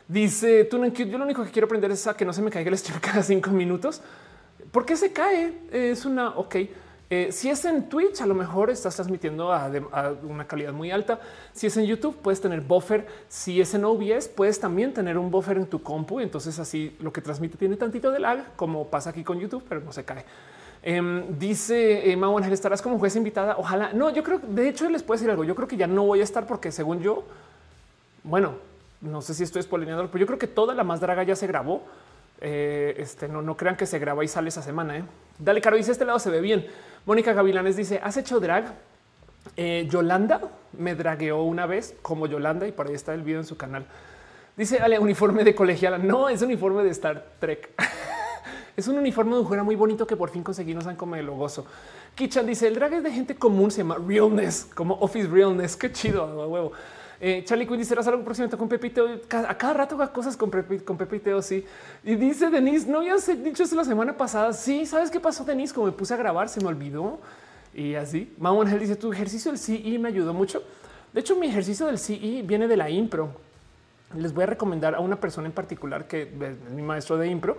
Dice tú, yo lo único que quiero aprender es a que no se me caiga el stream *laughs* cada cinco minutos. ¿Por qué se cae? Es una ok. Eh, si es en Twitch, a lo mejor estás transmitiendo a, una calidad muy alta. Si es en YouTube, puedes tener buffer. Si es en OBS, puedes también tener un buffer en tu compu. Entonces así lo que transmite tiene tantito de lag como pasa aquí con YouTube, pero no se cae. Em, dice eh, estarás como juez invitada. Ojalá no. Yo creo, de hecho, les puedo decir algo. Yo creo que ya no voy a estar porque, según yo, bueno, no sé si estoy espolineando, pero yo creo que toda la más draga ya se grabó. Eh, este no, no crean que se graba y sale esa semana. ¿eh? Dale, Caro dice: Este lado se ve bien. Mónica Gavilanes dice: ¿Has hecho drag? Eh, Yolanda me dragueó una vez como Yolanda y por ahí está el video en su canal. Dice: Ale, uniforme de colegiala. No es uniforme de Star Trek. *laughs* Es un uniforme de mujer muy bonito que por fin conseguí, no saben cómo me lo gozo. Kichan dice el drag es de gente común, se llama realness, como office realness. Qué chido, huevo. Eh, Charlie Quinn dice: algo próximo con Pepito. A cada rato cosas con, con Pepito. Sí. Y dice Denise: No, he dicho esto la semana pasada. Sí, sabes qué pasó, Denise? Como me puse a grabar, se me olvidó. Y así, Mau Ángel dice: Tu ejercicio del CE me ayudó mucho. De hecho, mi ejercicio del CE viene de la impro. Les voy a recomendar a una persona en particular que es mi maestro de impro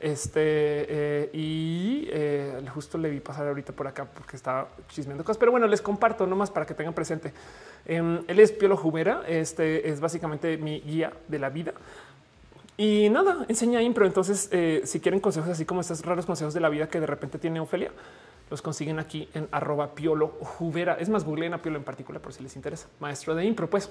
este eh, y eh, justo le vi pasar ahorita por acá porque estaba chismeando cosas, pero bueno, les comparto nomás para que tengan presente. Em, él es Piolo Jumera. Este es básicamente mi guía de la vida y nada, enseña impro. Entonces, eh, si quieren consejos así como estos raros consejos de la vida que de repente tiene Ofelia, los consiguen aquí en arroba Piolo Jubera. Es más, googleen a Piolo en particular por si les interesa. Maestro de impro, pues.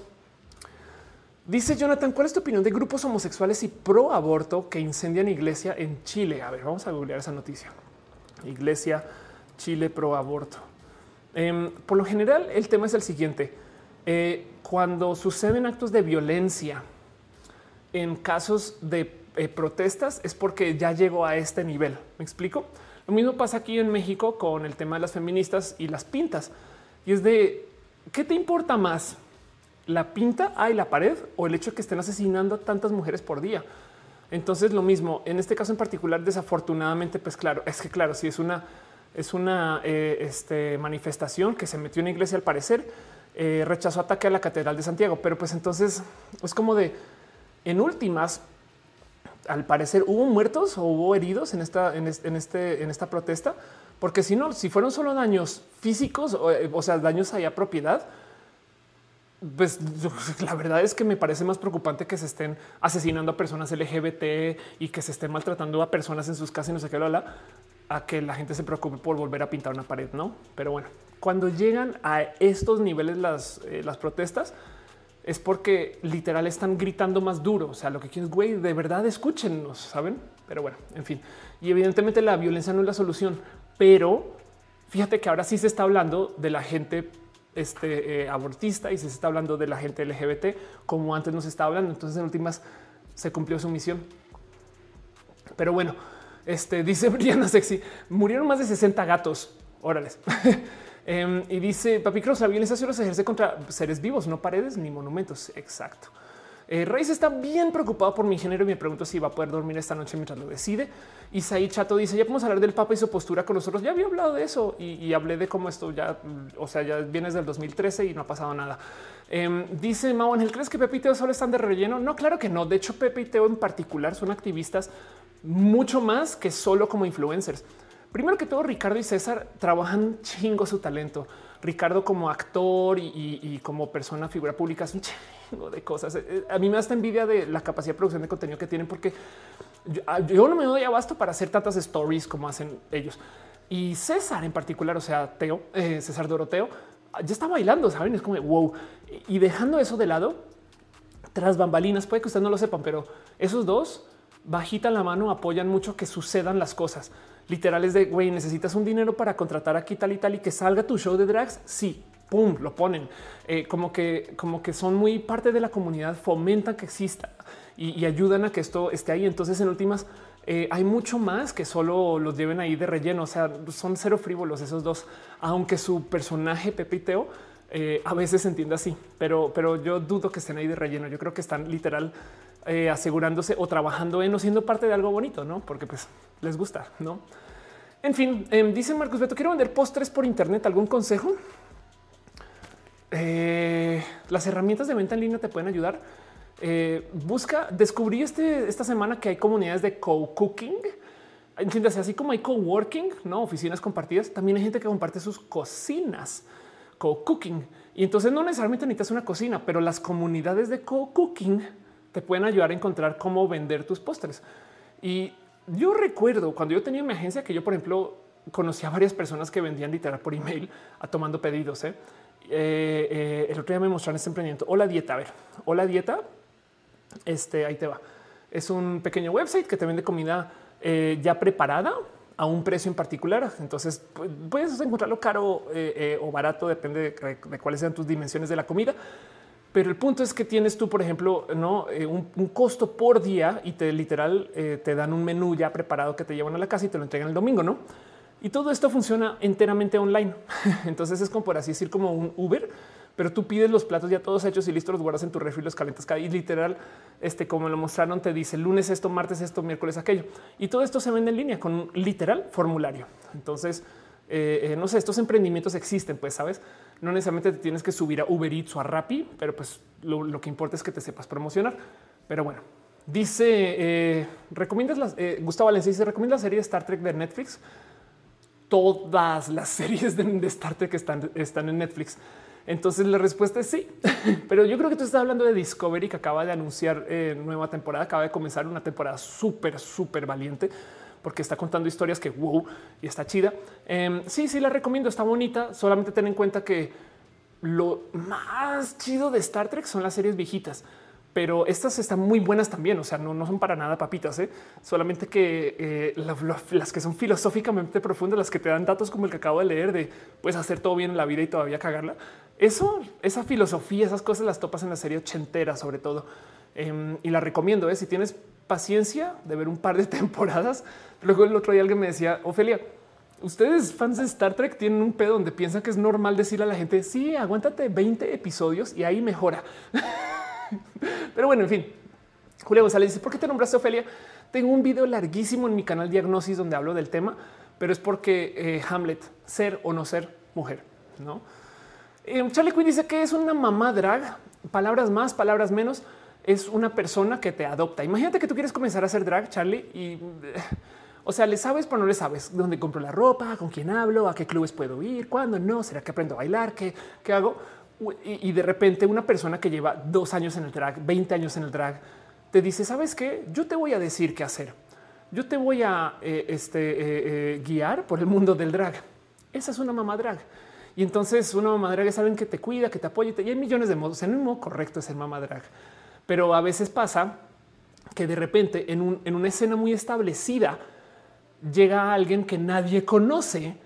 Dice Jonathan, ¿cuál es tu opinión de grupos homosexuales y pro aborto que incendian iglesia en Chile? A ver, vamos a googlear esa noticia. Iglesia Chile pro aborto. Em, por lo general, el tema es el siguiente. Eh, cuando suceden actos de violencia en casos de eh, protestas es porque ya llegó a este nivel. ¿Me explico? Lo mismo pasa aquí en México con el tema de las feministas y las pintas. Y es de, ¿qué te importa más? La pinta hay la pared o el hecho de que estén asesinando a tantas mujeres por día. Entonces lo mismo. En este caso en particular, desafortunadamente, pues claro, es que claro, si es una es una eh, este, manifestación que se metió en la iglesia al parecer, eh, rechazó ataque a la catedral de Santiago, pero pues entonces es como de en últimas, al parecer hubo muertos o hubo heridos en esta en este en esta protesta, porque si no, si fueron solo daños físicos, o, eh, o sea, daños a propiedad, pues la verdad es que me parece más preocupante que se estén asesinando a personas LGBT y que se estén maltratando a personas en sus casas y no sé qué, habla a que la gente se preocupe por volver a pintar una pared, no? Pero bueno, cuando llegan a estos niveles las, eh, las protestas, es porque literal están gritando más duro. O sea, lo que quieren es güey, de verdad escúchennos, saben? Pero bueno, en fin. Y evidentemente la violencia no es la solución, pero fíjate que ahora sí se está hablando de la gente este, eh, abortista y se está hablando de la gente LGBT como antes nos estaba hablando. Entonces, en últimas, se cumplió su misión. Pero bueno, este *laughs* dice Brianna Sexy, murieron más de 60 gatos. Órales. *laughs* Em, y dice Papi Cross, la violencia solo se ejerce contra seres vivos, no paredes ni monumentos. Exacto. Eh, está bien preocupado por mi género y me pregunto si va a poder dormir esta noche mientras lo decide. Isaí Chato dice ya podemos hablar del Papa y su postura con nosotros. Ya había hablado de eso y, hablé de cómo esto ya, o sea, ya viene desde el 2013 y no ha pasado nada. Em, dice Mau Ángel, ¿crees que Pepe y Teo solo están de relleno? No, claro que no. De hecho, Pepe y Teo en particular son activistas mucho más que solo como influencers. Primero que todo, Ricardo y César trabajan chingo su talento. Ricardo como actor y, como persona, figura pública, es un chingo de cosas. Eh, eh, a mí me da esta envidia de la capacidad de producción de contenido que tienen porque ah, yo, no me doy abasto para hacer tantas stories como hacen ellos. Y César en particular, o sea, Teo, eh, César Doroteo, ya está bailando, saben? Es como wow. Y dejando eso de lado, tras bambalinas, puede que ustedes no lo sepan, pero esos dos bajita la mano apoyan mucho que sucedan las cosas literales de güey, necesitas un dinero para contratar aquí tal y tal y que salga tu show de drags. Sí, pum, lo ponen eh, como que, como que son muy parte de la comunidad, fomentan que exista y, ayudan a que esto esté ahí. Entonces, en últimas, eh, hay mucho más que solo los lleven ahí de relleno. O sea, son cero frívolos esos dos, aunque su personaje Pepe Teo eh, a veces se entiende así, pero, pero yo dudo que estén ahí de relleno. Yo creo que están literal eh, asegurándose o trabajando en o siendo parte de algo bonito, no? Porque pues les gusta, no? En fin, em, dice Marcos Beto, quiero vender postres por Internet. ¿Algún consejo? Eh, las herramientas de venta en línea te pueden ayudar. Eh, busca, descubrí este, esta semana que hay comunidades de co-cooking. Entiéndase, así como hay co-working, no oficinas compartidas, también hay gente que comparte sus cocinas, co-cooking. Y entonces no necesariamente necesitas una cocina, pero las comunidades de co-cooking te pueden ayudar a encontrar cómo vender tus postres. Y yo recuerdo cuando yo tenía mi agencia que yo, por ejemplo, conocí a varias personas que vendían literal por email a tomando pedidos. ¿eh? Eh, eh, el otro día me mostraron este emprendimiento. Hola dieta. A ver, hola dieta. Este ahí te va. Es un pequeño website que te vende comida ya preparada a un precio en particular. Entonces puedes encontrarlo caro o barato, depende de cuáles sean tus dimensiones de la comida pero el punto es que tienes tú, por ejemplo, no eh, un, costo por día y te literal eh, te dan un menú ya preparado que te llevan a la casa y te lo entregan el domingo, no? Y todo esto funciona enteramente online. *laughs* Entonces es como por así decir, como un Uber, pero tú pides los platos ya todos hechos y listos, los guardas en tu refri, los calientas y literal, este, como lo mostraron, te dice lunes esto, martes esto, miércoles aquello. Y todo esto se vende en línea con un literal formulario. Entonces, eh, no sé, estos emprendimientos existen, pues sabes no necesariamente te tienes que subir a Uber Eats o a Rappi, pero pues lo, que importa es que te sepas promocionar. Pero bueno, dice, eh, recomiendas las, eh, Gustavo Valencia dice, recomienda la serie Star Trek de Netflix. Todas las *laughs* series de, Star Trek están, están en Netflix. Entonces la respuesta es sí, *laughs* pero yo creo que tú estás hablando de Discovery que acaba de anunciar eh, nueva temporada, acaba de comenzar una temporada súper, súper valiente porque está contando historias que wow y está chida. Em, sí, sí, la recomiendo. Está bonita. Solamente ten en cuenta que lo más chido de Star Trek son las series viejitas, pero estas están muy buenas también. O sea, no, no son para nada papitas, ¿eh? solamente que eh, las que son filosóficamente profundas, las que te dan datos como el que acabo de leer de puedes hacer todo bien en la vida y todavía cagarla. Eso, esa filosofía, esas cosas las topas en la serie ochentera, sobre todo. Em, y la recomiendo. ¿eh? Si tienes paciencia de ver un par de *laughs* temporadas, luego el otro día alguien me decía, Ofelia, ustedes fans de Star Trek tienen un pedo donde piensan que es normal decirle a la gente, sí, aguántate 20 episodios y ahí mejora. *laughs* Pero bueno, en fin, Julia González dice, ¿por qué te nombraste Ofelia? Tengo un video larguísimo en mi canal Diagnosis donde hablo del tema, pero es porque eh, Hamlet, ser o no ser mujer, ¿no? Eh, Charlie Quinn dice que es una mamá drag, palabras más, palabras menos, es una persona que te adopta. Imagínate que tú quieres comenzar a hacer drag, Charlie, y... Eh, o sea, le sabes, pero no le sabes dónde compro la ropa, con quién hablo, a qué clubes puedo ir, cuándo no, será que aprendo a bailar, qué, qué hago y, de repente una persona que lleva dos años en el drag, 20 años en el drag, te dice, ¿sabes qué? Yo te voy a decir qué hacer. Yo te voy a eh, este, guiar por el mundo del drag. Esa es una mamá drag. Y entonces una mamá drag es alguien que te cuida, que te apoya y hay millones de modos. En un modo correcto es el mamá drag. Pero a veces pasa que de repente en, en una escena muy establecida llega alguien que nadie conoce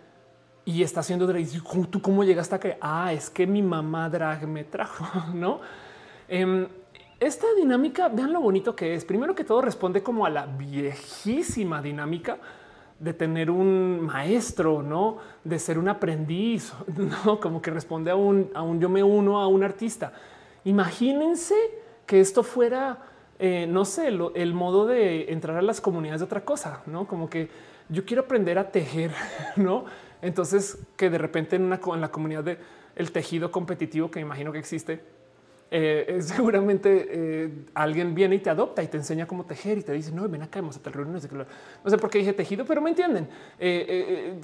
y está haciendo drag. ¿Tú cómo llegaste a que? Ah, es que mi mamá drag me trajo, *laughs* ¿no? Em, esta dinámica, vean lo bonito que es. Primero que todo responde como a la viejísima dinámica de tener un maestro, no de ser un aprendiz, *laughs* no como que responde a un, a un yo me uno a un artista. Imagínense que esto fuera, eh, no sé, el modo de entrar a las comunidades de otra cosa, no como que yo quiero aprender a tejer, *laughs* no? Entonces, que de repente en, una, en la comunidad de el tejido competitivo que imagino que existe, eh, *laughs* seguramente eh, alguien viene y te adopta y te enseña cómo tejer y te dice, no, ven acá, vamos a No sé por qué dije tejido, pero me entienden. Eh,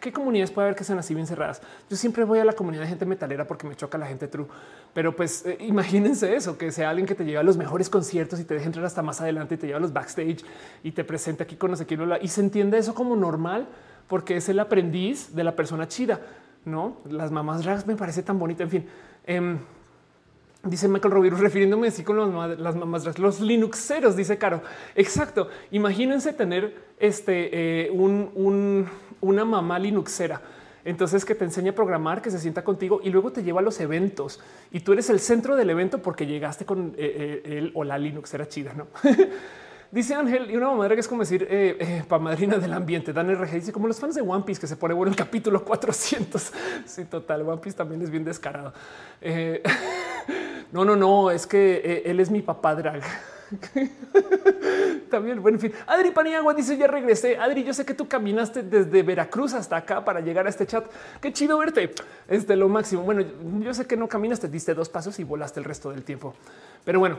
¿Qué comunidades puede haber que sean así bien cerradas? Yo siempre voy a la comunidad de gente metalera porque me choca la gente true, pero pues imagínense eso, que sea alguien que te lleva a los mejores conciertos y te deje entrar hasta más adelante y te lleva a los backstage y te presenta aquí con no sé quién y se entiende eso como normal porque es el aprendiz de la persona chida. No las mamás drags me parece tan bonito. En fin, em, dice Michael Robiru, refiriéndome así con las mamás los Linuxeros, dice Caro. Exacto. Imagínense tener este eh, un, una mamá Linuxera. Entonces que te enseña a programar, que se sienta contigo y luego te lleva a los eventos y tú eres el centro del evento porque llegaste con eh, eh, él o la Linux era chida, no? *laughs* Dice Ángel y una madre que es como decir eh, para madrina del ambiente. Dan RG dice como los fans de One Piece que se pone bueno el capítulo 400. *laughs* Sí, total. One Piece también es bien descarado. *laughs* no, no, no, es que él es mi papá drag. *laughs* También, bueno, en fin. Adri Paniagua dice: Ya regresé. Adri, yo sé que tú caminaste desde Veracruz hasta acá para llegar a este chat. Qué chido verte. Este lo máximo. Bueno, yo sé que no caminaste, diste dos pasos y volaste el resto del tiempo. Pero bueno,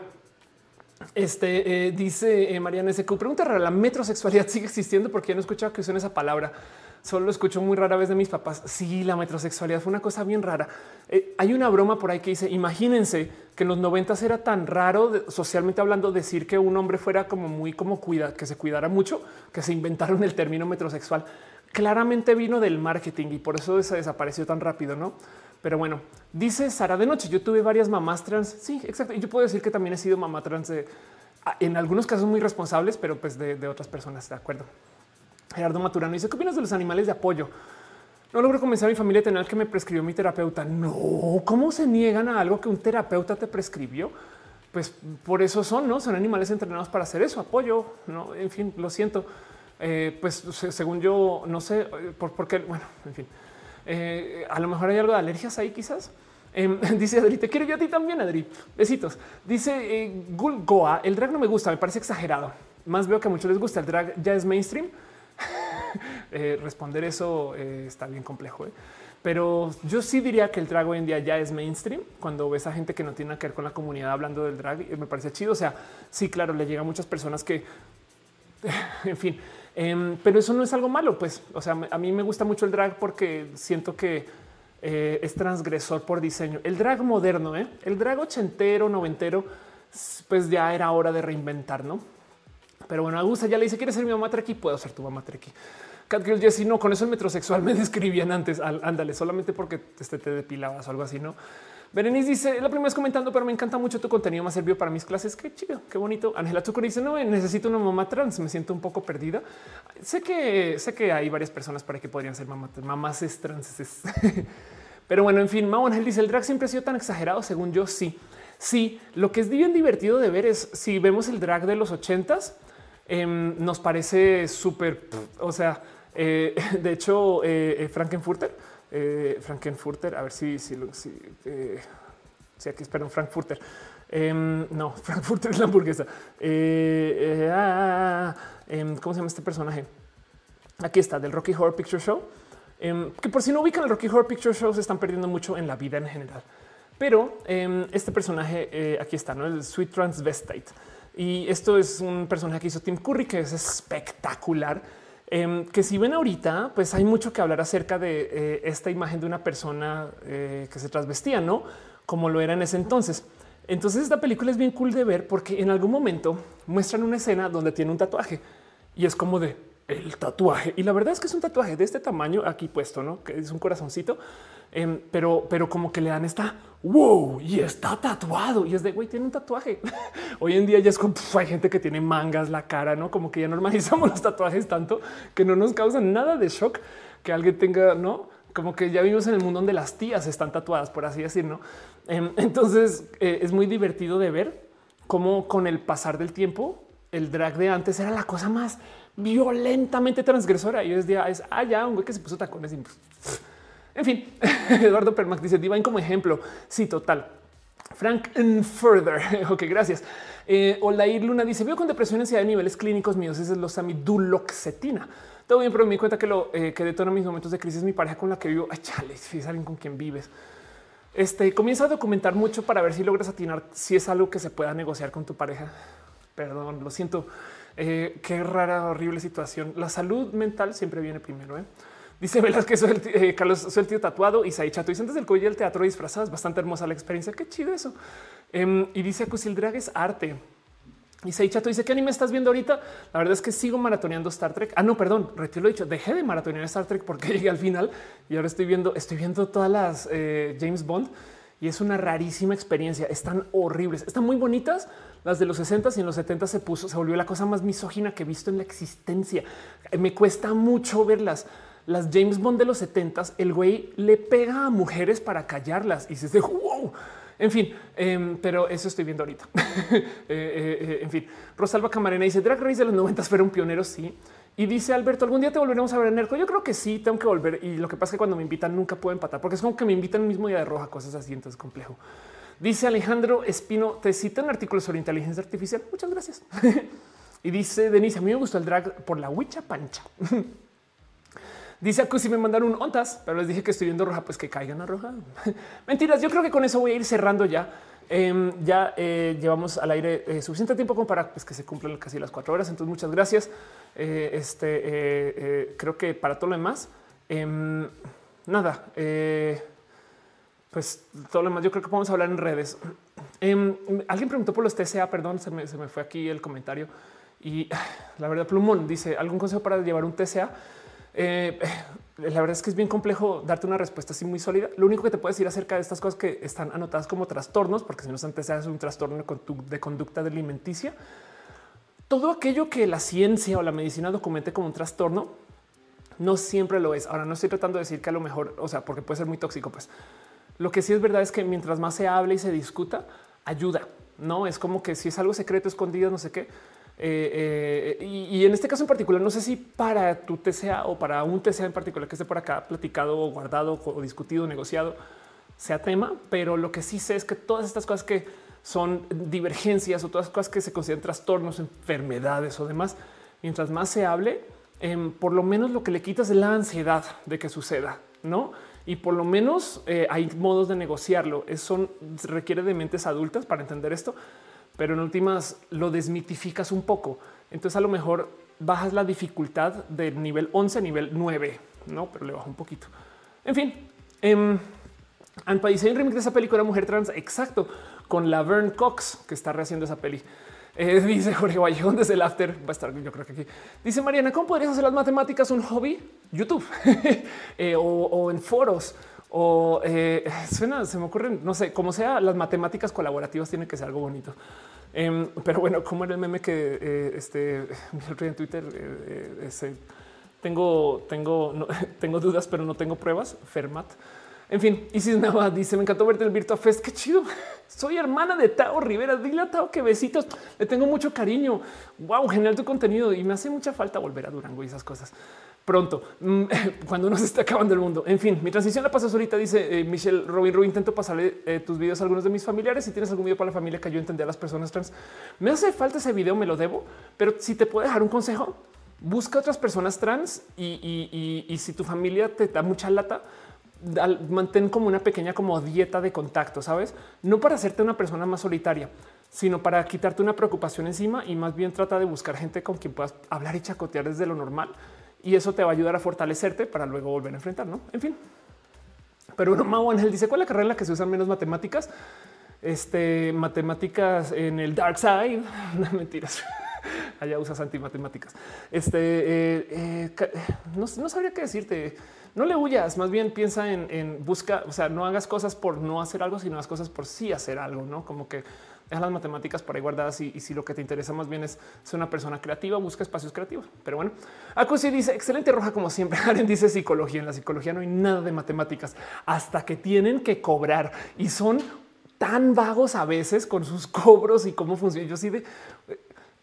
este eh, dice eh, Mariana SQ, pregunta la metrosexualidad *laughs* sigue existiendo porque ya no he escuchado que usen esa palabra. Solo lo escucho muy rara vez de mis papás. Sí, la metrosexualidad fue una cosa bien rara. Eh, hay una broma por ahí que dice, imagínense que en los noventas era tan raro socialmente hablando decir que un hombre fuera como muy como que se cuidara mucho, que se inventaron el término metrosexual. Claramente vino del marketing y por eso se desapareció tan rápido, ¿no? Pero bueno, dice Sara de noche. Yo tuve varias mamás trans. Sí, exacto. Y yo puedo decir que también he sido mamá trans en algunos casos muy responsables, pero pues de, otras personas. De acuerdo. Gerardo Maturano dice: ¿Qué opinas de los animales de apoyo? No logro convencer a mi familia tener que me prescribió mi terapeuta. No, ¿cómo se niegan a algo que un terapeuta te prescribió? Pues por eso son, no son animales entrenados para hacer eso. Apoyo, no, en fin, lo siento. Eh, pues según yo, no sé por, por qué. Bueno, en fin. Eh, a lo mejor hay algo de alergias ahí, quizás. Em, *laughs* dice Adri, te quiero yo a ti también, Adri. Besitos. Dice eh, Goa, el drag no me gusta, me parece exagerado. Más veo que a muchos les gusta. El drag ya es mainstream. *laughs* Eh, responder eso está bien complejo. Pero yo sí diría que el drag hoy en día ya es mainstream. Cuando ves a gente que no tiene nada que ver con la comunidad hablando del drag, me parece chido. O sea, sí, claro, le llega a muchas personas que, *laughs* en fin, Em, pero eso no es algo malo, pues, o sea, a mí me gusta mucho el drag porque siento que eh, es transgresor por diseño. El drag moderno, ¿eh? el drag ochentero, noventero, pues ya era hora de reinventar, ¿no? Pero bueno, Augusta ya le dice, ¿quieres ser mi mamá treki? Puedo ser tu mamá treki. Catgirl Jessy, no, con eso el metrosexual me *laughs* describían antes. Ándale, solamente porque este, te depilabas o algo así, ¿no? Berenice dice la primera vez comentando, pero me encanta mucho tu contenido. Más servido para mis clases. Qué chido, qué bonito. Ángela Tucur dice no necesito una mamá trans. Me siento un poco perdida. Sé que sé que hay varias personas para que podrían ser mamás, mamás trans. *laughs* pero bueno, en fin, Mau Ángel dice el drag siempre ha sido tan exagerado. Según yo, sí, sí. Lo que es bien divertido de ver es si vemos el drag de los ochentas, em, nos parece súper, o sea, eh, *laughs* de hecho, eh, eh, Frankenfurter, Frankenfurter, a ver si, si, si, aquí espera Frankfurter. Em, no, *laughs* Frankfurter es la hamburguesa. Ah, em, ¿Cómo se llama este personaje? Aquí está, del Rocky Horror Picture Show. Que por si no ubican el Rocky Horror Picture Show, se están perdiendo mucho en la vida en general. Pero este personaje, aquí está, ¿no? el Sweet Transvestite. Y esto es un personaje que hizo Tim Curry, que es espectacular Em, que si ven ahorita, pues hay mucho que hablar acerca de eh, esta imagen de una persona eh, que se trasvestía, no como lo era en ese entonces. Entonces, esta película es bien cool de ver porque en algún momento muestran una escena donde tiene un tatuaje y es como de el tatuaje. Y la verdad es que es un tatuaje de este tamaño aquí puesto, no que es un corazoncito Em, pero, pero como que le dan esta wow y está tatuado y es de güey, tiene un tatuaje. *laughs* Hoy en día ya es como hay gente que tiene mangas la cara, no como que ya normalizamos *laughs* los tatuajes tanto que no nos causan nada de shock que alguien tenga, no como que ya vivimos en el mundo donde las tías están tatuadas, por así decirlo. Em, *laughs* entonces eh, es muy divertido de ver cómo con el pasar del tiempo el drag de antes era la cosa más violentamente transgresora y hoy día es ah, ya un güey que se puso tacones y en fin, *laughs* Eduardo Permac dice Divine como ejemplo. Sí, total. Frank and Further. *laughs* ok, gracias. Eh, Olair Luna dice: Veo con depresión ansiedad de niveles clínicos míos. Ese es los amiduloxetina. Todo bien, pero me di cuenta que lo eh, que detona mis momentos de crisis mi pareja con la que vivo. Ay, chale, si es alguien con quien vives. Este comienza a documentar mucho para ver si logras atinar si es algo que se pueda negociar con tu pareja. Perdón, lo siento. Eh, qué rara, horrible situación. La salud mental siempre viene primero. ¿eh? Dice Velázquez, soy el, eh, Carlos, soy el tío tatuado y Chato. Y antes del cuello del teatro disfrazado. Es bastante hermosa la experiencia. Qué chido eso. Em, y dice que si el drag es arte. Y Chato dice qué anime estás viendo ahorita. La verdad es que sigo maratoneando Star Trek. Ah, no, perdón, retiro lo dicho. Dejé de maratonear Star Trek porque *laughs* llegué al final y ahora estoy viendo, estoy viendo todas las eh, James Bond y es una rarísima experiencia. Están horribles, están muy bonitas. Las de los 60 y en los 70 se puso, se volvió la cosa más misógina que he visto en la existencia. Me cuesta mucho verlas las James Bond de los 70 el güey le pega a mujeres para callarlas y se dice wow. En fin, em, pero eso estoy viendo ahorita. *laughs* Eh, eh, eh, en fin, Rosalba Camarena dice Drag Race de los 90 fueron pioneros. Sí. Y dice Alberto, algún día te volveremos a ver en Nerco. Yo creo que sí, tengo que volver. Y lo que pasa es que cuando me invitan nunca puedo empatar porque es como que me invitan el mismo día de roja, cosas así. Entonces complejo. Dice Alejandro Espino, te cita un artículo sobre inteligencia artificial. Muchas gracias. *laughs* y dice Denise, a mí me gustó el drag por la huicha pancha. *laughs* Dice que si me mandaron un ontas, pero les dije que estoy viendo roja, pues que caigan a roja. *laughs* Mentiras. Yo creo que con eso voy a ir cerrando ya. Em, ya eh, llevamos al aire eh, suficiente tiempo para pues, que se cumplan casi las cuatro horas. Entonces, muchas gracias. Eh, este creo que para todo lo demás, em, nada, pues todo lo demás. Yo creo que podemos hablar en redes. Em, alguien preguntó por los TCA. Perdón, se me, se me fue aquí el comentario y *sighs* la verdad, Plumón dice algún consejo para llevar un TCA. La verdad es que es bien complejo darte una respuesta así muy sólida. Lo único que te puedo decir acerca de estas cosas que están anotadas como trastornos, porque si no antes es un trastorno de conducta alimenticia, todo aquello que la ciencia o la medicina documente como un trastorno no siempre lo es. Ahora no estoy tratando de decir que a lo mejor, o sea, porque puede ser muy tóxico, pues lo que sí es verdad es que mientras más se hable y se discuta, ayuda. No es como que si es algo secreto, escondido, no sé qué, eh, eh, y, en este caso en particular, no sé si para tu TCA o para un TCA en particular que esté por acá platicado o guardado o discutido, negociado, sea tema, pero lo que sí sé es que todas estas cosas que son divergencias o todas las cosas que se consideran trastornos, enfermedades o demás, mientras más se hable, em, por lo menos lo que le quitas es la ansiedad de que suceda, no? Y por lo menos eh, hay modos de negociarlo. Son requiere de mentes adultas para entender esto pero en últimas lo desmitificas un poco. Entonces a lo mejor bajas la dificultad del nivel 11 a nivel 9, no, pero le bajo un poquito. En fin, eh, Anpa dice en remake de esa película Mujer Trans, exacto, con Laverne Cox que está rehaciendo esa peli. Eh, *laughs* dice Jorge Vallejón desde el after. Va a estar, yo creo que aquí. Dice Mariana, ¿cómo podrías hacer las matemáticas un hobby? YouTube *laughs* eh, o, en foros O eh, *laughs* suena, se me ocurren, no sé, como sea, las matemáticas colaborativas tienen que ser algo bonito. Em, pero bueno, como era el meme que eh, este *laughs* en Twitter, eh, ese, tengo, tengo, *laughs* tengo dudas, pero no tengo pruebas. Fermat. En fin, Isis Nava dice: Me encantó verte el Virtua Fest. Qué chido. Soy hermana de Tao Rivera. Dile a Tao que besitos. Le tengo mucho cariño. Wow, genial tu contenido y me hace mucha falta volver a Durango y esas cosas pronto, mm, *laughs* cuando nos está acabando el mundo. En fin, mi transición la pasas ahorita, dice eh, Michelle Robin Ru. Intento pasarle eh, tus videos a algunos de mis familiares. Si tienes algún video para la familia que yo entendía a las personas trans, me hace falta ese video, me lo debo. Pero si te puedo dejar un consejo, busca otras personas trans y, si tu familia te da mucha lata, mantén como una pequeña como dieta de contacto, sabes? No para hacerte una persona más solitaria, sino para quitarte una preocupación encima y más bien trata de buscar gente con quien puedas hablar y chacotear desde lo normal y eso te va a ayudar a fortalecerte para luego volver a enfrentar, ¿no? En fin. Pero uno, Mau Ángel dice, ¿cuál es la carrera en la que se usan menos matemáticas? Este, matemáticas en el dark side. *laughs* No, mentiras. *laughs* Allá usas antimatemáticas. Este, eh, eh, no, sabría qué decirte. No le huyas, más bien piensa en, en busca, o sea, no hagas cosas por no hacer algo, sino haz cosas por sí hacer algo, ¿no? Como que deja las matemáticas por ahí guardadas y, si lo que te interesa más bien es ser una persona creativa, busca espacios creativos. Pero bueno, Acusi dice excelente roja como siempre. *laughs* Aren dice psicología. En la psicología no hay nada de matemáticas hasta que tienen que cobrar y son tan vagos a veces con sus *laughs* cobros y cómo funciona. Yo sí de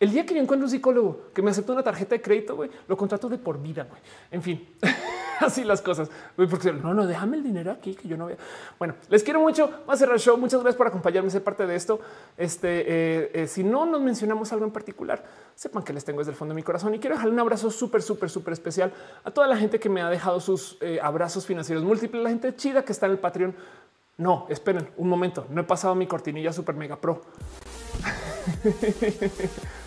el día que yo encuentro un psicólogo que me acepta una tarjeta de crédito, güey, lo contrato de por vida. Güey. En fin, *laughs* *laughs* así las cosas. Porque no, no, déjame el dinero aquí que yo no vea. Bueno, les quiero mucho. Va a cerrar el show. Muchas gracias por acompañarme, ser parte de esto. Este, eh, eh, si no nos mencionamos algo en particular, sepan que les tengo desde el fondo de mi corazón y quiero dejar un abrazo súper, súper, súper especial a toda la gente que me ha dejado sus eh, abrazos financieros múltiples, la gente chida que está en el Patreon. No, esperen un momento. No he pasado mi cortinilla super mega pro. *laughs*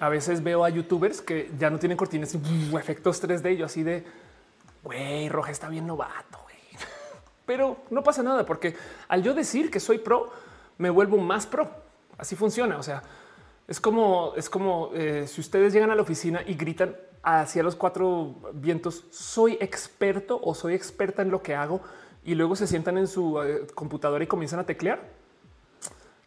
a veces veo a youtubers que ya no tienen cortinas y efectos 3D. Yo así de güey, Roja está bien novato. *laughs* Pero no pasa nada porque al yo decir que soy pro, me vuelvo más pro. Así funciona. O sea, es como es como eh, si ustedes llegan a la oficina y gritan hacia los cuatro vientos, soy experto o soy experta en lo que hago y luego se sientan en su eh, computadora y comienzan a teclear.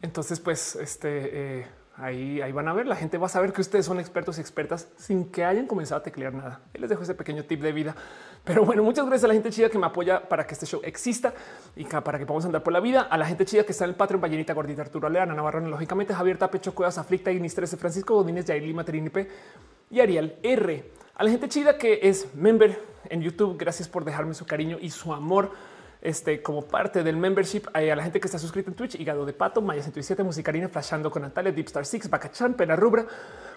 Entonces, pues, este eh, Ahí, van a ver, la gente va a saber que ustedes son expertos y expertas sin que hayan comenzado a teclear nada. Les dejo ese pequeño tip de vida. Pero bueno, muchas gracias a la gente chida que me apoya para que este show exista y para que podamos andar por la vida. A la gente chida que está en el Patreon, Ballenita Gordita, Arturo Leana, Navarro, lógicamente Javier Tapecho, Cuevas, Aflicta, Inis 13, Francisco Godínez, Yair Lima, P y Ariel R. A la gente chida que es member en YouTube, gracias por dejarme su cariño y su amor este, como parte del membership a la gente que está suscrita en Twitch, Hígado de Pato, Maya 107, Musicarina, Flashando con Natalia, Deepstar Six, Bacachan, Pena Rubra.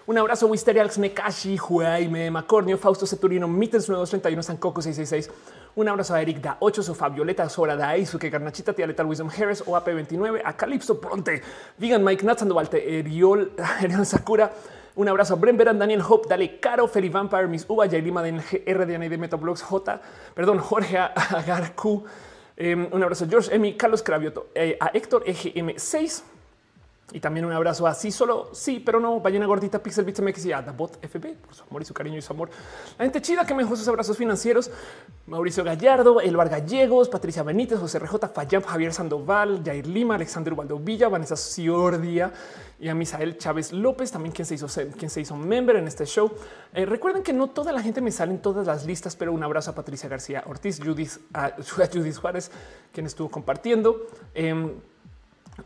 Un abrazo, Wisteria, Alex Mekashi, Juaime, Macornio, Fausto Ceturino, Mittens 931, Sancoco 666. Un abrazo a Eric Da 8, Sofá Violeta, Sora Da Suke Garnachita, Tia Letal Wisdom Harris, OAP 29, a Calipso Ponte, Vegan Mike Nat, Sandovalte, Eriol, *laughs* Ariel Sakura. Un abrazo a Bren Daniel Hope, Dale Caro, Feli Vampire, Miss Uva, Yailima de RDN de Metablogs, J, perdón, Jorge *laughs* Agarcu, Em, un abrazo George Emi, Carlos Cravioto, eh, a Héctor EGM6 y también un abrazo a sí, solo sí, pero no, ballena gordita, Pixel Bits MX y a Bot FB por su amor y su cariño y su amor. La gente chida que me dejó sus abrazos financieros. Mauricio Gallardo, Elvar Gallegos, Patricia Benítez, José RJ, Fayam, Javier Sandoval, Jair Lima, Alexander Ubaldo Villa, Vanessa Ciordia y a Misael Chávez López, también quien se hizo, quien se hizo member en este show. Eh, recuerden que no toda la gente me sale en todas las listas, pero un abrazo a Patricia García Ortiz, Judith, a, *laughs* Judith Juárez, quien estuvo compartiendo. Em,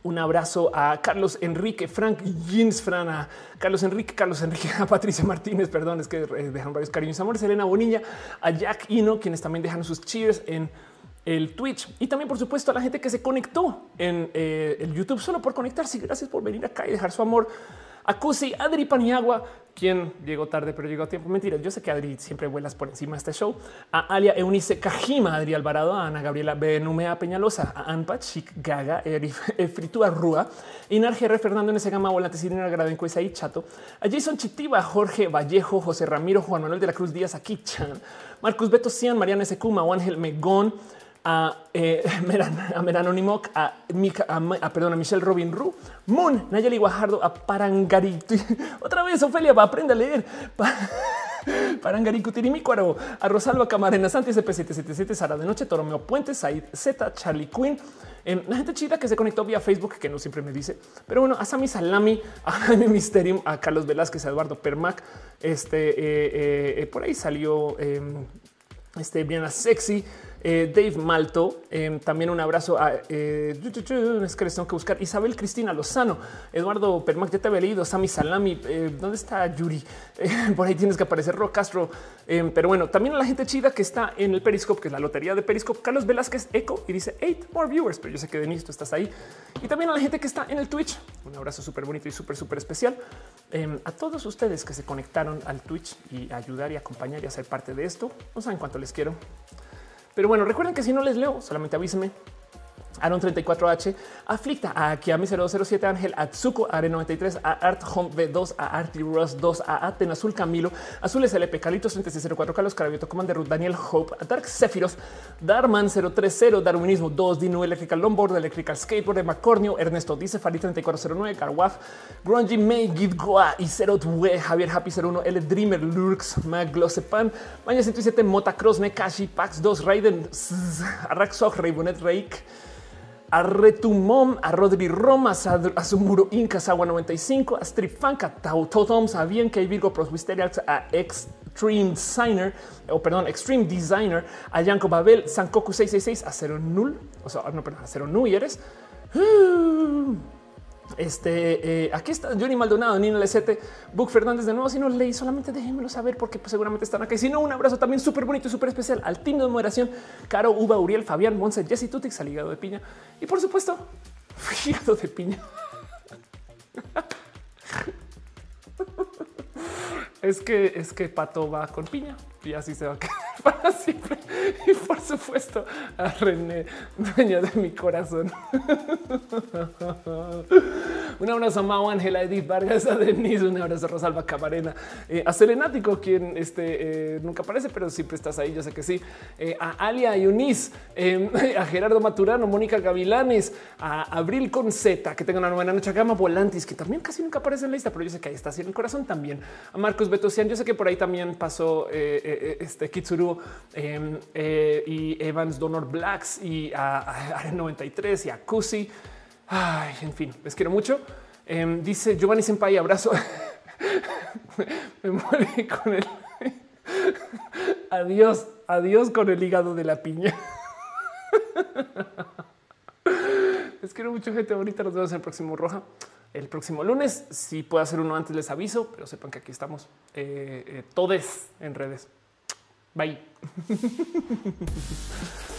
un abrazo a Carlos Enrique, Frank Jeans, Frana, Carlos Enrique, Carlos Enrique, *laughs* a Patricia Martínez, perdón, es que eh, dejan varios cariños, amores, Elena Bonilla, a Jack Ino, quienes también dejan sus cheers en el Twitch y también, por supuesto, a la gente que se conectó en eh, el YouTube solo por conectarse. Gracias por venir acá y dejar su amor. A Cusi, Adri Paniagua, quien llegó tarde, pero llegó a tiempo. Mentira, yo sé que Adri siempre vuelas por encima de este show. A Alia Eunice Kajima, Adri Alvarado, a Ana Gabriela Benumea Peñalosa, a Anpa Chic Gaga, Fritua Rúa, Inar GR, Fernando N. Gama, Volante Sirena y Chato, a Jason Chitiva, Jorge Vallejo, José Ramiro, Juan Manuel de la Cruz Díaz, Aquí Chan, Marcus Beto Cian, Mariana S. Kuma, Ángel Megón, a, eh, *laughs* a a, a, Michelle Robin Ru, Moon, Nayeli Guajardo, a Parangarito. *laughs* Otra vez, Ofelia, va a aprender a leer. *laughs* Parangaricutirimícuaro, a Rosalba Camarena, Santi CP777, Sara de Noche, Toromeo Puentes, Said Z, Charlie Quinn, em, la gente chida que se conectó vía Facebook, que no siempre me dice, pero bueno, a Sami Salami, a Jaime Mysterium, a Carlos Velázquez, a Eduardo Permac, este eh, eh, eh, por ahí salió em, este Sexy, eh, Dave Malto, em, también un abrazo a eh, es que les tengo que buscar Isabel Cristina Lozano, Eduardo Permac, ya te había leído, Sami Salami, eh, ¿dónde está Yuri? *laughs* por ahí tienes que aparecer Ro Castro. Em, pero bueno, también a la gente chida que está en el Periscope, que es la lotería de Periscope, Carlos Velázquez Eco y dice eight more viewers, pero yo sé que Denis, tú estás ahí. Y también a la gente que está en el Twitch, un abrazo súper bonito y súper, súper especial em, a todos ustedes que se conectaron al Twitch y ayudar y acompañar y hacer parte de esto. No saben cuánto les quiero. Pero bueno, recuerden que si no les leo, solamente avísenme Aaron 34H, Aflicta, a Kiami 007, Ángel, Atsuko, Are 93, a Art Home V2, a Artie Ross 2, a Aten Azul Camilo, Azules LP, Calitos 3604, Carlos Carabioto, Commander Ruth, Daniel Hope, a Dark Sephiroth, Darman 030, Darwinismo 2, Dino Electrical Longboard, Electrical Skateboard, de Macornio, Ernesto Dice, Fari 3409, Carwaf, Grungy May, Gidgoa y Zero Javier Happy 01, L Dreamer, Lurks, Mag Glossepan, Maña 107, Motacross, Nekashi, Pax 2, Raiden, Arraxog, Raybonet Rake, a Retumom, a Rodri Roma, a Sumuro Inca, Agua 95, a Strifanka, Tautotoms, a Bien, que Virgo Proswisterials, a Extreme Designer, o perdón, Extreme Designer, a Yanko Babel, Sankoku 666, a Cero Null, o sea, no, perdón, a Cero Null eres. Este eh, aquí está Johnny Maldonado, Nina LZ, Book Fernández de nuevo. Si no leí, solamente déjenmelo saber porque pues, seguramente están acá. Y si no, un abrazo también súper bonito y súper especial al team de moderación: Caro, Uva, Uriel, Fabián, Monse, Jesse Tutix, al hígado de piña y por supuesto, *laughs* hígado de piña. *laughs* es que es que pato va con piña y así se va a quedar *laughs* para siempre. Y por supuesto a René, dueña de mi corazón. *laughs* un abrazo a Mau, Ángela, Edith Vargas, a Denise, un abrazo a Rosalba Camarena, eh, a Selenático, quien este, eh, nunca aparece, pero siempre estás ahí, yo sé que sí, eh, a Alia Yunis, *laughs* a Gerardo Maturano, Mónica Gavilanes, a Abril con Z, que tenga una buena noche, a Gama Volantis, que también casi nunca aparece en la lista, pero yo sé que ahí está en el corazón también, a Marcos Betosian, yo sé que por ahí también pasó este Kitsuru em, eh, y Evans Donor Blacks y a, a 93 y a Cusi. En fin, les quiero mucho. Em, dice Giovanni Senpai, abrazo. *laughs* Me morí con el *laughs* adiós, adiós con el hígado de la piña. *laughs* Les quiero mucho, gente bonita. Nos vemos en el próximo Roja el próximo lunes. Si puedo hacer uno antes, les aviso, pero sepan que aquí estamos eh, eh todes en redes. Bye. *laughs*